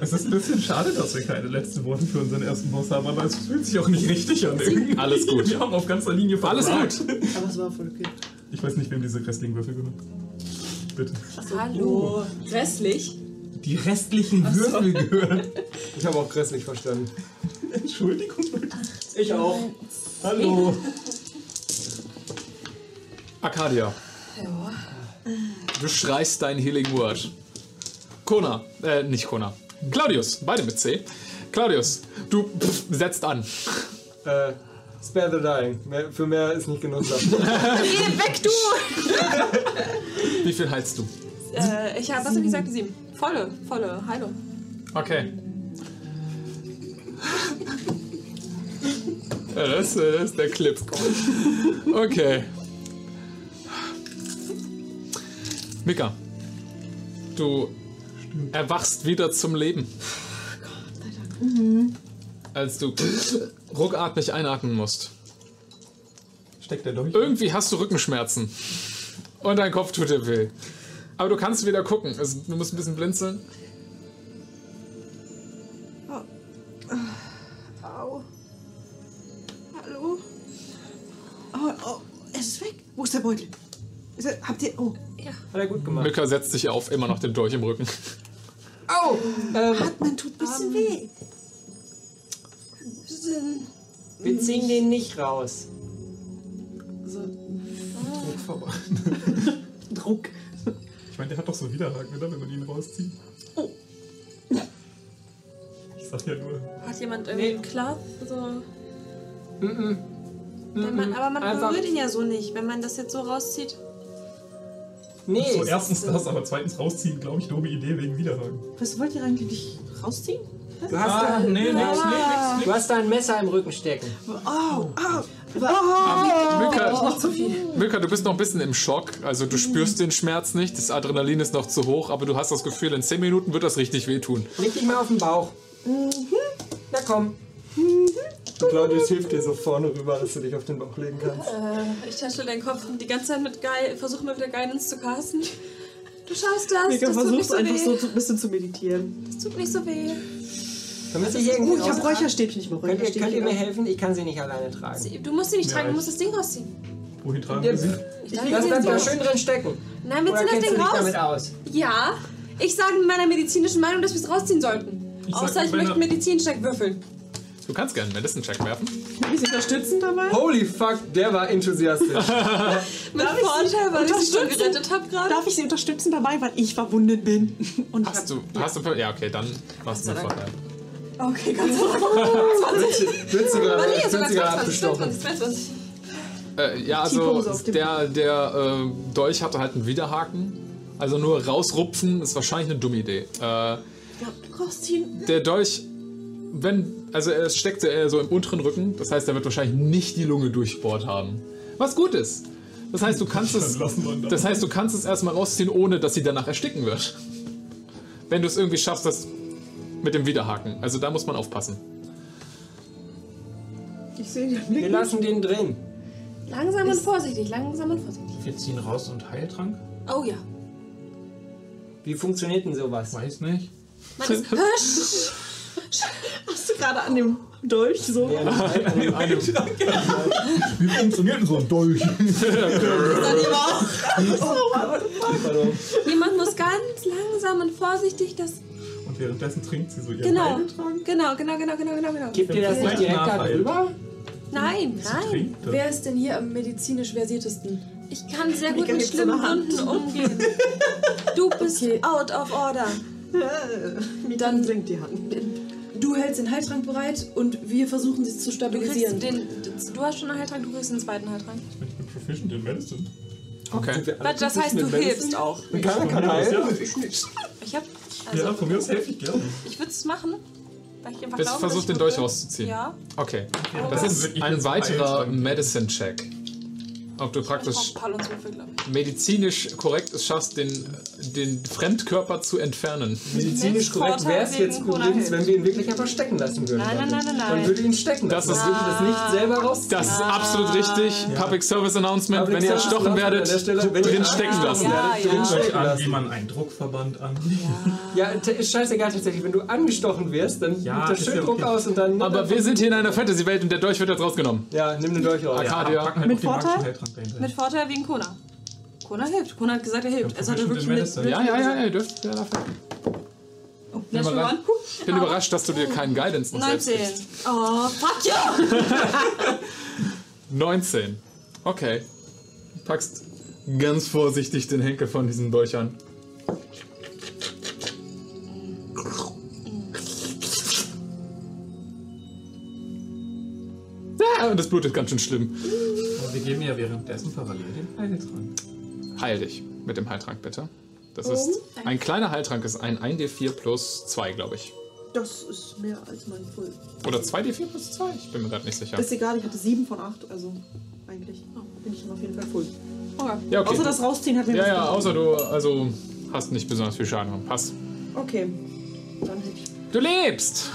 Es ist ein bisschen schade, dass wir keine letzten Worte für unseren ersten Boss haben, aber es fühlt sich auch nicht richtig an. Irgendwie. Alles gut. Wir haben auf ganzer Linie Alles versagt. gut. Aber es war voll okay. Ich weiß nicht, wem diese Wrestling-Würfel gehören. Bitte. Hallo. Restlich? Die restlichen Würfel gehören. Ich habe auch grässlich verstanden. Entschuldigung. Ich auch. Hallo. Arcadia. Du schreist dein Healing Word. Kona, äh, nicht Kona. Claudius, beide mit C. Claudius, du pff, setzt an. Äh, spare the dying. Mehr, für mehr ist nicht genug. Geh weg, du! Wie viel heilst du? äh, ich habe, was hab ich gesagt? Sieben. Volle, volle Heilung. Okay. Ja, das, äh, das ist der Clip. Okay. Mika, du erwachst wieder zum Leben. Als du ruckartig einatmen musst. Steckt der durch? Irgendwie hast du Rückenschmerzen. Und dein Kopf tut dir weh. Aber du kannst wieder gucken. Also, du musst ein bisschen blinzeln. Au. Hallo? Oh, oh, es ist weg. Wo ist der Beutel? Habt ihr. Oh, Hat er gut gemacht. Mücka setzt sich auf, immer noch den Dolch im Rücken. Au! Ähm, Atmen tut ein bisschen weh. Wir ziehen den nicht raus. Druck. Ich meine, der hat doch so Widerhaken, oder? Wenn man ihn rauszieht. Oh. Ich sag ja nur. Hat jemand irgendwie Nee. einen Klapp? So. Mhm. Wenn man, aber man Einfach- berührt ihn ja so nicht, wenn man das jetzt so rauszieht. Nee, So, erstens das, aber zweitens rausziehen, glaube ich, dumme Idee wegen Widerhaken. Was wollt ihr eigentlich nicht rausziehen? Du hast, Ah, da, nee, nix, Ah. du hast da ein Messer im Rücken stecken. Oh, oh. Mücka, Mücka, du bist noch ein bisschen im Schock. Also du spürst den Schmerz nicht, das Adrenalin ist noch zu hoch, aber du hast das Gefühl, in 10 Minuten wird das richtig wehtun. Leg dich mal auf den Bauch. Na komm. Claudius hilft dir so vorne rüber, dass du dich auf den Bauch legen kannst. Äh, ich tätschel deinen Kopf die ganze Zeit mit Geil, versuche mal wieder Guidance zu casten. Du schaffst das, Mega das tut nicht versuchst so einfach weh. so ein bisschen zu meditieren. Das tut nicht so weh. Wir sie irgendwie Oh, ich habe? Räucherstäbchen, ich mal Könnt ihr, Räucherstäbchen. könnt ihr mir helfen? Ich kann sie nicht alleine tragen. Du musst sie nicht Ja, tragen, du ich- musst das Ding rausziehen. Wohin tragen wir sie? Ich Lass sie das raus. schön drin stecken. Nein, wir Oder ziehen das Ding raus. damit aus? Ja, ich sage mit meiner medizinischen Meinung, dass wir es rausziehen sollten. Ich Außer mit ich möchte meiner- Medizincheck würfeln. Du kannst gerne einen Medicine-Check werfen. Kann ich sie unterstützen dabei? Holy fuck, der war enthusiastisch. Mit ich Vorteil, weil ich sie schon gerettet habe gerade. Darf ich sie unterstützen dabei, weil ich verwundet bin? Und ich Hast du, hast du, ja okay, dann machst du einen Vorteil. Okay, ganz so. Wird sie gerade Nee, wird sogar sie gerade 22, abgestochen. 22, 22. Äh, ja, also der, der äh, Dolch hatte halt einen Widerhaken. Also nur rausrupfen ist wahrscheinlich eine dumme Idee. Äh, Ja, rausziehen. der Dolch, wenn, also er steckte eher so im unteren Rücken, das heißt, er wird wahrscheinlich nicht die Lunge durchbohrt haben. Was gut ist. Das heißt, du kannst es, ihn das heißt, du kannst es erstmal rausziehen, ohne dass sie danach ersticken wird. Wenn du es irgendwie schaffst, das mit dem Widerhaken. Also da muss man aufpassen. Ich sehe den Wir Blick. lassen den drin. Langsam und vorsichtig, langsam und vorsichtig. Wir ziehen raus und Heiltrank? Oh ja. Wie funktioniert denn sowas? Weiß nicht. Man ist! Hast du gerade an dem Dolch so? Ja, nicht an dem- Wie funktioniert denn so ein Dolch? Jemand muss ganz langsam und vorsichtig das. Und währenddessen trinkt sie so ihren Genau. Heiltrank? Genau, genau, genau, genau, genau, genau. Gibt ihr das nicht direkt da Nachhalt. drüber? Nein, nein. Trinkt? Wer ist denn hier am medizinisch versiertesten? Ich kann sehr gut mit schlimmen. Wunden umgehen. Du bist Okay. out of order. Dann senkt die Hand. Du hältst den Heiltrank bereit und wir versuchen sie zu Du, kriegst stabilisieren. den, du hast schon einen Heiltrank, du kriegst den zweiten Heiltrank. Ich bin proficient in Medicine. Okay. Was, das heißt, du hilfst auch. Keiner kann heilen. Ich hab. Also, ja, von mir aus helfe ich gerne. ich würde es machen. Weil ich einfach du glaube, versuchen, dass den Dolch rauszuziehen? Ja. Okay. Das ist ein weiterer Medicine-Check. Ob du praktisch medizinisch korrekt es schaffst, den, den Fremdkörper zu entfernen. Medizinisch korrekt wäre es jetzt übrigens, wenn wir ihn wirklich einfach stecken lassen würden. Nein, nein, nein, nein, Dann würde ihn stecken Das lassen. ist- Man würde das nicht selber rausziehen. Das ist absolut richtig. Public Service Announcement. Public wenn ihr erstochen werdet, drin stecken lassen. Drin an, wie man einen Druckverband an. Ja, ist scheißegal tatsächlich. Wenn du angestochen wirst, dann Ja, nimmt das ist schön Druck okay. aus und dann... Aber wir sind hier in einer Fantasy-Welt und der Dolch wird jetzt rausgenommen. Ja, nimm den Dolch raus. Arcadia. packen halt Mit Vorteil? Dahinter. Mit Vorteil wegen Kona. Kona hilft. Kona hat gesagt, er hilft. Es hat er wirklich mit. Medicine. Ja, ja, ja, ihr dürft. Ja, dafür. Natural überrascht. One. Ich bin überrascht, dass du dir keinen Guidance noch selbst 19. gibst. Oh, fuck ja! 19. Okay. Du packst ganz vorsichtig den Henkel von diesem Dolch an. Ah, das Blut ist ganz schön schlimm. Wir geben ja währenddessen parallel den Heiltrank. Heil dich mit dem Heiltrank, bitte. Das ist ein kleiner Heiltrank, ist ein 1d4 plus 2, glaube ich. Das ist mehr als mein Full. Oder 2d4 plus 2? Ich bin mir gerade nicht sicher. Ist egal, ich hatte 7 von 8, also eigentlich bin ich auf jeden Fall Full. Ja, okay. Außer das Rausziehen hat mir ja, ja, außer du also hast nicht besonders viel Schaden. Passt. Okay. Dann hätte ich. Du lebst!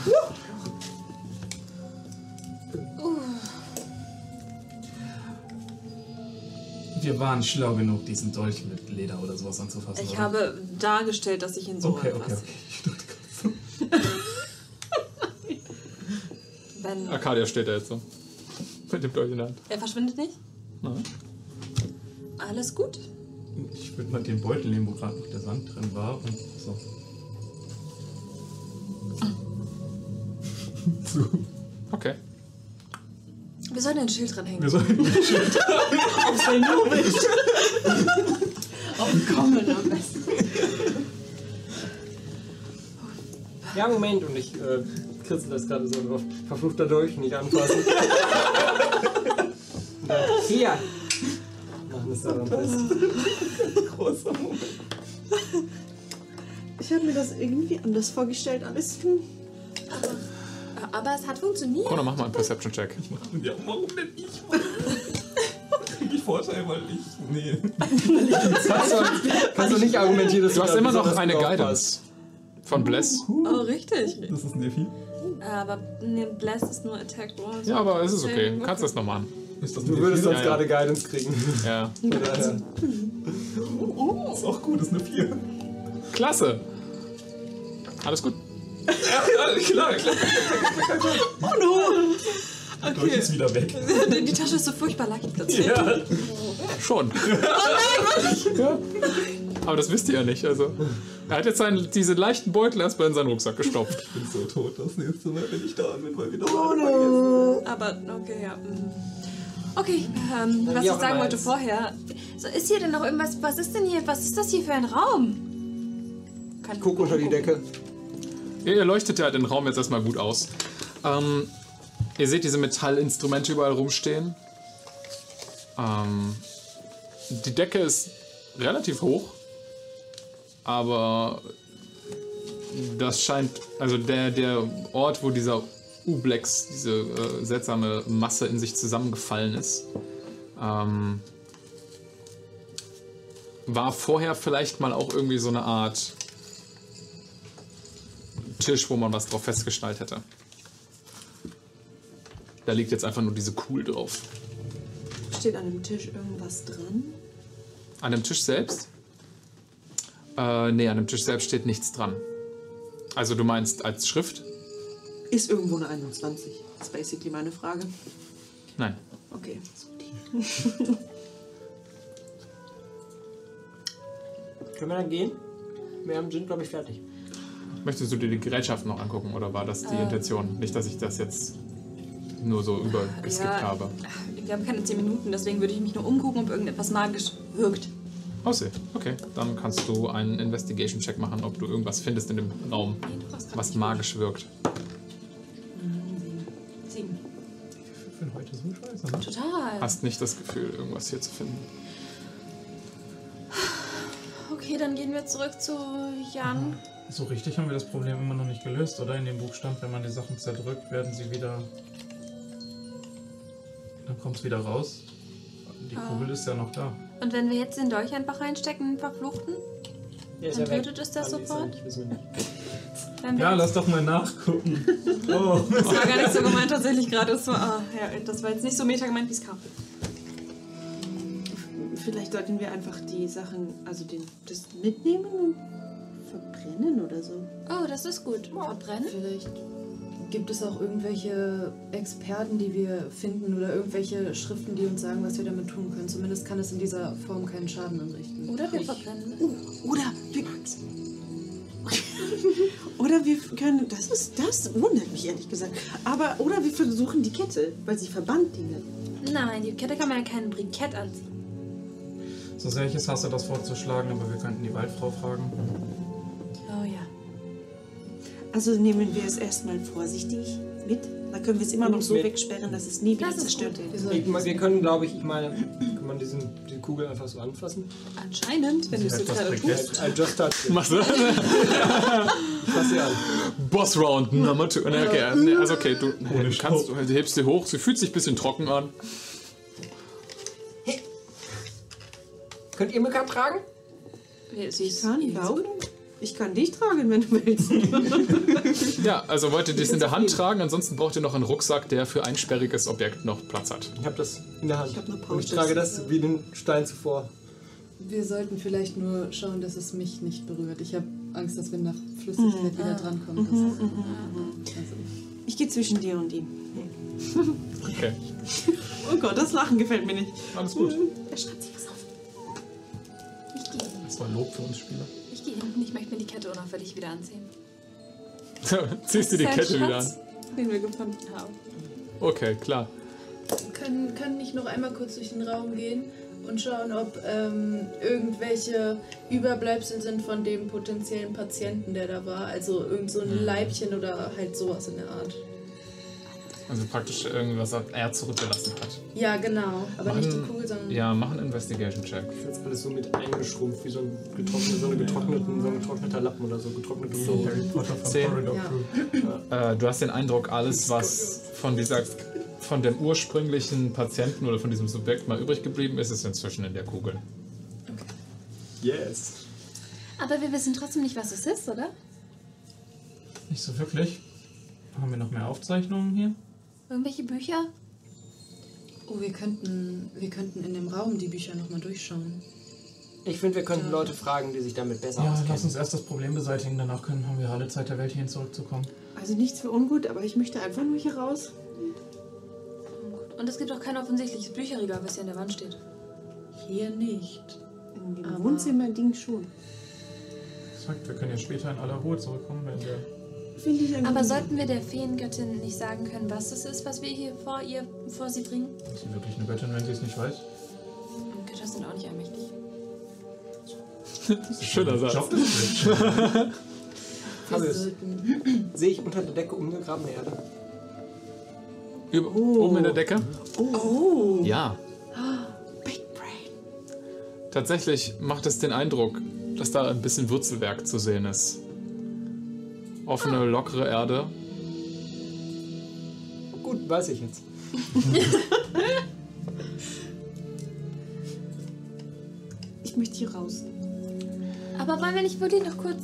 Wir waren schlau genug, diesen Dolch mit Leder oder sowas anzufassen. Ich oder? habe dargestellt, dass ich ihn so Okay, okay, anfasse. okay. Ich dachte gerade so. Wenn Arcadia steht da jetzt so. Mit dem Dolch in der Hand. er verschwindet nicht? Nein. Alles gut. Ich würde mal den Beutel nehmen, wo gerade noch der Sand drin war und so. so. Okay. Wir sollen ein Schild dranhängen. Wir sollten ein Schild Auf sein Nobel. Auf Kommen am besten. Ja, Moment, und ich äh, kritzel das gerade so drauf. Verfluchter Dolch, nicht anfassen. Und dann, Hier! Machen es daran fest. großer Moment. Ich habe mir das irgendwie anders vorgestellt. Alles. Aber es hat funktioniert. Connor, mach mal einen Perception-Check. Ja, warum denn ich? Krieg ich Vorteil, weil ich. Nee. Kannst du, kannst du nicht argumentieren, dass Du hast immer noch eine Guidance von Bless. Oh, richtig. Das ist ein Defi. Aber ne, Bless ist nur Attack Roll. Ja, aber es ist okay. Du kannst das noch machen. Ist das Du würdest D4? sonst Ja, ja. gerade Guidance kriegen. Ja. Von daher. Ist auch gut, ist eine 4. Klasse. Alles gut. Ja, klar, klar. Oh Dolch ist wieder weg. no! Die Tasche ist so furchtbar lucky plötzlich. Ja. Schon. ja. Aber das wisst ihr ja nicht. Also, er hat jetzt seinen, diese leichten Beutel erstmal in seinen Rucksack gestopft. Ich bin so tot das nächste Mal, wenn ich da bin, weil wir oh, Aber, okay, ja. mm. Okay, ähm, was ich sagen wollte jetzt. vorher. So, ist hier denn noch irgendwas? Was ist denn hier? Was ist das hier für ein Raum? Kann Ich guck unter die Decke. Ihr, leuchtet ja den Raum jetzt erstmal gut aus. Ähm, ihr seht diese Metallinstrumente überall rumstehen. Ähm, die Decke ist relativ hoch, aber das scheint, also der, der Ort, wo dieser Ublex, diese äh, seltsame Masse in sich zusammengefallen ist, ähm, war vorher vielleicht mal auch irgendwie so eine Art Tisch, wo man was drauf festgeschnallt hätte. Da liegt jetzt einfach nur diese Kuhl drauf. Steht an dem Tisch irgendwas dran? An dem Tisch selbst? Äh, nee, an dem Tisch selbst steht nichts dran. Also du meinst als Schrift? Ist irgendwo eine 21? Das ist basically meine Frage. Nein. Okay. Können wir dann gehen? Wir haben- sind, glaube ich, fertig. Möchtest du dir die Gerätschaften noch angucken oder war das die Ähm. Intention? Nicht, dass ich das jetzt nur so übergeskippt Ja. habe. Wir haben keine 10 Minuten, deswegen würde ich mich nur umgucken, ob irgendetwas magisch wirkt. Aussehen. Okay, dann kannst du einen Investigation-Check machen, ob du irgendwas findest in dem Raum, was magisch wirkt. Sieben. Ich finde heute so scheiße. Ne? Total. Hast nicht das Gefühl, irgendwas hier zu finden. Okay, dann gehen wir zurück zu Jan. So richtig haben wir das Problem immer noch nicht gelöst, oder? In dem Buch stand, wenn man die Sachen zerdrückt, werden sie wieder. Dann kommt es wieder raus. Die Ah. Kugel ist ja noch da. Und wenn wir jetzt den Dolch einfach reinstecken und verfluchten? Der Dann tötet es das sofort? Ja, lass doch mal nachgucken. Oh, Das war gar nicht so gemeint tatsächlich gerade. Das war, ah, ja, das war jetzt nicht so meta gemeint, wie es kam. Vielleicht sollten wir einfach die Sachen, also den, das mitnehmen und verbrennen oder so. Oh, das ist gut. Verbrennen? Vielleicht gibt es auch irgendwelche Experten, die wir finden oder irgendwelche Schriften, die uns sagen, was wir damit tun können. Zumindest kann es in dieser Form keinen Schaden anrichten. Oder wir verbrennen. Oder wir. oder wir können. Das ist. Das wundert mich ehrlich gesagt. Aber. Oder wir versuchen die Kette, weil sie verbannt Dinge. Nein, die Kette kann man ja kein Brikett anziehen. so sehr ich es hasse, das vorzuschlagen, aber wir könnten die Waldfrau fragen. Oh ja. Also nehmen wir es erstmal vorsichtig mit. Dann können wir es immer noch so Mit. wegsperren, dass es nie wieder Das zerstört wird. Ich, wir können, glaube ich, ich meine, kann man diesen, die Kugel einfach so anfassen? Anscheinend, wenn du es jetzt gerade das tust. I, just touched it. Machst du? Ich fass sie an. Boss Round Nummer 2. Nee, okay, nee, also okay, du, Ohne kannst, du hebst sie hoch, sie fühlt sich ein bisschen trocken an. Könnt ihr mir gerade tragen? Sie ist Kann, warum? Ich kann dich tragen, wenn du willst. Ja, also wollt ihr das in der Hand tragen, ansonsten braucht ihr noch einen Rucksack, der für ein sperriges Objekt noch Platz hat. Ich habe das in der Hand. Ich hab nur Und ich trage das wie den Stein zuvor. Wir sollten vielleicht nur schauen, dass es mich nicht berührt. Ich habe Angst, dass wir nach Flüssigkeit wieder drankommen. Das also, Ich gehe zwischen dir und ihm. Okay, Oh Gott, das Lachen gefällt mir nicht. alles gut. Er schreibt sich was auf. Das war Lob für uns Spieler. Ich gehe hinten, ich möchte mir die Kette unauffällig wieder anziehen. Ziehst du die Kette ein wieder an? Schatz, Den wir gefunden haben. Okay, klar. Kann, kann ich noch einmal kurz durch den Raum gehen und schauen, ob ähm, irgendwelche Überbleibsel sind von dem potenziellen Patienten, der da war? Also irgend so ein Leibchen oder halt sowas in der Art. Also praktisch irgendwas, was er zurückgelassen hat. Ja, genau. Aber nicht die Machen- Kugel, sondern. Ja, mach einen Investigation-Check. Ich jetzt alles so mit eingeschrumpft, wie so ein, getrocknet, so eine getrockneten, so ein getrockneter Lappen oder so. Getrocknete Zehn. Harry Potter von. Corridor Ja. Äh, du hast den Eindruck, alles, was von dieser von dem ursprünglichen Patienten oder von diesem Subjekt mal übrig geblieben ist, ist inzwischen in der Kugel. Yes. Aber wir wissen trotzdem nicht, was es ist, oder? Nicht so wirklich. Haben wir noch mehr Aufzeichnungen hier? Irgendwelche Bücher? Oh, wir könnten, wir könnten in dem Raum die Bücher nochmal durchschauen. Ich finde, wir könnten Leute fragen, die sich damit besser Ja, lass auskennen. uns erst das Problem beseitigen, danach können, haben wir alle Zeit der Welt, hierhin zurückzukommen. Also nichts für ungut, aber ich möchte einfach nur hier raus. Und es gibt auch kein offensichtliches Bücherregal, was hier an der Wand steht. Hier nicht. In dem Aber- Wohnzimmerding schon. Sagt, wir können ja später in aller Ruhe zurückkommen, wenn wir. Finde ich Aber sollten wir der Feengöttin nicht sagen können, was es ist, was wir hier vor ihr, vor sie bringen? Ist sie wirklich eine Göttin, wenn sie es nicht weiß? Götter sind auch nicht allmächtig. Schöner Satz. Job ist Fabius, sehe ich unter der Decke umgegrabene Erde? Über, Oben in der Decke? Oh, Ja. Big Brain. Tatsächlich macht es den Eindruck, dass da ein bisschen Wurzelwerk zu sehen ist. Offene, lockere Erde. Gut, weiß ich jetzt. Ich möchte hier raus. Aber wollen wir nicht wirklich noch kurz.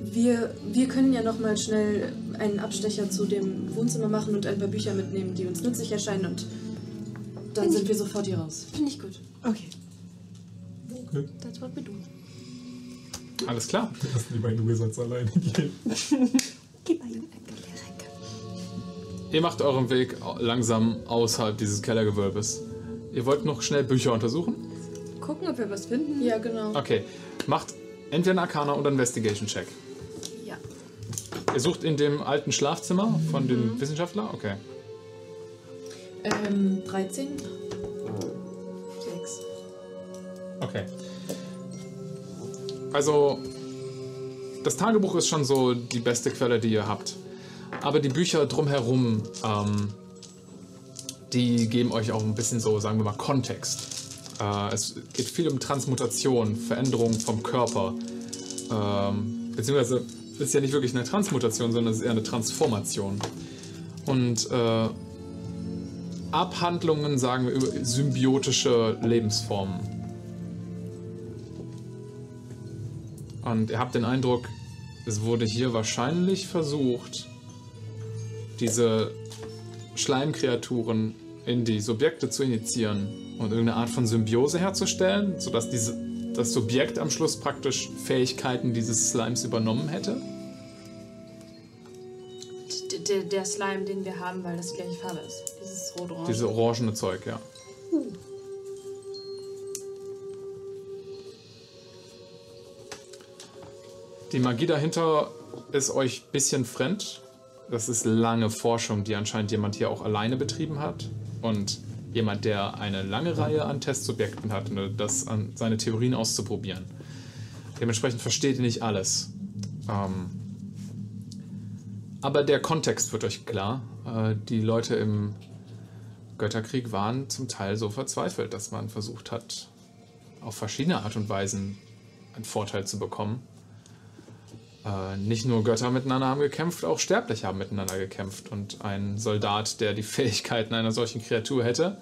Wir, wir können ja nochmal schnell einen Abstecher zu dem Wohnzimmer machen und ein paar Bücher mitnehmen, die uns nützlich erscheinen und dann sind wir sofort hier raus. Finde ich gut. Okay. That's what we do. Alles klar. Lassen die beiden Wizards alleine gehen. Geh bei ihm. Ihr macht euren Weg langsam außerhalb dieses Kellergewölbes. Ihr wollt noch schnell Bücher untersuchen? Gucken, ob wir was finden. Ja, genau. Okay. Macht entweder einen Arcana oder einen Investigation-Check. Ja. Ihr sucht in dem alten Schlafzimmer von dem Wissenschaftler? Okay. Ähm, 13? 6. Okay. Also, das Tagebuch ist schon so die beste Quelle, die ihr habt. Aber die Bücher drumherum, ähm, die geben euch auch ein bisschen so, sagen wir mal, Kontext. Äh, es geht viel um Transmutation, Veränderung vom Körper. Ähm, beziehungsweise ist ja nicht wirklich eine Transmutation, sondern es ist eher eine Transformation. Und äh, Abhandlungen, sagen wir, über symbiotische Lebensformen. Und ihr habt den Eindruck, es wurde hier wahrscheinlich versucht, diese Schleimkreaturen in die Subjekte zu initiieren und irgendeine Art von Symbiose herzustellen, sodass diese, das Subjekt am Schluss praktisch Fähigkeiten dieses Slimes übernommen hätte. Der, der Slime, den wir haben, weil das die gleiche Farbe ist. Dieses rot-orange. Diese orangene Zeug, ja. Die Magie dahinter ist euch ein bisschen fremd. Das ist lange Forschung, die anscheinend jemand hier auch alleine betrieben hat. Und jemand, der eine lange Reihe an Testsubjekten hat, um das an seine Theorien auszuprobieren. Dementsprechend versteht ihr nicht alles. Ähm, aber der Kontext wird euch klar. Äh, die Leute im Götterkrieg waren zum Teil so verzweifelt, dass man versucht hat, auf verschiedene Art und Weisen einen Vorteil zu bekommen. Äh, nicht nur Götter miteinander haben gekämpft, auch Sterbliche haben miteinander gekämpft. Und ein Soldat, der die Fähigkeiten einer solchen Kreatur hätte,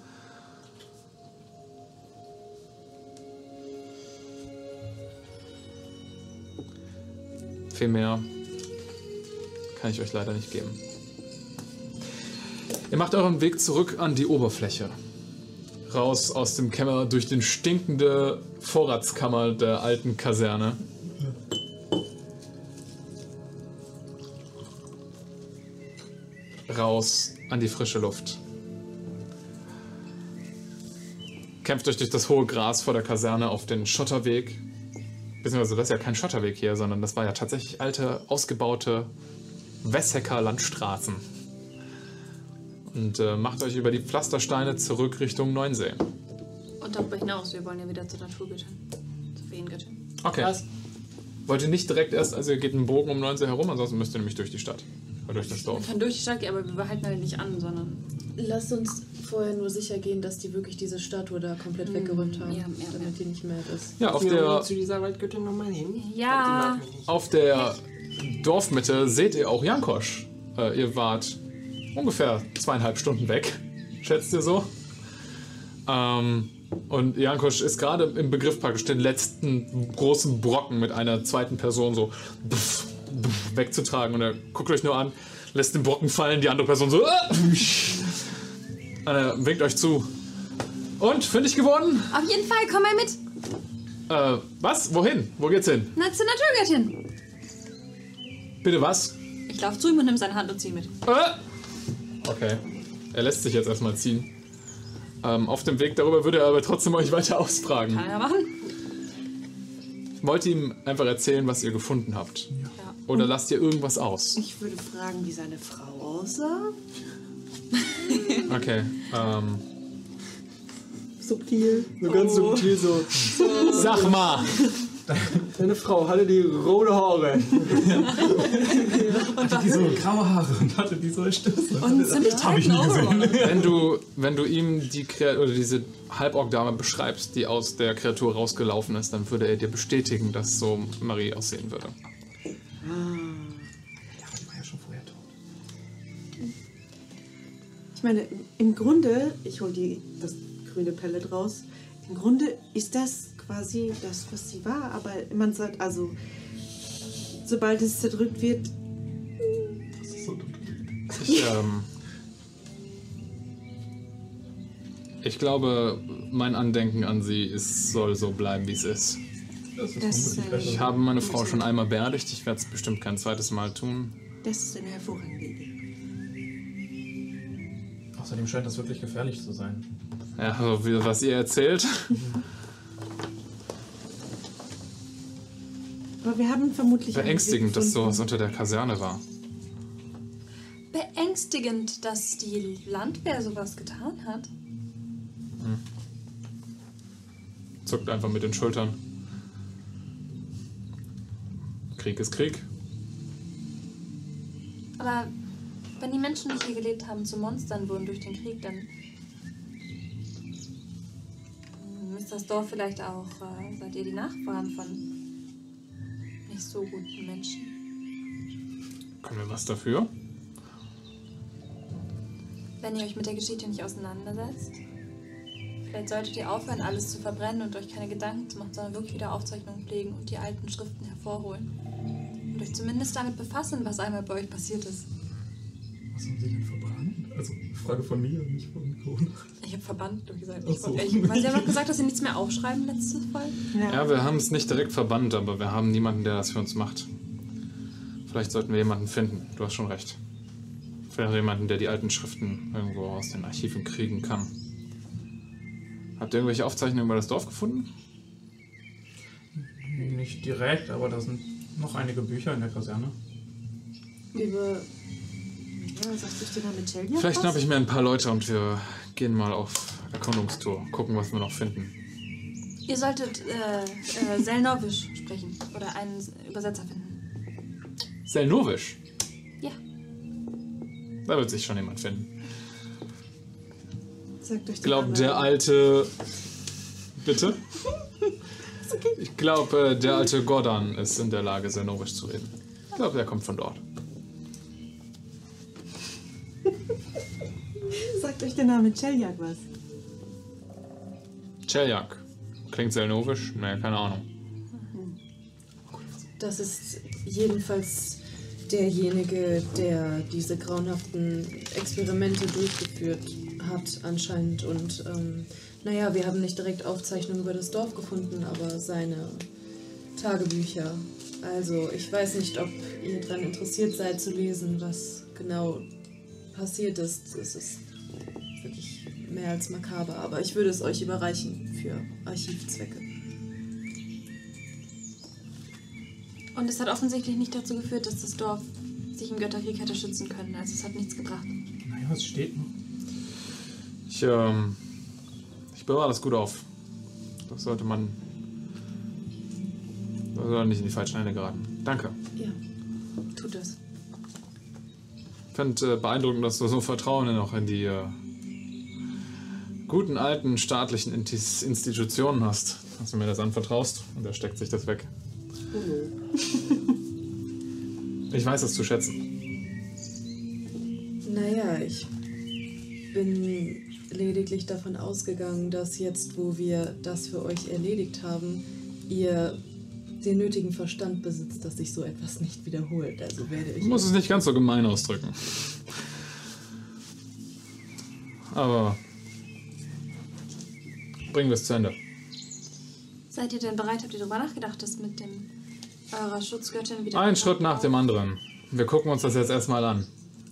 viel mehr kann ich euch leider nicht geben. Ihr macht euren Weg zurück an die Oberfläche. Raus aus dem Kämmer durch den stinkende Vorratskammer der alten Kaserne. Raus an die frische Luft. Kämpft euch durch das hohe Gras vor der Kaserne auf den Schotterweg. beziehungsweise das ist ja kein Schotterweg hier, sondern das war ja tatsächlich alte, ausgebaute Wessecker Landstraßen. Und äh, macht euch über die Pflastersteine zurück Richtung Neunsee. Und darüber hinaus, wir wollen ja wieder zur Naturgöttin. Zur Feengöttin. Okay. Wollt ihr nicht direkt erst, also ihr geht einen Bogen um Neunsee herum, ansonsten müsst ihr nämlich durch die Stadt. Oder durch das Wir Dorf. können durch die Stadt gehen, aber wir behalten halt nicht an, sondern. Lass uns vorher nur sicher gehen, dass die wirklich diese Statue da komplett weggeräumt haben, ja, ja, damit die nicht mehr ist. Ja, auf Wir der, zu dieser Waldgöttin nochmal hin. Ja. auf der Dorfmitte seht ihr auch Jankosch. Äh, ihr wart ungefähr zweieinhalb Stunden weg, schätzt ihr so. Ähm, und Jankosch ist gerade im Begriff praktisch den letzten großen Brocken mit einer zweiten Person so pff, wegzutragen. Und er guckt euch nur an, lässt den Brocken fallen, die andere Person so. Und er winkt euch zu. Und, fündig geworden? Auf jeden Fall, komm mal mit! Äh, was? Wohin? Wo geht's hin? Na, zur Naturgöttin! Bitte was? Ich laufe zu ihm und nimm seine Hand und zieh mit. Äh! Okay. Er lässt sich jetzt erstmal ziehen. Ähm, auf dem Weg darüber würde er aber trotzdem euch weiter ausfragen. Kann er machen? Wollt ihr ihm einfach erzählen, was ihr gefunden habt? Oder lasst ihr irgendwas aus? Ich würde fragen, wie seine Frau aussah. Okay. Ähm, Subtil. So ganz Oh. subtil so. sag mal! Deine Frau hatte die rote Haare. Hatte die so graue Haare und hatte die so Stöße. Und ziemlich das habe ich nie gesehen. Wenn du, wenn du ihm die oder diese Halborg-Dame beschreibst, die aus der Kreatur rausgelaufen ist, dann würde er dir bestätigen, dass so Marie aussehen würde. Die war ja schon vorher tot. Ich meine, im Grunde, ich hole die das grüne Pellet raus. Im Grunde ist das quasi das, was sie war, aber man sagt, also sobald es zerdrückt wird, Das ist so dumm. Ich, ähm, ich glaube, mein Andenken an sie ist, soll so bleiben, wie es ist. Das eine- Ich habe meine Frau schon einmal beerdigt. Ich werde es bestimmt kein zweites Mal tun. das ist eine hervorragende Idee. Außerdem scheint das wirklich gefährlich zu sein. Ja, also wie, was ihr erzählt. Aber wir haben vermutlich. Beängstigend, dass sowas unter der Kaserne war. Beängstigend, dass die Landwehr sowas getan hat. Zuckt einfach mit den Schultern. Krieg ist Krieg. Aber wenn die Menschen, die hier gelebt haben, zu Monstern wurden durch den Krieg, dann ist das Dorf vielleicht auch, äh, seid ihr die Nachfahren von nicht so guten Menschen. Können wir was dafür? Wenn ihr euch mit der Geschichte nicht auseinandersetzt, vielleicht solltet ihr aufhören, alles zu verbrennen und euch keine Gedanken zu machen, sondern wirklich wieder Aufzeichnungen pflegen und die alten Schriften hervorholen. Und euch zumindest damit befassen, was einmal bei euch passiert ist. Was haben sie denn verbrannt? Also, Frage von mir, nicht von Corona. Ich habe verbannt gesagt. Ach Ich, so. ich, weil sie haben doch gesagt, dass sie nichts mehr aufschreiben letztes Mal. Ja, wir haben es nicht direkt verbannt, aber wir haben niemanden, der das für uns macht. Vielleicht sollten wir jemanden finden. Du hast schon recht. Vielleicht jemanden, der die alten Schriften irgendwo aus den Archiven kriegen kann. Habt ihr irgendwelche Aufzeichnungen über das Dorf gefunden? Nicht direkt, aber da sind noch einige Bücher in der Kaserne. Über Ja, sagst du dir da mit Celia? Vielleicht schnappe ich mir ein paar Leute und wir gehen mal auf Erkundungstour. Gucken, was wir noch finden. Ihr solltet äh, äh, Selnovisch sprechen oder einen Übersetzer finden. Selnovisch. Ja. Da wird sich schon jemand finden. Sagt euch Ich glaube, der alte. Bitte? Ich glaube, äh, der alte Gordon ist in der Lage, Selnovisch zu reden. Ich glaube, der kommt von dort. Sagt euch der Name Celjak was? Celjak. Klingt Selnovisch? Naja, keine Ahnung. Das ist jedenfalls derjenige, der diese grauenhaften Experimente durchgeführt hat anscheinend. Und ähm, naja, wir haben nicht direkt Aufzeichnungen über das Dorf gefunden, aber seine Tagebücher. Also ich weiß nicht, ob ihr daran interessiert seid zu lesen, was genau passiert ist. Es ist wirklich mehr als makaber, aber ich würde es euch überreichen für Archivzwecke. Und es hat offensichtlich nicht dazu geführt, dass das Dorf sich im Götterkrieg hätte schützen können. Also es hat nichts gebracht. Naja, es steht noch. Ich, ähm, ich bewahre das gut auf. Das sollte man. Das soll nicht in die falschen Hände geraten. Danke. Ja. Tut es. Ich finde äh, beeindruckend, dass du so Vertrauen noch in die äh, guten alten staatlichen Intis Institutionen hast. Dass du mir das anvertraust und er steckt sich das weg. Ich weiß das zu schätzen. Naja, ich bin lediglich davon ausgegangen, dass jetzt, wo wir das für euch erledigt haben, ihr den nötigen Verstand besitzt, dass sich so etwas nicht wiederholt. Also werde ich. Muss es nicht ganz so gemein ausdrücken. Aber bringen wir es zu Ende. Seid ihr denn bereit? Habt ihr darüber nachgedacht, das mit dem eurer Schutzgöttin wieder... Ein Schritt nach dem anderen. Wir gucken uns das jetzt erstmal an.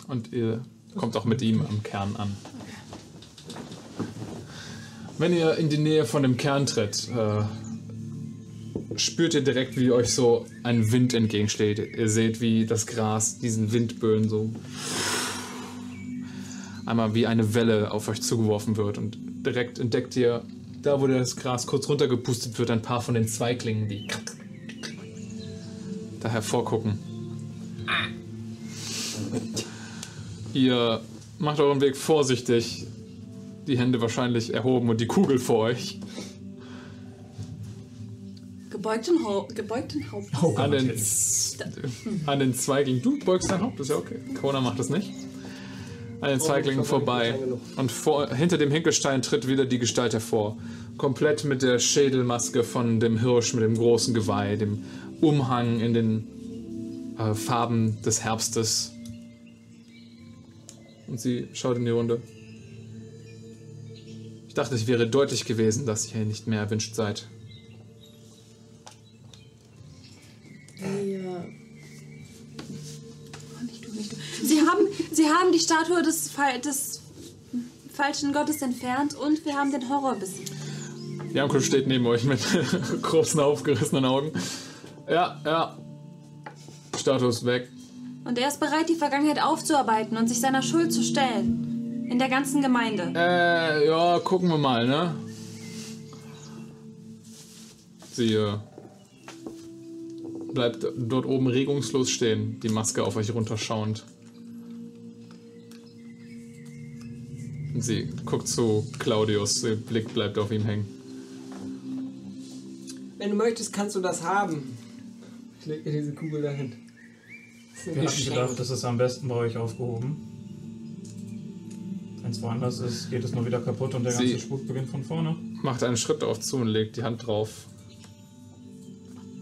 Und ihr kommt auch mit ihm am Kern an. Wenn ihr in die Nähe von dem Kern tritt, äh, spürt ihr direkt, wie euch so ein Wind entgegenschlägt. Ihr seht, wie das Gras diesen Windböen so einmal wie eine Welle auf euch zugeworfen wird. Und direkt entdeckt ihr, da wo das Gras kurz runtergepustet wird, ein paar von den Zweiglingen, die da hervorgucken. Ihr macht euren Weg vorsichtig, die Hände wahrscheinlich erhoben und die Kugel vor euch. Gebeugten, Hau gebeugten Haupt. Oh An den, an den Zweiglingen. Du beugst dein Haupt, ist ja okay. Kona macht das nicht. An den Zweiglingen vorbei. Und vor, hinter dem Hinkelstein tritt wieder die Gestalt hervor. Komplett mit der Schädelmaske von dem Hirsch mit dem großen Geweih, dem Umhang in den äh, Farben des Herbstes. Und sie schaut in die Runde. Ich dachte, es wäre deutlich gewesen, dass ihr nicht mehr erwünscht seid. Wir Sie haben, sie haben die Statue des, des falschen Gottes entfernt und wir haben den Horror besiegt. Janko steht neben euch mit großen aufgerissenen Augen. Ja, ja. Status weg. Und er ist bereit, die Vergangenheit aufzuarbeiten und sich seiner Schuld zu stellen. In der ganzen Gemeinde. Äh, ja, gucken wir mal, ne? Sie äh, bleibt dort oben regungslos stehen, die Maske auf euch runterschauend. Und sie guckt zu Claudius, ihr Blick bleibt auf ihm hängen. Wenn du möchtest, kannst du das haben. Ich leg mir diese Kugel dahin. Wir hatten Geschenk. gedacht, das ist am besten bei euch aufgehoben. Wenn es woanders ist, geht es nur wieder kaputt und der Sie- ganze Spuk beginnt von vorne. Macht einen Schritt darauf zu und legt die Hand drauf.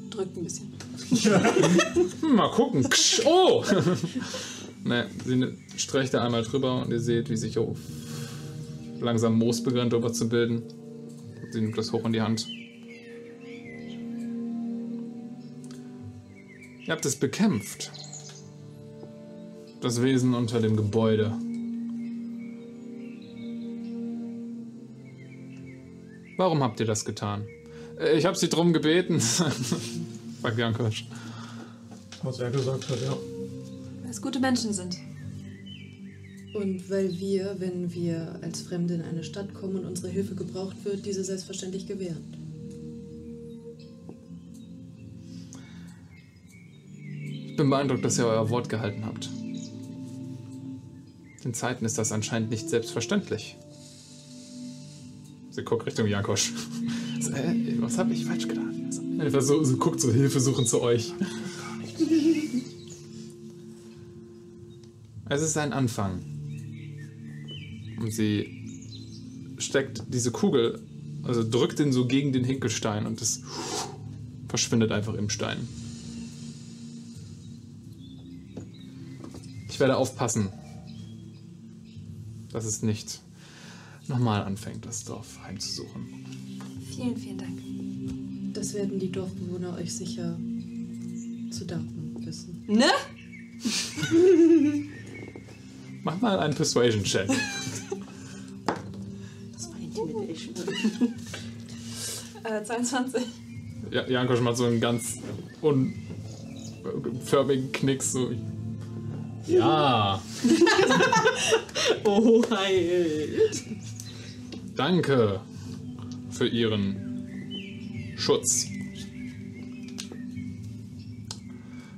Drückt ein bisschen. Mal gucken. Ksch, oh! ne, sie streicht da einmal drüber und ihr seht, wie sich oh, langsam Moos beginnt drüber zu bilden. Sie nimmt das hoch in die Hand. Ihr habt es bekämpft. Das Wesen unter dem Gebäude. Warum habt ihr das getan? Äh, Ich habe sie drum gebeten. Sagt Jankosch. Was er gesagt hat, ja. Weil es gute Menschen sind. Und weil wir, wenn wir als Fremde in eine Stadt kommen und unsere Hilfe gebraucht wird, diese selbstverständlich gewähren. Ich bin beeindruckt, dass ihr euer Wort gehalten habt. In Zeiten ist das anscheinend nicht selbstverständlich. Sie guckt Richtung Jankosch. So, äh, was habe ich falsch getan? Einfach so, so guckt so Hilfe suchen zu euch. Es ist ein Anfang. Und sie steckt diese Kugel, also drückt ihn so gegen den Hinkelstein und es verschwindet einfach im Stein. Ich werde aufpassen, dass es nicht nochmal anfängt, das Dorf heimzusuchen. Vielen, vielen Dank. Das werden die Dorfbewohner euch sicher zu danken wissen. Ne? Mach mal einen Persuasion-Check. Das war Intimidation. Äh, 22. Ja, Jankosch macht so einen ganz förmigen Knicks so. Ja, Oh, Held. Danke für Ihren Schutz.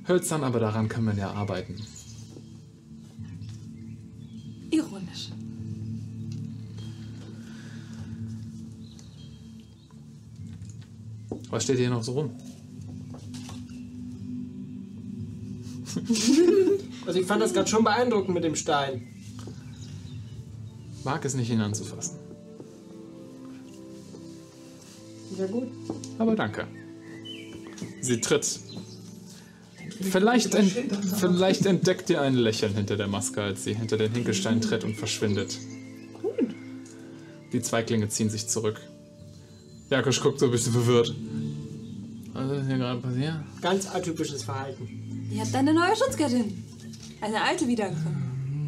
Hölzern, aber daran kann man ja arbeiten. Ironisch. Was steht hier noch so rum? Also ich fand das gerade schon beeindruckend mit dem Stein. Mag es nicht hinanzufassen. Ja gut. Aber danke. Sie tritt. Vielleicht, ent vielleicht entdeckt ihr ein Lächeln hinter der Maske, als sie hinter den Hinkelstein tritt und verschwindet. Die Zweiglinge ziehen sich zurück. Jakosch guckt so ein bisschen verwirrt. Was ist hier gerade passiert? Ganz atypisches Verhalten. Ihr habt eine neue Schutzgöttin. Eine alte wiedergefunden.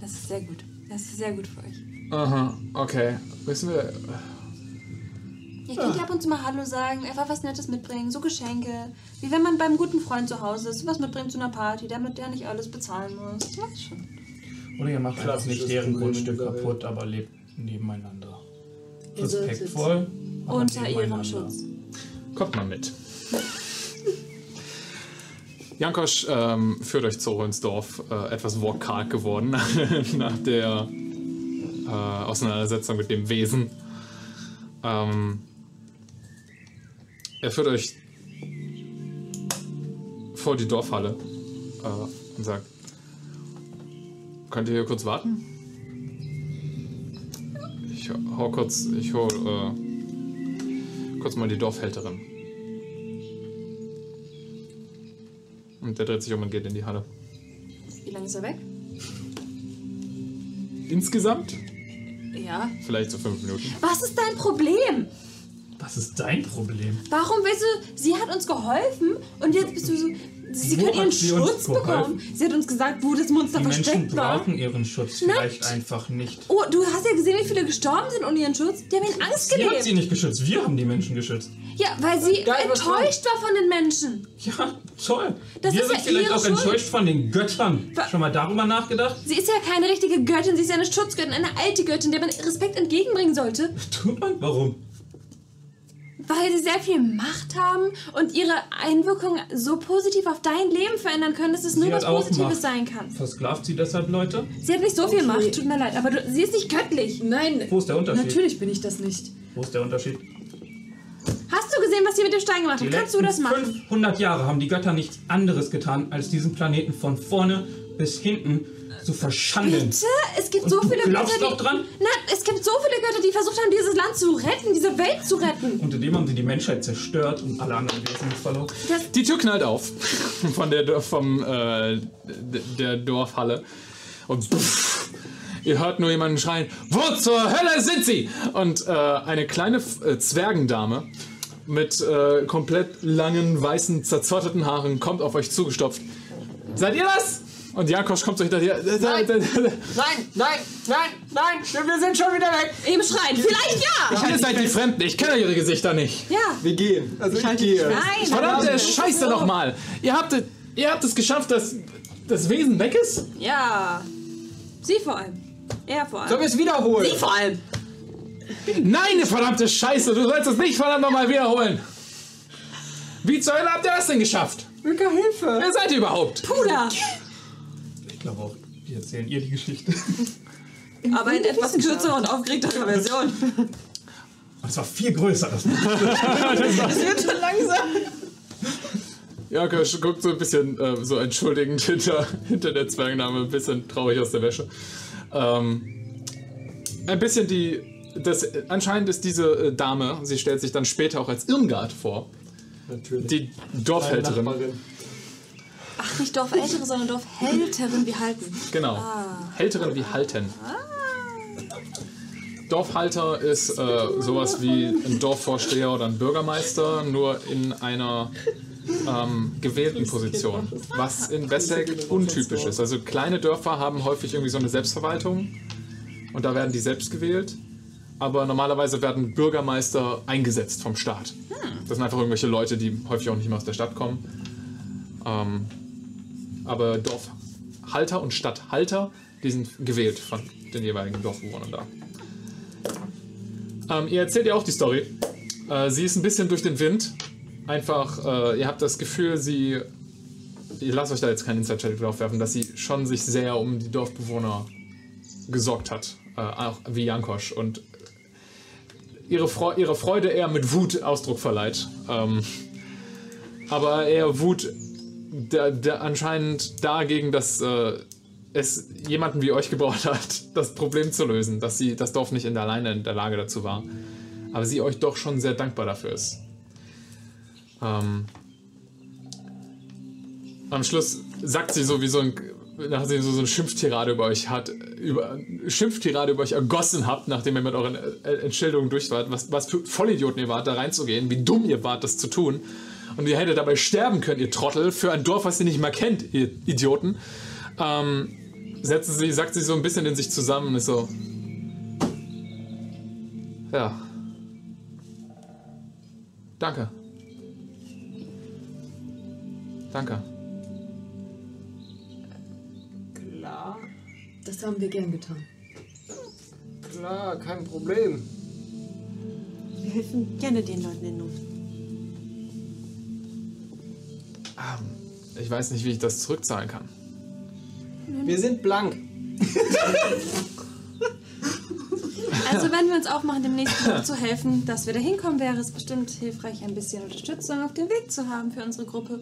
Das ist sehr gut. Das ist sehr gut für euch. Aha, okay. Wissen wir. Ihr könnt ja ab und zu mal Hallo sagen, einfach was Nettes mitbringen, so Geschenke. Wie wenn man beim guten Freund zu Hause ist, was mitbringt zu einer Party, damit der nicht alles bezahlen muss. Weiß schon. Oder ihr macht einfach Klassisches nicht deren Grundstück kaputt, aber lebt nebeneinander. Respektvoll. aber Unter ihrem. Schutz. Kommt mal mit. Jankosch ähm, führt euch zu Hohensdorf, äh, etwas wortkarg geworden nach der äh, Auseinandersetzung mit dem Wesen. Ähm, er führt euch vor die Dorfhalle äh, und sagt: Könnt ihr hier kurz warten? Ich hau kurz, ich hol äh, kurz mal die Dorfhälterin. Und der dreht sich um und geht in die Halle. Wie lange ist er weg? Insgesamt Ja. vielleicht so fünf Minuten. Was ist dein Problem? Was ist dein Problem? Warum willst du, sie hat uns geholfen und jetzt bist du so, sie Wo können ihren sie Schutz bekommen. Sie hat uns gesagt, wo das Monster Die Menschen versteckt war. brauchen ihren Schutz Nein. vielleicht einfach nicht. Oh, du hast ja gesehen, wie viele gestorben sind ohne ihren Schutz? Die haben in Angst Sie hat sie gelebt. nicht geschützt, wir haben die Menschen geschützt. Ja, weil sie was enttäuscht war von den Menschen. Ja, toll. Das wir ist sind ja vielleicht auch Schuld. enttäuscht von den Göttern. Wa- Schon mal darüber nachgedacht? Sie ist ja keine richtige Göttin, sie ist ja eine Schutzgöttin, eine alte Göttin, der man Respekt entgegenbringen sollte. Tut man? Warum? Weil sie sehr viel Macht haben und ihre Einwirkung so positiv auf dein Leben verändern können, dass es nur was Positives Macht. sein kann. Versklavt sie deshalb Leute? Sie hat nicht so viel Okay. Macht, tut mir leid, aber du, sie ist nicht göttlich. Nein, Wo ist der Unterschied? natürlich bin ich das nicht. Wo ist der Unterschied? Hast du gesehen, was sie mit dem Stein gemacht hat? Kannst du das machen? 500 Jahre haben die Götter nichts anderes getan, als diesen Planeten von vorne bis hinten zu verschandeln. Bitte? Es gibt Und so viele glaubst Götter, doch die, dran? Nein, es gibt so viele Götter, die versucht haben, dieses Land zu retten, diese Welt zu retten. Unter dem haben sie die Menschheit zerstört und alle anderen Wesen verloren. Die Tür knallt auf von der, vom, äh, der Dorfhalle. Und pff, ihr hört nur jemanden schreien, wo zur Hölle sind sie? Und äh, eine kleine F- äh, Zwergendame mit äh, komplett langen, weißen, zerzotterten Haaren kommt auf euch zugestopft. Seid ihr das? Und Jakosch kommt so hinter dir. Nein, nein, nein, nein, nein, wir sind schon wieder weg. Eben schreien. Vielleicht ja. Ihr seid die Fremden, ich kenne eure Gesichter nicht. Ja. Wir gehen. Also ich, halte gehe. Nein. Verdammte nein, Scheiße nochmal. Ihr habt, es- ihr habt es geschafft, dass das Wesen weg ist? Ja. Sie vor allem. Er vor Sollen allem. wir es wiederholen? Sie vor allem. Nein, verdammte Scheiße, du sollst es nicht verdammt nochmal wiederholen. Wie zur Hölle habt ihr das denn geschafft? Milka, Hilfe. Wer seid ihr überhaupt? Puder. Ich glaube auch, wir erzählen ihr die Geschichte. Aber in etwas kürzerer und aufgeregterer Version. Das war viel größer. Das Es wird schon langsam. Ja, guckt so ein bisschen äh, so entschuldigend hinter, hinter der Zwergname, ein bisschen traurig aus der Wäsche. Ähm, ein bisschen die. Das, anscheinend ist diese äh, Dame, sie stellt sich dann später auch als Irmgard vor, Natürlich. die Dorfhälterin. Ach, nicht Dorfältere, sondern Dorfhälterin wie halten. Genau. Hälterin wie Halten. Dorfhalter ist äh, sowas wie ein Dorfvorsteher oder ein Bürgermeister, nur in einer ähm, gewählten Position. Was in Wessex untypisch ist. Also kleine Dörfer haben häufig irgendwie so eine Selbstverwaltung und da werden die selbst gewählt. Aber normalerweise werden Bürgermeister eingesetzt vom Staat. Das sind einfach irgendwelche Leute, die häufig auch nicht mehr aus der Stadt kommen. Ähm, aber Dorfhalter und Stadthalter, die sind gewählt von den jeweiligen Dorfbewohnern da. Ähm, ihr erzählt ihr auch die Story. Äh, sie ist ein bisschen durch den Wind. Einfach, äh, ihr habt das Gefühl, sie. Ich lasse euch da jetzt keinen Inside-Check drauf werfen, dass sie schon sich sehr um die Dorfbewohner gesorgt hat. Äh, auch wie Jankosch. Und ihre, Freu ihre Freude eher mit Wut Ausdruck verleiht. Ähm, aber eher Wut der, der anscheinend dagegen, dass äh, es jemanden wie euch gebraucht hat, das Problem zu lösen, dass sie das Dorf nicht in der alleine in der Lage dazu war. Aber sie euch doch schon sehr dankbar dafür ist. Ähm, am Schluss sagt sie so wie so ein, nachdem sie so eine Schimpftirade über euch hat, über Schimpftirade über euch ergossen habt, nachdem ihr mit euren äh, Entschuldigungen durch wart, was, was für Vollidioten ihr wart, da reinzugehen, wie dumm ihr wart, das zu tun. Und ihr hättet dabei sterben können, ihr Trottel, für ein Dorf, was ihr nicht mal kennt, ihr Idioten. Ähm, setzt sie, sagt sie so ein bisschen in sich zusammen und ist so. Ja. Danke. Danke. Klar, Das haben wir gern getan. klar, kein Problem. Wir helfen gerne den Leuten in Not. Ich weiß nicht, wie ich das zurückzahlen kann. Wir sind blank. Also wenn wir uns aufmachen, dem nächsten Dorf zu helfen, dass wir da hinkommen, wäre es bestimmt hilfreich, ein bisschen Unterstützung auf dem Weg zu haben für unsere Gruppe.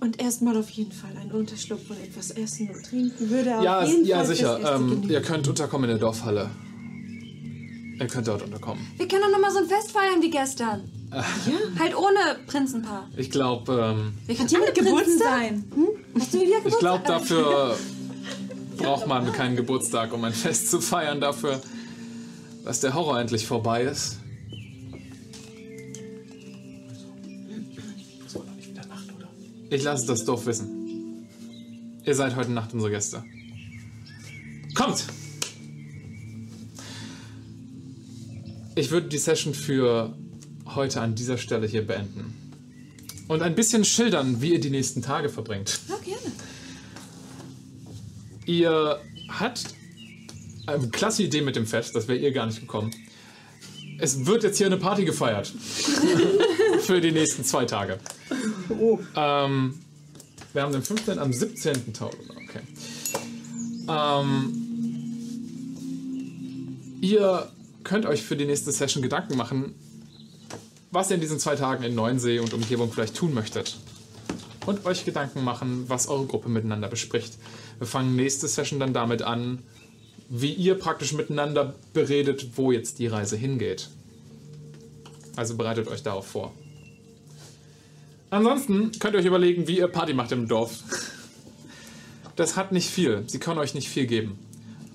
Und erstmal auf jeden Fall einen Unterschlupf und etwas essen und trinken würde Ja, auf jeden ja Fall sicher. fürs Erste Ähm, ihr könnt unterkommen in der Dorfhalle. Ihr könnt dort unterkommen. Wir können doch noch mal so ein Fest feiern wie gestern. Ja. Halt ohne Prinzenpaar. Ich glaube, ähm, Wir können alle Prinzen sein. Hm? Hast du wieder ich glaube, Geburtstag? dafür braucht man keinen Geburtstag, um ein Fest zu feiern. Dafür, dass der Horror endlich vorbei ist. Ich lasse das Dorf wissen. Ihr seid heute Nacht unsere Gäste. Kommt! Ich würde die Session für heute an dieser Stelle hier beenden. Und ein bisschen schildern, wie ihr die nächsten Tage verbringt. Ja, gerne. Ihr habt eine klasse Idee mit dem Fest, das wäre ihr gar nicht gekommen. Es wird jetzt hier eine Party gefeiert. Für die nächsten zwei Tage. Ähm, wir haben den 15. am 17. Tag. Okay. Ähm, ihr könnt euch für die nächste Session Gedanken machen, was ihr in diesen zwei Tagen in Neuensee und Umgebung vielleicht tun möchtet. Und euch Gedanken machen, was eure Gruppe miteinander bespricht. Wir fangen nächste Session dann damit an, wie ihr praktisch miteinander beredet, wo jetzt die Reise hingeht. Also bereitet euch darauf vor. Ansonsten könnt ihr euch überlegen, wie ihr Party macht im Dorf. Das hat nicht viel. Sie können euch nicht viel geben.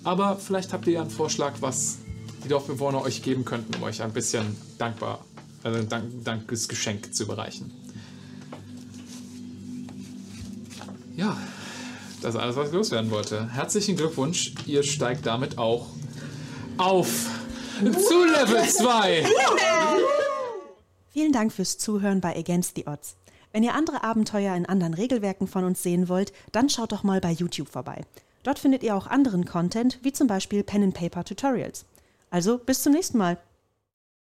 Aber vielleicht habt ihr ja einen Vorschlag, was die Dorfbewohner euch geben könnten, um euch ein bisschen dankbar, also ein Dank, Dankesgeschenk zu überreichen. Ja, das ist alles, was ich loswerden wollte. Herzlichen Glückwunsch, ihr steigt damit auch auf zu Level 2. Vielen Dank fürs Zuhören bei Against the Odds. Wenn ihr andere Abenteuer in anderen Regelwerken von uns sehen wollt, dann schaut doch mal bei YouTube vorbei. Dort findet ihr auch anderen Content, wie zum Beispiel Pen and Paper Tutorials. Also bis zum nächsten Mal.